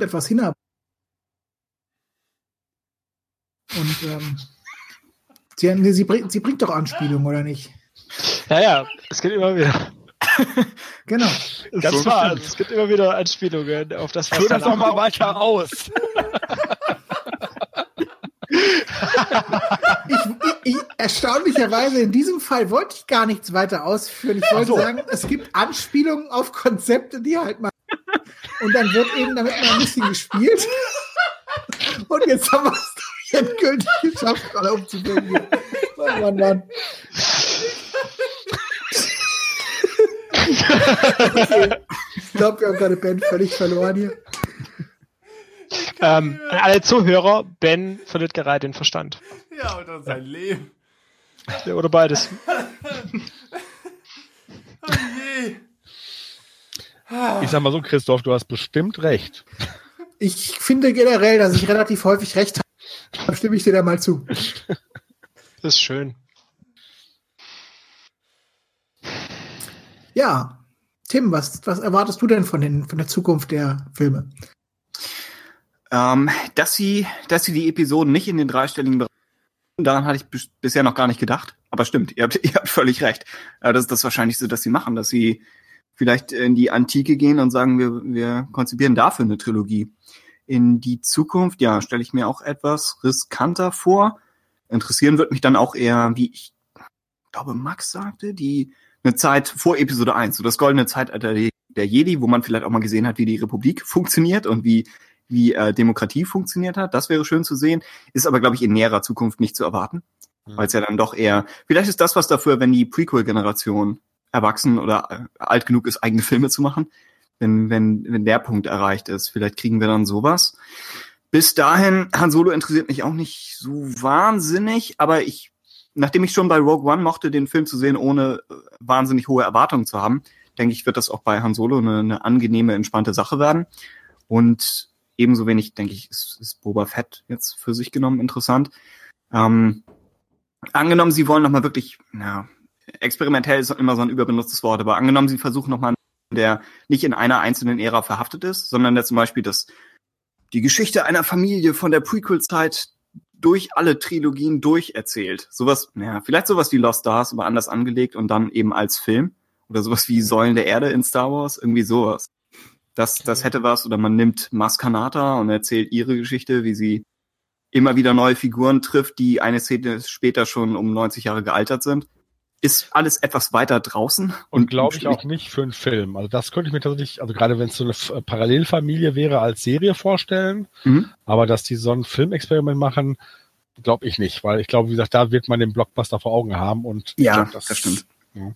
etwas hinab. Und ähm, sie, sie, bringt, sie bringt doch Anspielungen, oder nicht? Ja, ja, es geht immer wieder. (laughs) Genau. Ganz So wahr, es gibt immer wieder Anspielungen auf das, was Führ das doch mal weiter aus. Ich, ich, ich, erstaunlicherweise in diesem Fall wollte ich gar nichts weiter ausführen. Ich wollte so. sagen, es gibt Anspielungen auf Konzepte, die halt mal. Und dann wird eben damit mal ein bisschen gespielt. Und jetzt haben wir es endgültig geschafft, umzubringen. hier. Mann, Mann, Mann. Okay. Ich glaube, wir haben gerade Ben völlig verloren hier. Ähm, an alle Zuhörer, Ben verliert gerade den Verstand. Ja, oder sein Leben. Ja, Oder beides. (laughs) Oh je. Ich sag mal so, Christoph, du hast bestimmt recht. Ich finde generell, dass ich relativ häufig recht habe. Da stimme ich dir da mal zu. Das ist schön. Ja, Tim, was, was erwartest du denn von, den, von der Zukunft der Filme? Ähm, dass sie, dass sie die Episoden nicht in den dreistelligen Bereich, daran hatte ich bis, bisher noch gar nicht gedacht. Aber stimmt, ihr habt, (laughs) ihr habt völlig recht. Äh, das ist das Wahrscheinlichste, dass sie machen, dass sie vielleicht in die Antike gehen und sagen, wir, wir konzipieren dafür eine Trilogie. In die Zukunft, ja, stelle ich mir auch etwas riskanter vor. Interessieren wird mich dann auch eher, wie ich glaube, Max sagte, die eine Zeit vor Episode 1, so das goldene Zeitalter der Jedi, wo man vielleicht auch mal gesehen hat, wie die Republik funktioniert und wie wie äh, Demokratie funktioniert hat. Das wäre schön zu sehen, ist aber, glaube ich, in näherer Zukunft nicht zu erwarten, Mhm. weil es ja dann doch eher, vielleicht ist das was dafür, wenn die Prequel-Generation erwachsen oder äh, alt genug ist, eigene Filme zu machen, wenn, wenn, wenn der Punkt erreicht ist. Vielleicht kriegen wir dann sowas. Bis dahin, Han Solo interessiert mich auch nicht so wahnsinnig, aber ich, nachdem ich schon bei Rogue One mochte, den Film zu sehen, ohne äh, wahnsinnig hohe Erwartungen zu haben, denke ich, wird das auch bei Han Solo eine, eine angenehme, entspannte Sache werden. Und ebenso wenig, denke ich, ist, ist Boba Fett jetzt für sich genommen interessant. Ähm, angenommen, sie wollen nochmal wirklich, na, experimentell ist immer so ein überbenutztes Wort, aber angenommen, sie versuchen nochmal, der nicht in einer einzelnen Ära verhaftet ist, sondern der zum Beispiel das, die Geschichte einer Familie von der Prequel-Zeit durch alle Trilogien durcherzählt. Sowas, ja, vielleicht sowas wie Lost Stars, aber anders angelegt und dann eben als Film. Oder sowas wie Säulen der Erde in Star Wars, irgendwie sowas. Das, das hätte was. Oder man nimmt Maskanata und erzählt ihre Geschichte, wie sie immer wieder neue Figuren trifft, die eine Szene später schon um 90 Jahre gealtert sind. Ist alles etwas weiter draußen. Und glaube ich auch nicht für einen Film. Also das könnte ich mir tatsächlich, also gerade wenn es so eine F- Parallelfamilie wäre, als Serie vorstellen. Mhm. Aber dass die so ein Filmexperiment machen, glaube ich nicht. Weil ich glaube, wie gesagt, da wird man den Blockbuster vor Augen haben. Und Ja, glaub, das stimmt. Ja.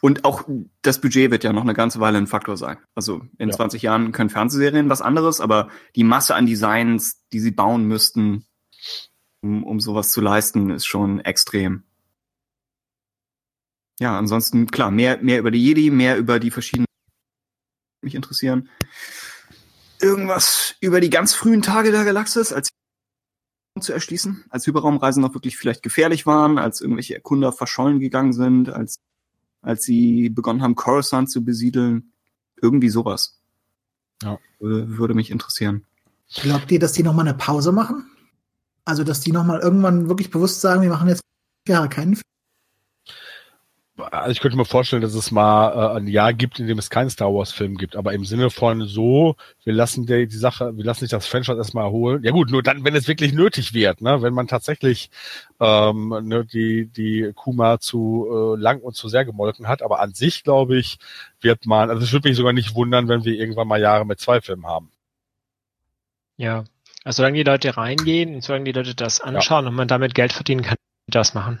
Und auch das Budget wird ja noch eine ganze Weile ein Faktor sein. Also in Ja. 20 Jahren können Fernsehserien was anderes, aber die Masse an Designs, die sie bauen müssten, um, um sowas zu leisten, ist schon extrem. Ja, ansonsten, klar, mehr, mehr über die Jedi, mehr über die verschiedenen mich interessieren. Irgendwas über die ganz frühen Tage der Galaxis, als zu erschließen, als Hyperraumreisen noch wirklich vielleicht gefährlich waren, als irgendwelche Erkunder verschollen gegangen sind, als als sie begonnen haben, Coruscant zu besiedeln. Irgendwie sowas. Ja. Würde, würde mich interessieren. Glaubt ihr, dass die noch mal eine Pause machen? Also, dass die noch mal irgendwann wirklich bewusst sagen, wir machen jetzt Jahre keinen Film? Also ich könnte mir vorstellen, dass es mal äh, ein Jahr gibt, in dem es keinen Star Wars Film gibt, aber im Sinne von so, wir lassen die, die Sache, wir lassen sich das Franchise erstmal erholen. Ja gut, nur dann, wenn es wirklich nötig wird, ne, wenn man tatsächlich ähm, ne, die die Kuma zu äh, lang und zu sehr gemolken hat, aber an sich glaube ich, wird man, also es würde mich sogar nicht wundern, wenn wir irgendwann mal Jahre mit zwei Filmen haben. Ja. Also solange die Leute reingehen und solange die Leute das anschauen und man damit Geld verdienen kann, das machen.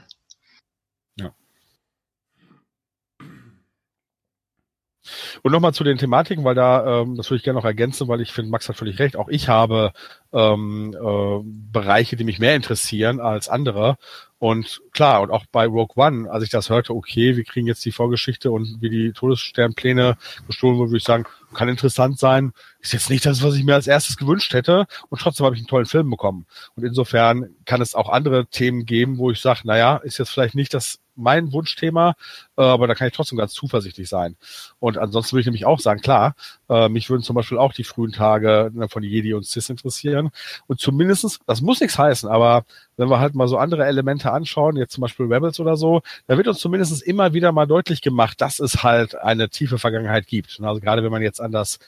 Und nochmal zu den Thematiken, weil da, ähm, das würde ich gerne noch ergänzen, weil ich finde, Max hat völlig recht. Auch ich habe ähm, äh, Bereiche, die mich mehr interessieren als andere. Und klar, und auch bei Rogue One, als ich das hörte, okay, wir kriegen jetzt die Vorgeschichte und wie die Todessternpläne gestohlen wurden, würde ich sagen, kann interessant sein. Ist jetzt nicht das, was ich mir als erstes gewünscht hätte. Und trotzdem habe ich einen tollen Film bekommen. Und insofern kann es auch andere Themen geben, wo ich sage, naja, ist jetzt vielleicht nicht das mein Wunschthema, äh, aber da kann ich trotzdem ganz zuversichtlich sein. Und ansonsten würde ich nämlich auch sagen, klar, äh, mich würden zum Beispiel auch die frühen Tage ne, von Jedi und Sis interessieren. Und zumindestens, das muss nichts heißen, aber wenn wir halt mal so andere Elemente anschauen, jetzt zum Beispiel Rebels oder so, da wird uns zumindest immer wieder mal deutlich gemacht, dass es halt eine tiefe Vergangenheit gibt. Also gerade wenn man jetzt an das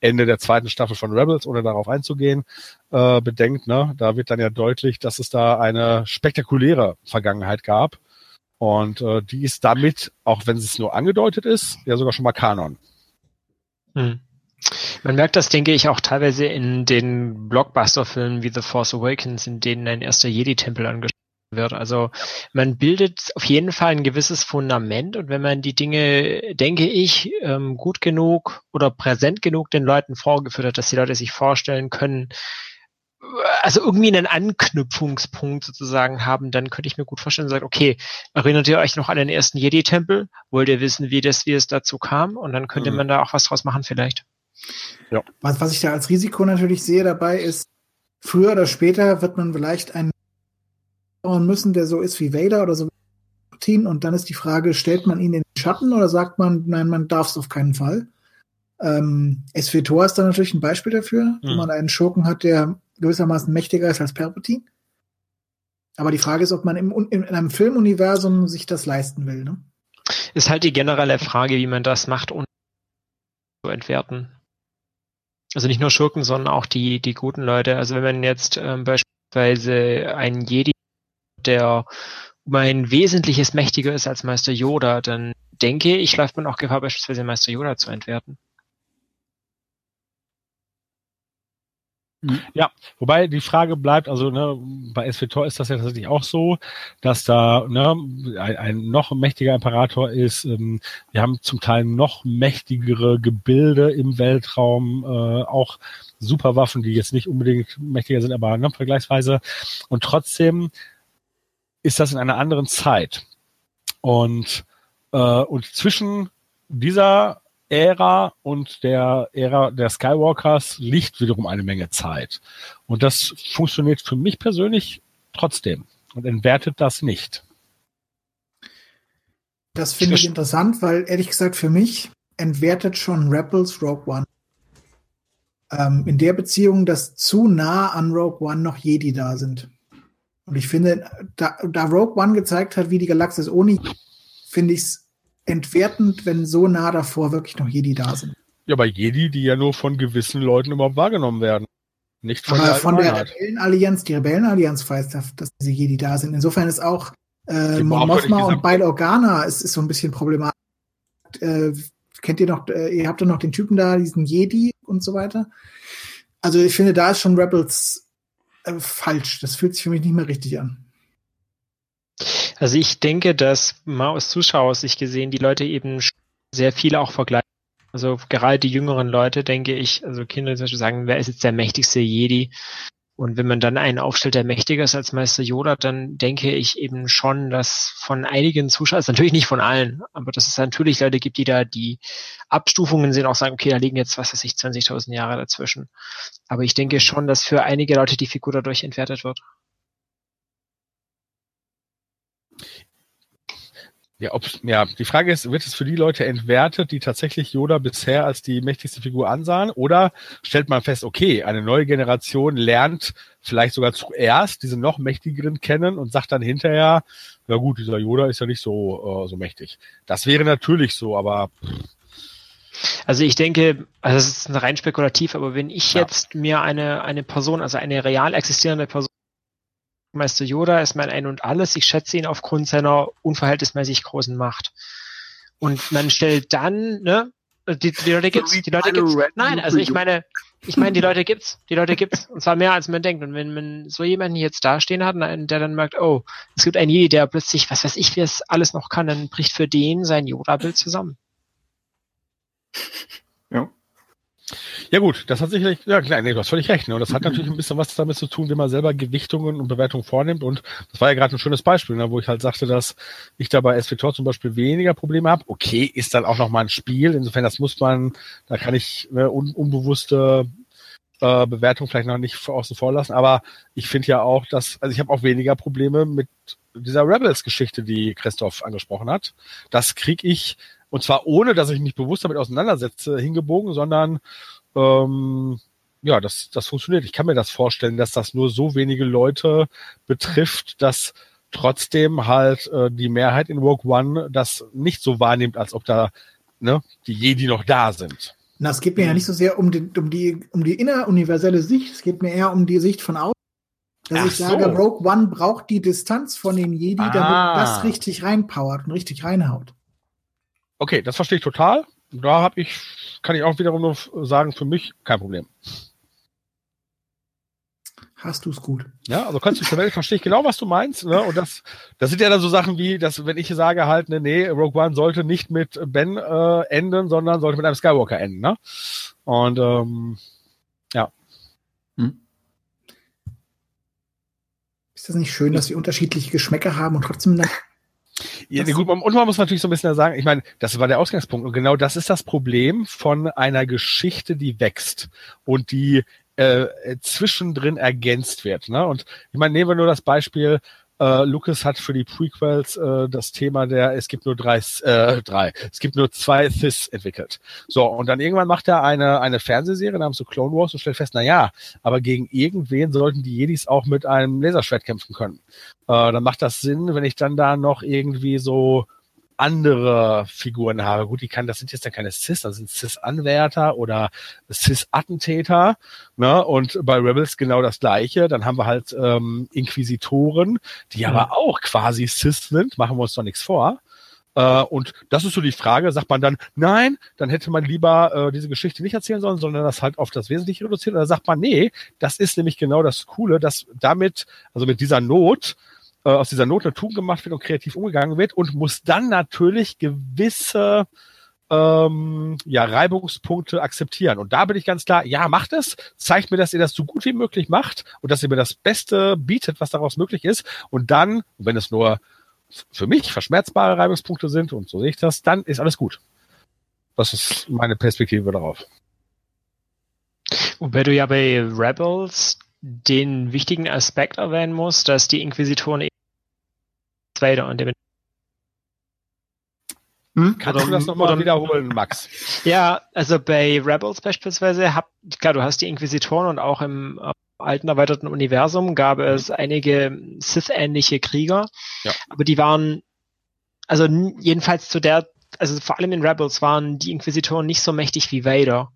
Ende der zweiten Staffel von Rebels, ohne darauf einzugehen, äh, bedenkt, ne, da wird dann ja deutlich, dass es da eine spektakuläre Vergangenheit gab. Und äh, die ist damit, auch wenn es nur angedeutet ist, ja sogar schon mal Kanon. Hm. Man merkt das, denke ich, auch teilweise in den Blockbuster-Filmen wie The Force Awakens, in denen ein erster Jedi-Tempel angeschaut wird. Also man bildet auf jeden Fall ein gewisses Fundament und wenn man die Dinge, denke ich, ähm, gut genug oder präsent genug den Leuten vorgeführt hat, dass die Leute sich vorstellen können, also irgendwie einen Anknüpfungspunkt sozusagen haben, dann könnte ich mir gut vorstellen, sagt, okay, erinnert ihr euch noch an den ersten Jedi-Tempel? Wollt ihr wissen, wie das, wie es dazu kam? Und dann könnte mhm. man da auch was draus machen vielleicht. Ja. Was, was ich da als Risiko natürlich sehe dabei ist, früher oder später wird man vielleicht einen bauen müssen, der so ist wie Vader oder so und dann ist die Frage, stellt man ihn in den Schatten oder sagt man, nein, man darf es auf keinen Fall? Ähm, S4 ist da natürlich ein Beispiel dafür, mhm. wo man einen Schurken hat, der gewissermaßen mächtiger ist als Palpatine. Aber die Frage ist, ob man im, in einem Filmuniversum sich das leisten will. Ne? Ist halt die generelle Frage, wie man das macht, ohne zu entwerten. Also nicht nur Schurken, sondern auch die, die guten Leute. Also wenn man jetzt ähm, beispielsweise einen Jedi, der um ein wesentliches mächtiger ist als Meister Yoda, dann denke ich, läuft man auch Gefahr, beispielsweise Meister Yoda zu entwerten. Mhm. Ja, wobei die Frage bleibt, also ne, bei SVTOR ist das ja tatsächlich auch so, dass da ne, ein, ein noch mächtiger Imperator ist. Ähm, wir haben zum Teil noch mächtigere Gebilde im Weltraum, äh, auch Superwaffen, die jetzt nicht unbedingt mächtiger sind, aber ne, vergleichsweise. Und trotzdem ist das in einer anderen Zeit. Und, äh, und zwischen dieser Ära und der Ära der Skywalkers liegt wiederum eine Menge Zeit. Und das funktioniert für mich persönlich trotzdem und entwertet das nicht. Das finde ich interessant, weil ehrlich gesagt für mich entwertet schon Rebels Rogue One. Ähm, in der Beziehung, dass zu nah an Rogue One noch Jedi da sind. Und ich finde, da, da Rogue One gezeigt hat, wie die Galaxis ohne, finde ich es entwertend, wenn so nah davor wirklich noch Jedi da sind. Ja, bei Jedi, die ja nur von gewissen Leuten überhaupt wahrgenommen werden. Nicht von, Aber der, von der Rebellenallianz, die Rebellenallianz weiß, dass diese Jedi da sind. Insofern ist auch äh, Mothma und Bail Organa ist, ist so ein bisschen problematisch. Äh, kennt ihr noch, äh, ihr habt doch noch den Typen da, diesen Jedi und so weiter. Also ich finde, da ist schon Rebels äh, falsch. Das fühlt sich für mich nicht mehr richtig an. Also ich denke, dass mal aus Zuschauersicht gesehen die Leute eben sehr viel auch vergleichen. Also gerade die jüngeren Leute, denke ich, also Kinder zum Beispiel sagen, wer ist jetzt der mächtigste Jedi? Und wenn man dann einen aufstellt, der mächtiger ist als Meister Yoda, dann denke ich eben schon, dass von einigen Zuschauern, also natürlich nicht von allen, aber dass es natürlich Leute gibt, die da die Abstufungen sehen, auch sagen, okay, da liegen jetzt, was weiß ich, 20.000 Jahre dazwischen. Aber ich denke schon, dass für einige Leute die Figur dadurch entwertet wird. Ja, ob, ja, die Frage ist, wird es für die Leute entwertet, die tatsächlich Yoda bisher als die mächtigste Figur ansahen? Oder stellt man fest, okay, eine neue Generation lernt vielleicht sogar zuerst diese noch mächtigeren kennen und sagt dann hinterher, na gut, dieser Yoda ist ja nicht so, äh, so mächtig. Das wäre natürlich so, aber. Also ich denke, also es ist rein spekulativ, aber wenn ich ja. jetzt mir eine, eine Person, also eine real existierende Person Meister Yoda ist mein Ein und Alles. Ich schätze ihn aufgrund seiner unverhältnismäßig großen Macht. Und man stellt dann, ne, die, die Leute gibt's, die Leute gibt's. Nein, also ich meine, ich meine, die Leute gibt's, die Leute gibt's. Und zwar mehr als man denkt. Und wenn man so jemanden jetzt dastehen hat, der dann merkt, oh, es gibt einen Jedi, der plötzlich, was weiß ich, wie es alles noch kann, dann bricht für den sein Yoda-Bild zusammen. Ja. Ja gut, das hat sicherlich, ja klar, nee, du hast völlig recht. Ne? Und das hat natürlich ein bisschen was damit zu tun, wie man selber Gewichtungen und Bewertungen vornimmt. Und das war ja gerade ein schönes Beispiel, ne, wo ich halt sagte, dass ich da bei S-Vector zum Beispiel weniger Probleme habe. Okay, ist dann auch noch mal ein Spiel. Insofern, das muss man, da kann ich ne, un unbewusste äh, Bewertung vielleicht noch nicht außen vor lassen. Aber ich finde ja auch, dass, also ich habe auch weniger Probleme mit dieser Rebels-Geschichte, die Christoph angesprochen hat. Das krieg ich, und zwar ohne, dass ich mich bewusst damit auseinandersetze, hingebogen, sondern ähm, ja, das, das funktioniert. Ich kann mir das vorstellen, dass das nur so wenige Leute betrifft, dass trotzdem halt äh, die Mehrheit in Rogue One das nicht so wahrnimmt, als ob da ne, die Jedi noch da sind. Na, es geht mir ja nicht so sehr um die, um die, um die inneruniverselle Sicht, es geht mir eher um die Sicht von außen. Dass Ach ich sage, so. Rogue One braucht die Distanz von den Jedi, damit Ah. das richtig reinpowert und richtig reinhaut. Okay, das verstehe ich total. Da habe ich, kann ich auch wiederum nur sagen, für mich kein Problem. Hast du's gut. Ja, also kannst du zur Welt verstehe ich genau, was du meinst. Ne? Und das, das sind ja dann so Sachen wie, dass wenn ich sage halt, ne, nee, Rogue One sollte nicht mit Ben äh, enden, sondern sollte mit einem Skywalker enden. Ne? Und ähm, Ist das nicht schön, dass wir unterschiedliche Geschmäcker haben und trotzdem Ja, gut, und man muss natürlich so ein bisschen sagen, ich meine, das war der Ausgangspunkt und genau das ist das Problem von einer Geschichte, die wächst und die äh, zwischendrin ergänzt wird. Ne? Und ich meine, nehmen wir nur das Beispiel, äh, Lucas hat für die Prequels äh, das Thema der, es gibt nur drei, äh, drei, es gibt nur zwei Thys entwickelt. So, und dann irgendwann macht er eine, eine Fernsehserie namens so Clone Wars und stellt fest, na ja, aber gegen irgendwen sollten die Jedis auch mit einem Laserschwert kämpfen können. Äh, dann macht das Sinn, wenn ich dann da noch irgendwie so andere Figuren habe. Gut, die kann, das sind jetzt dann keine Cis, das sind Cis-Anwärter oder Cis-Attentäter. Ne? Und bei Rebels genau das Gleiche. Dann haben wir halt ähm, Inquisitoren, die aber auch quasi Cis sind. Machen wir uns doch nichts vor. Äh, und das ist so die Frage, sagt man dann, nein, dann hätte man lieber äh, diese Geschichte nicht erzählen sollen, sondern das halt auf das Wesentliche reduzieren. Oder sagt man, nee, das ist nämlich genau das Coole, dass damit, also mit dieser Not, äh, aus dieser Not eine Tugend gemacht wird und kreativ umgegangen wird und muss dann natürlich gewisse ähm, ja, Reibungspunkte akzeptieren. Und da bin ich ganz klar, ja, macht es, zeigt mir, dass ihr das so gut wie möglich macht und dass ihr mir das Beste bietet, was daraus möglich ist. Und dann, wenn es nur für mich verschmerzbare Reibungspunkte sind, und so sehe ich das, dann ist alles gut. Das ist meine Perspektive darauf. Wobei du ja bei Rebels den wichtigen Aspekt erwähnen musst, dass die Inquisitoren eben Vader und dem Hm? Kannst du das nochmal wiederholen, Max? (laughs) Ja, also bei Rebels beispielsweise, hab, klar, du hast die Inquisitoren und auch im äh, alten erweiterten Universum gab es einige Sith-ähnliche Krieger, Ja. aber die waren, also jedenfalls zu der, also vor allem in Rebels waren die Inquisitoren nicht so mächtig wie Vader.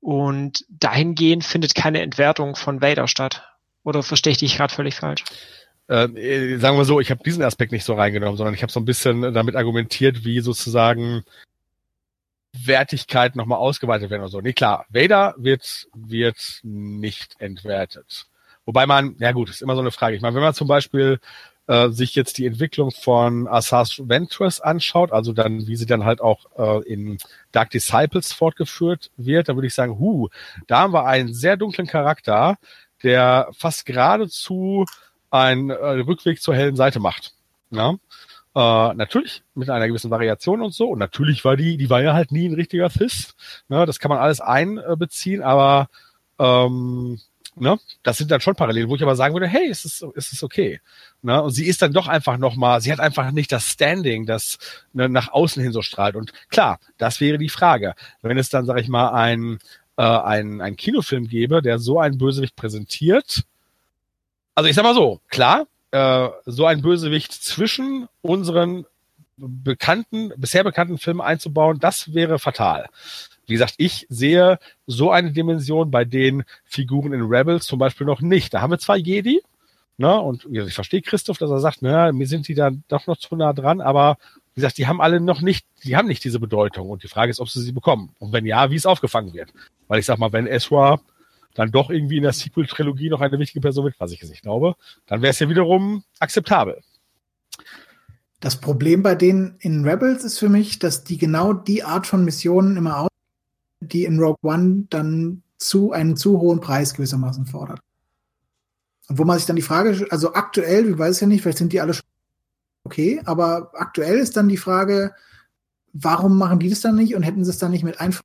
Und dahingehend findet keine Entwertung von Vader statt. Oder verstehe ich dich gerade völlig falsch? ähm, äh, sagen wir so, ich habe diesen Aspekt nicht so reingenommen, sondern ich habe so ein bisschen damit argumentiert, wie sozusagen Wertigkeit nochmal ausgeweitet werden oder so. Nee, klar, Vader wird, wird nicht entwertet. Wobei man, ja gut, ist immer so eine Frage. Ich meine, wenn man zum Beispiel äh, sich jetzt die Entwicklung von Assas Ventress anschaut, also dann, wie sie dann halt auch äh, in Dark Disciples fortgeführt wird, dann würde ich sagen, hu, da haben wir einen sehr dunklen Charakter, der fast geradezu einen äh, Rückweg zur hellen Seite macht. Ja? Äh, natürlich mit einer gewissen Variation und so. Und natürlich war die, die war ja halt nie ein richtiger Fist. Ne? Das kann man alles einbeziehen, aber ähm, ne? das sind dann schon Parallelen, wo ich aber sagen würde, hey, ist es, ist es okay. Ne? Und sie ist dann doch einfach nochmal, sie hat einfach nicht das Standing, das ne, nach außen hin so strahlt. Und klar, das wäre die Frage. Wenn es dann, sag ich mal, ein, äh, ein, ein Kinofilm gäbe, der so einen Bösewicht präsentiert, also ich sag mal so, klar, äh, so ein Bösewicht zwischen unseren bekannten, bisher bekannten Filmen einzubauen, das wäre fatal. Wie gesagt, ich sehe so eine Dimension bei den Figuren in Rebels zum Beispiel noch nicht. Da haben wir zwar Jedi, ne, und ich verstehe Christoph, dass er sagt, naja, mir sind die dann doch noch zu nah dran, aber wie gesagt, die haben alle noch nicht, die haben nicht diese Bedeutung. Und die Frage ist, ob sie sie bekommen. Und wenn ja, wie es aufgefangen wird. Weil ich sag mal, wenn Ezra dann doch irgendwie in der Sequel-Trilogie noch eine wichtige Person wird, was ich jetzt nicht glaube, dann wäre es ja wiederum akzeptabel. Das Problem bei denen in Rebels ist für mich, dass die genau die Art von Missionen immer aus, die in Rogue One dann zu einen zu hohen Preis gewissermaßen fordert. Und wo man sich dann die Frage, also aktuell, ich weiß es ja nicht, vielleicht sind die alle schon okay, aber aktuell ist dann die Frage, warum machen die das dann nicht und hätten sie es dann nicht mit einfach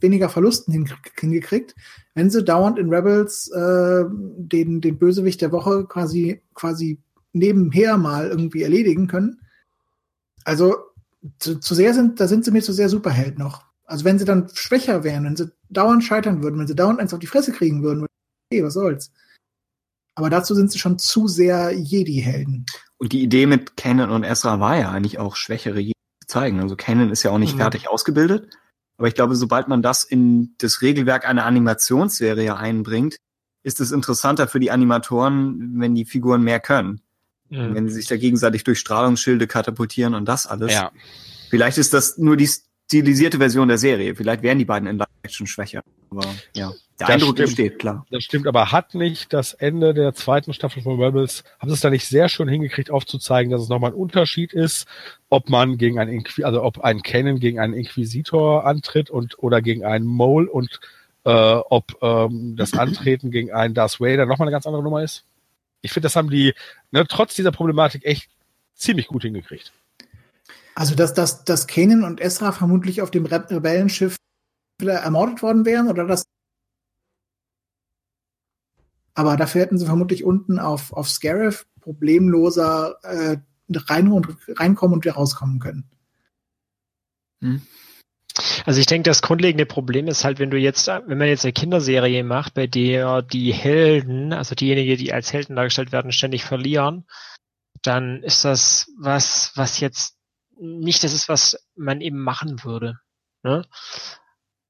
weniger Verlusten hingekriegt, wenn sie dauernd in Rebels äh, den, den Bösewicht der Woche quasi, quasi nebenher mal irgendwie erledigen können. Also zu, zu sehr sind, da sind sie mir zu sehr Superheld noch. Also wenn sie dann schwächer wären, wenn sie dauernd scheitern würden, wenn sie dauernd eins auf die Fresse kriegen würden, okay, was soll's. Aber dazu sind sie schon zu sehr Jedi-Helden. Und die Idee mit Canon und Ezra war ja eigentlich auch schwächere Jedi zu zeigen. Also Canon ist ja auch nicht mhm. fertig ausgebildet. Aber ich glaube, sobald man das in das Regelwerk einer Animationsserie einbringt, ist es interessanter für die Animatoren, wenn die Figuren mehr können. Mhm. Wenn sie sich da gegenseitig durch Strahlungsschilde katapultieren und das alles. Ja. Vielleicht ist das nur die stilisierte Version der Serie. Vielleicht wären die beiden in Live-Action schwächer. Aber ja, der das Eindruck entsteht, klar. Das stimmt, aber hat nicht das Ende der zweiten Staffel von Rebels, haben sie es da nicht sehr schön hingekriegt, aufzuzeigen, dass es nochmal ein Unterschied ist, ob man gegen einen Inquis also ob ein Canon gegen einen Inquisitor antritt und oder gegen einen Mole und äh, ob ähm, das Antreten gegen einen Darth Vader nochmal eine ganz andere Nummer ist? Ich finde, das haben die ne, trotz dieser Problematik echt ziemlich gut hingekriegt. Also, dass, dass, dass Kanan und Ezra vermutlich auf dem Rebellenschiff ermordet worden wären oder dass. Aber dafür hätten sie vermutlich unten auf, auf Scarif problemloser äh, rein und, reinkommen und wieder rauskommen können. Hm. Also ich denke, das grundlegende Problem ist halt, wenn du jetzt, wenn man jetzt eine Kinderserie macht, bei der die Helden, also diejenigen, die als Helden dargestellt werden, ständig verlieren, dann ist das was, was jetzt nicht das ist, was man eben machen würde. Ne?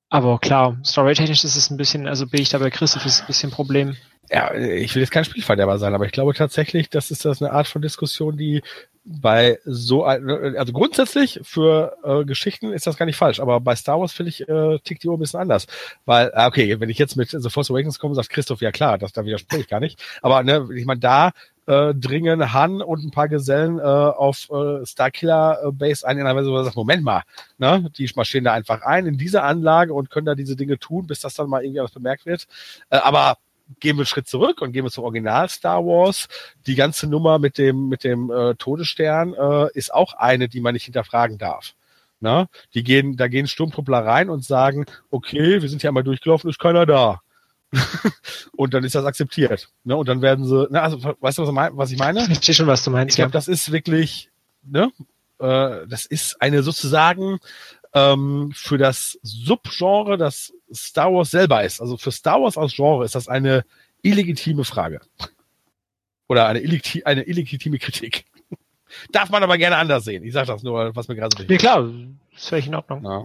Aber klar, storytechnisch ist es ein bisschen, also bin ich da bei Christoph, ist ein bisschen ein Problem. Ja, ich will jetzt kein Spielverderber sein, aber ich glaube tatsächlich, das ist das eine Art von Diskussion, die bei so also grundsätzlich für äh, Geschichten ist das gar nicht falsch, aber bei Star Wars finde ich äh, tickt die Uhr ein bisschen anders, weil ah, okay, wenn ich jetzt mit The Force Awakens komme, sagt Christoph ja klar, das da widerspreche ich gar nicht, aber ne, ich meine da äh, dringen Han und ein paar Gesellen äh, auf äh, Starkiller Base ein in einer Weise, wo man sagt, Moment mal, ne, die marschieren da einfach ein in diese Anlage und können da diese Dinge tun, bis das dann mal irgendwie was bemerkt wird. Äh, aber gehen wir einen Schritt zurück und gehen wir zum Original Star Wars. Die ganze Nummer mit dem mit dem äh, Todesstern äh, ist auch eine, die man nicht hinterfragen darf. Na, die gehen, da gehen Sturmtruppler rein und sagen, okay, wir sind hier einmal durchgelaufen, ist keiner da. (laughs) und dann ist das akzeptiert. Ne? Und dann werden sie, ne, also weißt du, was ich meine? Ich verstehe schon, was du meinst. Ich glaube, ja. das ist wirklich, ne, äh, das ist eine sozusagen ähm, für das Subgenre, das Star Wars selber ist. Also für Star Wars als Genre ist das eine illegitime Frage. Oder eine, illegiti eine illegitime Kritik. (laughs) Darf man aber gerne anders sehen. Ich sage das nur, was mir gerade so Ja klar, ist völlig in Ordnung. Ja.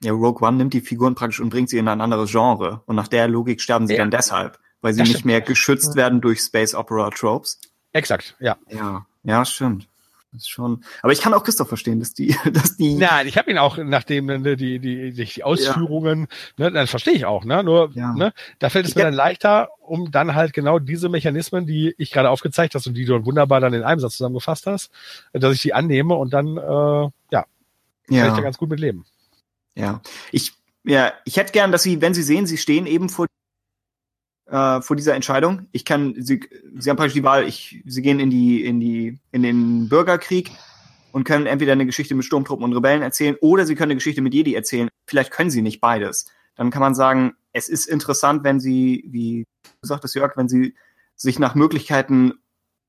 Ja, Rogue One nimmt die Figuren praktisch und bringt sie in ein anderes Genre. Und nach der Logik sterben sie ja. dann deshalb, weil sie das nicht stimmt. mehr geschützt werden durch Space Opera Tropes. Exakt, ja. Ja, ja, stimmt. Das ist schon. Aber ich kann auch Christoph verstehen, dass die, (laughs) dass die. Nein, ich habe ihn auch nachdem ne, die die die, die Ausführungen, ja. ne, dann verstehe ich auch. Ne, nur ja. ne, da fällt es mir dann leichter, um dann halt genau diese Mechanismen, die ich gerade aufgezeigt hast und die du wunderbar dann in einem Satz zusammengefasst hast, dass ich die annehme und dann äh, ja, ja. kann ich da ganz gut mit leben. Ja, ich, ja, ich hätte gern, dass Sie, wenn Sie sehen, Sie stehen eben vor, äh, vor dieser Entscheidung. Ich kann, Sie, Sie haben praktisch die Wahl, ich, Sie gehen in die, in die, in den Bürgerkrieg und können entweder eine Geschichte mit Sturmtruppen und Rebellen erzählen oder Sie können eine Geschichte mit Jedi erzählen. Vielleicht können Sie nicht beides. Dann kann man sagen, es ist interessant, wenn Sie, wie sagt es Jörg, wenn Sie sich nach Möglichkeiten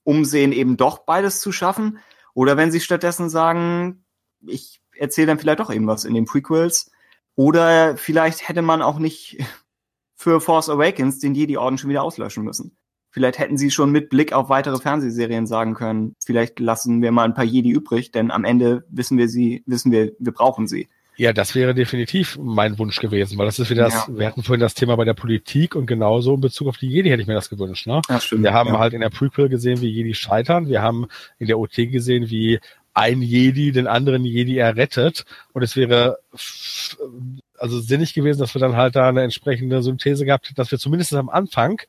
umsehen, eben doch beides zu schaffen. Oder wenn Sie stattdessen sagen, ich erzählt dann vielleicht doch irgendwas in den Prequels. Oder vielleicht hätte man auch nicht für Force Awakens den Jedi-Orden schon wieder auslöschen müssen. Vielleicht hätten sie schon mit Blick auf weitere Fernsehserien sagen können, vielleicht lassen wir mal ein paar Jedi übrig, denn am Ende wissen wir sie, wissen wir, wir brauchen sie. Ja, das wäre definitiv mein Wunsch gewesen, weil das ist wieder das, ja. wir hatten vorhin das Thema bei der Politik und genauso in Bezug auf die Jedi hätte ich mir das gewünscht. Ne? Ja, stimmt, wir haben ja. halt in der Prequel gesehen, wie Jedi scheitern. Wir haben in der OT gesehen, wie ein Jedi den anderen Jedi errettet. Und es wäre also sinnig gewesen, dass wir dann halt da eine entsprechende Synthese gehabt hätten, dass wir zumindest am Anfang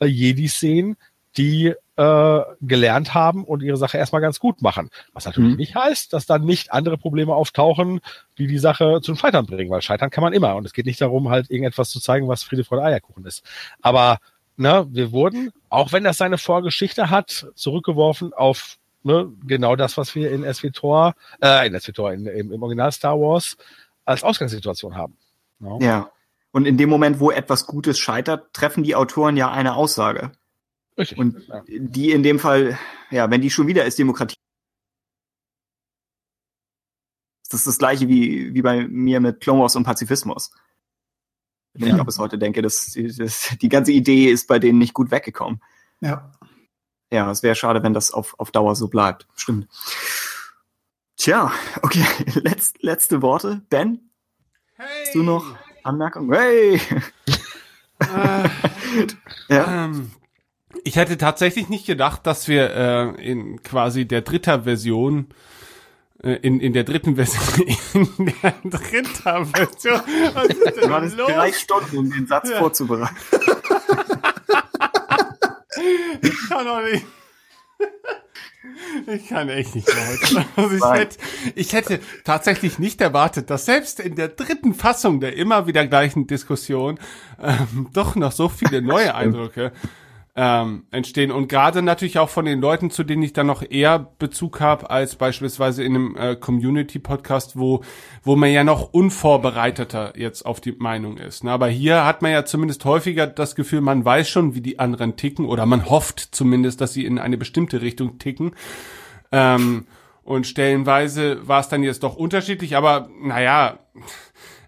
äh, Jedis sehen, die äh, gelernt haben und ihre Sache erstmal ganz gut machen. Was natürlich Mhm. nicht heißt, dass dann nicht andere Probleme auftauchen, die die Sache zum Scheitern bringen, weil scheitern kann man immer. Und es geht nicht darum, halt irgendetwas zu zeigen, was Friede, Freude, Eierkuchen ist. Aber ne, wir wurden, auch wenn das seine Vorgeschichte hat, zurückgeworfen auf ne, genau das, was wir in SWTOR, äh, in SWTOR, in, im, im Original Star Wars als Ausgangssituation haben. Ja. Ja. Und in dem Moment, wo etwas Gutes scheitert, treffen die Autoren ja eine Aussage. Richtig. Und ja. die in dem Fall, ja, wenn die schon wieder ist Demokratie. Das ist das gleiche wie, wie bei mir mit Clone Wars und Pazifismus. Wenn ich Ja. auch bis heute denke, dass, dass die ganze Idee ist bei denen nicht gut weggekommen. Ja. Ja, es wäre schade, wenn das auf, auf Dauer so bleibt. Stimmt. Tja, okay, (laughs) Letz, letzte Worte. Ben, hast du noch Anmerkungen? Hey! Äh, Ja, Ähm, ich hätte tatsächlich nicht gedacht, dass wir äh, in quasi der dritter Version äh, in, in der dritten Version (laughs) in der dritten Version was ist denn hattest los? drei Stunden, um den Satz Ja. vorzubereiten. (laughs) Ich kann doch nicht. Ich kann echt nicht mehr heute. Also ich, hätte, ich hätte tatsächlich nicht erwartet, dass selbst in der dritten Fassung der immer wieder gleichen Diskussion ähm, doch noch so viele neue Eindrücke ähm, entstehen und gerade natürlich auch von den Leuten, zu denen ich dann noch eher Bezug habe, als beispielsweise in einem äh, Community-Podcast, wo, wo man ja noch unvorbereiteter jetzt auf die Meinung ist. Ne? Aber hier hat man ja zumindest häufiger das Gefühl, man weiß schon, wie die anderen ticken oder man hofft zumindest, dass sie in eine bestimmte Richtung ticken. Ähm, und stellenweise war es dann jetzt doch unterschiedlich, aber naja,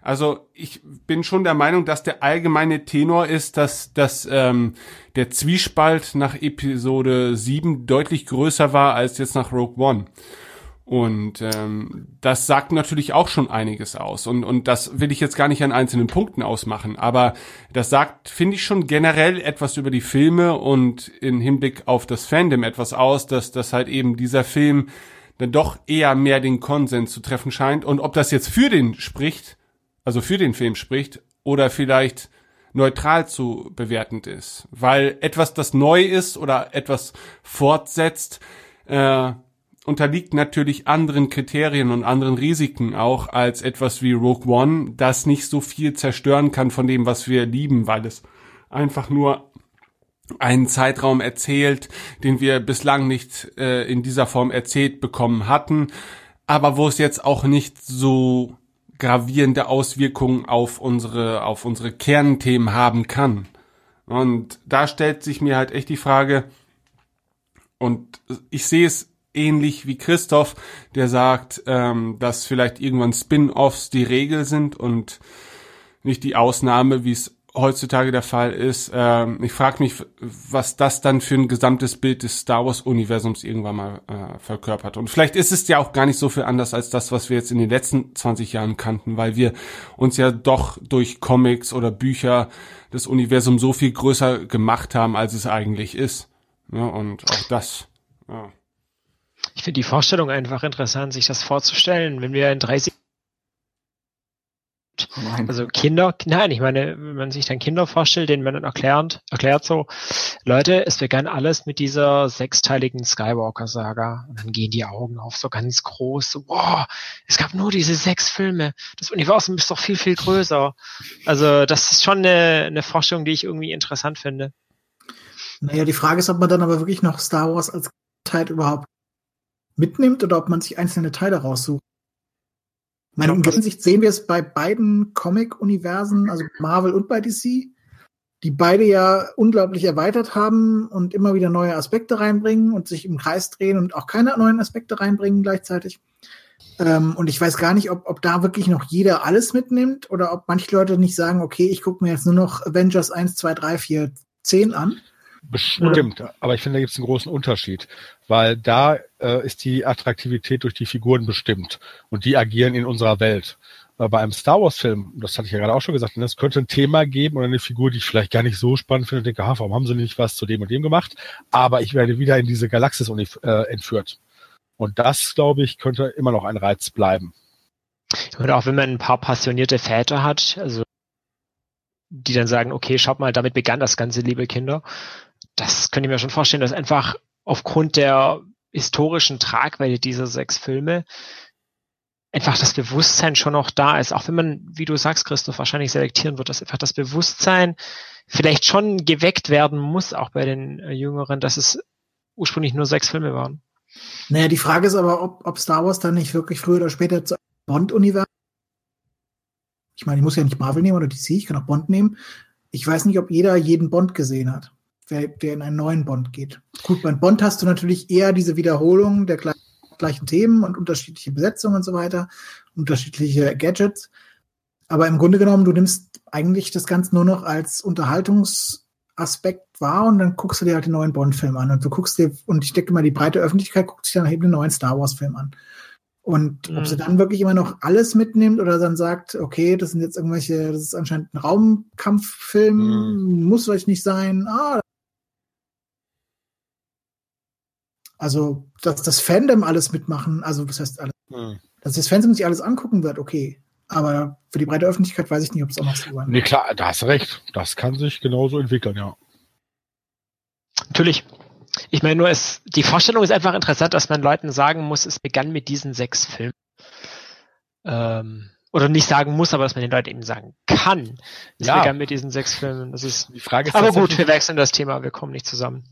also ich bin schon der Meinung, dass der allgemeine Tenor ist, dass, dass ähm, der Zwiespalt nach Episode 7 deutlich größer war als jetzt nach Rogue One. Und ähm, das sagt natürlich auch schon einiges aus. Und, und das will ich jetzt gar nicht an einzelnen Punkten ausmachen. Aber das sagt, finde ich, schon generell etwas über die Filme und in Hinblick auf das Fandom etwas aus, dass, dass halt eben dieser Film dann doch eher mehr den Konsens zu treffen scheint. Und ob das jetzt für den spricht, also für den Film spricht, oder vielleicht neutral zu bewertend ist. Weil etwas, das neu ist oder etwas fortsetzt, äh, unterliegt natürlich anderen Kriterien und anderen Risiken auch als etwas wie Rogue One, das nicht so viel zerstören kann von dem, was wir lieben, weil es einfach nur einen Zeitraum erzählt, den wir bislang nicht äh, in dieser Form erzählt bekommen hatten, aber wo es jetzt auch nicht so gravierende Auswirkungen auf unsere auf unsere Kernthemen haben kann. Und da stellt sich mir halt echt die Frage, und ich sehe es ähnlich wie Christoph, der sagt, ähm, dass vielleicht irgendwann Spin-offs die Regel sind und nicht die Ausnahme, wie es heutzutage der Fall ist. Ähm, ich frage mich, was das dann für ein gesamtes Bild des Star Wars-Universums irgendwann mal äh, verkörpert. Und vielleicht ist es ja auch gar nicht so viel anders als das, was wir jetzt in den letzten 20 Jahren kannten, weil wir uns ja doch durch Comics oder Bücher das Universum so viel größer gemacht haben, als es eigentlich ist. Ja, und auch das. Ja. Ich finde die Vorstellung einfach interessant, sich das vorzustellen, wenn wir in 30 Nein. Also Kinder, nein, ich meine, wenn man sich dann Kinder vorstellt, denen man dann erklärt, erklärt so, Leute, es begann alles mit dieser sechsteiligen Skywalker-Saga. Und dann gehen die Augen auf so ganz groß, so, wow, es gab nur diese sechs Filme. Das Universum ist doch viel, viel größer. Also das ist schon eine, eine Forschung, die ich irgendwie interessant finde. Naja, die Frage ist, ob man dann aber wirklich noch Star Wars als Teil überhaupt mitnimmt oder ob man sich einzelne Teile raussucht. Ich meine, in gewisser Sicht sehen wir es bei beiden Comic-Universen, also Marvel und bei DC, die beide ja unglaublich erweitert haben und immer wieder neue Aspekte reinbringen und sich im Kreis drehen und auch keine neuen Aspekte reinbringen gleichzeitig. Ähm, und ich weiß gar nicht, ob, ob da wirklich noch jeder alles mitnimmt oder ob manche Leute nicht sagen, okay, ich gucke mir jetzt nur noch Avengers 1, 2, 3, 4, 10 an. Bestimmt, aber ich finde, da gibt es einen großen Unterschied, weil da äh, ist die Attraktivität durch die Figuren bestimmt und die agieren in unserer Welt. Äh, bei einem Star Wars-Film, das hatte ich ja gerade auch schon gesagt, es könnte ein Thema geben oder eine Figur, die ich vielleicht gar nicht so spannend finde und denke, ha, warum haben sie nicht was zu dem und dem gemacht? Aber ich werde wieder in diese Galaxis äh, entführt. Und das, glaube ich, könnte immer noch ein Reiz bleiben. Und auch wenn man ein paar passionierte Väter hat, also die dann sagen, okay, schaut mal, damit begann das Ganze, liebe Kinder, das könnte ich mir schon vorstellen, dass einfach aufgrund der historischen Tragweite dieser sechs Filme einfach das Bewusstsein schon noch da ist. Auch wenn man, wie du sagst, Christoph, wahrscheinlich selektieren wird, dass einfach das Bewusstsein vielleicht schon geweckt werden muss, auch bei den äh, Jüngeren, dass es ursprünglich nur sechs Filme waren. Naja, die Frage ist aber, ob, ob Star Wars dann nicht wirklich früher oder später zu Bond-Universum. Ich meine, ich muss ja nicht Marvel nehmen oder DC, ich kann auch Bond nehmen. Ich weiß nicht, ob jeder jeden Bond gesehen hat, der, der in einen neuen Bond geht. Gut, beim Bond hast du natürlich eher diese Wiederholung der gleichen gleichen Themen und unterschiedliche Besetzungen und so weiter, unterschiedliche Gadgets. Aber im Grunde genommen, du nimmst eigentlich das Ganze nur noch als Unterhaltungsaspekt wahr und dann guckst du dir halt den neuen Bond-Film an. Und du guckst dir, und ich denke mal, die breite Öffentlichkeit guckt sich dann eben den neuen Star Wars-Film an. Und mhm. ob sie dann wirklich immer noch alles mitnimmt oder dann sagt, okay, das sind jetzt irgendwelche, das ist anscheinend ein Raumkampffilm, mhm. muss vielleicht nicht sein. Ah, Also, dass das Fandom alles mitmachen, also was heißt alles, hm. dass das Fandom sich alles angucken wird, okay. Aber für die breite Öffentlichkeit weiß ich nicht, ob es auch noch so sein Nee, klar, da hast du recht. Das kann sich genauso entwickeln, ja. Natürlich. Ich meine nur, es, die Vorstellung ist einfach interessant, dass man Leuten sagen muss, es begann mit diesen sechs Filmen. Ähm, oder nicht sagen muss, aber dass man den Leuten eben sagen kann. Das ja. mit diesen sechs Filmen. Das ist, die Frage ist aber gut, wir wechseln das Thema, wir kommen nicht zusammen.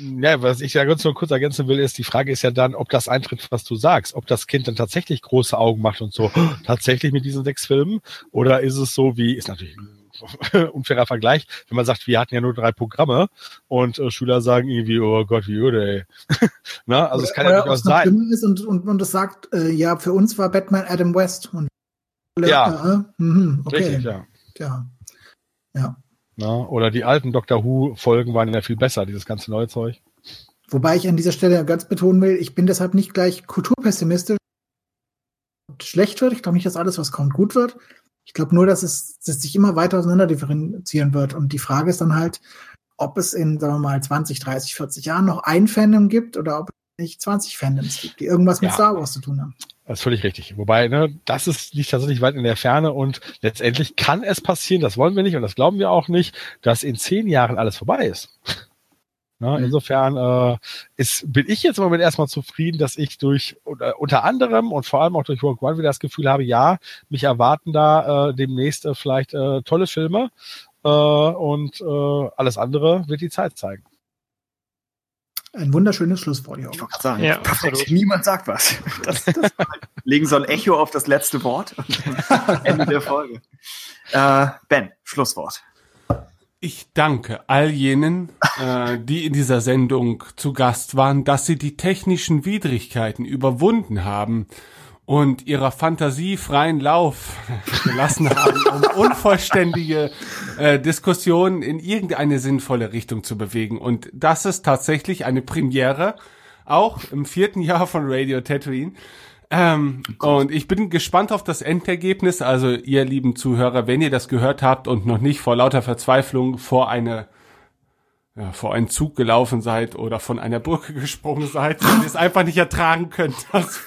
Ähm, ja, was ich ja ganz nur kurz ergänzen will, ist, die Frage ist ja dann, ob das eintritt, was du sagst, ob das Kind dann tatsächlich große Augen macht und so, (gasps) tatsächlich mit diesen sechs Filmen, oder ist es so wie, ist natürlich ein (laughs) unfairer Vergleich, wenn man sagt, wir hatten ja nur drei Programme und äh, Schüler sagen irgendwie, oh Gott, wie öde, ey. (laughs) Na, also es kann ja durchaus sein. Ist und, und, und es sagt, äh, ja, für uns war Batman Adam West und ja, mhm, okay. richtig, ja. Ja. ja. Na, oder die alten Doctor Who-Folgen waren ja viel besser, dieses ganze neue Zeug. Wobei ich an dieser Stelle ganz betonen will, ich bin deshalb nicht gleich kulturpessimistisch schlecht wird. Ich glaube nicht, dass alles, was kommt, gut wird. Ich glaube nur, dass es, dass sich immer weiter auseinander differenzieren wird. Und die Frage ist dann halt, ob es in, sagen wir mal, 20, 30, 40 Jahren noch ein Fandom gibt oder ob es nicht 20 Fandoms gibt, die irgendwas mit ja. Star Wars zu tun haben. Das ist völlig richtig. Wobei, ne, das ist liegt tatsächlich weit in der Ferne und letztendlich kann es passieren, das wollen wir nicht und das glauben wir auch nicht, dass in zehn Jahren alles vorbei ist. Na, mhm. insofern äh, ist, bin ich jetzt im Moment erstmal zufrieden, dass ich durch äh, unter anderem und vor allem auch durch Rogue One wieder das Gefühl habe, ja, mich erwarten da äh, demnächst äh, vielleicht äh, tolle Filme äh, und äh, alles andere wird die Zeit zeigen. Ein wunderschönes Schlusswort hier. Ich wollte sagen, ja, perfekt. Niemand sagt was. (laughs) Das, das legen so ein Echo auf das letzte Wort und (laughs) Ende der Folge. Äh, ben, Schlusswort. Ich danke all jenen, äh, die in dieser Sendung zu Gast waren, dass sie die technischen Widrigkeiten überwunden haben und ihrer Fantasie freien Lauf (laughs) gelassen haben, um unvollständige äh, Diskussionen in irgendeine sinnvolle Richtung zu bewegen. Und das ist tatsächlich eine Premiere, auch im vierten Jahr von Radio Tatooine. Ähm, und ich bin gespannt auf das Endergebnis. Also ihr lieben Zuhörer, wenn ihr das gehört habt und noch nicht vor lauter Verzweiflung vor eine ja, vor einen Zug gelaufen seid oder von einer Brücke (laughs) gesprungen seid und es einfach nicht ertragen könnt, (laughs) dass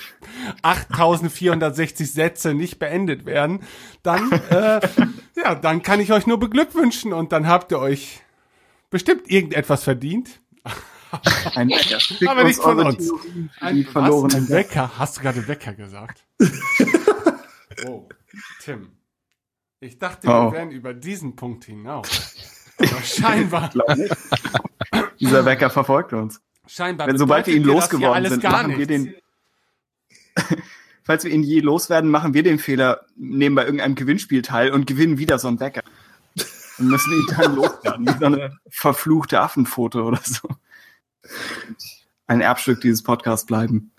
8460 Sätze nicht beendet werden, dann, äh, (laughs) ja, dann kann ich euch nur beglückwünschen und dann habt ihr euch bestimmt irgendetwas verdient. Ein Wecker. Aber nicht von uns. Ein, was, ein Wecker? Hast du gerade Wecker gesagt? oh, Tim. Ich dachte, oh. wir wären über diesen Punkt hinaus. Scheinbar. (laughs) Dieser Wecker verfolgt uns. Scheinbar. Wenn sobald wir ihn losgeworden sind, machen wir den. (laughs) Falls wir ihn je loswerden, machen wir den Fehler, nehmen bei irgendeinem Gewinnspiel teil und gewinnen wieder so einen Wecker. Und müssen ihn dann loswerden, wie so eine verfluchte Affenfoto oder so. Ein Erbstück dieses Podcasts bleiben.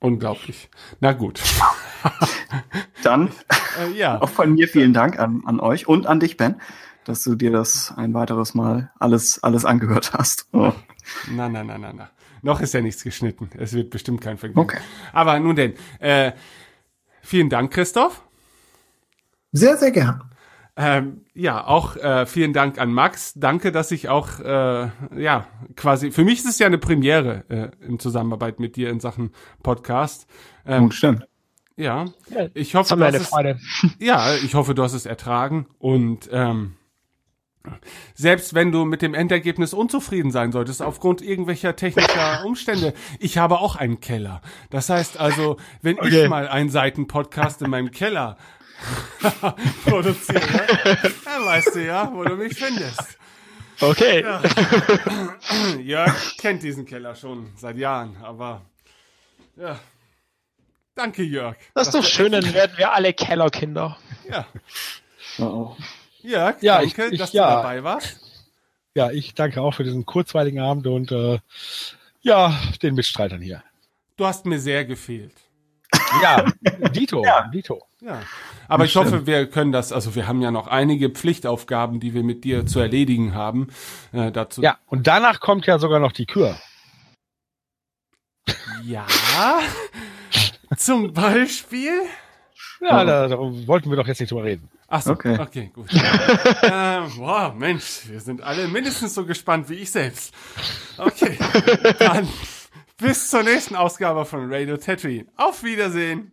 Unglaublich. Na gut. (laughs) Dann äh, ja. auch von mir vielen Dank an, an euch und an dich, Ben, dass du dir das ein weiteres Mal alles, alles angehört hast. Oh. Na, na, na, na, na. Noch ist ja nichts geschnitten. Es wird bestimmt kein Vergnügen. Okay. Aber nun denn, äh, vielen Dank, Christoph. Sehr, sehr gern. Ähm, ja, auch äh, vielen Dank an Max. Danke, dass ich auch, äh, ja, quasi, für mich ist es ja eine Premiere äh, in Zusammenarbeit mit dir in Sachen Podcast. Ähm, oh, stimmt. Ja, ich hoffe, du hast es, (laughs) ja, ich hoffe, du hast es ertragen und ähm, Selbst wenn du mit dem Endergebnis unzufrieden sein solltest, aufgrund irgendwelcher technischer (laughs) Umstände. Ich habe auch einen Keller. Das heißt also, wenn Okay. ich mal einen Seitenpodcast in meinem Keller (laughs) produziere, dann weißt du ja, wo du mich findest. Okay. (laughs) Jörg kennt diesen Keller schon seit Jahren, aber ja. Danke, Jörg. Das ist doch schön, dann werden wir alle Kellerkinder. Ja. Oh, Jörg, Ja, ich- danke, ich- dass ja. du dabei warst. Ja, ich danke auch für diesen kurzweiligen Abend und äh, ja, den Mitstreitern hier. Du hast mir sehr gefehlt. Ja, Dito, Dito. Ja. Aber ich hoffe, wir können das, also wir haben ja noch einige Pflichtaufgaben, die wir mit dir zu erledigen haben. Äh, dazu. Ja, und danach kommt ja sogar noch die Kür. Ja. (laughs) Zum Beispiel. Ja, da, da wollten wir doch jetzt nicht drüber reden. Ach so, okay, Okay. gut. ähm, wow, Mensch, wir sind alle mindestens so gespannt wie ich selbst. Okay, (laughs) dann bis zur nächsten Ausgabe von Radio Tatooine. Auf Wiedersehen.